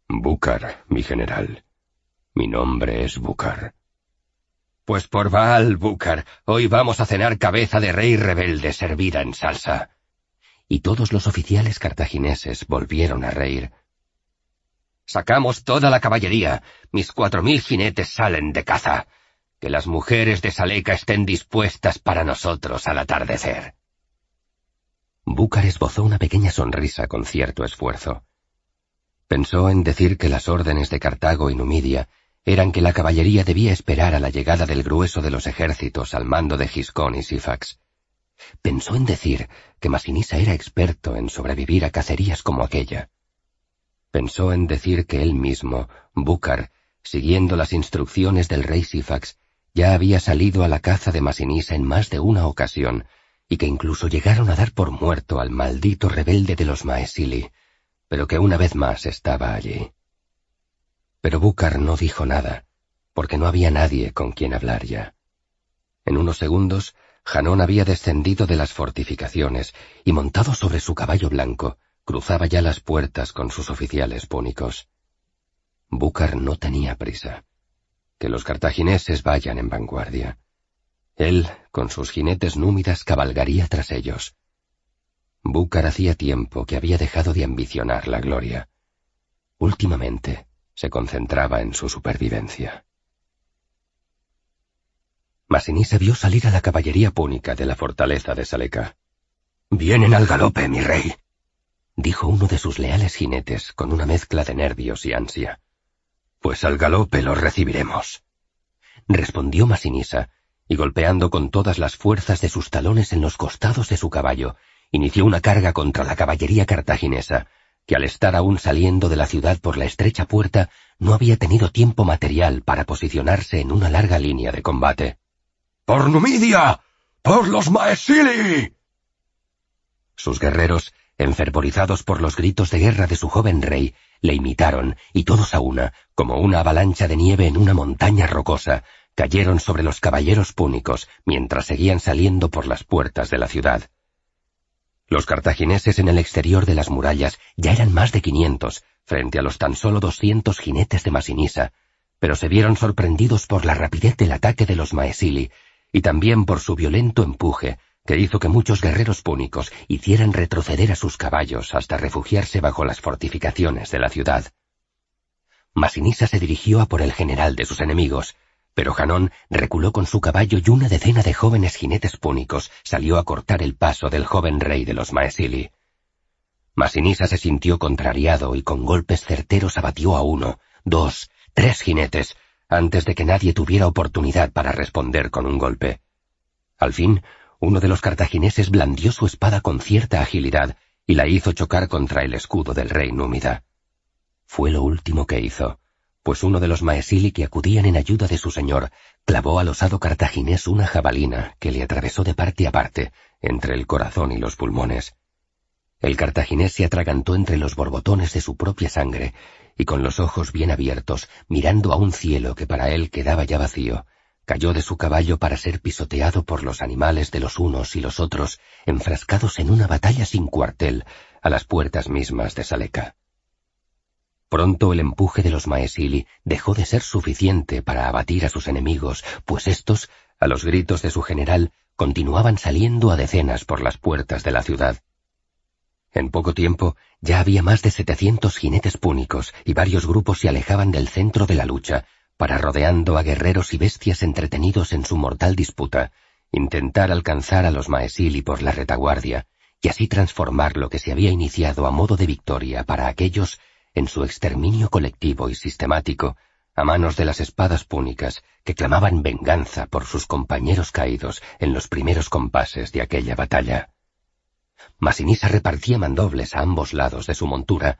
Búcar, mi general. Mi nombre es Búcar. Pues por Baal, Búcar, hoy vamos a cenar cabeza de rey rebelde servida en salsa. Y todos los oficiales cartagineses volvieron a reír. Sacamos toda la caballería. Mis cuatro mil jinetes salen de caza. Que las mujeres de Saleca estén dispuestas para nosotros al atardecer. Búcar esbozó una pequeña sonrisa con cierto esfuerzo. Pensó en decir que las órdenes de Cartago y Numidia eran que la caballería debía esperar a la llegada del grueso de los ejércitos al mando de Giscón y Sifax. Pensó en decir que Masinisa era experto en sobrevivir a cacerías como aquella. Pensó en decir que él mismo, Búcar, siguiendo las instrucciones del rey Sifax, ya había salido a la caza de Masinisa en más de una ocasión y que incluso llegaron a dar por muerto al maldito rebelde de los Maesili, pero que una vez más estaba allí. Pero Búcar no dijo nada, porque no había nadie con quien hablar ya. En unos segundos, Janón había descendido de las fortificaciones y montado sobre su caballo blanco, cruzaba ya las puertas con sus oficiales púnicos. Búcar no tenía prisa. Que los cartagineses vayan en vanguardia. Él, con sus jinetes númidas, cabalgaría tras ellos. Búcar hacía tiempo que había dejado de ambicionar la gloria. Últimamente se concentraba en su supervivencia. Masinisa vio salir a la caballería púnica de la fortaleza de Saleca. Vienen al galope, mi rey, dijo uno de sus leales jinetes con una mezcla de nervios y ansia. Pues al galope los recibiremos, respondió Masinisa, y golpeando con todas las fuerzas de sus talones en los costados de su caballo, inició una carga contra la caballería cartaginesa, que al estar aún saliendo de la ciudad por la estrecha puerta, no había tenido tiempo material para posicionarse en una larga línea de combate. ¡Por Numidia! ¡Por los Maesili! Sus guerreros, enfervorizados por los gritos de guerra de su joven rey, le imitaron, y todos a una, como una avalancha de nieve en una montaña rocosa, cayeron sobre los caballeros púnicos mientras seguían saliendo por las puertas de la ciudad. Los cartagineses en el exterior de las murallas ya eran más de quinientos, frente a los tan solo doscientos jinetes de Masinisa, pero se vieron sorprendidos por la rapidez del ataque de los Maesili, y también por su violento empuje, que hizo que muchos guerreros púnicos hicieran retroceder a sus caballos hasta refugiarse bajo las fortificaciones de la ciudad. Masinisa se dirigió a por el general de sus enemigos, pero Janón reculó con su caballo y una decena de jóvenes jinetes púnicos salió a cortar el paso del joven rey de los Maesili. Masinisa se sintió contrariado y con golpes certeros abatió a uno, dos, tres jinetes, antes de que nadie tuviera oportunidad para responder con un golpe. Al fin, uno de los cartagineses blandió su espada con cierta agilidad y la hizo chocar contra el escudo del rey númida. Fue lo último que hizo pues uno de los maesili que acudían en ayuda de su señor clavó al osado cartaginés una jabalina que le atravesó de parte a parte, entre el corazón y los pulmones. El cartaginés se atragantó entre los borbotones de su propia sangre, y con los ojos bien abiertos, mirando a un cielo que para él quedaba ya vacío, cayó de su caballo para ser pisoteado por los animales de los unos y los otros, enfrascados en una batalla sin cuartel, a las puertas mismas de Saleca. Pronto el empuje de los Maesili dejó de ser suficiente para abatir a sus enemigos, pues estos, a los gritos de su general, continuaban saliendo a decenas por las puertas de la ciudad. En poco tiempo ya había más de setecientos jinetes púnicos y varios grupos se alejaban del centro de la lucha, para rodeando a guerreros y bestias entretenidos en su mortal disputa, intentar alcanzar a los Maesili por la retaguardia, y así transformar lo que se había iniciado a modo de victoria para aquellos en su exterminio colectivo y sistemático, a manos de las espadas púnicas que clamaban venganza por sus compañeros caídos en los primeros compases de aquella batalla. Masinisa repartía mandobles a ambos lados de su montura,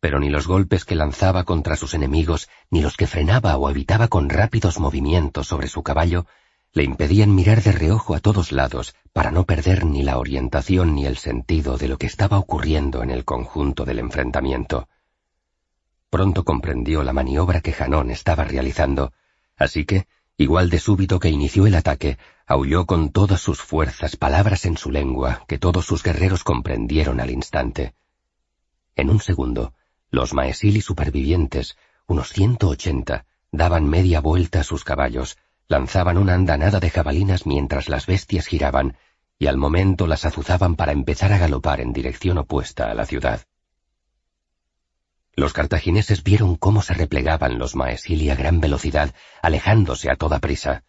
pero ni los golpes que lanzaba contra sus enemigos, ni los que frenaba o evitaba con rápidos movimientos sobre su caballo, le impedían mirar de reojo a todos lados para no perder ni la orientación ni el sentido de lo que estaba ocurriendo en el conjunto del enfrentamiento. Pronto comprendió la maniobra que Janón estaba realizando, así que, igual de súbito que inició el ataque, aulló con todas sus fuerzas palabras en su lengua que todos sus guerreros comprendieron al instante. En un segundo, los maesili supervivientes, unos ciento ochenta, daban media vuelta a sus caballos, lanzaban una andanada de jabalinas mientras las bestias giraban, y al momento las azuzaban para empezar a galopar en dirección opuesta a la ciudad. Los cartagineses vieron cómo se replegaban los maesili a gran velocidad, alejándose a toda prisa.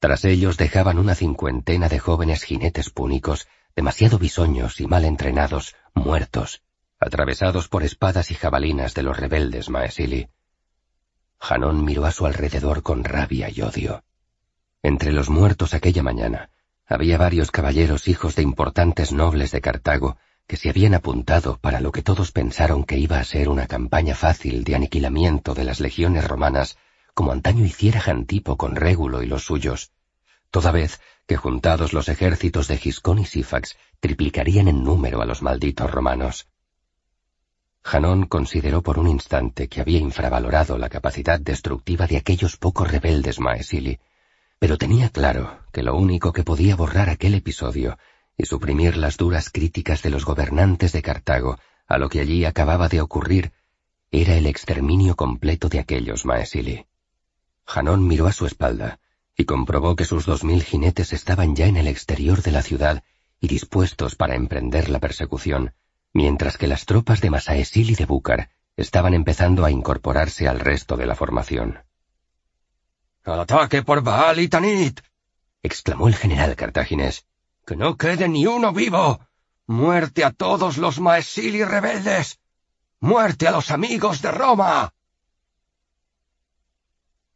Tras ellos dejaban una cincuentena de jóvenes jinetes púnicos, demasiado bisoños y mal entrenados, muertos, atravesados por espadas y jabalinas de los rebeldes maesili. Janón miró a su alrededor con rabia y odio. Entre los muertos aquella mañana había varios caballeros hijos de importantes nobles de Cartago que se habían apuntado para lo que todos pensaron que iba a ser una campaña fácil de aniquilamiento de las legiones romanas, como antaño hiciera Jantipo con Régulo y los suyos, toda vez que juntados los ejércitos de Giscón y Sífax triplicarían en número a los malditos romanos. Janón consideró por un instante que había infravalorado la capacidad destructiva de aquellos pocos rebeldes Maesili, pero tenía claro que lo único que podía borrar aquel episodio y suprimir las duras críticas de los gobernantes de Cartago a lo que allí acababa de ocurrir era el exterminio completo de aquellos Maesili. Janón miró a su espalda y comprobó que sus dos mil jinetes estaban ya en el exterior de la ciudad y dispuestos para emprender la persecución, mientras que las tropas de Masaesil y de Búcar estaban empezando a incorporarse al resto de la formación. ¡Al ataque por Baal y Tanit! exclamó el general cartaginés. ¡Que no quede ni uno vivo! ¡Muerte a todos los Maesili rebeldes! ¡Muerte a los amigos de Roma!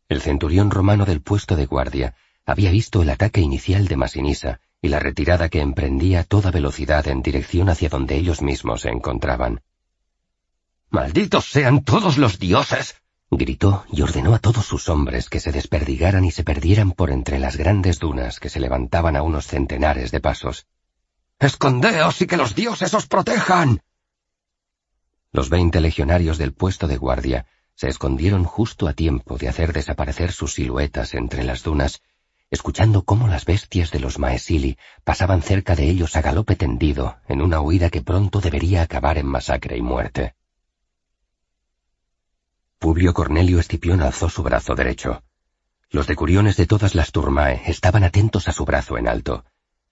El centurión romano del puesto de guardia había visto el ataque inicial de Masinisa y la retirada que emprendía a toda velocidad en dirección hacia donde ellos mismos se encontraban. ¡Malditos sean todos los dioses! gritó y ordenó a todos sus hombres que se desperdigaran y se perdieran por entre las grandes dunas que se levantaban a unos centenares de pasos. ¡Escondeos y que los dioses os protejan! Los veinte legionarios del puesto de guardia se escondieron justo a tiempo de hacer desaparecer sus siluetas entre las dunas, escuchando cómo las bestias de los Maesili pasaban cerca de ellos a galope tendido en una huida que pronto debería acabar en masacre y muerte. Publio Cornelio Escipión alzó su brazo derecho. Los decuriones de todas las turmae estaban atentos a su brazo en alto.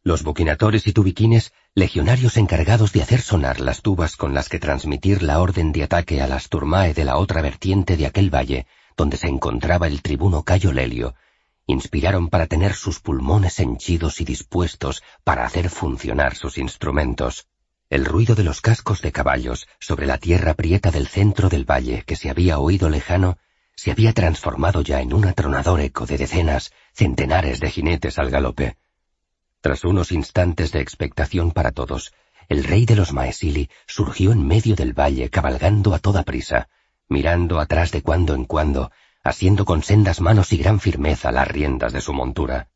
Los buquinatores y tubiquines, legionarios encargados de hacer sonar las tubas con las que transmitir la orden de ataque a las turmae de la otra vertiente de aquel valle, donde se encontraba el tribuno Cayo Lelio, inspiraron para tener sus pulmones henchidos y dispuestos para hacer funcionar sus instrumentos. El ruido de los cascos de caballos sobre la tierra prieta del centro del valle que se había oído lejano se había transformado ya en un atronador eco de decenas, centenares de jinetes al galope. Tras unos instantes de expectación para todos, el rey de los Maesili surgió en medio del valle cabalgando a toda prisa, mirando atrás de cuando en cuando, asiendo con sendas manos y gran firmeza las riendas de su montura.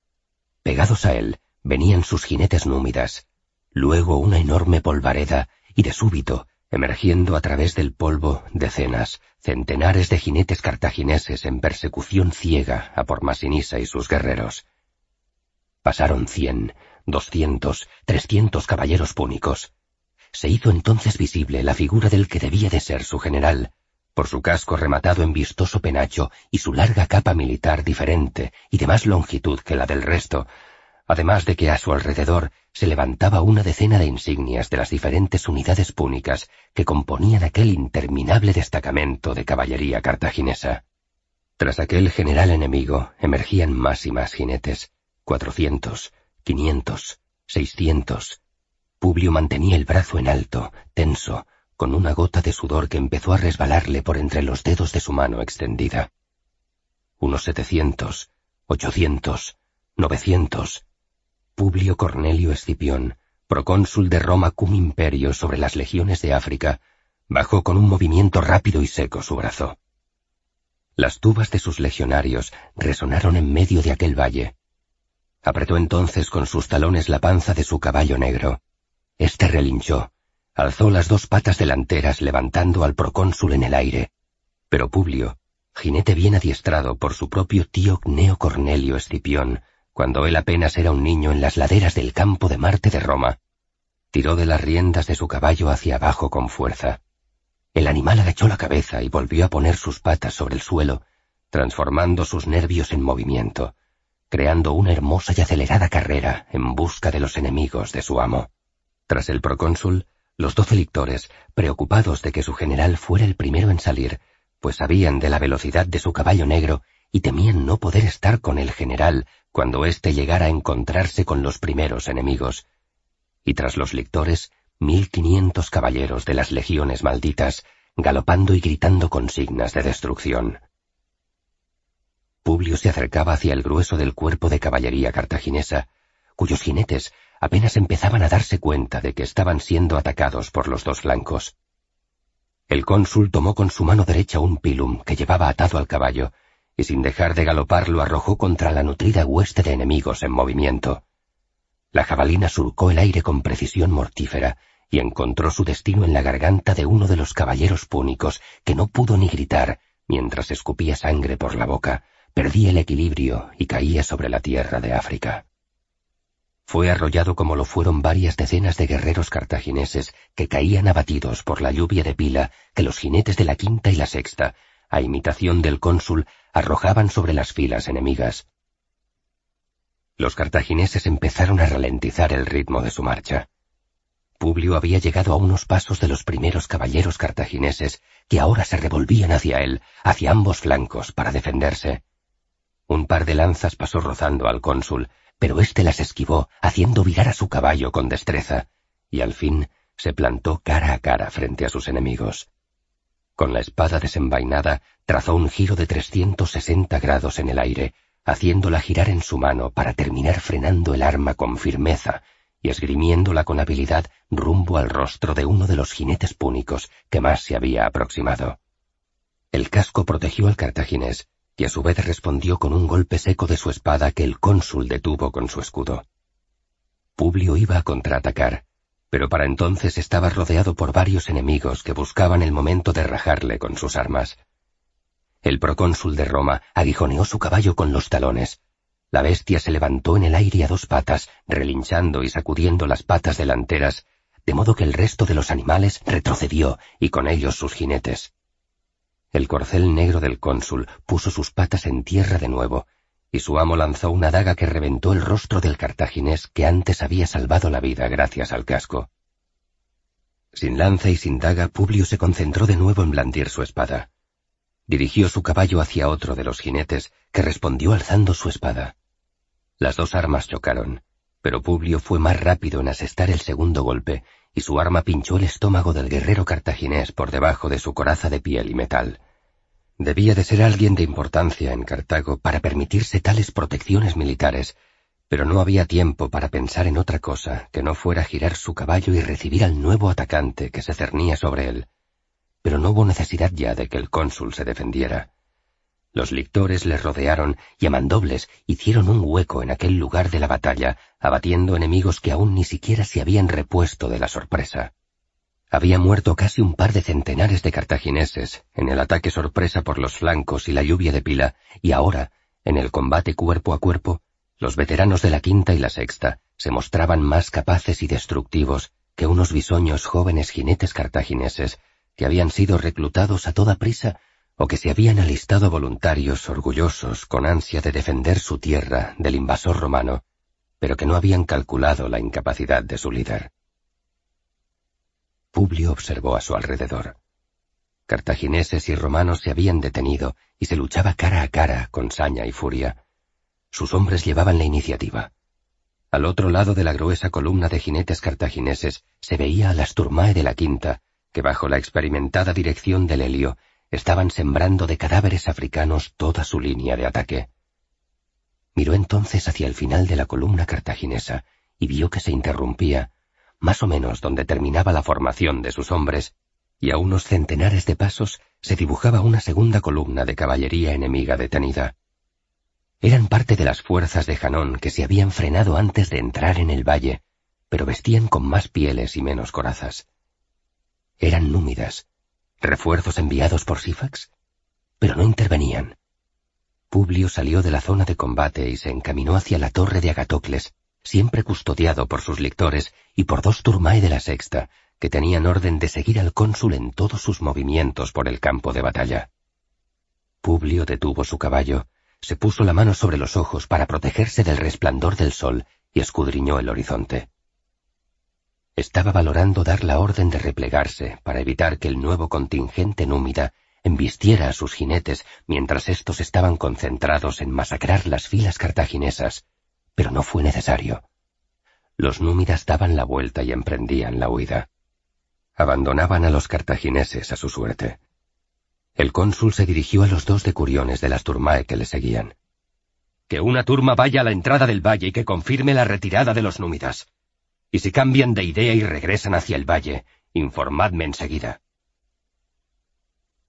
Pegados a él venían sus jinetes númidas, luego una enorme polvareda, y de súbito, emergiendo a través del polvo, decenas, centenares de jinetes cartagineses en persecución ciega a por Masinisa y sus guerreros. Pasaron cien, doscientos, trescientos caballeros púnicos. Se hizo entonces visible la figura del que debía de ser su general, por su casco rematado en vistoso penacho y su larga capa militar diferente y de más longitud que la del resto, además de que a su alrededor se levantaba una decena de insignias de las diferentes unidades púnicas que componían aquel interminable destacamento de caballería cartaginesa. Tras aquel general enemigo emergían más y más jinetes, cuatrocientos, quinientos, seiscientos. Publio mantenía el brazo en alto, tenso, con una gota de sudor que empezó a resbalarle por entre los dedos de su mano extendida. Unos setecientos, ochocientos, novecientos. Publio Cornelio Escipión, procónsul de Roma cum imperio sobre las legiones de África, bajó con un movimiento rápido y seco su brazo. Las tubas de sus legionarios resonaron en medio de aquel valle. Apretó entonces con sus talones la panza de su caballo negro. Este relinchó, Alzó las dos patas delanteras levantando al procónsul en el aire. Pero Publio, jinete bien adiestrado por su propio tío Cneo Cornelio Escipión, cuando él apenas era un niño en las laderas del campo de Marte de Roma, tiró de las riendas de su caballo hacia abajo con fuerza. El animal agachó la cabeza y volvió a poner sus patas sobre el suelo, transformando sus nervios en movimiento, creando una hermosa y acelerada carrera en busca de los enemigos de su amo. Tras el procónsul, los doce lictores, preocupados de que su general fuera el primero en salir, pues sabían de la velocidad de su caballo negro y temían no poder estar con el general cuando éste llegara a encontrarse con los primeros enemigos. Y tras los lictores, mil quinientos caballeros de las legiones malditas, galopando y gritando consignas de destrucción. Publio se acercaba hacia el grueso del cuerpo de caballería cartaginesa, cuyos jinetes apenas empezaban a darse cuenta de que estaban siendo atacados por los dos flancos. El cónsul tomó con su mano derecha un pilum que llevaba atado al caballo, y sin dejar de galopar lo arrojó contra la nutrida hueste de enemigos en movimiento. La jabalina surcó el aire con precisión mortífera y encontró su destino en la garganta de uno de los caballeros púnicos, que no pudo ni gritar mientras escupía sangre por la boca, perdía el equilibrio y caía sobre la tierra de África. Fue arrollado como lo fueron varias decenas de guerreros cartagineses que caían abatidos por la lluvia de pila que los jinetes de la quinta y la sexta, a imitación del cónsul, arrojaban sobre las filas enemigas. Los cartagineses empezaron a ralentizar el ritmo de su marcha. Publio había llegado a unos pasos de los primeros caballeros cartagineses que ahora se revolvían hacia él, hacia ambos flancos, para defenderse. Un par de lanzas pasó rozando al cónsul, pero éste las esquivó, haciendo virar a su caballo con destreza, y al fin se plantó cara a cara frente a sus enemigos. Con la espada desenvainada, trazó un giro de 360 grados en el aire, haciéndola girar en su mano para terminar frenando el arma con firmeza y esgrimiéndola con habilidad rumbo al rostro de uno de los jinetes púnicos que más se había aproximado. El casco protegió al cartaginés, y a su vez respondió con un golpe seco de su espada que el cónsul detuvo con su escudo. Publio iba a contraatacar, pero para entonces estaba rodeado por varios enemigos que buscaban el momento de rajarle con sus armas. El procónsul de Roma aguijoneó su caballo con los talones. La bestia se levantó en el aire a dos patas, relinchando y sacudiendo las patas delanteras, de modo que el resto de los animales retrocedió y con ellos sus jinetes. El corcel negro del cónsul puso sus patas en tierra de nuevo, y su amo lanzó una daga que reventó el rostro del cartaginés que antes había salvado la vida gracias al casco. Sin lanza y sin daga, Publio se concentró de nuevo en blandir su espada. Dirigió su caballo hacia otro de los jinetes, que respondió alzando su espada. Las dos armas chocaron, pero Publio fue más rápido en asestar el segundo golpe, y su arma pinchó el estómago del guerrero cartaginés por debajo de su coraza de piel y metal. Debía de ser alguien de importancia en Cartago para permitirse tales protecciones militares, pero no había tiempo para pensar en otra cosa que no fuera girar su caballo y recibir al nuevo atacante que se cernía sobre él. pero no hubo necesidad ya de que el cónsul se defendiera. Los lictores le rodearon y a mandobles hicieron un hueco en aquel lugar de la batalla, abatiendo enemigos que aún ni siquiera se habían repuesto de la sorpresa. Había muerto casi un par de centenares de cartagineses en el ataque sorpresa por los flancos y la lluvia de pila, y ahora, en el combate cuerpo a cuerpo, los veteranos de la quinta y la sexta se mostraban más capaces y destructivos que unos bisoños jóvenes jinetes cartagineses que habían sido reclutados a toda prisa o que se habían alistado voluntarios orgullosos con ansia de defender su tierra del invasor romano, pero que no habían calculado la incapacidad de su líder. Publio observó a su alrededor. Cartagineses y romanos se habían detenido y se luchaba cara a cara con saña y furia. Sus hombres llevaban la iniciativa. Al otro lado de la gruesa columna de jinetes cartagineses se veía a las turmae de la quinta, que bajo la experimentada dirección del helio estaban sembrando de cadáveres africanos toda su línea de ataque. Miró entonces hacia el final de la columna cartaginesa y vio que se interrumpía, más o menos donde terminaba la formación de sus hombres, y a unos centenares de pasos se dibujaba una segunda columna de caballería enemiga detenida. Eran parte de las fuerzas de Janón que se habían frenado antes de entrar en el valle, pero vestían con más pieles y menos corazas. Eran númidas, ¿Refuerzos enviados por Sifax? Pero no intervenían. Publio salió de la zona de combate y se encaminó hacia la torre de Agatocles, siempre custodiado por sus lictores y por dos turmae de la sexta, que tenían orden de seguir al cónsul en todos sus movimientos por el campo de batalla. Publio detuvo su caballo, se puso la mano sobre los ojos para protegerse del resplandor del sol y escudriñó el horizonte. Estaba valorando dar la orden de replegarse para evitar que el nuevo contingente númida embistiera a sus jinetes mientras estos estaban concentrados en masacrar las filas cartaginesas, pero no fue necesario. Los númidas daban la vuelta y emprendían la huida. Abandonaban a los cartagineses a su suerte. El cónsul se dirigió a los dos decuriones de las turmae que le seguían. Que una turma vaya a la entrada del valle y que confirme la retirada de los númidas. Y si cambian de idea y regresan hacia el valle, informadme enseguida.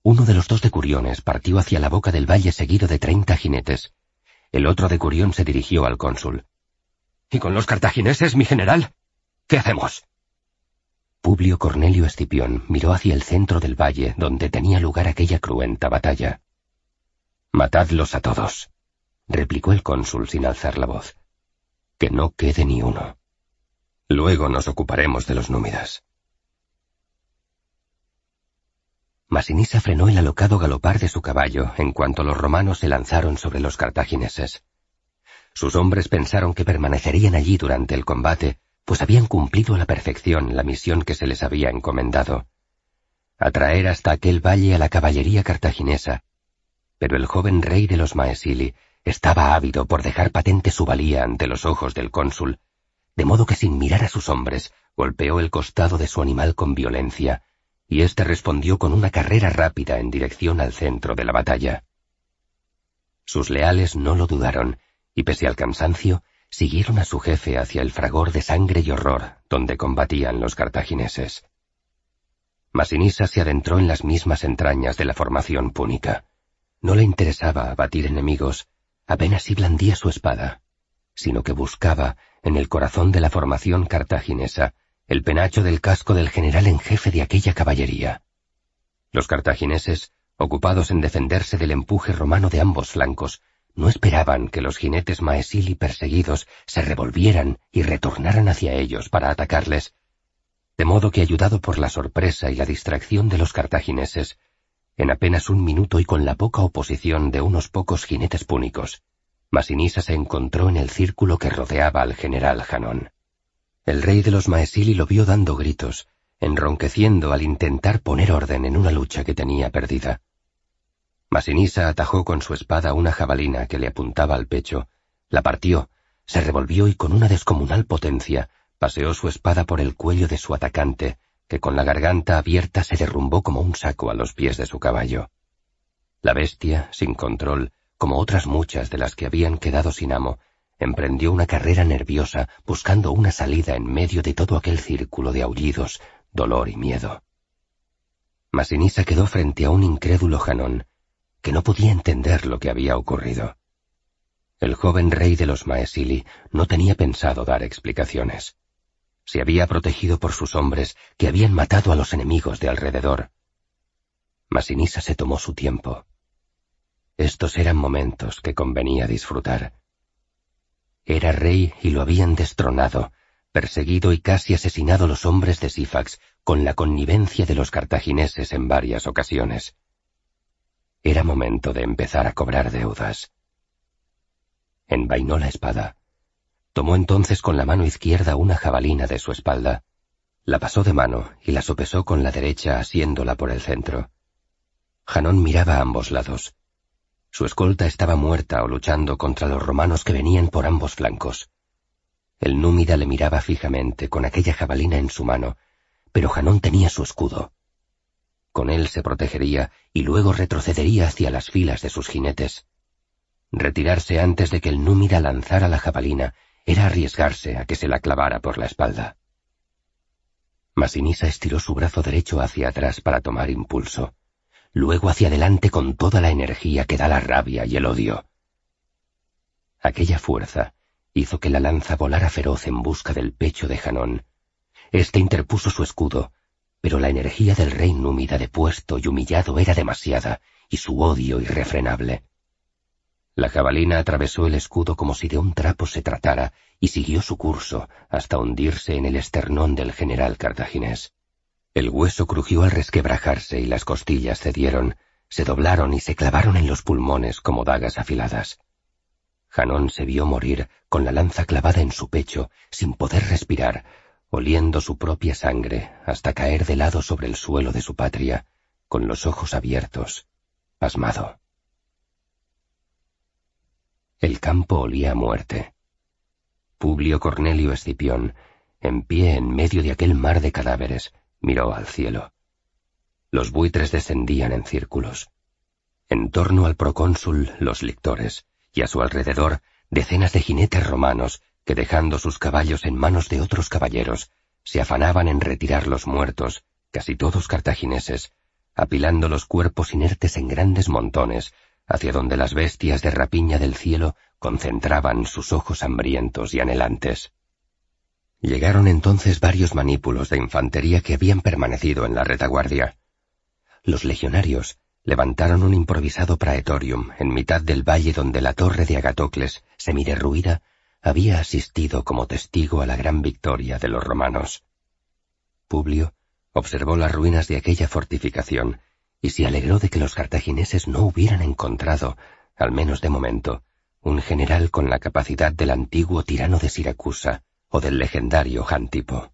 Uno de los dos decuriones partió hacia la boca del valle seguido de treinta jinetes. El otro decurión se dirigió al cónsul. ¿Y con los cartagineses, mi general? ¿Qué hacemos? Publio Cornelio Escipión miró hacia el centro del valle donde tenía lugar aquella cruenta batalla. Matadlos a todos, replicó el cónsul sin alzar la voz. Que no quede ni uno. Luego nos ocuparemos de los númidas. Masinisa frenó el alocado galopar de su caballo en cuanto los romanos se lanzaron sobre los cartagineses. Sus hombres pensaron que permanecerían allí durante el combate, pues habían cumplido a la perfección la misión que se les había encomendado. Atraer hasta aquel valle a la caballería cartaginesa. Pero el joven rey de los Maesili estaba ávido por dejar patente su valía ante los ojos del cónsul, de modo que sin mirar a sus hombres golpeó el costado de su animal con violencia, y éste respondió con una carrera rápida en dirección al centro de la batalla. Sus leales no lo dudaron, y pese al cansancio, siguieron a su jefe hacia el fragor de sangre y horror donde combatían los cartagineses. Masinisa se adentró en las mismas entrañas de la formación púnica. No le interesaba abatir enemigos, apenas si blandía su espada, sino que buscaba, en el corazón de la formación cartaginesa, el penacho del casco del general en jefe de aquella caballería. Los cartagineses, ocupados en defenderse del empuje romano de ambos flancos, no esperaban que los jinetes maesili perseguidos se revolvieran y retornaran hacia ellos para atacarles, de modo que ayudado por la sorpresa y la distracción de los cartagineses, en apenas un minuto y con la poca oposición de unos pocos jinetes púnicos, Masinisa se encontró en el círculo que rodeaba al general Janón. El rey de los Maesili lo vio dando gritos, enronqueciendo al intentar poner orden en una lucha que tenía perdida. Masinisa atajó con su espada una jabalina que le apuntaba al pecho, la partió, se revolvió y con una descomunal potencia paseó su espada por el cuello de su atacante, que con la garganta abierta se derrumbó como un saco a los pies de su caballo. La bestia, sin control, como otras muchas de las que habían quedado sin amo, emprendió una carrera nerviosa buscando una salida en medio de todo aquel círculo de aullidos, dolor y miedo. Masinisa quedó frente a un incrédulo Janón, que no podía entender lo que había ocurrido. El joven rey de los Maesili no tenía pensado dar explicaciones. Se había protegido por sus hombres que habían matado a los enemigos de alrededor. Masinisa se tomó su tiempo. Estos eran momentos que convenía disfrutar. Era rey y lo habían destronado, perseguido y casi asesinado los hombres de Sífax con la connivencia de los cartagineses en varias ocasiones. Era momento de empezar a cobrar deudas. Envainó la espada. Tomó entonces con la mano izquierda una jabalina de su espalda. La pasó de mano y la sopesó con la derecha asiéndola por el centro. Janón miraba a ambos lados. Su escolta estaba muerta o luchando contra los romanos que venían por ambos flancos. El númida le miraba fijamente con aquella jabalina en su mano, pero Janón tenía su escudo. Con él se protegería y luego retrocedería hacia las filas de sus jinetes. Retirarse antes de que el númida lanzara la jabalina era arriesgarse a que se la clavara por la espalda. Masinisa estiró su brazo derecho hacia atrás para tomar impulso luego hacia adelante con toda la energía que da la rabia y el odio. Aquella fuerza hizo que la lanza volara feroz en busca del pecho de Janón. Este interpuso su escudo, pero la energía del rey númida depuesto y humillado era demasiada, y su odio irrefrenable. La jabalina atravesó el escudo como si de un trapo se tratara, y siguió su curso hasta hundirse en el esternón del general cartaginés. El hueso crujió al resquebrajarse y las costillas cedieron, se doblaron y se clavaron en los pulmones como dagas afiladas. Janón se vio morir con la lanza clavada en su pecho, sin poder respirar, oliendo su propia sangre hasta caer de lado sobre el suelo de su patria, con los ojos abiertos, pasmado. El campo olía a muerte. Publio Cornelio Escipión, en pie en medio de aquel mar de cadáveres, miró al cielo. Los buitres descendían en círculos. En torno al procónsul los lictores, y a su alrededor decenas de jinetes romanos que dejando sus caballos en manos de otros caballeros, se afanaban en retirar los muertos, casi todos cartagineses, apilando los cuerpos inertes en grandes montones, hacia donde las bestias de rapiña del cielo concentraban sus ojos hambrientos y anhelantes. Llegaron entonces varios manípulos de infantería que habían permanecido en la retaguardia. Los legionarios levantaron un improvisado praetorium en mitad del valle donde la torre de Agatocles, semiderruida, había asistido como testigo a la gran victoria de los romanos. Publio observó las ruinas de aquella fortificación y se alegró de que los cartagineses no hubieran encontrado, al menos de momento, un general con la capacidad del antiguo tirano de Siracusa, o del legendario Jantipo.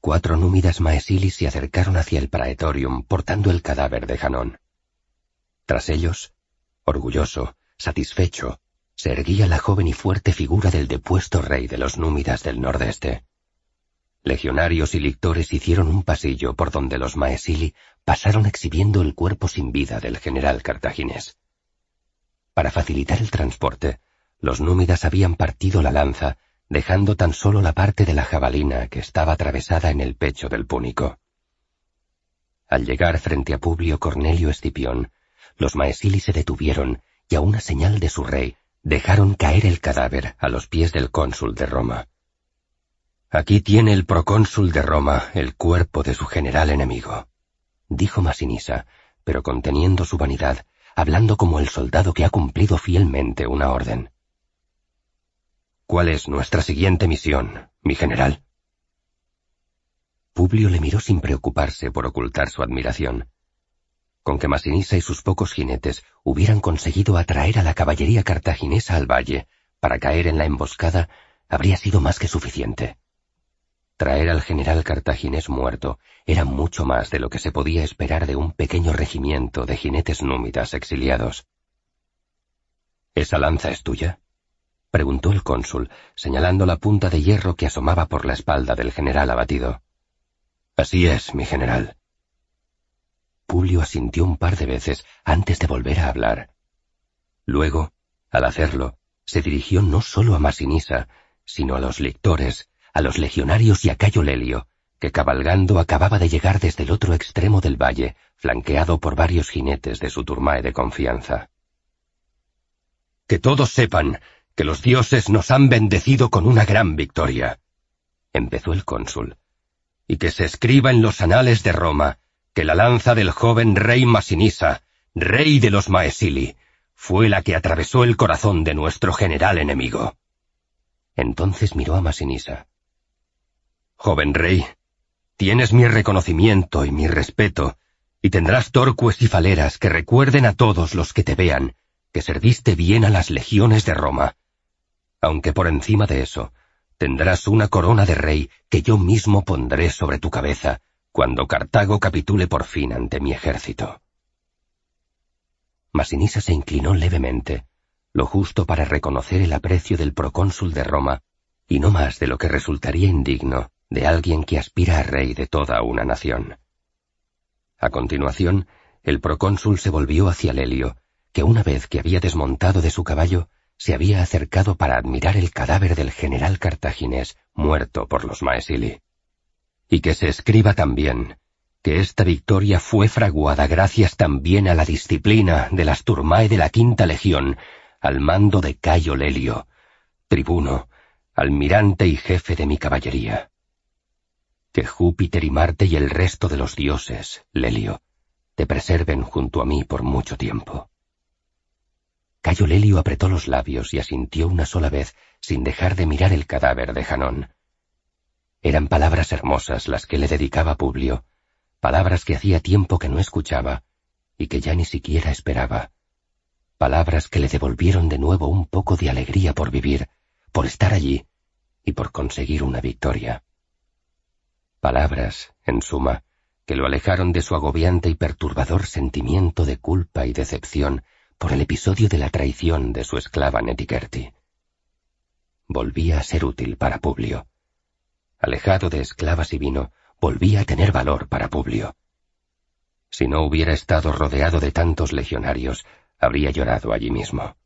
Cuatro númidas maesilis se acercaron hacia el praetorium portando el cadáver de Janón. Tras ellos, orgulloso, satisfecho, se erguía la joven y fuerte figura del depuesto rey de los númidas del nordeste. Legionarios y lictores hicieron un pasillo por donde los maesili pasaron exhibiendo el cuerpo sin vida del general cartaginés. Para facilitar el transporte, los númidas habían partido la lanza dejando tan solo la parte de la jabalina que estaba atravesada en el pecho del púnico. Al llegar frente a Publio Cornelio Escipión, los maesili se detuvieron y a una señal de su rey dejaron caer el cadáver a los pies del cónsul de Roma. Aquí tiene el procónsul de Roma el cuerpo de su general enemigo, dijo Masinisa, pero conteniendo su vanidad, hablando como el soldado que ha cumplido fielmente una orden. ¿Cuál es nuestra siguiente misión, mi general? Publio le miró sin preocuparse por ocultar su admiración. Con que Masinisa y sus pocos jinetes hubieran conseguido atraer a la caballería cartaginesa al valle para caer en la emboscada, habría sido más que suficiente. Traer al general cartaginés muerto era mucho más de lo que se podía esperar de un pequeño regimiento de jinetes númidas exiliados. ¿Esa lanza es tuya? Preguntó el cónsul, señalando la punta de hierro que asomaba por la espalda del general abatido. Así es, mi general. Publio asintió un par de veces antes de volver a hablar. Luego, al hacerlo, se dirigió no solo a Masinisa, sino a los lictores, a los legionarios y a Cayo Lelio, que cabalgando acababa de llegar desde el otro extremo del valle, flanqueado por varios jinetes de su turmae de confianza. Que todos sepan que los dioses nos han bendecido con una gran victoria, empezó el cónsul, y que se escriba en los anales de Roma que la lanza del joven rey Masinisa, rey de los Maesili, fue la que atravesó el corazón de nuestro general enemigo. Entonces miró a Masinisa. Joven rey, tienes mi reconocimiento y mi respeto, y tendrás torcues y faleras que recuerden a todos los que te vean que serviste bien a las legiones de Roma. Aunque por encima de eso, tendrás una corona de rey que yo mismo pondré sobre tu cabeza cuando Cartago capitule por fin ante mi ejército. Masinisa se inclinó levemente, lo justo para reconocer el aprecio del procónsul de Roma, y no más de lo que resultaría indigno de alguien que aspira a rey de toda una nación. A continuación, el procónsul se volvió hacia Lelio, que una vez que había desmontado de su caballo, se había acercado para admirar el cadáver del general cartaginés muerto por los Maesili. Y que se escriba también que esta victoria fue fraguada gracias también a la disciplina de las turmae de la quinta legión, al mando de Cayo Lelio, tribuno, almirante y jefe de mi caballería. Que Júpiter y Marte y el resto de los dioses, Lelio, te preserven junto a mí por mucho tiempo. Cayo Lelio apretó los labios y asintió una sola vez sin dejar de mirar el cadáver de Janón. Eran palabras hermosas las que le dedicaba Publio, palabras que hacía tiempo que no escuchaba y que ya ni siquiera esperaba, palabras que le devolvieron de nuevo un poco de alegría por vivir, por estar allí y por conseguir una victoria. Palabras, en suma, que lo alejaron de su agobiante y perturbador sentimiento de culpa y decepción por el episodio de la traición de su esclava Netikerti. Volvía a ser útil para Publio alejado de esclavas y vino, volvía a tener valor para Publio. Si no hubiera estado rodeado de tantos legionarios, habría llorado allí mismo.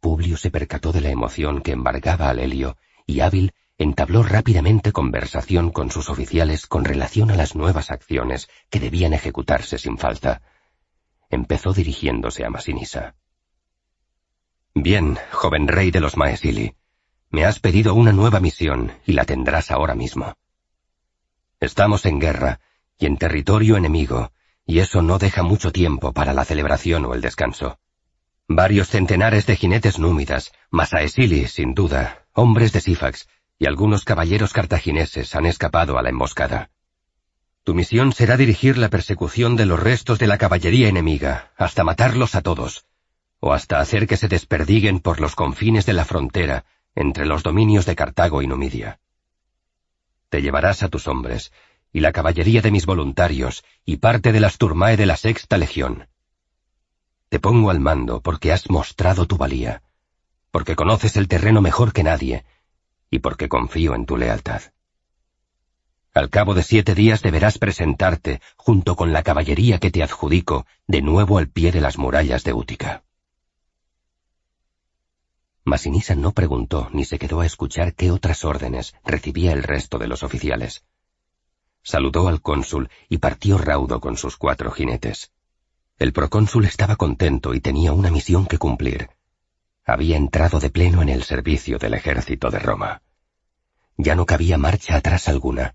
Publio se percató de la emoción que embargaba a Lelio y hábil entabló rápidamente conversación con sus oficiales con relación a las nuevas acciones que debían ejecutarse sin falta. Empezó dirigiéndose a Masinisa. Bien, joven rey de los Maesili, me has pedido una nueva misión y la tendrás ahora mismo. Estamos en guerra y en territorio enemigo, y eso no deja mucho tiempo para la celebración o el descanso. Varios centenares de jinetes númidas, Masaesili, sin duda, hombres de Sífax y algunos caballeros cartagineses han escapado a la emboscada. Tu misión será dirigir la persecución de los restos de la caballería enemiga, hasta matarlos a todos, o hasta hacer que se desperdiguen por los confines de la frontera entre los dominios de Cartago y Numidia. Te llevarás a tus hombres, y la caballería de mis voluntarios, y parte de las turmae de la sexta legión. Te pongo al mando porque has mostrado tu valía, porque conoces el terreno mejor que nadie, y porque confío en tu lealtad. Al cabo de siete días deberás presentarte, junto con la caballería que te adjudico, de nuevo al pie de las murallas de Útica. Masinisa no preguntó ni se quedó a escuchar qué otras órdenes recibía el resto de los oficiales. Saludó al cónsul y partió raudo con sus cuatro jinetes. El procónsul estaba contento y tenía una misión que cumplir. Había entrado de pleno en el servicio del ejército de Roma. Ya no cabía marcha atrás alguna.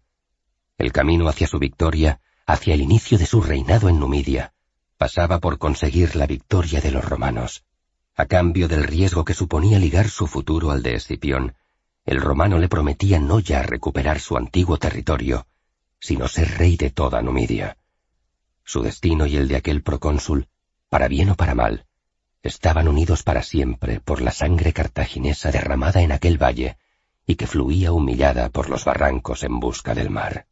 El camino hacia su victoria, hacia el inicio de su reinado en Numidia, pasaba por conseguir la victoria de los romanos. A cambio del riesgo que suponía ligar su futuro al de Escipión, el romano le prometía no ya recuperar su antiguo territorio, sino ser rey de toda Numidia. Su destino y el de aquel procónsul, para bien o para mal, estaban unidos para siempre por la sangre cartaginesa derramada en aquel valle y que fluía humillada por los barrancos en busca del mar.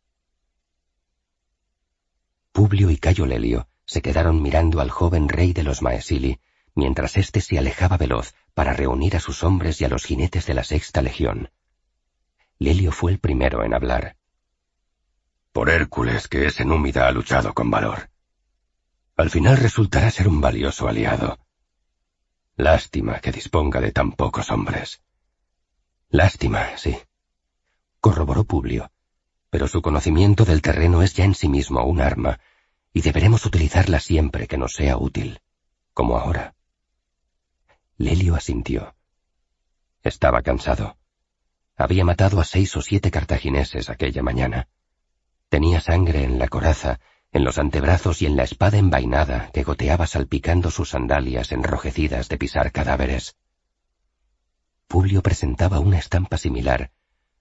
Publio y Cayo Lelio se quedaron mirando al joven rey de los Maesili, mientras éste se alejaba veloz para reunir a sus hombres y a los jinetes de la sexta legión. Lelio fue el primero en hablar. Por Hércules, que ese númida ha luchado con valor. Al final resultará ser un valioso aliado. Lástima que disponga de tan pocos hombres. Lástima, sí. Corroboró Publio. Pero su conocimiento del terreno es ya en sí mismo un arma, y deberemos utilizarla siempre que nos sea útil, como ahora. Lelio asintió. Estaba cansado. Había matado a seis o siete cartagineses aquella mañana. Tenía sangre en la coraza, en los antebrazos y en la espada envainada que goteaba salpicando sus sandalias enrojecidas de pisar cadáveres. Publio presentaba una estampa similar,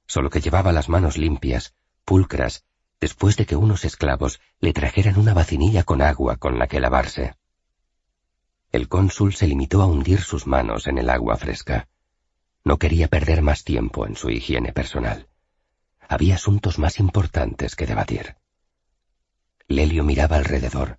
solo que llevaba las manos limpias, pulcras, después de que unos esclavos le trajeran una vacinilla con agua con la que lavarse. El cónsul se limitó a hundir sus manos en el agua fresca. No quería perder más tiempo en su higiene personal. Había asuntos más importantes que debatir. Lelio miraba alrededor.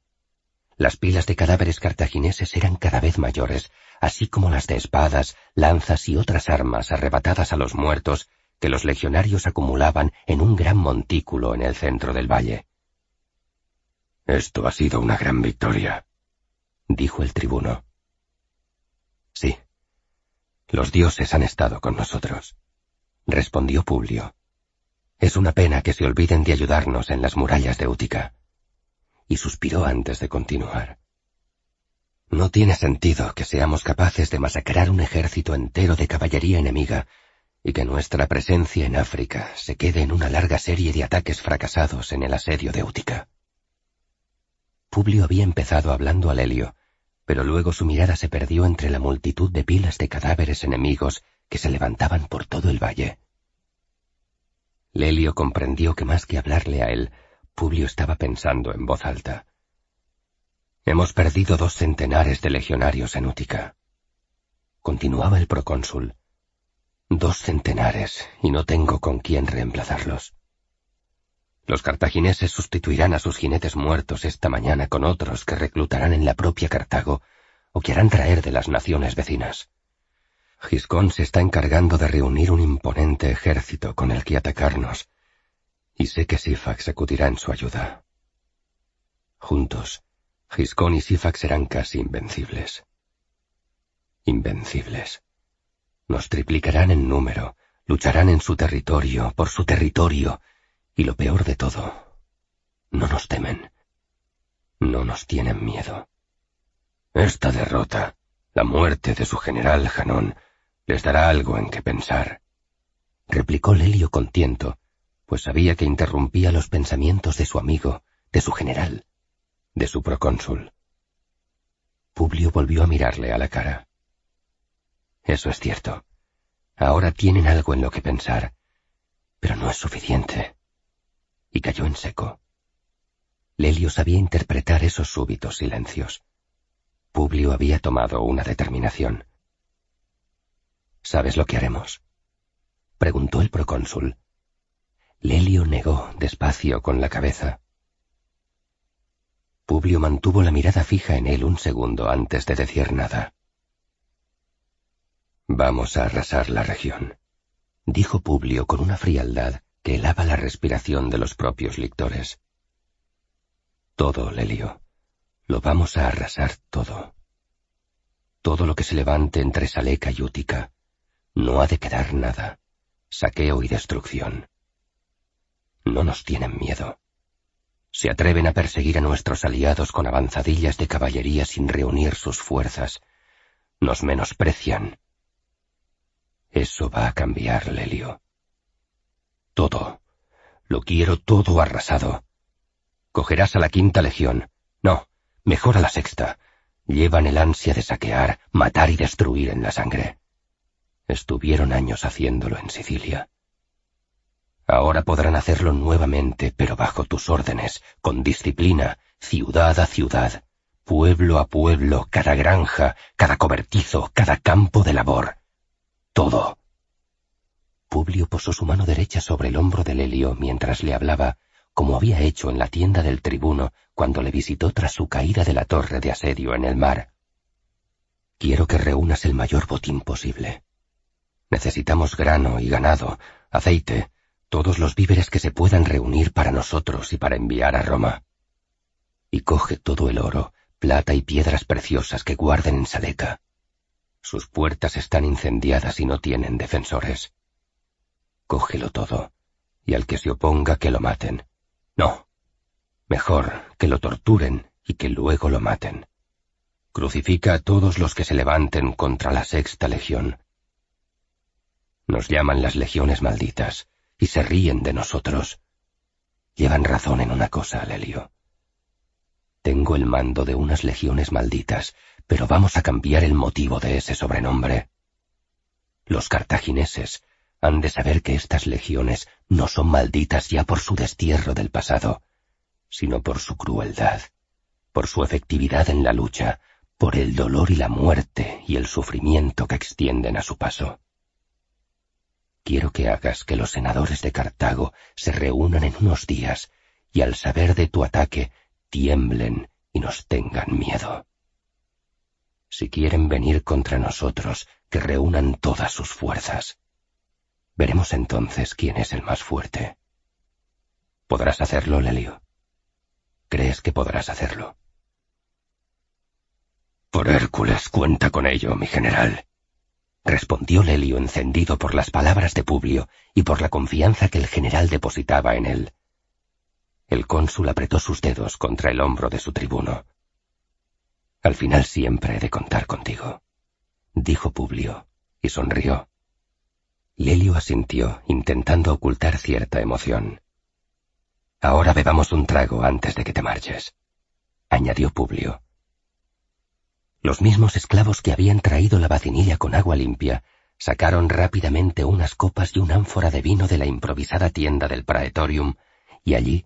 Las pilas de cadáveres cartagineses eran cada vez mayores, así como las de espadas, lanzas y otras armas arrebatadas a los muertos que los legionarios acumulaban en un gran montículo en el centro del valle. Esto ha sido una gran victoria, dijo el tribuno. Sí, los dioses han estado con nosotros, respondió Publio. Es una pena que se olviden de ayudarnos en las murallas de Útica. Y suspiró antes de continuar. No tiene sentido que seamos capaces de masacrar un ejército entero de caballería enemiga y que nuestra presencia en África se quede en una larga serie de ataques fracasados en el asedio de Útica. Publio había empezado hablando a Lelio, pero luego su mirada se perdió entre la multitud de pilas de cadáveres enemigos que se levantaban por todo el valle. Lelio comprendió que más que hablarle a él, Publio estaba pensando en voz alta. Hemos perdido dos centenares de legionarios en Útica. Continuaba el procónsul. Dos centenares, y no tengo con quién reemplazarlos. Los cartagineses sustituirán a sus jinetes muertos esta mañana con otros que reclutarán en la propia Cartago o que harán traer de las naciones vecinas. Giscón se está encargando de reunir un imponente ejército con el que atacarnos, y sé que Sifax acudirá en su ayuda. Juntos, Giscón y Sifax serán casi invencibles. Invencibles. Nos triplicarán en número, lucharán en su territorio, por su territorio, y lo peor de todo, no nos temen. No nos tienen miedo. Esta derrota, la muerte de su general Janón, les dará algo en que pensar. Replicó Lelio con tiento, pues sabía que interrumpía los pensamientos de su amigo, de su general, de su procónsul. Publio volvió a mirarle a la cara. Eso es cierto. Ahora tienen algo en lo que pensar, pero no es suficiente y cayó en seco. Lelio sabía interpretar esos súbitos silencios. Publio había tomado una determinación. ¿Sabes lo que haremos? preguntó el procónsul. Lelio negó despacio con la cabeza. Publio mantuvo la mirada fija en él un segundo antes de decir nada. Vamos a arrasar la región, dijo Publio con una frialdad que helaba la respiración de los propios lictores. Todo, Lelio. Lo vamos a arrasar todo. Todo lo que se levante entre Saleca y Útica. No ha de quedar nada. Saqueo y destrucción. No nos tienen miedo. Se atreven a perseguir a nuestros aliados con avanzadillas de caballería sin reunir sus fuerzas. Nos menosprecian. Eso va a cambiar, Lelio. Todo. Lo quiero todo arrasado. Cogerás a la quinta legión. No, mejor a la sexta. Llevan el ansia de saquear, matar y destruir en la sangre. Estuvieron años haciéndolo en Sicilia. Ahora podrán hacerlo nuevamente, pero bajo tus órdenes, con disciplina, ciudad a ciudad, pueblo a pueblo, cada granja, cada cobertizo, cada campo de labor. Todo. Publio posó su mano derecha sobre el hombro de Lelio mientras le hablaba, como había hecho en la tienda del tribuno cuando le visitó tras su caída de la torre de asedio en el mar. Quiero que reúnas el mayor botín posible. Necesitamos grano y ganado, aceite, todos los víveres que se puedan reunir para nosotros y para enviar a Roma. Y coge todo el oro, plata y piedras preciosas que guarden en Saleca. Sus puertas están incendiadas y no tienen defensores. Cógelo todo y al que se oponga que lo maten. No. Mejor que lo torturen y que luego lo maten. Crucifica a todos los que se levanten contra la sexta legión. Nos llaman las legiones malditas y se ríen de nosotros. Llevan razón en una cosa, Lelio. Tengo el mando de unas legiones malditas, pero vamos a cambiar el motivo de ese sobrenombre. Los cartagineses han de saber que estas legiones no son malditas ya por su destierro del pasado, sino por su crueldad, por su efectividad en la lucha, por el dolor y la muerte y el sufrimiento que extienden a su paso. Quiero que hagas que los senadores de Cartago se reúnan en unos días y al saber de tu ataque tiemblen y nos tengan miedo. Si quieren venir contra nosotros, que reúnan todas sus fuerzas. Veremos entonces quién es el más fuerte. ¿Podrás hacerlo, Lelio? ¿Crees que podrás hacerlo? Por Hércules cuenta con ello, mi general. Respondió Lelio encendido por las palabras de Publio y por la confianza que el general depositaba en él. El cónsul apretó sus dedos contra el hombro de su tribuno. Al final siempre he de contar contigo, dijo Publio, y sonrió. Lelio asintió, intentando ocultar cierta emoción. Ahora bebamos un trago antes de que te marches, añadió Publio. Los mismos esclavos que habían traído la vacinilla con agua limpia sacaron rápidamente unas copas y un ánfora de vino de la improvisada tienda del Praetorium, y allí,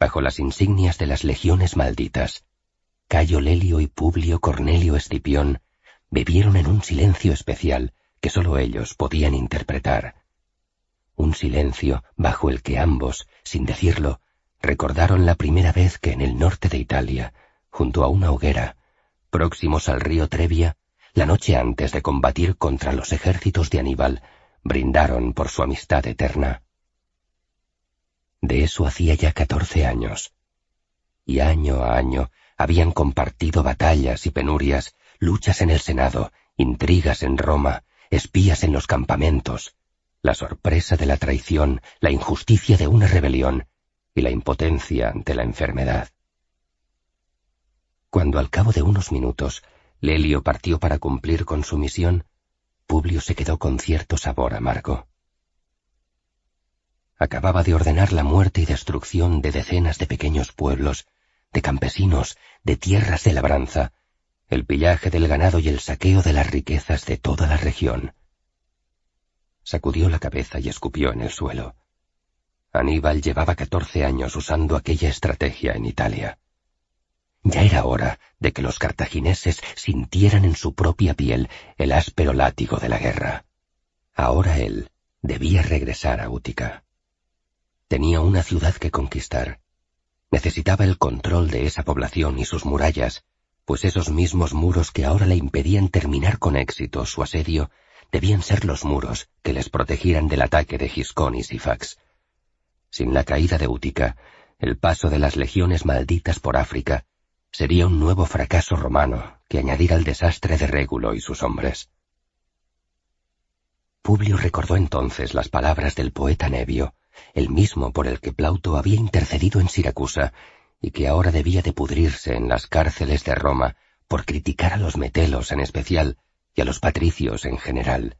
bajo las insignias de las legiones malditas, Cayo Lelio y Publio Cornelio Escipión bebieron en un silencio especial que sólo ellos podían interpretar. Un silencio bajo el que ambos, sin decirlo, recordaron la primera vez que en el norte de Italia, junto a una hoguera, próximos al río Trevia, la noche antes de combatir contra los ejércitos de Aníbal, brindaron por su amistad eterna. De eso hacía ya catorce años. Y año a año habían compartido batallas y penurias, luchas en el Senado, intrigas en Roma, espías en los campamentos, la sorpresa de la traición, la injusticia de una rebelión y la impotencia ante la enfermedad. Cuando al cabo de unos minutos Lelio partió para cumplir con su misión, Publio se quedó con cierto sabor amargo. Acababa de ordenar la muerte y destrucción de decenas de pequeños pueblos, de campesinos, de tierras de labranza, el pillaje del ganado y el saqueo de las riquezas de toda la región. Sacudió la cabeza y escupió en el suelo. Aníbal llevaba catorce años usando aquella estrategia en Italia. Ya era hora de que los cartagineses sintieran en su propia piel el áspero látigo de la guerra. Ahora él debía regresar a Útica. Tenía una ciudad que conquistar. Necesitaba el control de esa población y sus murallas pues esos mismos muros que ahora le impedían terminar con éxito su asedio debían ser los muros que les protegieran del ataque de Giscón y Sifax. Sin la caída de Útica, el paso de las legiones malditas por África sería un nuevo fracaso romano que añadir al desastre de Régulo y sus hombres. Publio recordó entonces las palabras del poeta Nevio, el mismo por el que Plauto había intercedido en Siracusa y que ahora debía de pudrirse en las cárceles de Roma por criticar a los metelos en especial y a los patricios en general,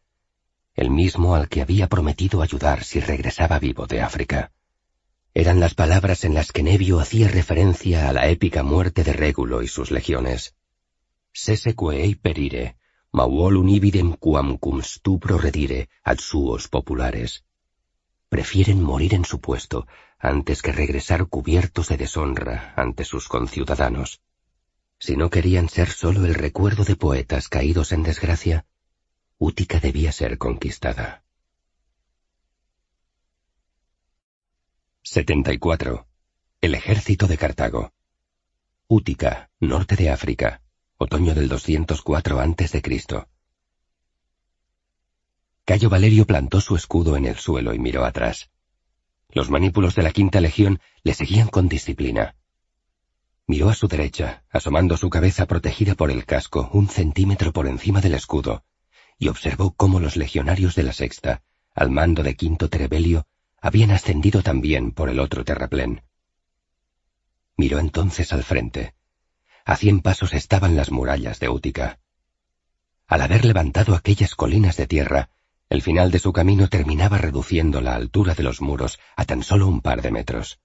el mismo al que había prometido ayudar si regresaba vivo de África. Eran las palabras en las que Nevio hacía referencia a la épica muerte de Régulo y sus legiones. Sese quei perire, mauolum ibidem quam cum stupro redire ad suos populares. Prefieren morir en su puesto antes que regresar cubiertos de deshonra ante sus conciudadanos. Si no querían ser sólo el recuerdo de poetas caídos en desgracia, Útica debía ser conquistada. 74. El ejército de Cartago. Útica, norte de África, otoño del 204 a.C. Cayo Valerio plantó su escudo en el suelo y miró atrás. Los manípulos de la quinta legión le seguían con disciplina. Miró a su derecha, asomando su cabeza protegida por el casco un centímetro por encima del escudo, y observó cómo los legionarios de la sexta, al mando de Quinto Trebelio, habían ascendido también por el otro terraplén. Miró entonces al frente. A cien pasos estaban las murallas de Útica. Al haber levantado aquellas colinas de tierra, el final de su camino terminaba reduciendo la altura de los muros a tan solo un par de metros.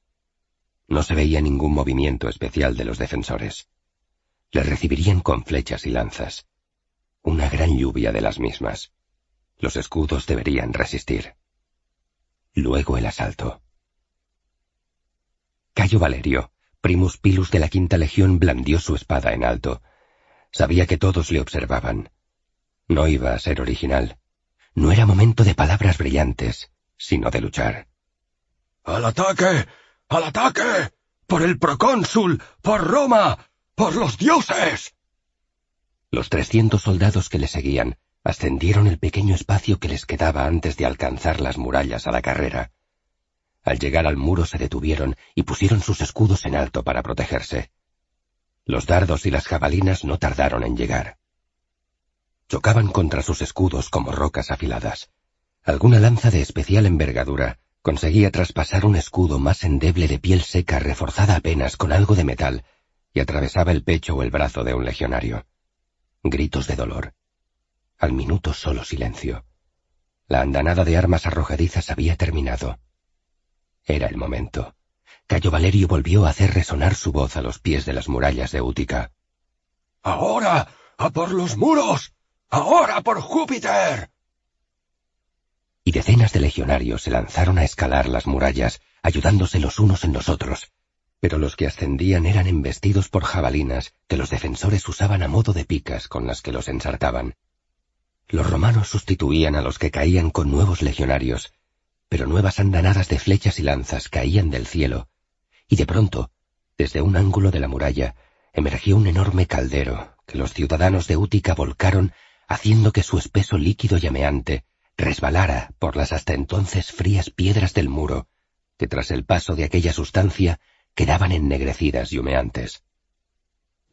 No se veía ningún movimiento especial de los defensores. Le recibirían con flechas y lanzas. Una gran lluvia de las mismas. Los escudos deberían resistir. Luego el asalto. Cayo Valerio, primus pilus de la quinta legión, blandió su espada en alto. Sabía que todos le observaban. No iba a ser original. No era momento de palabras brillantes, sino de luchar. ¡Al ataque! ¡Al ataque! ¡Por el procónsul! ¡Por Roma! ¡Por los dioses! Los trescientos soldados que le seguían ascendieron el pequeño espacio que les quedaba antes de alcanzar las murallas a la carrera. Al llegar al muro se detuvieron y pusieron sus escudos en alto para protegerse. Los dardos y las jabalinas no tardaron en llegar. Chocaban contra sus escudos como rocas afiladas. Alguna lanza de especial envergadura conseguía traspasar un escudo más endeble de piel seca reforzada apenas con algo de metal y atravesaba el pecho o el brazo de un legionario. Gritos de dolor. Al minuto solo silencio. La andanada de armas arrojadizas había terminado. Era el momento. Cayo Valerio volvió a hacer resonar su voz a los pies de las murallas de Útica. ¡Ahora! ¡A por los muros! ¡Ahora por Júpiter! Y decenas de legionarios se lanzaron a escalar las murallas, ayudándose los unos en los otros. Pero los que ascendían eran embestidos por jabalinas que los defensores usaban a modo de picas con las que los ensartaban. Los romanos sustituían a los que caían con nuevos legionarios, pero nuevas andanadas de flechas y lanzas caían del cielo, y de pronto, desde un ángulo de la muralla, emergió un enorme caldero que los ciudadanos de Útica volcaron, haciendo que su espeso líquido llameante resbalara por las hasta entonces frías piedras del muro, que tras el paso de aquella sustancia quedaban ennegrecidas y humeantes.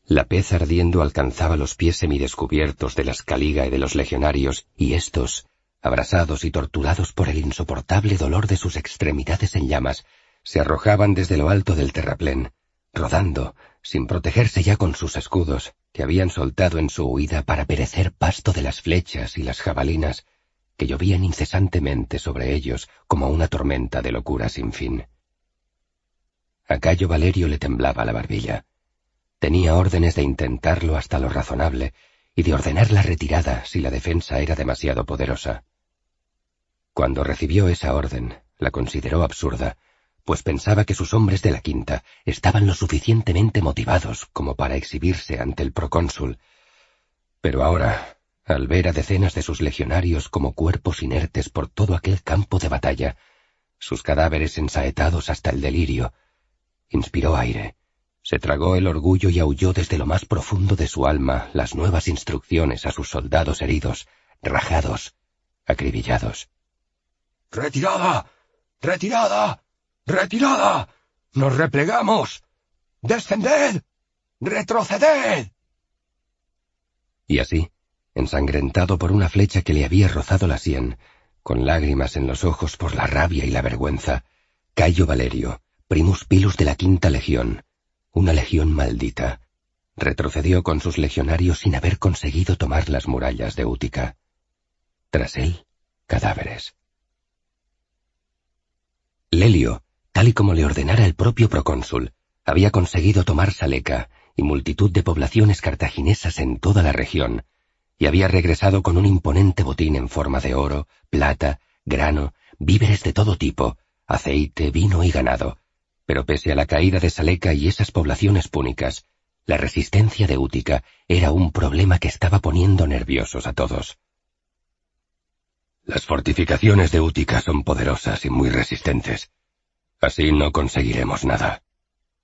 La pez ardiendo alcanzaba los pies semidescubiertos de la escaliga y de los legionarios, y éstos, abrasados y torturados por el insoportable dolor de sus extremidades en llamas, se arrojaban desde lo alto del terraplén, rodando, sin protegerse ya con sus escudos, que habían soltado en su huida para perecer pasto de las flechas y las jabalinas, que llovían incesantemente sobre ellos como una tormenta de locura sin fin. A Cayo Valerio le temblaba la barbilla. Tenía órdenes de intentarlo hasta lo razonable y de ordenar la retirada si la defensa era demasiado poderosa. Cuando recibió esa orden, la consideró absurda, pues pensaba que sus hombres de la quinta estaban lo suficientemente motivados como para exhibirse ante el procónsul. Pero ahora, al ver a decenas de sus legionarios como cuerpos inertes por todo aquel campo de batalla, sus cadáveres ensaetados hasta el delirio, inspiró aire se tragó el orgullo y aulló desde lo más profundo de su alma las nuevas instrucciones a sus soldados heridos, rajados, acribillados. ¡Retirada! ¡Retirada! ¡Retirada! ¡Nos replegamos! ¡Descended! ¡Retroceded! Y así, ensangrentado por una flecha que le había rozado la sien, con lágrimas en los ojos por la rabia y la vergüenza, Cayo Valerio, primus pilus de la quinta legión, una legión maldita, retrocedió con sus legionarios sin haber conseguido tomar las murallas de Útica. Tras él, cadáveres. Lelio, tal y como le ordenara el propio procónsul, había conseguido tomar Saleca y multitud de poblaciones cartaginesas en toda la región, y había regresado con un imponente botín en forma de oro, plata, grano, víveres de todo tipo, aceite, vino y ganado, pero pese a la caída de Saleca y esas poblaciones púnicas, la resistencia de Útica era un problema que estaba poniendo nerviosos a todos. Las fortificaciones de Útica son poderosas y muy resistentes. Así no conseguiremos nada.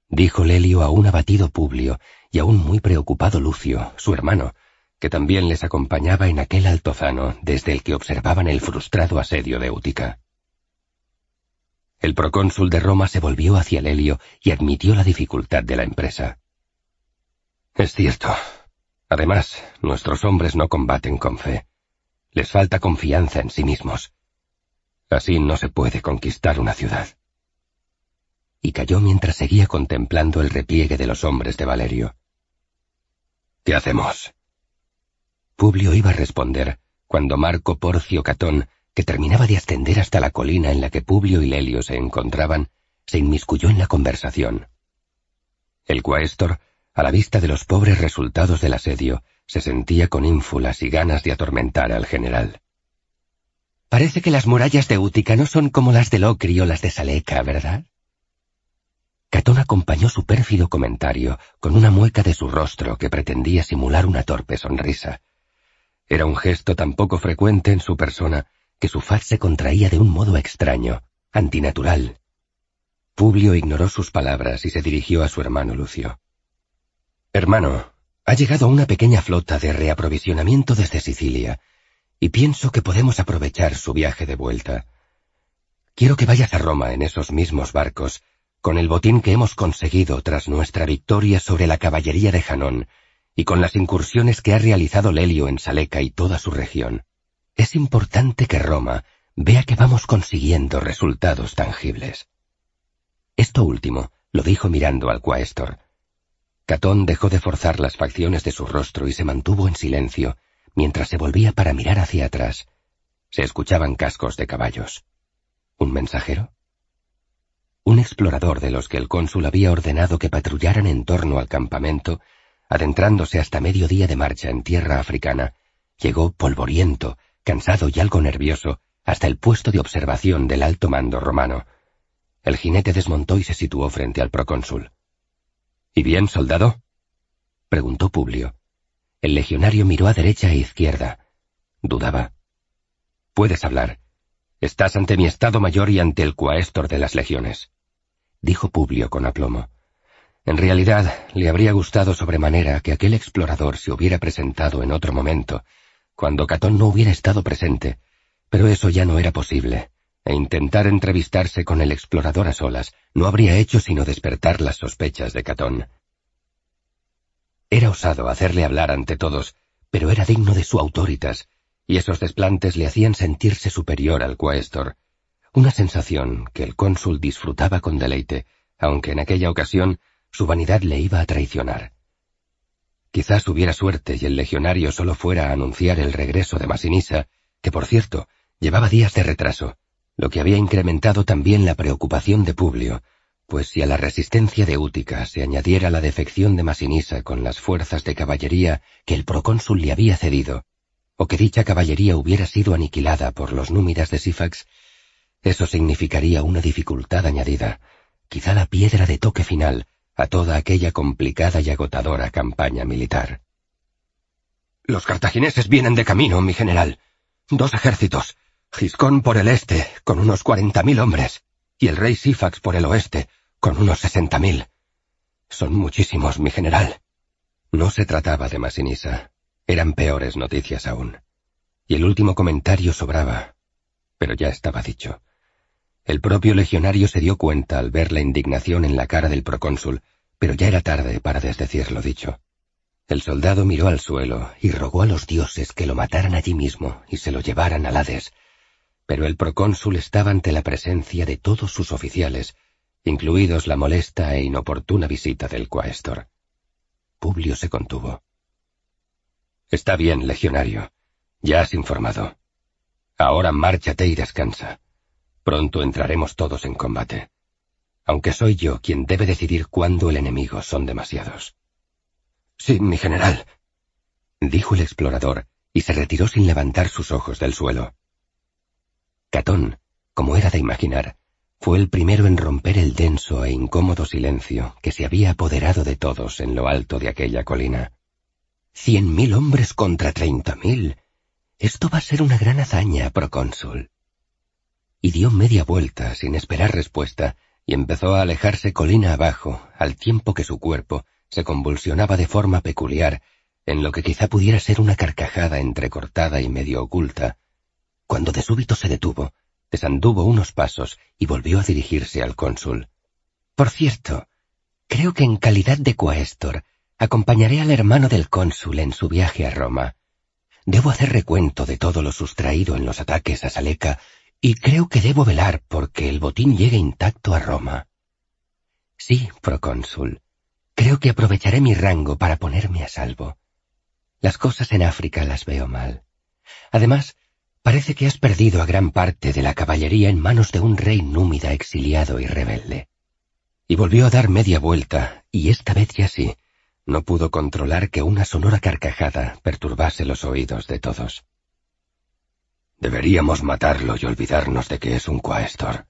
Dijo Lelio a un abatido Publio y a un muy preocupado Lucio, su hermano, que también les acompañaba en aquel altozano desde el que observaban el frustrado asedio de Útica. El procónsul de Roma se volvió hacia Lelio y admitió la dificultad de la empresa. Es cierto. Además, nuestros hombres no combaten con fe. Les falta confianza en sí mismos. Así no se puede conquistar una ciudad. Y cayó mientras seguía contemplando el repliegue de los hombres de Valerio. ¿Qué hacemos? Publio iba a responder cuando Marco Porcio Catón, que terminaba de ascender hasta la colina en la que Publio y Lelio se encontraban, se inmiscuyó en la conversación. El cuaestor, a la vista de los pobres resultados del asedio, se sentía con ínfulas y ganas de atormentar al general. Parece que las murallas de Útica no son como las de Locri o las de Saleca, ¿verdad? Catón acompañó su pérfido comentario con una mueca de su rostro que pretendía simular una torpe sonrisa. Era un gesto tan poco frecuente en su persona que su faz se contraía de un modo extraño, antinatural. Publio ignoró sus palabras y se dirigió a su hermano Lucio. Hermano, ha llegado una pequeña flota de reaprovisionamiento desde Sicilia, y pienso que podemos aprovechar su viaje de vuelta. Quiero que vayas a Roma en esos mismos barcos, con el botín que hemos conseguido tras nuestra victoria sobre la caballería de Janón, y con las incursiones que ha realizado Lelio en Saleca y toda su región. Es importante que Roma vea que vamos consiguiendo resultados tangibles. Esto último lo dijo mirando al cuaestor. Catón dejó de forzar las facciones de su rostro y se mantuvo en silencio, mientras se volvía para mirar hacia atrás. Se escuchaban cascos de caballos. ¿Un mensajero? Un explorador de los que el cónsul había ordenado que patrullaran en torno al campamento, adentrándose hasta medio día de marcha en tierra africana, llegó polvoriento, cansado y algo nervioso, hasta el puesto de observación del alto mando romano. El jinete desmontó y se situó frente al procónsul. ¿Y bien, soldado? preguntó Publio. El legionario miró a derecha e izquierda. Dudaba. Puedes hablar. Estás ante mi Estado Mayor y ante el cuaestor de las legiones, dijo Publio con aplomo. En realidad, le habría gustado sobremanera que aquel explorador se hubiera presentado en otro momento, cuando Catón no hubiera estado presente, pero eso ya no era posible, e intentar entrevistarse con el explorador a solas no habría hecho sino despertar las sospechas de Catón. Era osado hacerle hablar ante todos, pero era digno de su autoritas, y esos desplantes le hacían sentirse superior al cuaestor, una sensación que el cónsul disfrutaba con deleite, aunque en aquella ocasión su vanidad le iba a traicionar. Quizás hubiera suerte y el legionario solo fuera a anunciar el regreso de Masinisa, que por cierto, llevaba días de retraso, lo que había incrementado también la preocupación de Publio, pues si a la resistencia de Útica se añadiera la defección de Masinisa con las fuerzas de caballería que el procónsul le había cedido, o que dicha caballería hubiera sido aniquilada por los númidas de Sifax, eso significaría una dificultad añadida, quizá la piedra de toque final a toda aquella complicada y agotadora campaña militar. Los cartagineses vienen de camino, mi general. Dos ejércitos. Giscón por el este, con unos cuarenta mil hombres, y el rey Sifax por el oeste, con unos sesenta mil. Son muchísimos, mi general. No se trataba de Masinisa. Eran peores noticias aún. Y el último comentario sobraba. Pero ya estaba dicho. El propio legionario se dio cuenta al ver la indignación en la cara del procónsul, pero ya era tarde para desdecir lo dicho. El soldado miró al suelo y rogó a los dioses que lo mataran allí mismo y se lo llevaran al Hades. Pero el procónsul estaba ante la presencia de todos sus oficiales incluidos la molesta e inoportuna visita del cuaestor. Publio se contuvo. Está bien, legionario. Ya has informado. Ahora márchate y descansa. Pronto entraremos todos en combate. Aunque soy yo quien debe decidir cuándo el enemigo son demasiados. Sí, mi general, dijo el explorador, y se retiró sin levantar sus ojos del suelo. Catón, como era de imaginar, fue el primero en romper el denso e incómodo silencio que se había apoderado de todos en lo alto de aquella colina. Cien mil hombres contra treinta mil. Esto va a ser una gran hazaña, procónsul. Y dio media vuelta sin esperar respuesta y empezó a alejarse colina abajo, al tiempo que su cuerpo se convulsionaba de forma peculiar, en lo que quizá pudiera ser una carcajada entrecortada y medio oculta, cuando de súbito se detuvo desanduvo unos pasos y volvió a dirigirse al cónsul. Por cierto, creo que en calidad de coestor acompañaré al hermano del cónsul en su viaje a Roma. Debo hacer recuento de todo lo sustraído en los ataques a Saleca Y creo que debo velar porque el botín llegue intacto a Roma. Sí, procónsul. Creo que aprovecharé mi rango para ponerme a salvo. Las cosas en África las veo mal. Además, parece que has perdido a gran parte de la caballería en manos de un rey númida exiliado y rebelde. Y volvió a dar media vuelta, y esta vez ya sí, no pudo controlar que una sonora carcajada perturbase los oídos de todos. Deberíamos matarlo y olvidarnos de que es un cuaestor,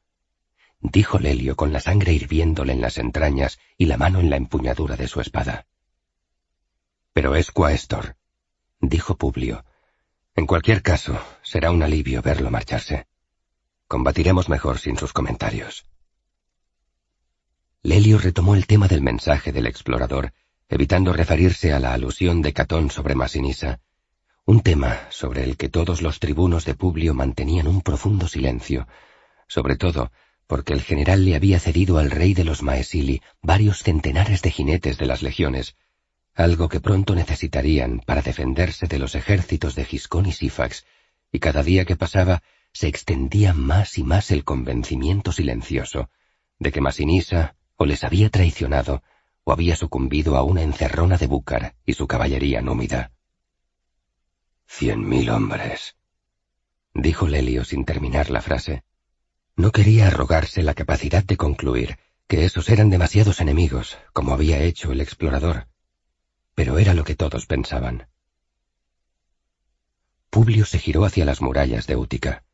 dijo Lelio con la sangre hirviéndole en las entrañas y la mano en la empuñadura de su espada. Pero es cuaestor, dijo Publio. En cualquier caso, será un alivio verlo marcharse. Combatiremos mejor sin sus comentarios. Lelio retomó el tema del mensaje del explorador, evitando referirse a la alusión de Catón sobre Masinisa, un tema sobre el que todos los tribunos de Publio mantenían un profundo silencio, sobre todo porque el general le había cedido al rey de los Maesili varios centenares de jinetes de las legiones, algo que pronto necesitarían para defenderse de los ejércitos de Giscón y Sífax, y cada día que pasaba se extendía más y más el convencimiento silencioso de que Masinisa o les había traicionado o había sucumbido a una encerrona de Búcar y su caballería númida. Cien mil hombres, dijo Lelio sin terminar la frase. No quería arrogarse la capacidad de concluir que esos eran demasiados enemigos, como había hecho el explorador, pero era lo que todos pensaban. Publio se giró hacia las murallas de Útica.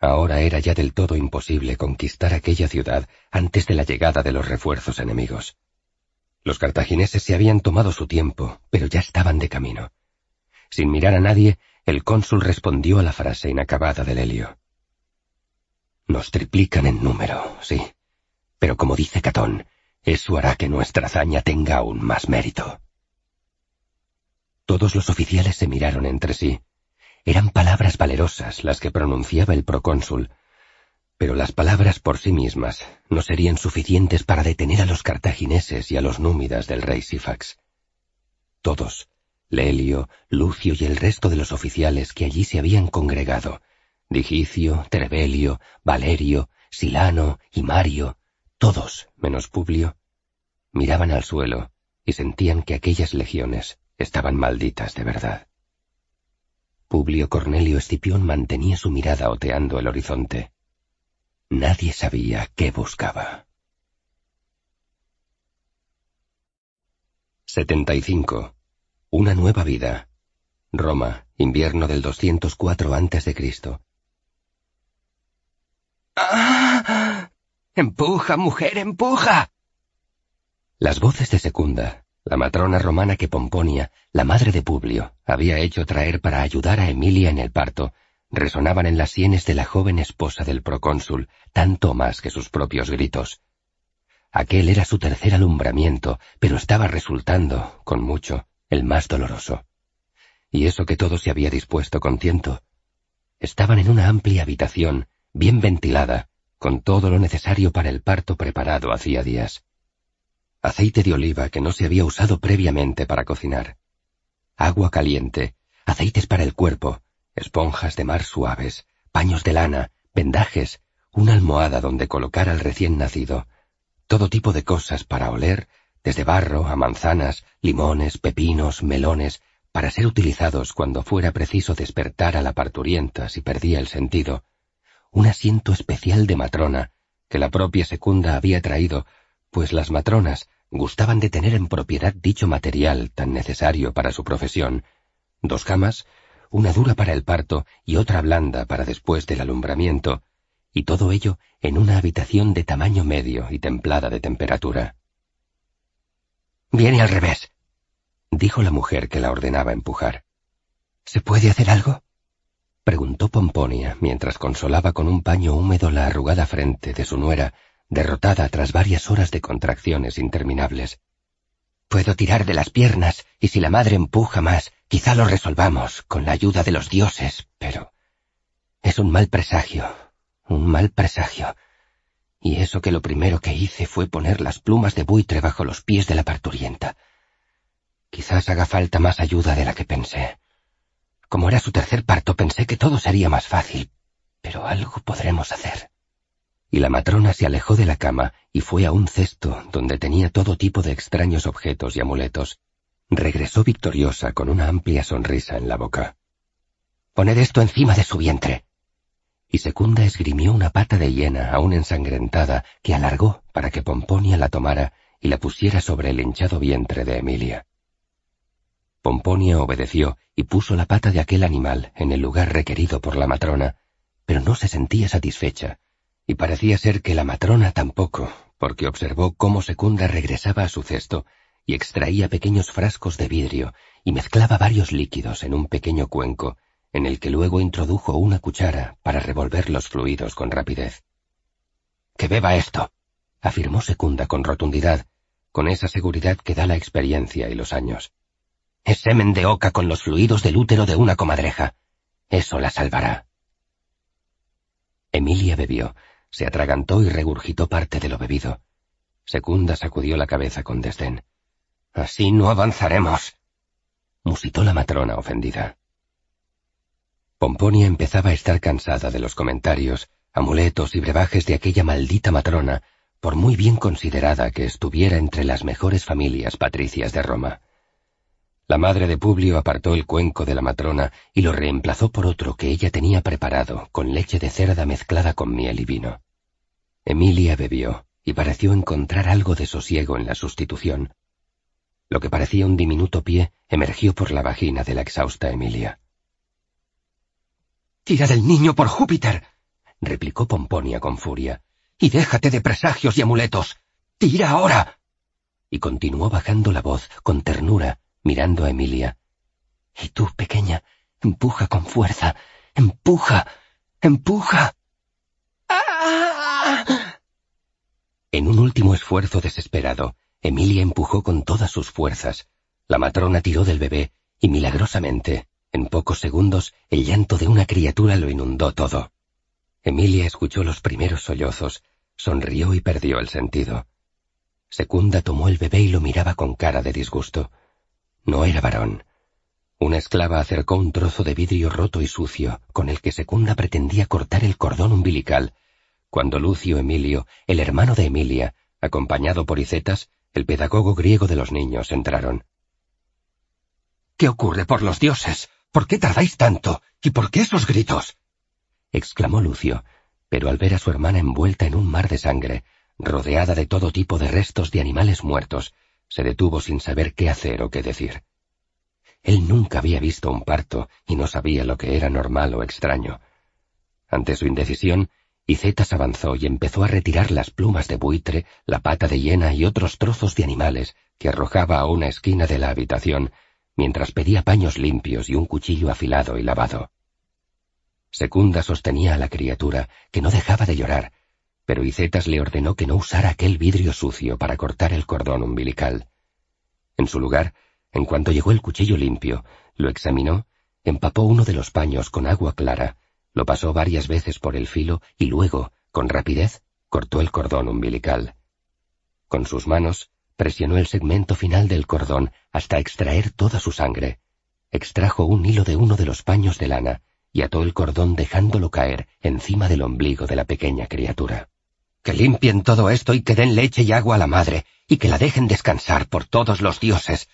Ahora era ya del todo imposible conquistar aquella ciudad antes de la llegada de los refuerzos enemigos. Los cartagineses se habían tomado su tiempo, pero ya estaban de camino. Sin mirar a nadie, el cónsul respondió a la frase inacabada del Helio. Nos triplican en número, sí. Pero como dice Catón, eso hará que nuestra hazaña tenga aún más mérito. Todos los oficiales se miraron entre sí. Eran palabras valerosas las que pronunciaba el procónsul, pero las palabras por sí mismas no serían suficientes para detener a los cartagineses y a los númidas del rey Sifax. Todos, Lelio, Lucio y el resto de los oficiales que allí se habían congregado, Digicio, Trebelio, Valerio, Silano y Mario, todos, menos Publio, miraban al suelo y sentían que aquellas legiones estaban malditas de verdad. Publio Cornelio Escipión mantenía su mirada oteando el horizonte. Nadie sabía qué buscaba. 75. Una nueva vida. Roma, invierno del 204 a.C. ¡Ah! ¡Empuja, mujer, empuja! Las voces de Secunda, la matrona romana que Pomponia, la madre de Publio, había hecho traer para ayudar a Emilia en el parto, resonaban en las sienes de la joven esposa del procónsul, tanto más que sus propios gritos. Aquel era su tercer alumbramiento, pero estaba resultando, con mucho, el más doloroso. Y eso que todo se había dispuesto con tiento. Estaban en una amplia habitación, bien ventilada, con todo lo necesario para el parto preparado hacía días. Aceite de oliva que no se había usado previamente para cocinar. Agua caliente, aceites para el cuerpo, esponjas de mar suaves, paños de lana, vendajes, una almohada donde colocar al recién nacido, todo tipo de cosas para oler, desde barro a manzanas, limones, pepinos, melones, para ser utilizados cuando fuera preciso despertar a la parturienta si perdía el sentido, un asiento especial de matrona que la propia secunda había traído, pues las matronas gustaban de tener en propiedad dicho material tan necesario para su profesión, dos camas, una dura para el parto y otra blanda para después del alumbramiento, y todo ello en una habitación de tamaño medio y templada de temperatura. Viene al revés, dijo la mujer que la ordenaba empujar. ¿Se puede hacer algo? preguntó Pomponia mientras consolaba con un paño húmedo la arrugada frente de su nuera, derrotada tras varias horas de contracciones interminables. Puedo tirar de las piernas, y si la madre empuja más, quizá lo resolvamos con la ayuda de los dioses, pero... Es un mal presagio, un mal presagio. Y eso que lo primero que hice fue poner las plumas de buitre bajo los pies de la parturienta. Quizás haga falta más ayuda de la que pensé. Como era su tercer parto, pensé que todo sería más fácil. Pero algo podremos hacer. Y la matrona se alejó de la cama y fue a un cesto donde tenía todo tipo de extraños objetos y amuletos. Regresó victoriosa con una amplia sonrisa en la boca. Poned esto encima de su vientre. Y Secunda esgrimió una pata de hiena aún ensangrentada que alargó para que Pomponia la tomara y la pusiera sobre el hinchado vientre de Emilia. Pomponia obedeció y puso la pata de aquel animal en el lugar requerido por la matrona, pero no se sentía satisfecha, y parecía ser que la matrona tampoco, porque observó cómo Secunda regresaba a su cesto y extraía pequeños frascos de vidrio y mezclaba varios líquidos en un pequeño cuenco, en el que luego introdujo una cuchara para revolver los fluidos con rapidez. Que beba esto, afirmó Secunda con rotundidad, con esa seguridad que da la experiencia y los años. Es semen de oca con los fluidos del útero de una comadreja. Eso la salvará. Emilia bebió, se atragantó y regurgitó parte de lo bebido. Secunda sacudió la cabeza con desdén. Así no avanzaremos, musitó la matrona ofendida. Pomponia empezaba a estar cansada de los comentarios, amuletos y brebajes de aquella maldita matrona, por muy bien considerada que estuviera entre las mejores familias patricias de Roma. La madre de Publio apartó el cuenco de la matrona y lo reemplazó por otro que ella tenía preparado con leche de cerda mezclada con miel y vino. Emilia bebió y pareció encontrar algo de sosiego en la sustitución. Lo que parecía un diminuto pie emergió por la vagina de la exhausta Emilia. Tira del niño por Júpiter, replicó Pomponia con furia, y déjate de presagios y amuletos. Tira ahora. Y continuó bajando la voz con ternura mirando a Emilia. Y tú, pequeña, empuja con fuerza, empuja, empuja. En un último esfuerzo desesperado, Emilia empujó con todas sus fuerzas. La matrona tiró del bebé y milagrosamente, en pocos segundos, el llanto de una criatura lo inundó todo. Emilia escuchó los primeros sollozos, sonrió y perdió el sentido. Secunda tomó el bebé y lo miraba con cara de disgusto. No era varón. Una esclava acercó un trozo de vidrio roto y sucio, con el que Secunda pretendía cortar el cordón umbilical, cuando Lucio Emilio, el hermano de Emilia, acompañado por Icetas, el pedagogo griego de los niños, entraron. ¿Qué ocurre por los dioses? ¿Por qué tardáis tanto? ¿Y por qué esos gritos? exclamó Lucio, pero al ver a su hermana envuelta en un mar de sangre, rodeada de todo tipo de restos de animales muertos, se detuvo sin saber qué hacer o qué decir. Él nunca había visto un parto y no sabía lo que era normal o extraño. Ante su indecisión, Icetas avanzó y empezó a retirar las plumas de buitre, la pata de hiena y otros trozos de animales que arrojaba a una esquina de la habitación, mientras pedía paños limpios y un cuchillo afilado y lavado. Secunda sostenía a la criatura, que no dejaba de llorar, pero Icetas le ordenó que no usara aquel vidrio sucio para cortar el cordón umbilical. En su lugar, en cuanto llegó el cuchillo limpio, lo examinó, empapó uno de los paños con agua clara, lo pasó varias veces por el filo y luego, con rapidez, cortó el cordón umbilical. Con sus manos, presionó el segmento final del cordón hasta extraer toda su sangre. Extrajo un hilo de uno de los paños de lana y ató el cordón dejándolo caer encima del ombligo de la pequeña criatura. Que limpien todo esto y que den leche y agua a la madre, y que la dejen descansar por todos los dioses,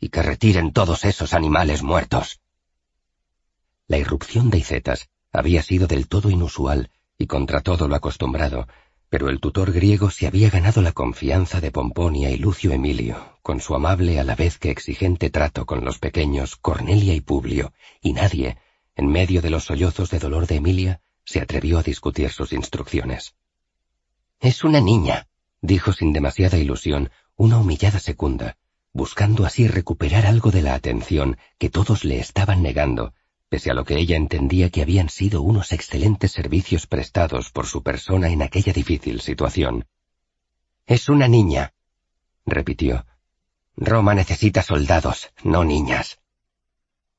y que retiren todos esos animales muertos. La irrupción de Icetas había sido del todo inusual y contra todo lo acostumbrado, pero el tutor griego se había ganado la confianza de Pomponia y Lucio Emilio, con su amable a la vez que exigente trato con los pequeños Cornelia y Publio, y nadie, en medio de los sollozos de dolor de Emilia, se atrevió a discutir sus instrucciones. Es una niña, dijo sin demasiada ilusión una humillada secunda, buscando así recuperar algo de la atención que todos le estaban negando, pese a lo que ella entendía que habían sido unos excelentes servicios prestados por su persona en aquella difícil situación. Es una niña, repitió. Roma necesita soldados, no niñas.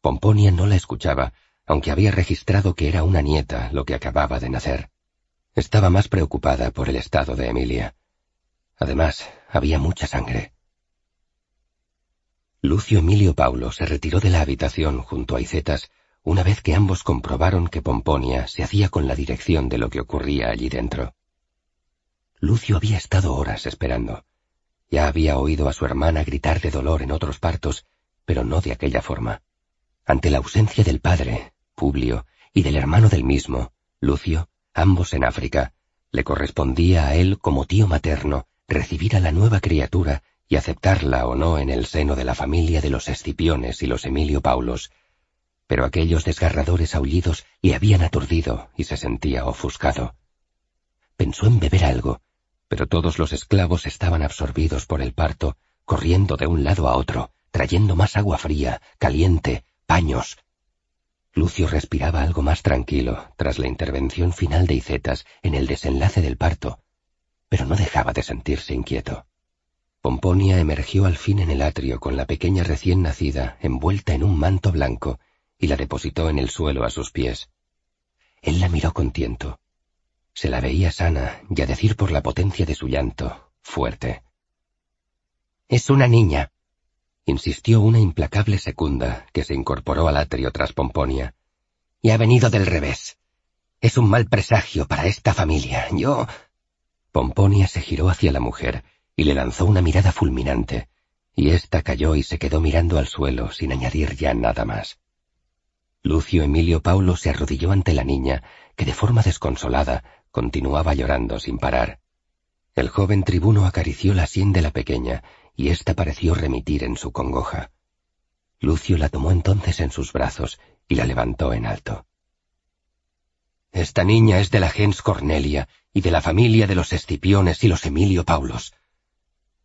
Pomponia no la escuchaba, aunque había registrado que era una nieta lo que acababa de nacer. Estaba más preocupada por el estado de Emilia. Además, había mucha sangre. Lucio Emilio Paulo se retiró de la habitación junto a Icetas, una vez que ambos comprobaron que Pomponia se hacía con la dirección de lo que ocurría allí dentro. Lucio había estado horas esperando. Ya había oído a su hermana gritar de dolor en otros partos, pero no de aquella forma. Ante la ausencia del padre, Publio, y del hermano del mismo, Lucio, ambos en África, le correspondía a él como tío materno recibir a la nueva criatura y aceptarla o no en el seno de la familia de los Escipiones y los Emilio Paulos, pero aquellos desgarradores aullidos le habían aturdido y se sentía ofuscado. Pensó en beber algo, pero todos los esclavos estaban absorbidos por el parto, corriendo de un lado a otro, trayendo más agua fría, caliente, paños. Lucio respiraba algo más tranquilo tras la intervención final de Icetas en el desenlace del parto, pero no dejaba de sentirse inquieto. Pomponia emergió al fin en el atrio con la pequeña recién nacida envuelta en un manto blanco y la depositó en el suelo a sus pies. Él la miró con tiento. Se la veía sana, y a decir por la potencia de su llanto, fuerte. Es una niña, insistió una implacable secunda que se incorporó al atrio tras Pomponia. Y ha venido del revés. Es un mal presagio para esta familia. Yo... Pomponia se giró hacia la mujer y le lanzó una mirada fulminante, y ésta cayó y se quedó mirando al suelo sin añadir ya nada más. Lucio Emilio Paulo se arrodilló ante la niña, que de forma desconsolada continuaba llorando sin parar. El joven tribuno acarició la sien de la pequeña, y ésta pareció remitir en su congoja. Lucio la tomó entonces en sus brazos y la levantó en alto. Esta niña es de la gens Cornelia y de la familia de los Escipiones y los Emilio Paulos.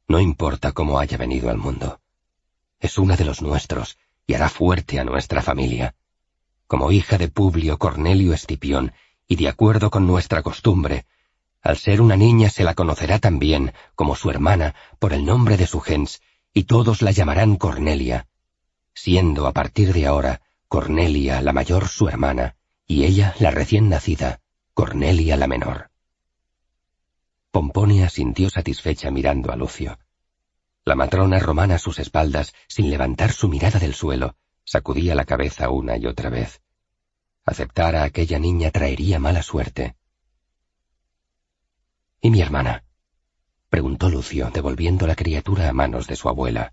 No importa cómo haya venido al mundo. Es una de los nuestros y hará fuerte a nuestra familia como hija de Publio Cornelio Escipión, y de acuerdo con nuestra costumbre, al ser una niña se la conocerá también, como su hermana, por el nombre de su gens, y todos la llamarán Cornelia, siendo a partir de ahora Cornelia la mayor su hermana, y ella la recién nacida, Cornelia la menor. Pomponia sintió satisfecha mirando a Lucio. La matrona romana a sus espaldas, sin levantar su mirada del suelo, Sacudía la cabeza una y otra vez. Aceptar a aquella niña traería mala suerte. ¿Y mi hermana? preguntó Lucio, devolviendo la criatura a manos de su abuela.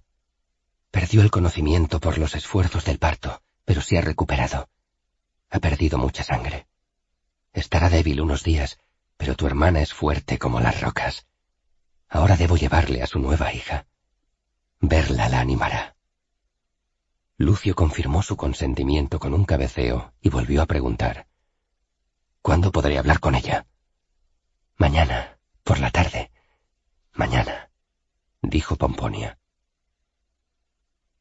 Perdió el conocimiento por los esfuerzos del parto, pero se ha recuperado. Ha perdido mucha sangre. Estará débil unos días, pero tu hermana es fuerte como las rocas. Ahora debo llevarle a su nueva hija. Verla la animará. Lucio confirmó su consentimiento con un cabeceo y volvió a preguntar. ¿Cuándo podré hablar con ella? Mañana, por la tarde. Mañana, dijo Pomponia.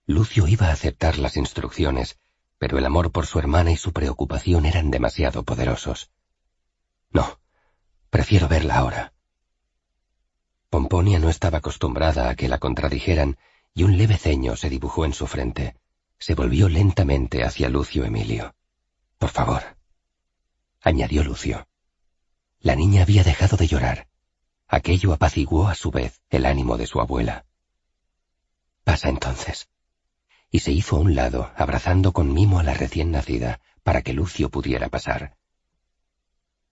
Lucio iba a aceptar las instrucciones, pero el amor por su hermana y su preocupación eran demasiado poderosos. No, prefiero verla ahora. Pomponia no estaba acostumbrada a que la contradijeran y un leve ceño se dibujó en su frente se volvió lentamente hacia Lucio Emilio. Por favor, añadió Lucio. La niña había dejado de llorar. Aquello apaciguó a su vez el ánimo de su abuela. Pasa entonces. Y se hizo a un lado, abrazando con mimo a la recién nacida, para que Lucio pudiera pasar.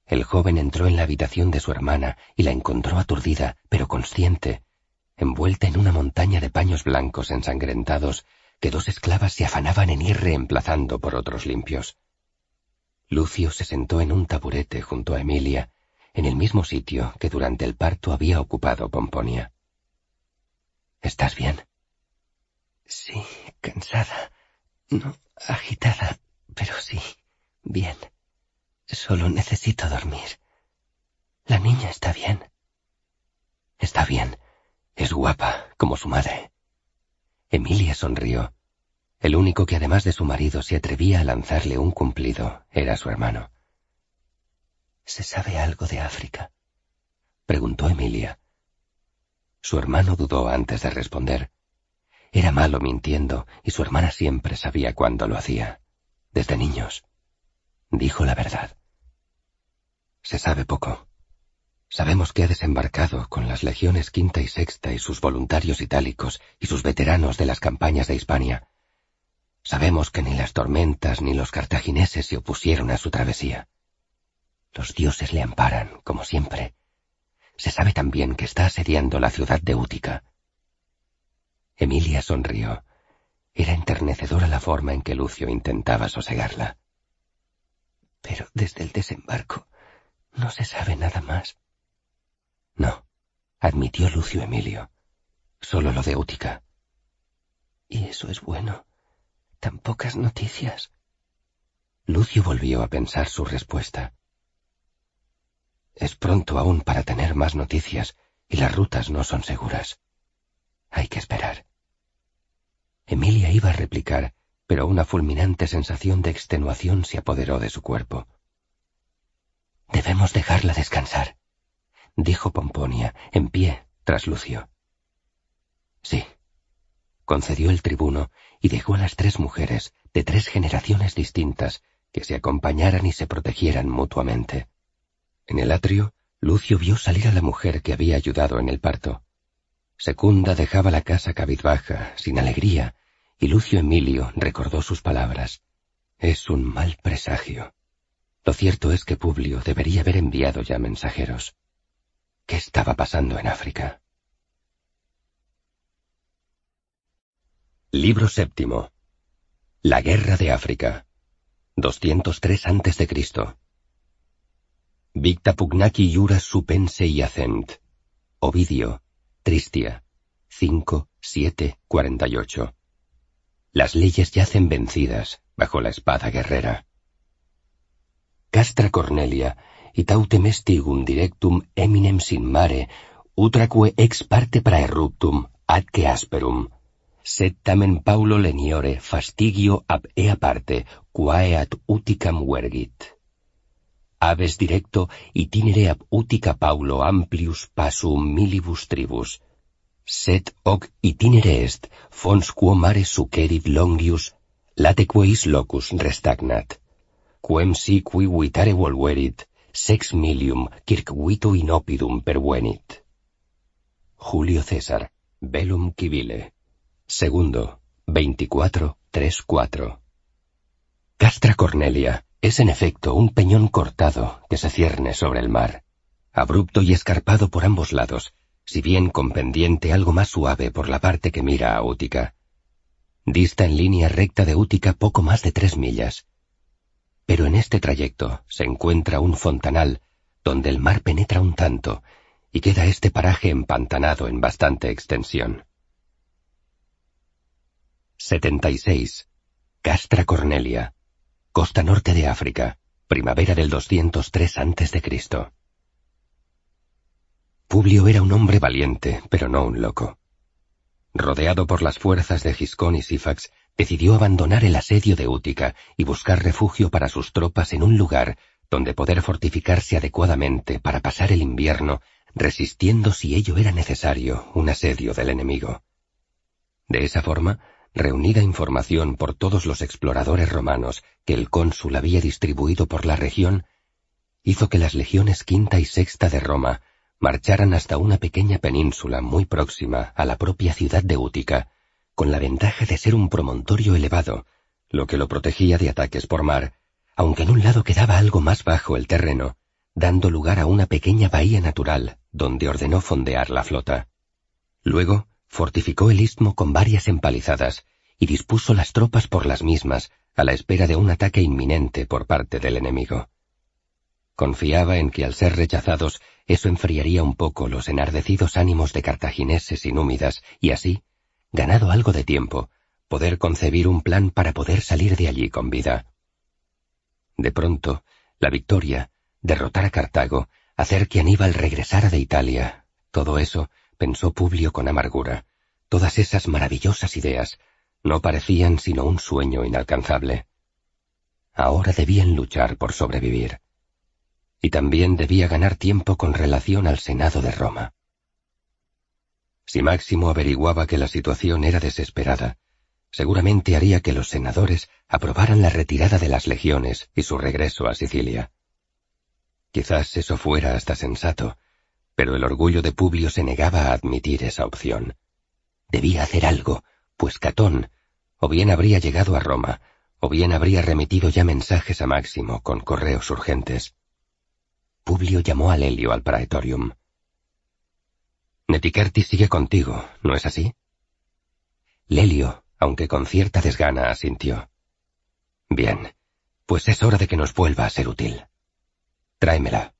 El joven entró en la habitación de su hermana y la encontró aturdida, pero consciente, envuelta en una montaña de paños blancos ensangrentados que dos esclavas se afanaban en ir reemplazando por otros limpios. Lucio se sentó en un taburete junto a Emilia, en el mismo sitio que durante el parto había ocupado Pomponia. ¿Estás bien? Sí, cansada. No agitada, pero sí, bien. Solo necesito dormir. La niña está bien. Está bien. Es guapa, como su madre. Emilia sonrió. El único que además de su marido se atrevía a lanzarle un cumplido era su hermano. ¿Se sabe algo de África? preguntó Emilia. Su hermano dudó antes de responder. Era malo mintiendo y su hermana siempre sabía cuándo lo hacía. Desde niños. Dijo la verdad. Se sabe poco. Sabemos que ha desembarcado con las legiones quinta y sexta y sus voluntarios itálicos y sus veteranos de las campañas de Hispania. Sabemos que ni las tormentas ni los cartagineses se opusieron a su travesía. Los dioses le amparan, como siempre. Se sabe también que está asediando la ciudad de Útica. Emilia sonrió. Era enternecedora la forma en que Lucio intentaba sosegarla. Pero desde el desembarco no se sabe nada más. No, admitió Lucio Emilio. Solo lo de Útica. ¿Y eso es bueno? Tan pocas noticias. Lucio volvió a pensar su respuesta. Es pronto aún para tener más noticias y las rutas no son seguras. Hay que esperar. Emilia iba a replicar, pero una fulminante sensación de extenuación se apoderó de su cuerpo. Debemos dejarla descansar, dijo Pomponia, en pie, tras Lucio. Sí, concedió el tribuno y dejó a las tres mujeres de tres generaciones distintas que se acompañaran y se protegieran mutuamente. En el atrio, Lucio vio salir a la mujer que había ayudado en el parto. Secunda dejaba la casa cabizbaja, sin alegría, y Lucio Emilio recordó sus palabras. Es un mal presagio. Lo cierto es que Publio debería haber enviado ya mensajeros. ¿Qué estaba pasando en África? Libro séptimo. La Guerra de África. 203 a.C. Victa pugnaki iura supense y acent. Ovidio, Tristia, 5, 7, 48. Las leyes yacen vencidas bajo la espada guerrera. Castra Cornelia, itaute mestigum directum eminem sin mare, utraque ex parte praerruptum, adque asperum, sed tamen Paulo leniore fastigio ab ea parte, quae ad uticam vergit. aves directo itinere ab utica paulo amplius passum milibus tribus. Set hoc itinere est, fons quo mare sucerit longius, lateque is locus restagnat. Quem si qui vitare volverit, sex milium circuito inopidum pervenit. Julio César, Velum Civile. Segundo, 24, 3, 4. Castra Cornelia, es en efecto un peñón cortado que se cierne sobre el mar, abrupto y escarpado por ambos lados, si bien con pendiente algo más suave por la parte que mira a Útica. Dista en línea recta de Útica poco más de tres millas. Pero en este trayecto se encuentra un fontanal donde el mar penetra un tanto y queda este paraje empantanado en bastante extensión. 76. Castra Cornelia. Costa norte de África. Primavera del 203 a.C. Publio era un hombre valiente, pero no un loco. Rodeado por las fuerzas de Giscón y Sífax, decidió abandonar el asedio de Útica y buscar refugio para sus tropas en un lugar donde poder fortificarse adecuadamente para pasar el invierno, resistiendo si ello era necesario un asedio del enemigo. De esa forma, reunida información por todos los exploradores romanos que el cónsul había distribuido por la región, hizo que las legiones quinta y sexta de Roma marcharan hasta una pequeña península muy próxima a la propia ciudad de Útica, con la ventaja de ser un promontorio elevado, lo que lo protegía de ataques por mar, aunque en un lado quedaba algo más bajo el terreno, dando lugar a una pequeña bahía natural donde ordenó fondear la flota. Luego, fortificó el istmo con varias empalizadas y dispuso las tropas por las mismas a la espera de un ataque inminente por parte del enemigo. Confiaba en que al ser rechazados eso enfriaría un poco los enardecidos ánimos de cartagineses y númidas y así, ganado algo de tiempo, poder concebir un plan para poder salir de allí con vida. De pronto, la victoria, derrotar a Cartago, hacer que Aníbal regresara de Italia, todo eso pensó Publio con amargura. Todas esas maravillosas ideas no parecían sino un sueño inalcanzable. Ahora debían luchar por sobrevivir. Y también debía ganar tiempo con relación al Senado de Roma. Si Máximo averiguaba que la situación era desesperada, seguramente haría que los senadores aprobaran la retirada de las legiones y su regreso a Sicilia. Quizás eso fuera hasta sensato, pero el orgullo de Publio se negaba a admitir esa opción. Debía hacer algo, pues Catón, O bien habría llegado a Roma, o bien habría remitido ya mensajes a Máximo con correos urgentes. Publio llamó a Lelio al praetorium. Netikerti sigue contigo, ¿no es así? Lelio, aunque con cierta desgana, asintió. Bien, pues es hora de que nos vuelva a ser útil. Tráemela.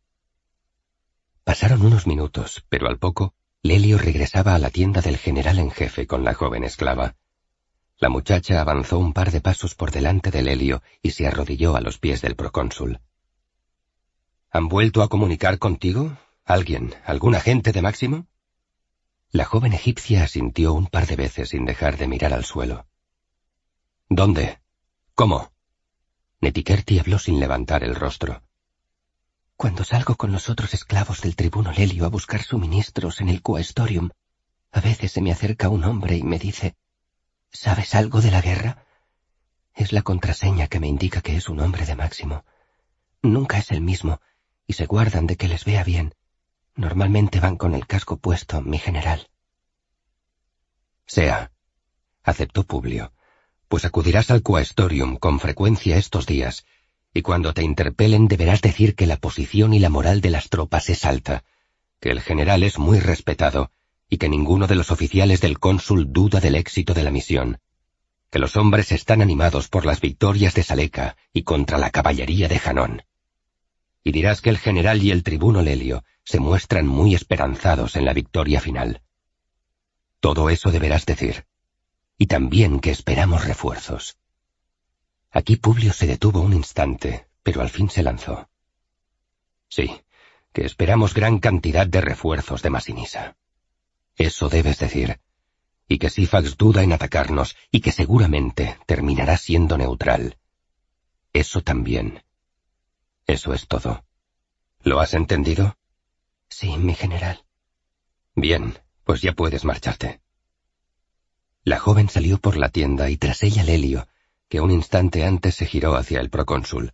Pasaron unos minutos, pero al poco, Lelio regresaba a la tienda del general en jefe con la joven esclava. La muchacha avanzó un par de pasos por delante de Lelio y se arrodilló a los pies del procónsul. ¿Han vuelto a comunicar contigo? ¿Alguien? ¿Algún agente de Máximo? La joven egipcia asintió un par de veces sin dejar de mirar al suelo. ¿Dónde? ¿Cómo? Netikerti habló sin levantar el rostro. Cuando salgo con los otros esclavos del tribuno Lelio a buscar suministros en el Quaestorium, a veces se me acerca un hombre y me dice, ¿Sabes algo de la guerra? Es la contraseña que me indica que es un hombre de Máximo. Nunca es el mismo, y se guardan de que les vea bien. Normalmente van con el casco puesto, mi general. Sea, aceptó Publio, pues acudirás al Quaestorium con frecuencia estos días y cuando te interpelen deberás decir que la posición y la moral de las tropas es alta, que el general es muy respetado y que ninguno de los oficiales del cónsul duda del éxito de la misión, que los hombres están animados por las victorias de Saleca y contra la caballería de Janón. Y dirás que el general y el tribuno Lelio se muestran muy esperanzados en la victoria final. Todo eso deberás decir. Y también que esperamos refuerzos. Aquí Publio se detuvo un instante, pero al fin se lanzó. Sí, que esperamos gran cantidad de refuerzos de Masinisa. Eso debes decir. Y que Sifax duda en atacarnos y que seguramente terminará siendo neutral. Eso también. Eso es todo. ¿Lo has entendido? Sí, mi general. Bien, pues ya puedes marcharte. La joven salió por la tienda y tras ella Lelio, que un instante antes se giró hacia el procónsul.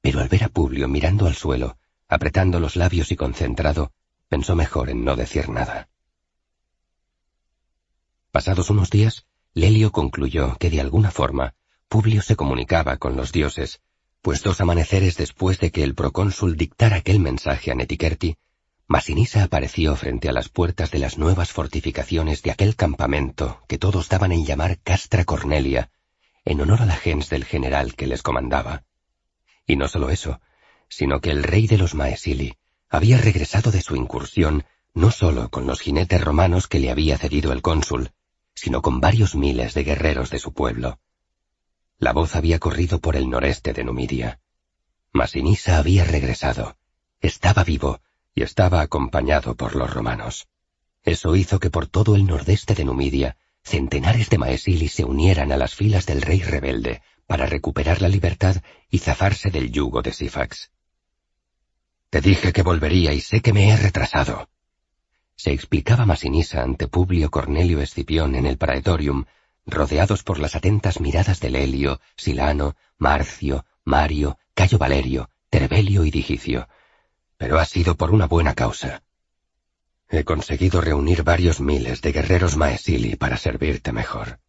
Pero al ver a Publio mirando al suelo, apretando los labios y concentrado, pensó mejor en no decir nada. Pasados unos días, Lelio concluyó que de alguna forma Publio se comunicaba con los dioses, pues dos amaneceres después de que el procónsul dictara aquel mensaje a Netikerti, Masinisa apareció frente a las puertas de las nuevas fortificaciones de aquel campamento que todos daban en llamar Castra Cornelia, en honor a la gens del general que les comandaba. Y no solo eso, sino que el rey de los Maesili había regresado de su incursión no solo con los jinetes romanos que le había cedido el cónsul, sino con varios miles de guerreros de su pueblo. La voz había corrido por el noreste de Numidia. Masinisa había regresado, estaba vivo y estaba acompañado por los romanos. Eso hizo que por todo el nordeste de Numidia centenares de Maesili se unieran a las filas del rey rebelde para recuperar la libertad y zafarse del yugo de Sifax. Te dije que volvería y sé que me he retrasado. Se explicaba Masinisa ante Publio Cornelio Escipión en el Praetorium, rodeados por las atentas miradas de Lelio, Silano, Marcio, Mario, Cayo Valerio, Terbelio y Digicio. Pero ha sido por una buena causa. He conseguido reunir varios miles de guerreros Maesili para servirte mejor.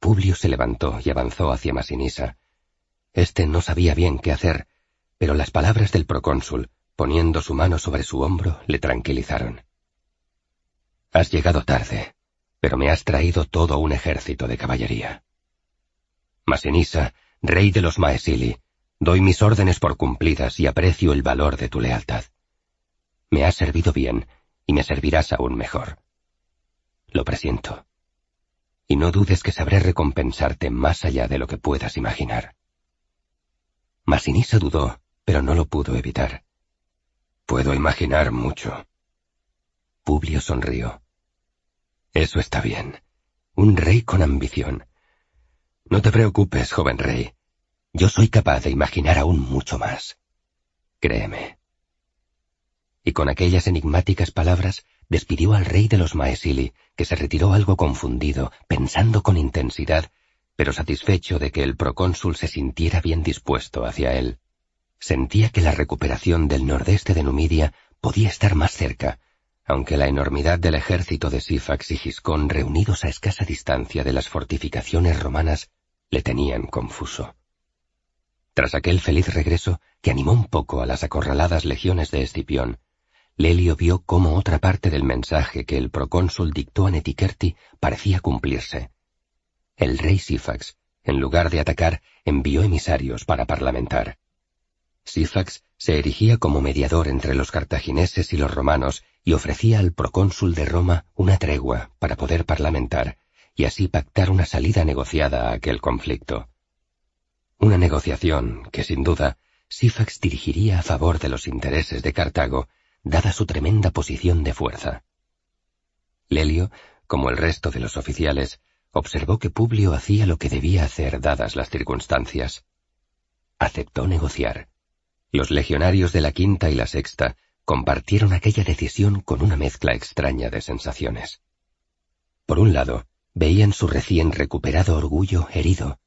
Publio se levantó y avanzó hacia Masinisa. Este no sabía bien qué hacer, pero las palabras del procónsul, poniendo su mano sobre su hombro, le tranquilizaron. Has llegado tarde, pero me has traído todo un ejército de caballería. Masinisa, rey de los Maesili, doy mis órdenes por cumplidas y aprecio el valor de tu lealtad. Me has servido bien y me servirás aún mejor. Lo presiento. Y no dudes que sabré recompensarte más allá de lo que puedas imaginar. Masinisa dudó, pero no lo pudo evitar. Puedo imaginar mucho. Publio sonrió. Eso está bien. Un rey con ambición. No te preocupes, joven rey. Yo soy capaz de imaginar aún mucho más. Créeme y con aquellas enigmáticas palabras despidió al rey de los Maesili, que se retiró algo confundido, pensando con intensidad, pero satisfecho de que el procónsul se sintiera bien dispuesto hacia él. Sentía que la recuperación del nordeste de Numidia podía estar más cerca, aunque la enormidad del ejército de Sifax y Giscón reunidos a escasa distancia de las fortificaciones romanas le tenían confuso. Tras aquel feliz regreso, que animó un poco a las acorraladas legiones de Escipión, Lelio vio cómo otra parte del mensaje que el procónsul dictó a Netiquerti parecía cumplirse. El rey Sifax, en lugar de atacar, envió emisarios para parlamentar. Sifax se erigía como mediador entre los cartagineses y los romanos y ofrecía al procónsul de Roma una tregua para poder parlamentar y así pactar una salida negociada a aquel conflicto. Una negociación que, sin duda, Sifax dirigiría a favor de los intereses de Cartago, dada su tremenda posición de fuerza. Lelio, como el resto de los oficiales, observó que Publio hacía lo que debía hacer dadas las circunstancias. Aceptó negociar. Los legionarios de la quinta y la sexta compartieron aquella decisión con una mezcla extraña de sensaciones. Por un lado, veían su recién recuperado orgullo herido,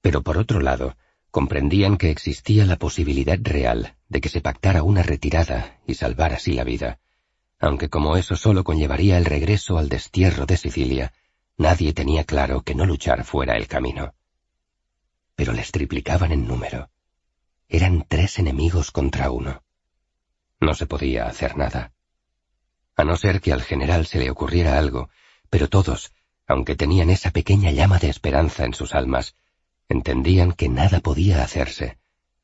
pero por otro lado, comprendían que existía la posibilidad real de que se pactara una retirada y salvar así la vida, aunque como eso solo conllevaría el regreso al destierro de Sicilia, nadie tenía claro que no luchar fuera el camino. Pero les triplicaban en número. Eran tres enemigos contra uno. No se podía hacer nada. A no ser que al general se le ocurriera algo, pero todos, aunque tenían esa pequeña llama de esperanza en sus almas, entendían que nada podía hacerse.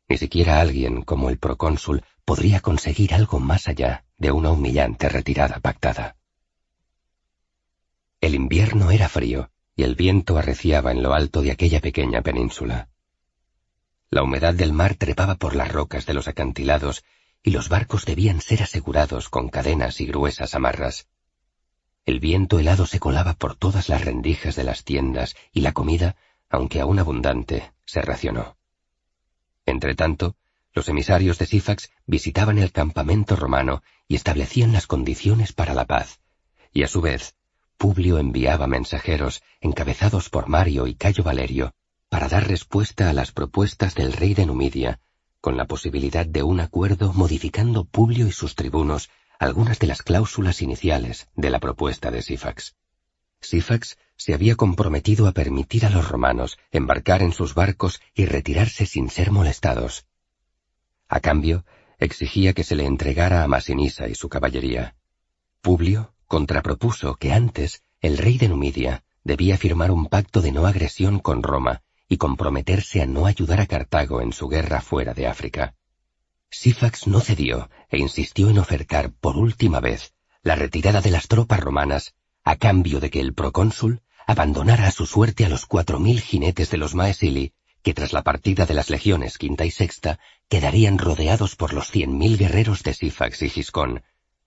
Ni siquiera alguien como el procónsul podría conseguir algo más allá de una humillante retirada pactada. El invierno era frío y el viento arreciaba en lo alto de aquella pequeña península. La humedad del mar trepaba por las rocas de los acantilados y los barcos debían ser asegurados con cadenas y gruesas amarras. El viento helado se colaba por todas las rendijas de las tiendas y la comida, aunque aún abundante, se racionó. Entretanto, los emisarios de Sifax visitaban el campamento romano y establecían las condiciones para la paz, y a su vez, Publio enviaba mensajeros encabezados por Mario y Cayo Valerio para dar respuesta a las propuestas del rey de Numidia, con la posibilidad de un acuerdo modificando Publio y sus tribunos algunas de las cláusulas iniciales de la propuesta de Sifax. Sifax se había comprometido a permitir a los romanos embarcar en sus barcos y retirarse sin ser molestados. A cambio, exigía que se le entregara a Masinisa y su caballería. Publio contrapropuso que antes el rey de Numidia debía firmar un pacto de no agresión con Roma y comprometerse a no ayudar a Cartago en su guerra fuera de África. Sifax no cedió e insistió en ofertar por última vez la retirada de las tropas romanas a cambio de que el procónsul abandonara a su suerte a los cuatro mil jinetes de los Maesili, que tras la partida de las legiones quinta y sexta quedarían rodeados por los cien mil guerreros de Sifax y Giscón.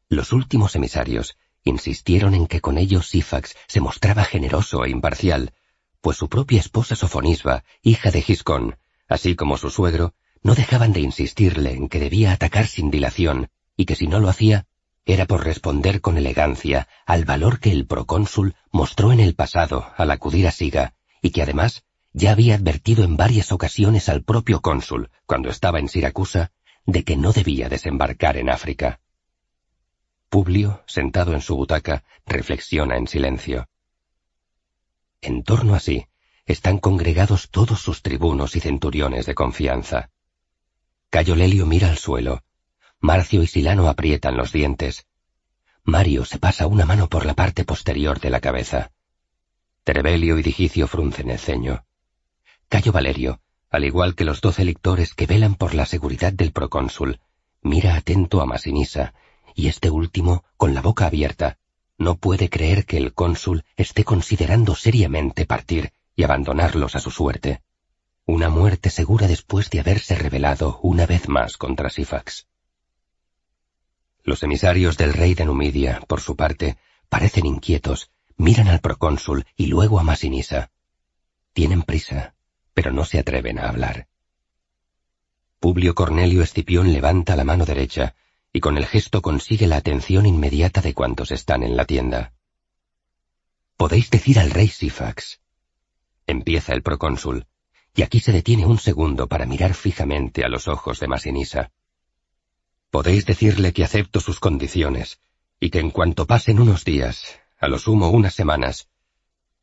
Los últimos emisarios insistieron en que con ellos Sifax se mostraba generoso e imparcial, pues su propia esposa Sofonisba, hija de Giscón, así como su suegro, no dejaban de insistirle en que debía atacar sin dilación, y que si no lo hacía, era por responder con elegancia al valor que el procónsul mostró en el pasado al acudir a Siga, y que además ya había advertido en varias ocasiones al propio cónsul, cuando estaba en Siracusa, de que no debía desembarcar en África. Publio, sentado en su butaca, reflexiona en silencio. En torno a sí están congregados todos sus tribunos y centuriones de confianza. Cayo Lelio mira al suelo. Marcio y Silano aprietan los dientes. Mario se pasa una mano por la parte posterior de la cabeza. Trebelio y Digicio fruncen el ceño. Cayo Valerio, al igual que los doce lictores que velan por la seguridad del procónsul, mira atento a Masinisa, y este último, con la boca abierta, no puede creer que el cónsul esté considerando seriamente partir y abandonarlos a su suerte. Una muerte segura después de haberse rebelado una vez más contra Sifax. Los emisarios del rey de Numidia, por su parte, parecen inquietos, miran al procónsul y luego a Masinisa. Tienen prisa, pero no se atreven a hablar. Publio Cornelio Escipión levanta la mano derecha y con el gesto consigue la atención inmediata de cuantos están en la tienda. Podéis decir al rey Sifax. Empieza el procónsul, y aquí se detiene un segundo para mirar fijamente a los ojos de Masinisa. Podéis decirle que acepto sus condiciones, y que en cuanto pasen unos días, a lo sumo unas semanas,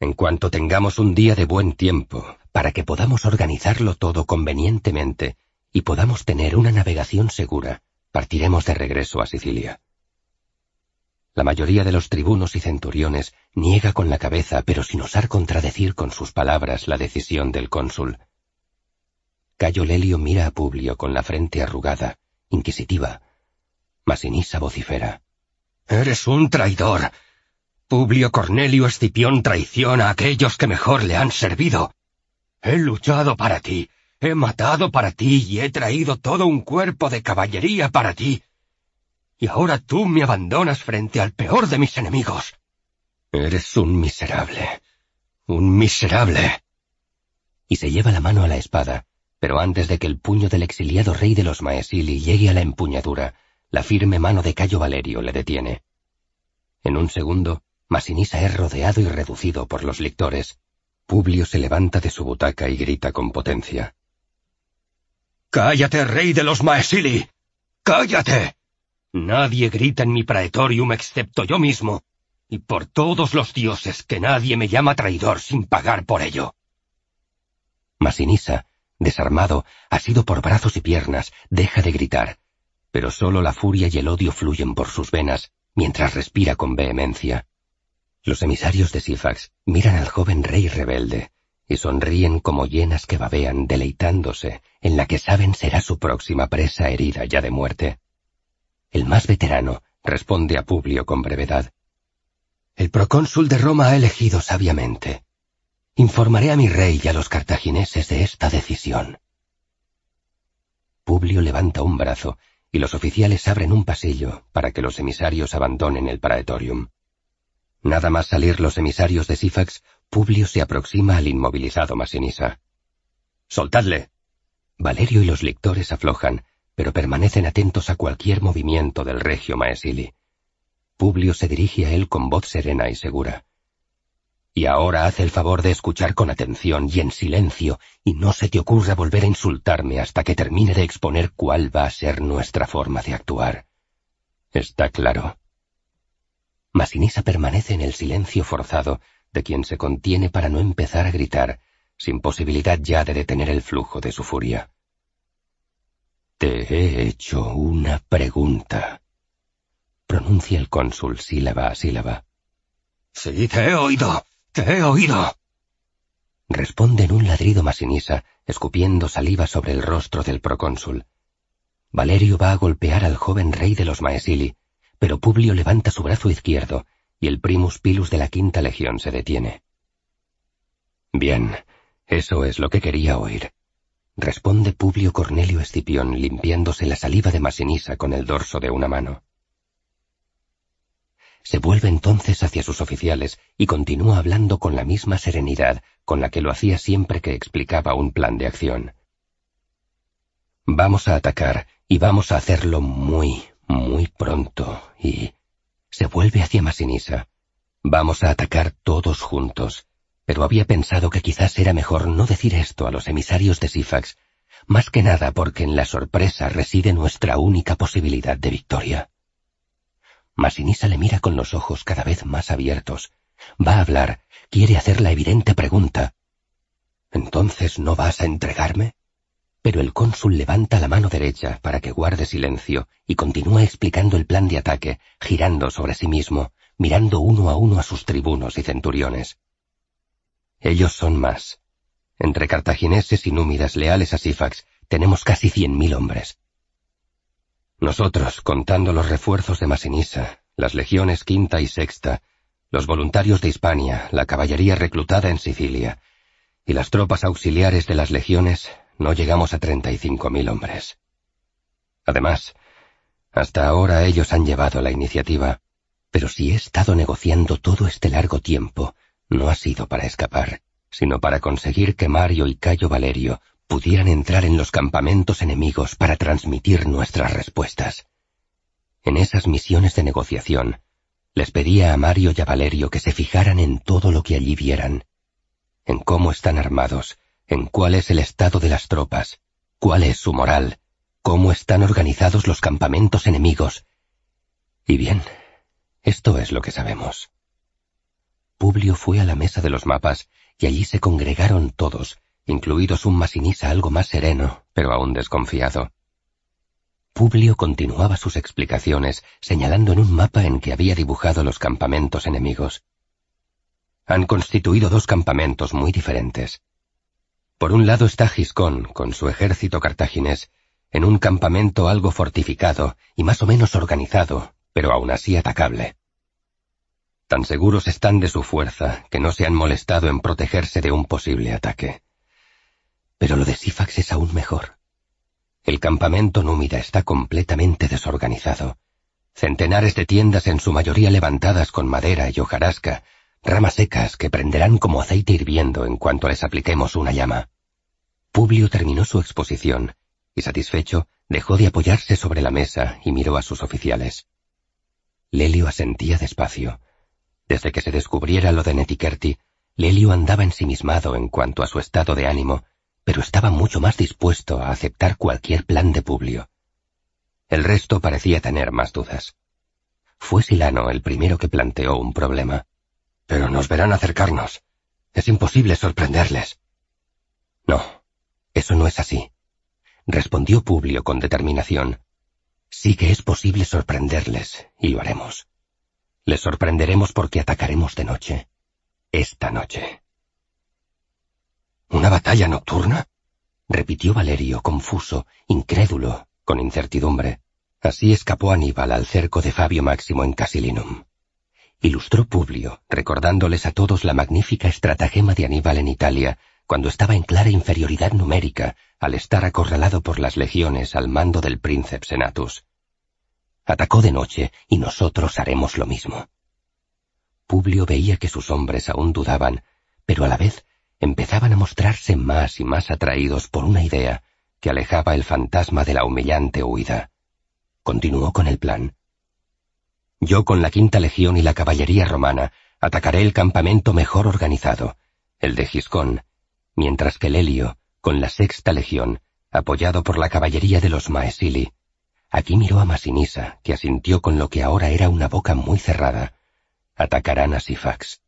en cuanto tengamos un día de buen tiempo, para que podamos organizarlo todo convenientemente y podamos tener una navegación segura, partiremos de regreso a Sicilia. La mayoría de los tribunos y centuriones niega con la cabeza, pero sin osar contradecir con sus palabras la decisión del cónsul. Cayo Lelio mira a Publio con la frente arrugada, inquisitiva. Masinisa vocifera. Eres un traidor. Publio Cornelio Escipión traiciona a aquellos que mejor le han servido. He luchado para ti, he matado para ti y he traído todo un cuerpo de caballería para ti y ahora tú me abandonas frente al peor de mis enemigos. Eres un miserable. Un miserable. Y se lleva la mano a la espada, pero antes de que el puño del exiliado rey de los Maesili llegue a la empuñadura, la firme mano de Cayo Valerio le detiene. En un segundo, Masinisa es rodeado y reducido por los lictores. Publio se levanta de su butaca y grita con potencia. ¡Cállate, rey de los Maesili! ¡Cállate! Nadie grita en mi praetorium excepto yo mismo, y por todos los dioses que nadie me llama traidor sin pagar por ello. Masinisa, desarmado, asido por brazos y piernas, deja de gritar, pero solo la furia y el odio fluyen por sus venas, mientras respira con vehemencia. Los emisarios de Sifax miran al joven rey rebelde, y sonríen como llenas que babean deleitándose en la que saben será su próxima presa herida ya de muerte. El más veterano responde a Publio con brevedad. El procónsul de Roma ha elegido sabiamente. Informaré a mi rey y a los cartagineses de esta decisión. Publio levanta un brazo y los oficiales abren un pasillo para que los emisarios abandonen el praetorium. Nada más salir los emisarios de Sifax, Publio se aproxima al inmovilizado Masinisa. ¡Soltadle! Valerio y los lictores aflojan, pero permanecen atentos a cualquier movimiento del regio Maesili. Publio se dirige a él con voz serena y segura. Y ahora haz el favor de escuchar con atención y en silencio, y no se te ocurra volver a insultarme hasta que termine de exponer cuál va a ser nuestra forma de actuar. Está claro. Masinisa permanece en el silencio forzado de quien se contiene para no empezar a gritar, sin posibilidad ya de detener el flujo de su furia. Te he hecho una pregunta. Pronuncia el cónsul sílaba a sílaba. Sí, te he oído. Te he oído. Responde en un ladrido Masinisa, escupiendo saliva sobre el rostro del procónsul. Valerio va a golpear al joven rey de los Maesili, pero Publio levanta su brazo izquierdo y el primus pilus de la quinta legión se detiene. Bien, eso es lo que quería oír responde Publio Cornelio Escipión limpiándose la saliva de Masinisa con el dorso de una mano. Se vuelve entonces hacia sus oficiales y continúa hablando con la misma serenidad con la que lo hacía siempre que explicaba un plan de acción. Vamos a atacar y vamos a hacerlo muy, muy pronto y... Se vuelve hacia Masinisa. Vamos a atacar todos juntos pero había pensado que quizás era mejor no decir esto a los emisarios de Sifax, más que nada porque en la sorpresa reside nuestra única posibilidad de victoria. Masinisa le mira con los ojos cada vez más abiertos. Va a hablar, quiere hacer la evidente pregunta. ¿Entonces no vas a entregarme? Pero el cónsul levanta la mano derecha para que guarde silencio y continúa explicando el plan de ataque, girando sobre sí mismo, mirando uno a uno a sus tribunos y centuriones. Ellos son más. Entre cartagineses y númidas leales a Sifax tenemos casi cien mil hombres. Nosotros, contando los refuerzos de Masinisa, las legiones quinta y sexta, los voluntarios de Hispania, la caballería reclutada en Sicilia, y las tropas auxiliares de las legiones, no llegamos a treinta y cinco mil hombres. Además, hasta ahora ellos han llevado la iniciativa, pero si he estado negociando todo este largo tiempo, no ha sido para escapar, sino para conseguir que Mario y Cayo Valerio pudieran entrar en los campamentos enemigos para transmitir nuestras respuestas. En esas misiones de negociación, les pedía a Mario y a Valerio que se fijaran en todo lo que allí vieran, en cómo están armados, en cuál es el estado de las tropas, cuál es su moral, cómo están organizados los campamentos enemigos. Y bien, Esto es lo que sabemos. Publio fue a la mesa de los mapas y allí se congregaron todos, incluidos un masinisa algo más sereno, pero aún desconfiado. Publio continuaba sus explicaciones, señalando en un mapa en que había dibujado los campamentos enemigos. Han constituido dos campamentos muy diferentes. Por un lado está Giscón, con su ejército cartaginés, en un campamento algo fortificado y más o menos organizado, pero aún así atacable. Tan seguros están de su fuerza que no se han molestado en protegerse de un posible ataque. Pero lo de Sifax es aún mejor. El campamento númida está completamente desorganizado. Centenares de tiendas en su mayoría levantadas con madera y hojarasca, ramas secas que prenderán como aceite hirviendo en cuanto les apliquemos una llama. Publio terminó su exposición y satisfecho dejó de apoyarse sobre la mesa y miró a sus oficiales. Lelio asentía despacio. Desde que se descubriera lo de Netikerti, Lelio andaba ensimismado en cuanto a su estado de ánimo, pero estaba mucho más dispuesto a aceptar cualquier plan de Publio. El resto parecía tener más dudas. Fue Silano el primero que planteó un problema. Pero nos verán acercarnos. Es imposible sorprenderles. No, eso no es así, respondió Publio con determinación. Sí que es posible sorprenderles, y lo haremos. Les sorprenderemos porque atacaremos de noche. Esta noche. ¿Una batalla nocturna? repitió Valerio, confuso, incrédulo, con incertidumbre. Así escapó Aníbal al cerco de Fabio Máximo en Casilinum ilustró Publio, recordándoles a todos la magnífica estratagema de Aníbal en Italia, cuando estaba en clara inferioridad numérica al estar acorralado por las legiones al mando del príncipe Senatus. Atacó de noche y nosotros haremos lo mismo. Publio veía que sus hombres aún dudaban, pero a la vez empezaban a mostrarse más y más atraídos por una idea que alejaba el fantasma de la humillante huida. Continuó con el plan. Yo con la quinta legión y la caballería romana atacaré el campamento mejor organizado, el de Giscón, mientras que Lelio, con la sexta legión, apoyado por la caballería de los Maesili, aquí miró a Masinisa, que asintió con lo que ahora era una boca muy cerrada, atacarán a Sifax.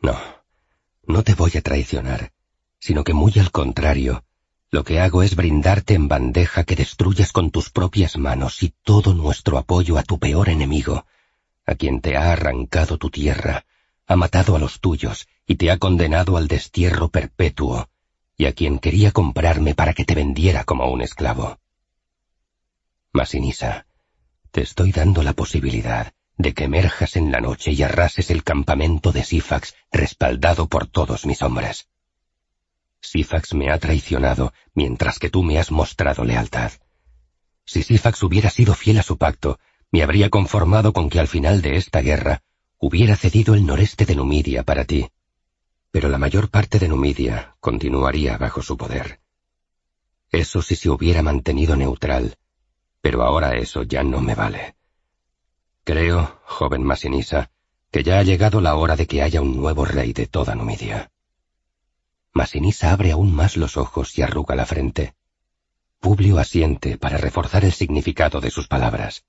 No, no te voy a traicionar, sino que muy al contrario, lo que hago es brindarte en bandeja que destruyas con tus propias manos y todo nuestro apoyo a tu peor enemigo, a quien te ha arrancado tu tierra, ha matado a los tuyos y te ha condenado al destierro perpetuo, y a quien quería comprarme para que te vendiera como un esclavo. Masinisa, te estoy dando la posibilidad de que emerjas en la noche y arrases el campamento de Sifax respaldado por todos mis hombres. Sifax me ha traicionado mientras que tú me has mostrado lealtad. Si Sifax hubiera sido fiel a su pacto, me habría conformado con que al final de esta guerra hubiera cedido el noreste de Numidia para ti. Pero la mayor parte de Numidia continuaría bajo su poder. Eso si se hubiera mantenido neutral, pero ahora eso ya no me vale. Creo, joven Masinisa, que ya ha llegado la hora de que haya un nuevo rey de toda Numidia. Masinisa abre aún más los ojos y arruga la frente. Publio asiente para reforzar el significado de sus palabras.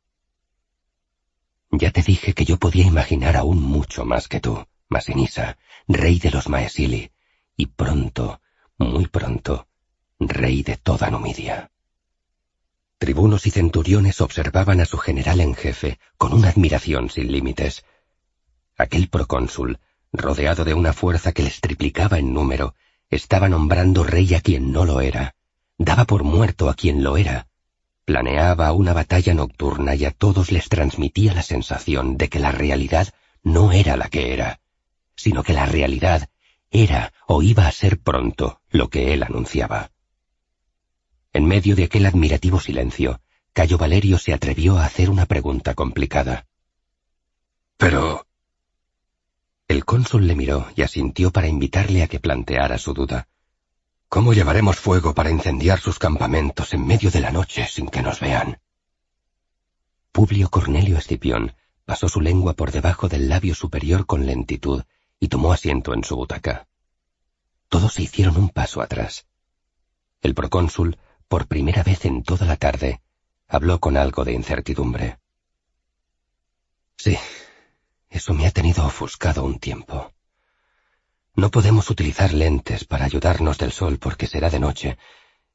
Ya te dije que yo podía imaginar aún mucho más que tú, Masinisa, rey de los Maesili, y pronto, muy pronto, rey de toda Numidia. Tribunos y centuriones observaban a su general en jefe con una admiración sin límites. Aquel procónsul, rodeado de una fuerza que les triplicaba en número, estaba nombrando rey a quien no lo era, daba por muerto a quien lo era, planeaba una batalla nocturna y a todos les transmitía la sensación de que la realidad no era la que era, sino que la realidad era o iba a ser pronto lo que él anunciaba. En medio de aquel admirativo silencio, Cayo Valerio se atrevió a hacer una pregunta complicada. Pero, el cónsul le miró y asintió para invitarle a que planteara su duda. ¿Cómo llevaremos fuego para incendiar sus campamentos en medio de la noche sin que nos vean? Publio Cornelio Escipión pasó su lengua por debajo del labio superior con lentitud y tomó asiento en su butaca. Todos se hicieron un paso atrás. El procónsul, por primera vez en toda la tarde, habló con algo de incertidumbre. Sí, Eso me ha tenido ofuscado un tiempo. No podemos utilizar lentes para ayudarnos del sol porque será de noche,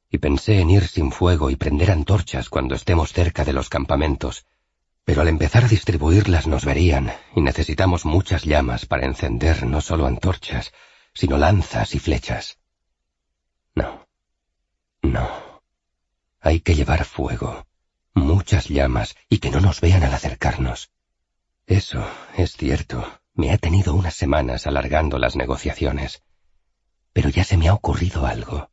y pensé en ir sin fuego y prender antorchas cuando estemos cerca de los campamentos, pero al empezar a distribuirlas nos verían, y necesitamos muchas llamas para encender no solo antorchas, sino lanzas y flechas. No, no. Hay que llevar fuego, muchas llamas, y que no nos vean al acercarnos. Eso es cierto, me ha tenido unas semanas alargando las negociaciones. Pero ya se me ha ocurrido algo.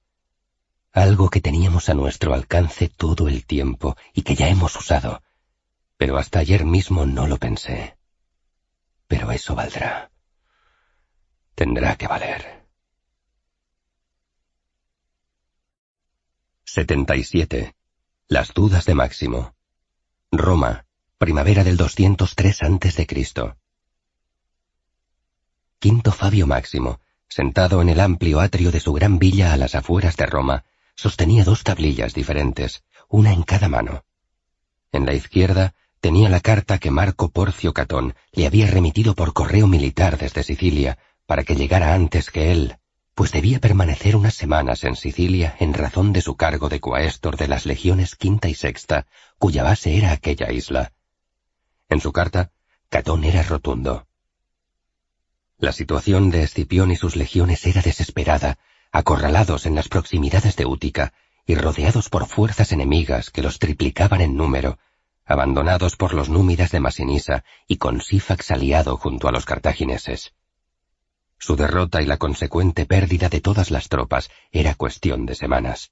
Algo que teníamos a nuestro alcance todo el tiempo y que ya hemos usado. Pero hasta ayer mismo no lo pensé. Pero eso valdrá. Tendrá que valer. 77. Las dudas de Máximo. Roma, primavera del 203 a.C. Quinto Fabio Máximo, sentado en el amplio atrio de su gran villa a las afueras de Roma, sostenía dos tablillas diferentes, una en cada mano. En la izquierda tenía la carta que Marco Porcio Catón le había remitido por correo militar desde Sicilia, para que llegara antes que él, pues debía permanecer unas semanas en Sicilia en razón de su cargo de coaestor de las legiones quinta y sexta, cuya base era aquella isla. En su carta, Catón era rotundo. La situación de Escipión y sus legiones era desesperada, acorralados en las proximidades de Útica y rodeados por fuerzas enemigas que los triplicaban en número, abandonados por los númidas de Masinisa y con Sífax aliado junto a los cartagineses. Su derrota y la consecuente pérdida de todas las tropas era cuestión de semanas.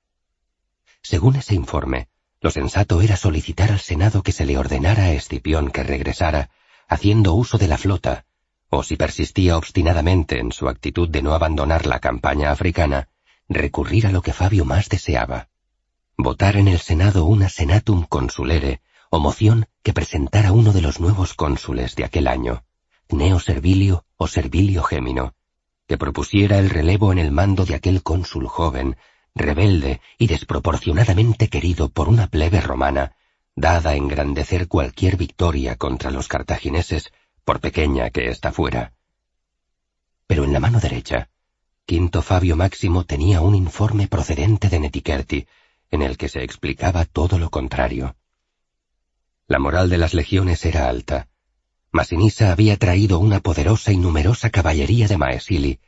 Según ese informe, lo sensato era solicitar al Senado que se le ordenara a Escipión que regresara, haciendo uso de la flota, o si persistía obstinadamente en su actitud de no abandonar la campaña africana, recurrir a lo que Fabio más deseaba, votar en el Senado una senatum consulere, o moción que presentara uno de los nuevos cónsules de aquel año, Neo Servilio o Servilio Gémino, que propusiera el relevo en el mando de aquel cónsul joven, rebelde y desproporcionadamente querido por una plebe romana, dada a engrandecer cualquier victoria contra los cartagineses por pequeña que ésta fuera. Pero en la mano derecha, Quinto Fabio Máximo tenía un informe procedente de Netiquerti, en el que se explicaba todo lo contrario. La moral de las legiones era alta. Masinisa había traído una poderosa y numerosa caballería de Maesili,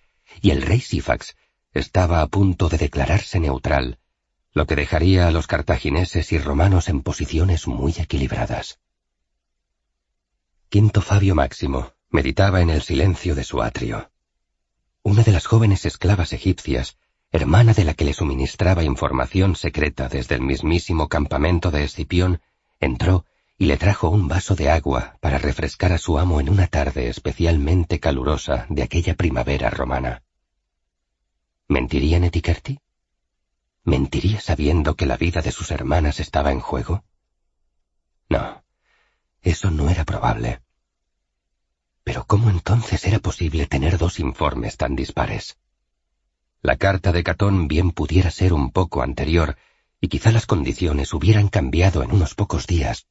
y el rey Sífax estaba a punto de declararse neutral, lo que dejaría a los cartagineses y romanos en posiciones muy equilibradas. Quinto Fabio Máximo meditaba en el silencio de su atrio. Una de las jóvenes esclavas egipcias, hermana de la que le suministraba información secreta desde el mismísimo campamento de Escipión, entró y le trajo un vaso de agua para refrescar a su amo en una tarde especialmente calurosa de aquella primavera romana. ¿Mentiría Netiquerti? ¿Mentiría sabiendo que la vida de sus hermanas estaba en juego? No, eso no era probable. Pero ¿cómo entonces era posible tener dos informes tan dispares? La carta de Catón bien pudiera ser un poco anterior, y quizá las condiciones hubieran cambiado en unos pocos días.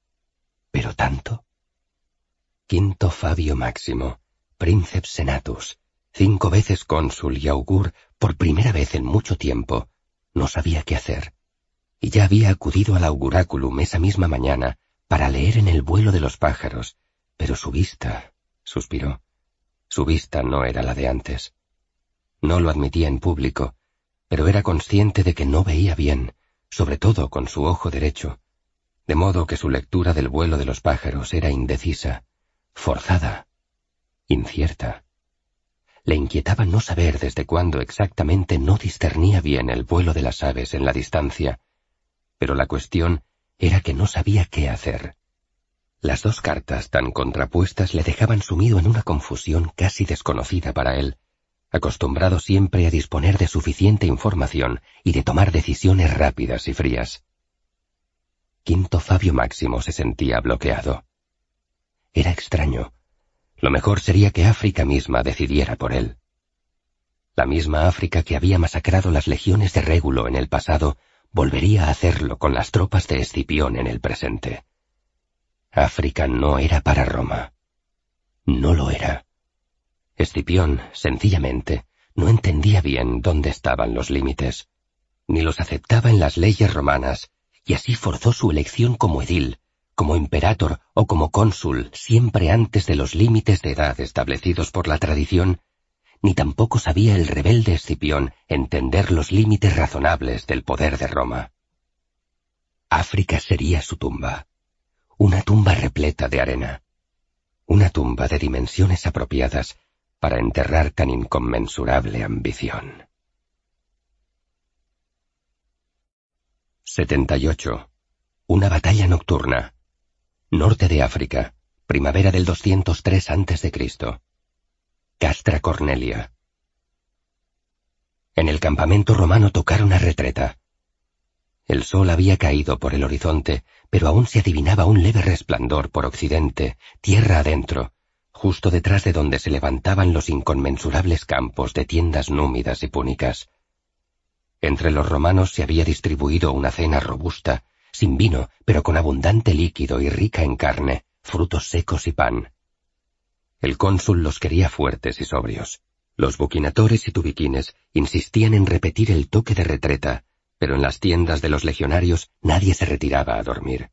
¿Pero tanto? Quinto Fabio Máximo, Princeps Senatus, cinco veces cónsul y augur por primera vez en mucho tiempo, no sabía qué hacer. Y ya había acudido al auguráculum esa misma mañana para leer en el vuelo de los pájaros, pero su vista, suspiró, su vista no era la de antes. No lo admitía en público, pero era consciente de que no veía bien, sobre todo con su ojo derecho, de modo que su lectura del vuelo de los pájaros era indecisa, forzada, incierta. Le inquietaba no saber desde cuándo exactamente no discernía bien el vuelo de las aves en la distancia, pero la cuestión era que no sabía qué hacer. Las dos cartas tan contrapuestas le dejaban sumido en una confusión casi desconocida para él, acostumbrado siempre a disponer de suficiente información y de tomar decisiones rápidas y frías. Quinto Fabio Máximo se sentía bloqueado. Era extraño. Lo mejor sería que África misma decidiera por él. La misma África que había masacrado las legiones de Régulo en el pasado volvería a hacerlo con las tropas de Escipión en el presente. África no era para Roma. no lo era. Escipión, sencillamente, no entendía bien dónde estaban los límites, ni los aceptaba en las leyes romanas, y así forzó su elección como edil, como imperator o como cónsul siempre antes de los límites de edad establecidos por la tradición, ni tampoco sabía el rebelde Escipión entender los límites razonables del poder de Roma. África sería su tumba, una tumba repleta de arena, una tumba de dimensiones apropiadas para enterrar tan inconmensurable ambición. 78. Una batalla nocturna. Norte de África, primavera del 203 a.C. Castra Cornelia. En el campamento romano tocaron a retreta. El sol había caído por el horizonte, pero aún se adivinaba un leve resplandor por occidente, tierra adentro, justo detrás de donde se levantaban los inconmensurables campos de tiendas númidas y púnicas. Entre los romanos se había distribuido una cena robusta, sin vino, pero con abundante líquido y rica en carne, frutos secos y pan. El cónsul los quería fuertes y sobrios. Los buquinatores y tubiquines insistían en repetir el toque de retreta, pero en las tiendas de los legionarios nadie se retiraba a dormir.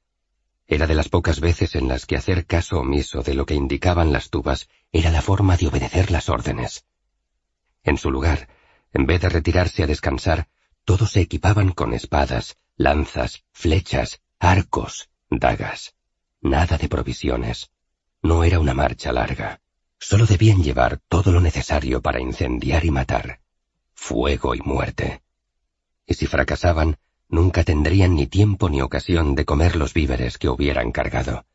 Era de las pocas veces en las que hacer caso omiso de lo que indicaban las tubas era la forma de obedecer las órdenes. En su lugar, en vez de retirarse a descansar, todos se equipaban con espadas, lanzas, flechas, arcos, dagas. Nada de provisiones. No era una marcha larga. Solo debían llevar todo lo necesario para incendiar y matar. Fuego y muerte. Y si fracasaban, nunca tendrían ni tiempo ni ocasión de comer los víveres que hubieran cargado.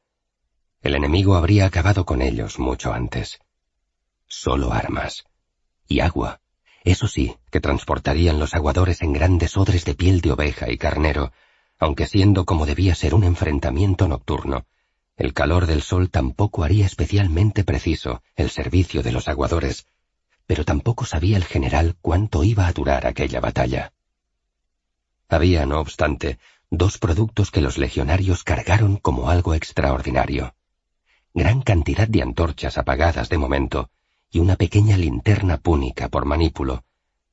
El enemigo habría acabado con ellos mucho antes. Solo armas. Y agua. Eso sí, que transportarían los aguadores en grandes odres de piel de oveja y carnero, aunque siendo como debía ser un enfrentamiento nocturno, el calor del sol tampoco haría especialmente preciso el servicio de los aguadores, pero tampoco sabía el general cuánto iba a durar aquella batalla. Había, no obstante, dos productos que los legionarios cargaron como algo extraordinario. Gran cantidad de antorchas apagadas de momento y una pequeña linterna púnica por manípulo,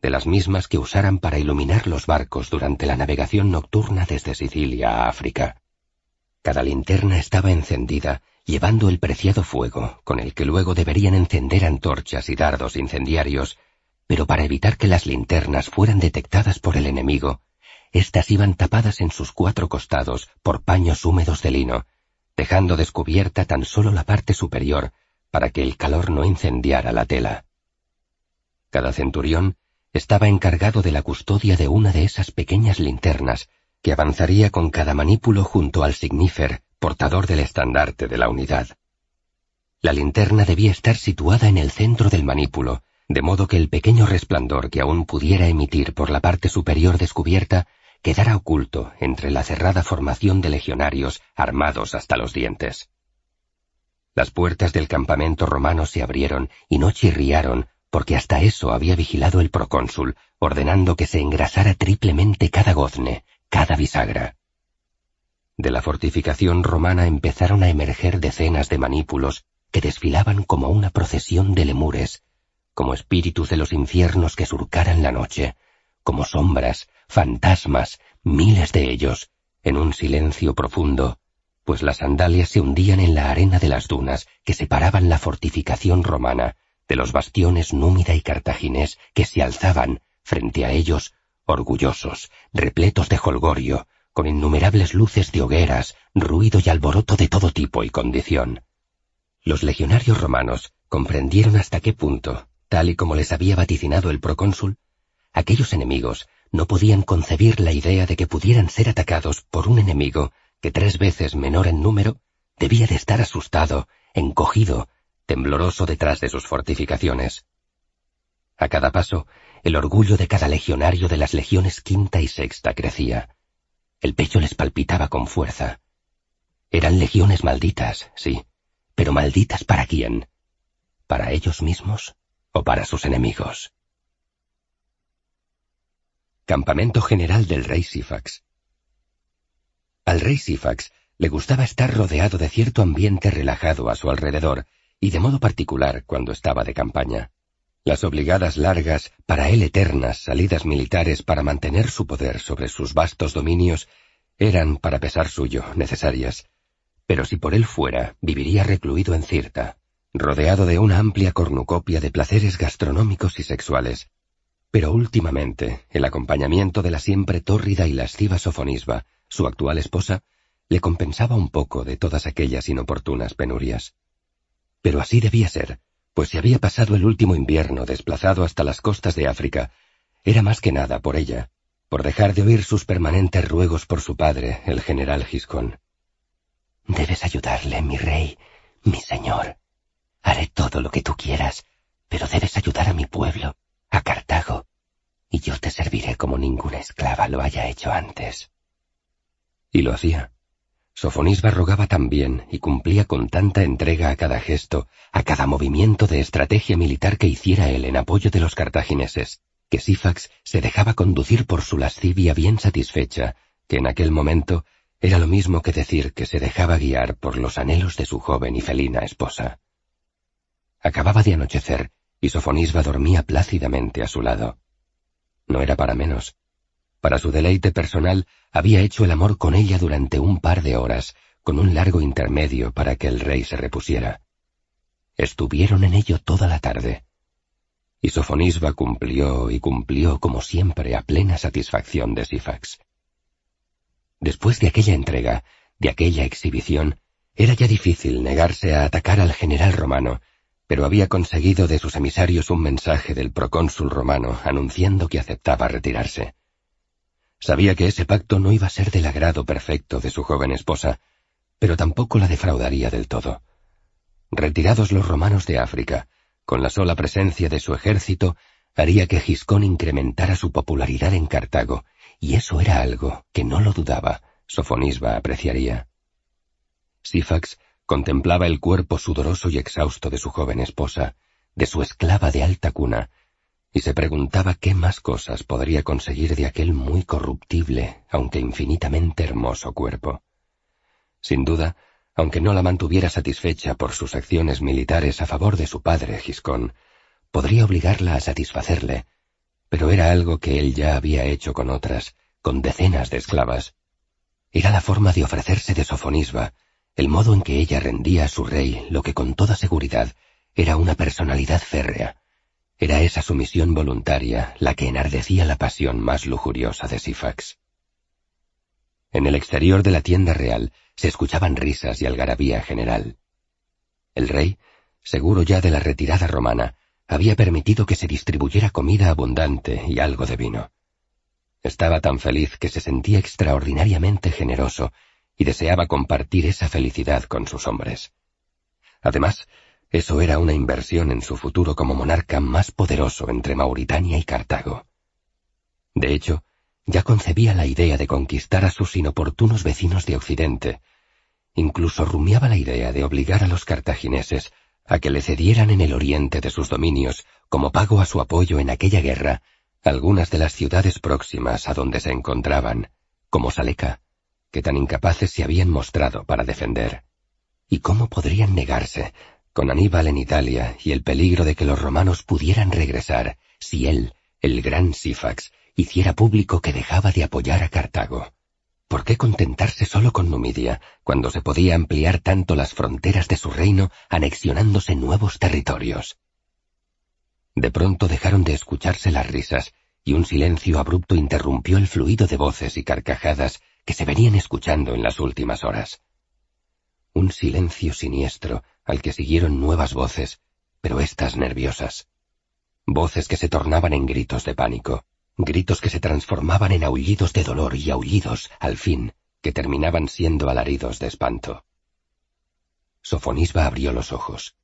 de las mismas que usaran para iluminar los barcos durante la navegación nocturna desde Sicilia a África. Cada linterna estaba encendida, llevando el preciado fuego, con el que luego deberían encender antorchas y dardos incendiarios, pero para evitar que las linternas fueran detectadas por el enemigo, éstas iban tapadas en sus cuatro costados por paños húmedos de lino, dejando descubierta tan solo la parte superior para que el calor no incendiara la tela. Cada centurión estaba encargado de la custodia de una de esas pequeñas linternas que avanzaría con cada manípulo junto al signífer, portador del estandarte de la unidad. La linterna debía estar situada en el centro del manípulo, de modo que el pequeño resplandor que aún pudiera emitir por la parte superior descubierta quedara oculto entre la cerrada formación de legionarios armados hasta los dientes. Las puertas del campamento romano se abrieron y no chirriaron porque hasta eso había vigilado el procónsul, ordenando que se engrasara triplemente cada gozne, cada bisagra. De la fortificación romana empezaron a emerger decenas de manípulos que desfilaban como una procesión de lemures, como espíritus de los infiernos que surcaran la noche, como sombras, fantasmas, miles de ellos, en un silencio profundo, pues las sandalias se hundían en la arena de las dunas que separaban la fortificación romana de los bastiones númida y cartaginés que se alzaban frente a ellos orgullosos, repletos de holgorio, con innumerables luces de hogueras, ruido y alboroto de todo tipo y condición. Los legionarios romanos comprendieron hasta qué punto, tal y como les había vaticinado el procónsul, aquellos enemigos no podían concebir la idea de que pudieran ser atacados por un enemigo que tres veces menor en número debía de estar asustado, encogido, tembloroso detrás de sus fortificaciones. A cada paso, el orgullo de cada legionario de las legiones quinta y sexta crecía. El pecho les palpitaba con fuerza. Eran legiones malditas, sí, pero malditas para quién? ¿Para ellos mismos o para sus enemigos? Campamento General del Rey Sifax. Al rey Sifax le gustaba estar rodeado de cierto ambiente relajado a su alrededor, y de modo particular cuando estaba de campaña. Las obligadas largas, para él eternas salidas militares para mantener su poder sobre sus vastos dominios eran, para pesar suyo, necesarias. Pero si por él fuera, viviría recluido en Cirta, rodeado de una amplia cornucopia de placeres gastronómicos y sexuales. Pero últimamente, el acompañamiento de la siempre tórrida y lasciva Sofonisba, su actual esposa, le compensaba un poco de todas aquellas inoportunas penurias. Pero así debía ser, pues si había pasado el último invierno desplazado hasta las costas de África, era más que nada por ella, por dejar de oír sus permanentes ruegos por su padre, el general Giscón. Debes ayudarle, mi rey, mi señor. Haré todo lo que tú quieras, pero debes ayudar a mi pueblo, a Cartago, y yo te serviré como ninguna esclava lo haya hecho antes. Y lo hacía. Sofonisba rogaba también y cumplía con tanta entrega a cada gesto, a cada movimiento de estrategia militar que hiciera él en apoyo de los cartagineses, que Sífax se dejaba conducir por su lascivia bien satisfecha, que en aquel momento era lo mismo que decir que se dejaba guiar por los anhelos de su joven y felina esposa. Acababa de anochecer, y Sofonisba dormía plácidamente a su lado. No era para menos. Para su deleite personal, había hecho el amor con ella durante un par de horas, con un largo intermedio para que el rey se repusiera. Estuvieron en ello toda la tarde. Y Sofonisba cumplió y cumplió como siempre a plena satisfacción de Sifax. Después de aquella entrega, de aquella exhibición, era ya difícil negarse a atacar al general romano, pero había conseguido de sus emisarios un mensaje del procónsul romano anunciando que aceptaba retirarse. Sabía que ese pacto no iba a ser del agrado perfecto de su joven esposa, pero tampoco la defraudaría del todo. Retirados los romanos de África, con la sola presencia de su ejército, haría que Giscón incrementara su popularidad en Cartago, y eso era algo que no lo dudaba, Sofonisba apreciaría. Sifax Contemplaba el cuerpo sudoroso y exhausto de su joven esposa, de su esclava de alta cuna, y se preguntaba qué más cosas podría conseguir de aquel muy corruptible, aunque infinitamente hermoso cuerpo. Sin duda, aunque no la mantuviera satisfecha por sus acciones militares a favor de su padre, Giscón, podría obligarla a satisfacerle, pero era algo que él ya había hecho con otras, con decenas de esclavas. Era la forma de ofrecerse de Sofonisba, el modo en que ella rendía a su rey lo que con toda seguridad era una personalidad férrea. Era esa sumisión voluntaria la que enardecía la pasión más lujuriosa de Sifax. En el exterior de la tienda real se escuchaban risas y algarabía general. El rey, seguro ya de la retirada romana, había permitido que se distribuyera comida abundante y algo de vino. Estaba tan feliz que se sentía extraordinariamente generoso y deseaba compartir esa felicidad con sus hombres. Además, eso era una inversión en su futuro como monarca más poderoso entre Mauritania y Cartago. De hecho, ya concebía la idea de conquistar a sus inoportunos vecinos de Occidente, incluso rumiaba la idea de obligar a los cartagineses a que le cedieran en el oriente de sus dominios, como pago a su apoyo en aquella guerra, algunas de las ciudades próximas a donde se encontraban, como Saleca, que tan incapaces se habían mostrado para defender. ¿Y cómo podrían negarse, con Aníbal en Italia y el peligro de que los romanos pudieran regresar, si él, el gran Sifax, hiciera público que dejaba de apoyar a Cartago? ¿Por qué contentarse solo con Numidia, cuando se podía ampliar tanto las fronteras de su reino anexionándose nuevos territorios? De pronto dejaron de escucharse las risas, y un silencio abrupto interrumpió el fluido de voces y carcajadas que se venían escuchando en las últimas horas. Un silencio siniestro al que siguieron nuevas voces, pero éstas nerviosas. Voces que se tornaban en gritos de pánico, gritos que se transformaban en aullidos de dolor y aullidos, al fin, que terminaban siendo alaridos de espanto. Sofonisba abrió los ojos.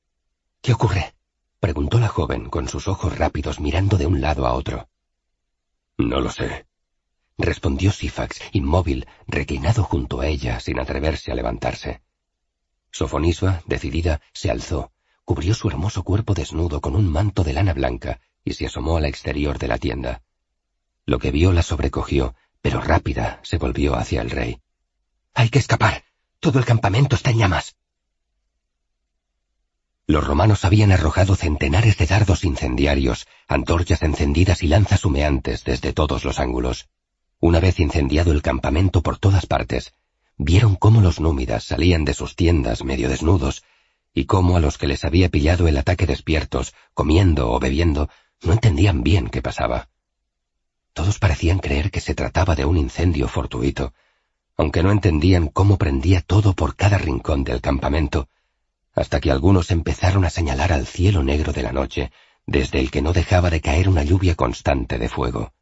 ¿Qué ocurre? preguntó la joven con sus ojos rápidos mirando de un lado a otro. No lo sé, respondió Sifax, inmóvil, reclinado junto a ella, sin atreverse a levantarse. Sofonisba, decidida, se alzó, cubrió su hermoso cuerpo desnudo con un manto de lana blanca y se asomó al exterior de la tienda. Lo que vio la sobrecogió, pero rápida se volvió hacia el rey. Hay que escapar. Todo el campamento está en llamas. Los romanos habían arrojado centenares de dardos incendiarios, antorchas encendidas y lanzas humeantes desde todos los ángulos. Una vez incendiado el campamento por todas partes, vieron cómo los númidas salían de sus tiendas medio desnudos, y cómo a los que les había pillado el ataque despiertos, comiendo o bebiendo, no entendían bien qué pasaba. Todos parecían creer que se trataba de un incendio fortuito, aunque no entendían cómo prendía todo por cada rincón del campamento, hasta que algunos empezaron a señalar al cielo negro de la noche, desde el que no dejaba de caer una lluvia constante de fuego.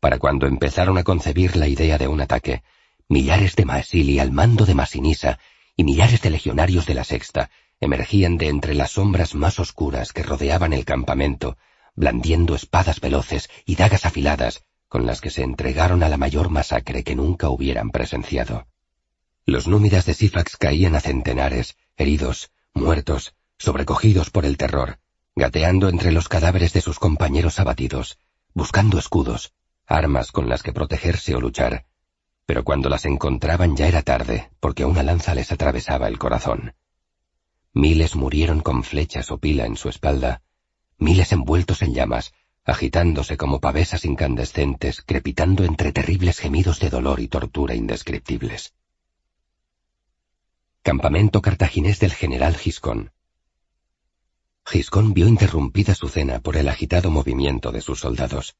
Para cuando empezaron a concebir la idea de un ataque, millares de Maesili al mando de Masinisa y millares de legionarios de la Sexta emergían de entre las sombras más oscuras que rodeaban el campamento, blandiendo espadas veloces y dagas afiladas con las que se entregaron a la mayor masacre que nunca hubieran presenciado. Los númidas de Sifax caían a centenares, heridos, muertos, sobrecogidos por el terror, gateando entre los cadáveres de sus compañeros abatidos, buscando escudos, armas con las que protegerse o luchar, pero cuando las encontraban ya era tarde, porque una lanza les atravesaba el corazón. Miles murieron con flechas o pila en su espalda, miles envueltos en llamas, agitándose como pavesas incandescentes, crepitando entre terribles gemidos de dolor y tortura indescriptibles. Campamento cartaginés del general Giscón. Giscón vio interrumpida su cena por el agitado movimiento de sus soldados.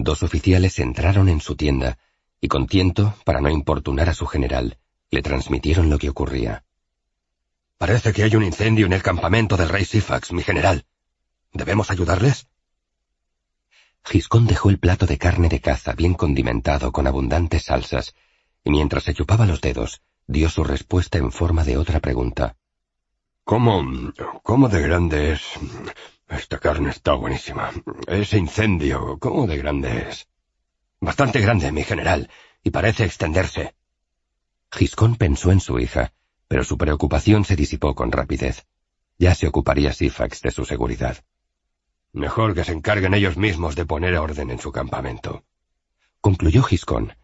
Dos oficiales entraron en su tienda y con tiento, para no importunar a su general, le transmitieron lo que ocurría. Parece que hay un incendio en el campamento del rey Sifax, mi general. ¿Debemos ayudarles? Giscón dejó el plato de carne de caza bien condimentado con abundantes salsas, y mientras se chupaba los dedos, dio su respuesta en forma de otra pregunta. ¿Cómo... cómo de grande es... Esta carne está buenísima. Ese incendio, ¿cómo de grande es? Bastante grande, mi general, y parece extenderse. Giscón pensó en su hija, pero su preocupación se disipó con rapidez. Ya se ocuparía Sifax de su seguridad. Mejor que se encarguen ellos mismos de poner orden en su campamento. Concluyó Giscón.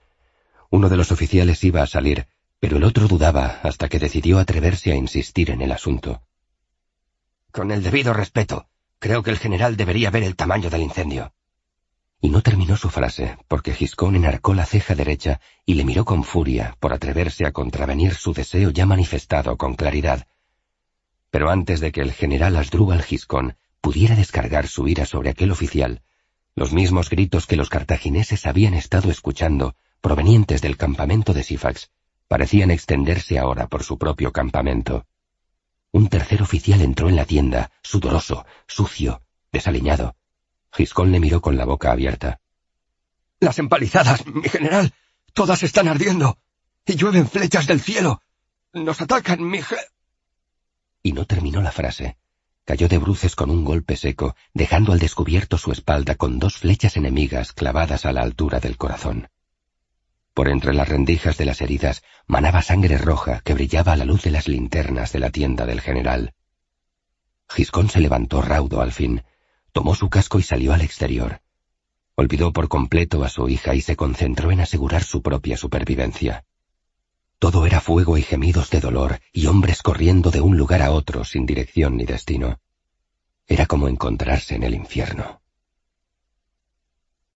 Uno de los oficiales iba a salir, pero el otro dudaba hasta que decidió atreverse a insistir en el asunto. Con el debido respeto, creo que el general debería ver el tamaño del incendio. Y no terminó su frase, porque Giscón enarcó la ceja derecha y le miró con furia por atreverse a contravenir su deseo ya manifestado con claridad. Pero antes de que el general Asdrúbal Giscón pudiera descargar su ira sobre aquel oficial, los mismos gritos que los cartagineses habían estado escuchando, provenientes del campamento de Sifax, parecían extenderse ahora por su propio campamento. Un tercer oficial entró en la tienda, sudoroso, sucio, desaliñado. Giscón le miró con la boca abierta. Las empalizadas, mi general, todas están ardiendo, y llueven flechas del cielo. Nos atacan, mi je... Y no terminó la frase. Cayó de bruces con un golpe seco, dejando al descubierto su espalda con dos flechas enemigas clavadas a la altura del corazón. Por entre las rendijas de las heridas manaba sangre roja que brillaba a la luz de las linternas de la tienda del general. Giscón se levantó raudo al fin, tomó su casco y salió al exterior. Olvidó por completo a su hija y se concentró en asegurar su propia supervivencia. Todo era fuego y gemidos de dolor y hombres corriendo de un lugar a otro sin dirección ni destino. Era como encontrarse en el infierno.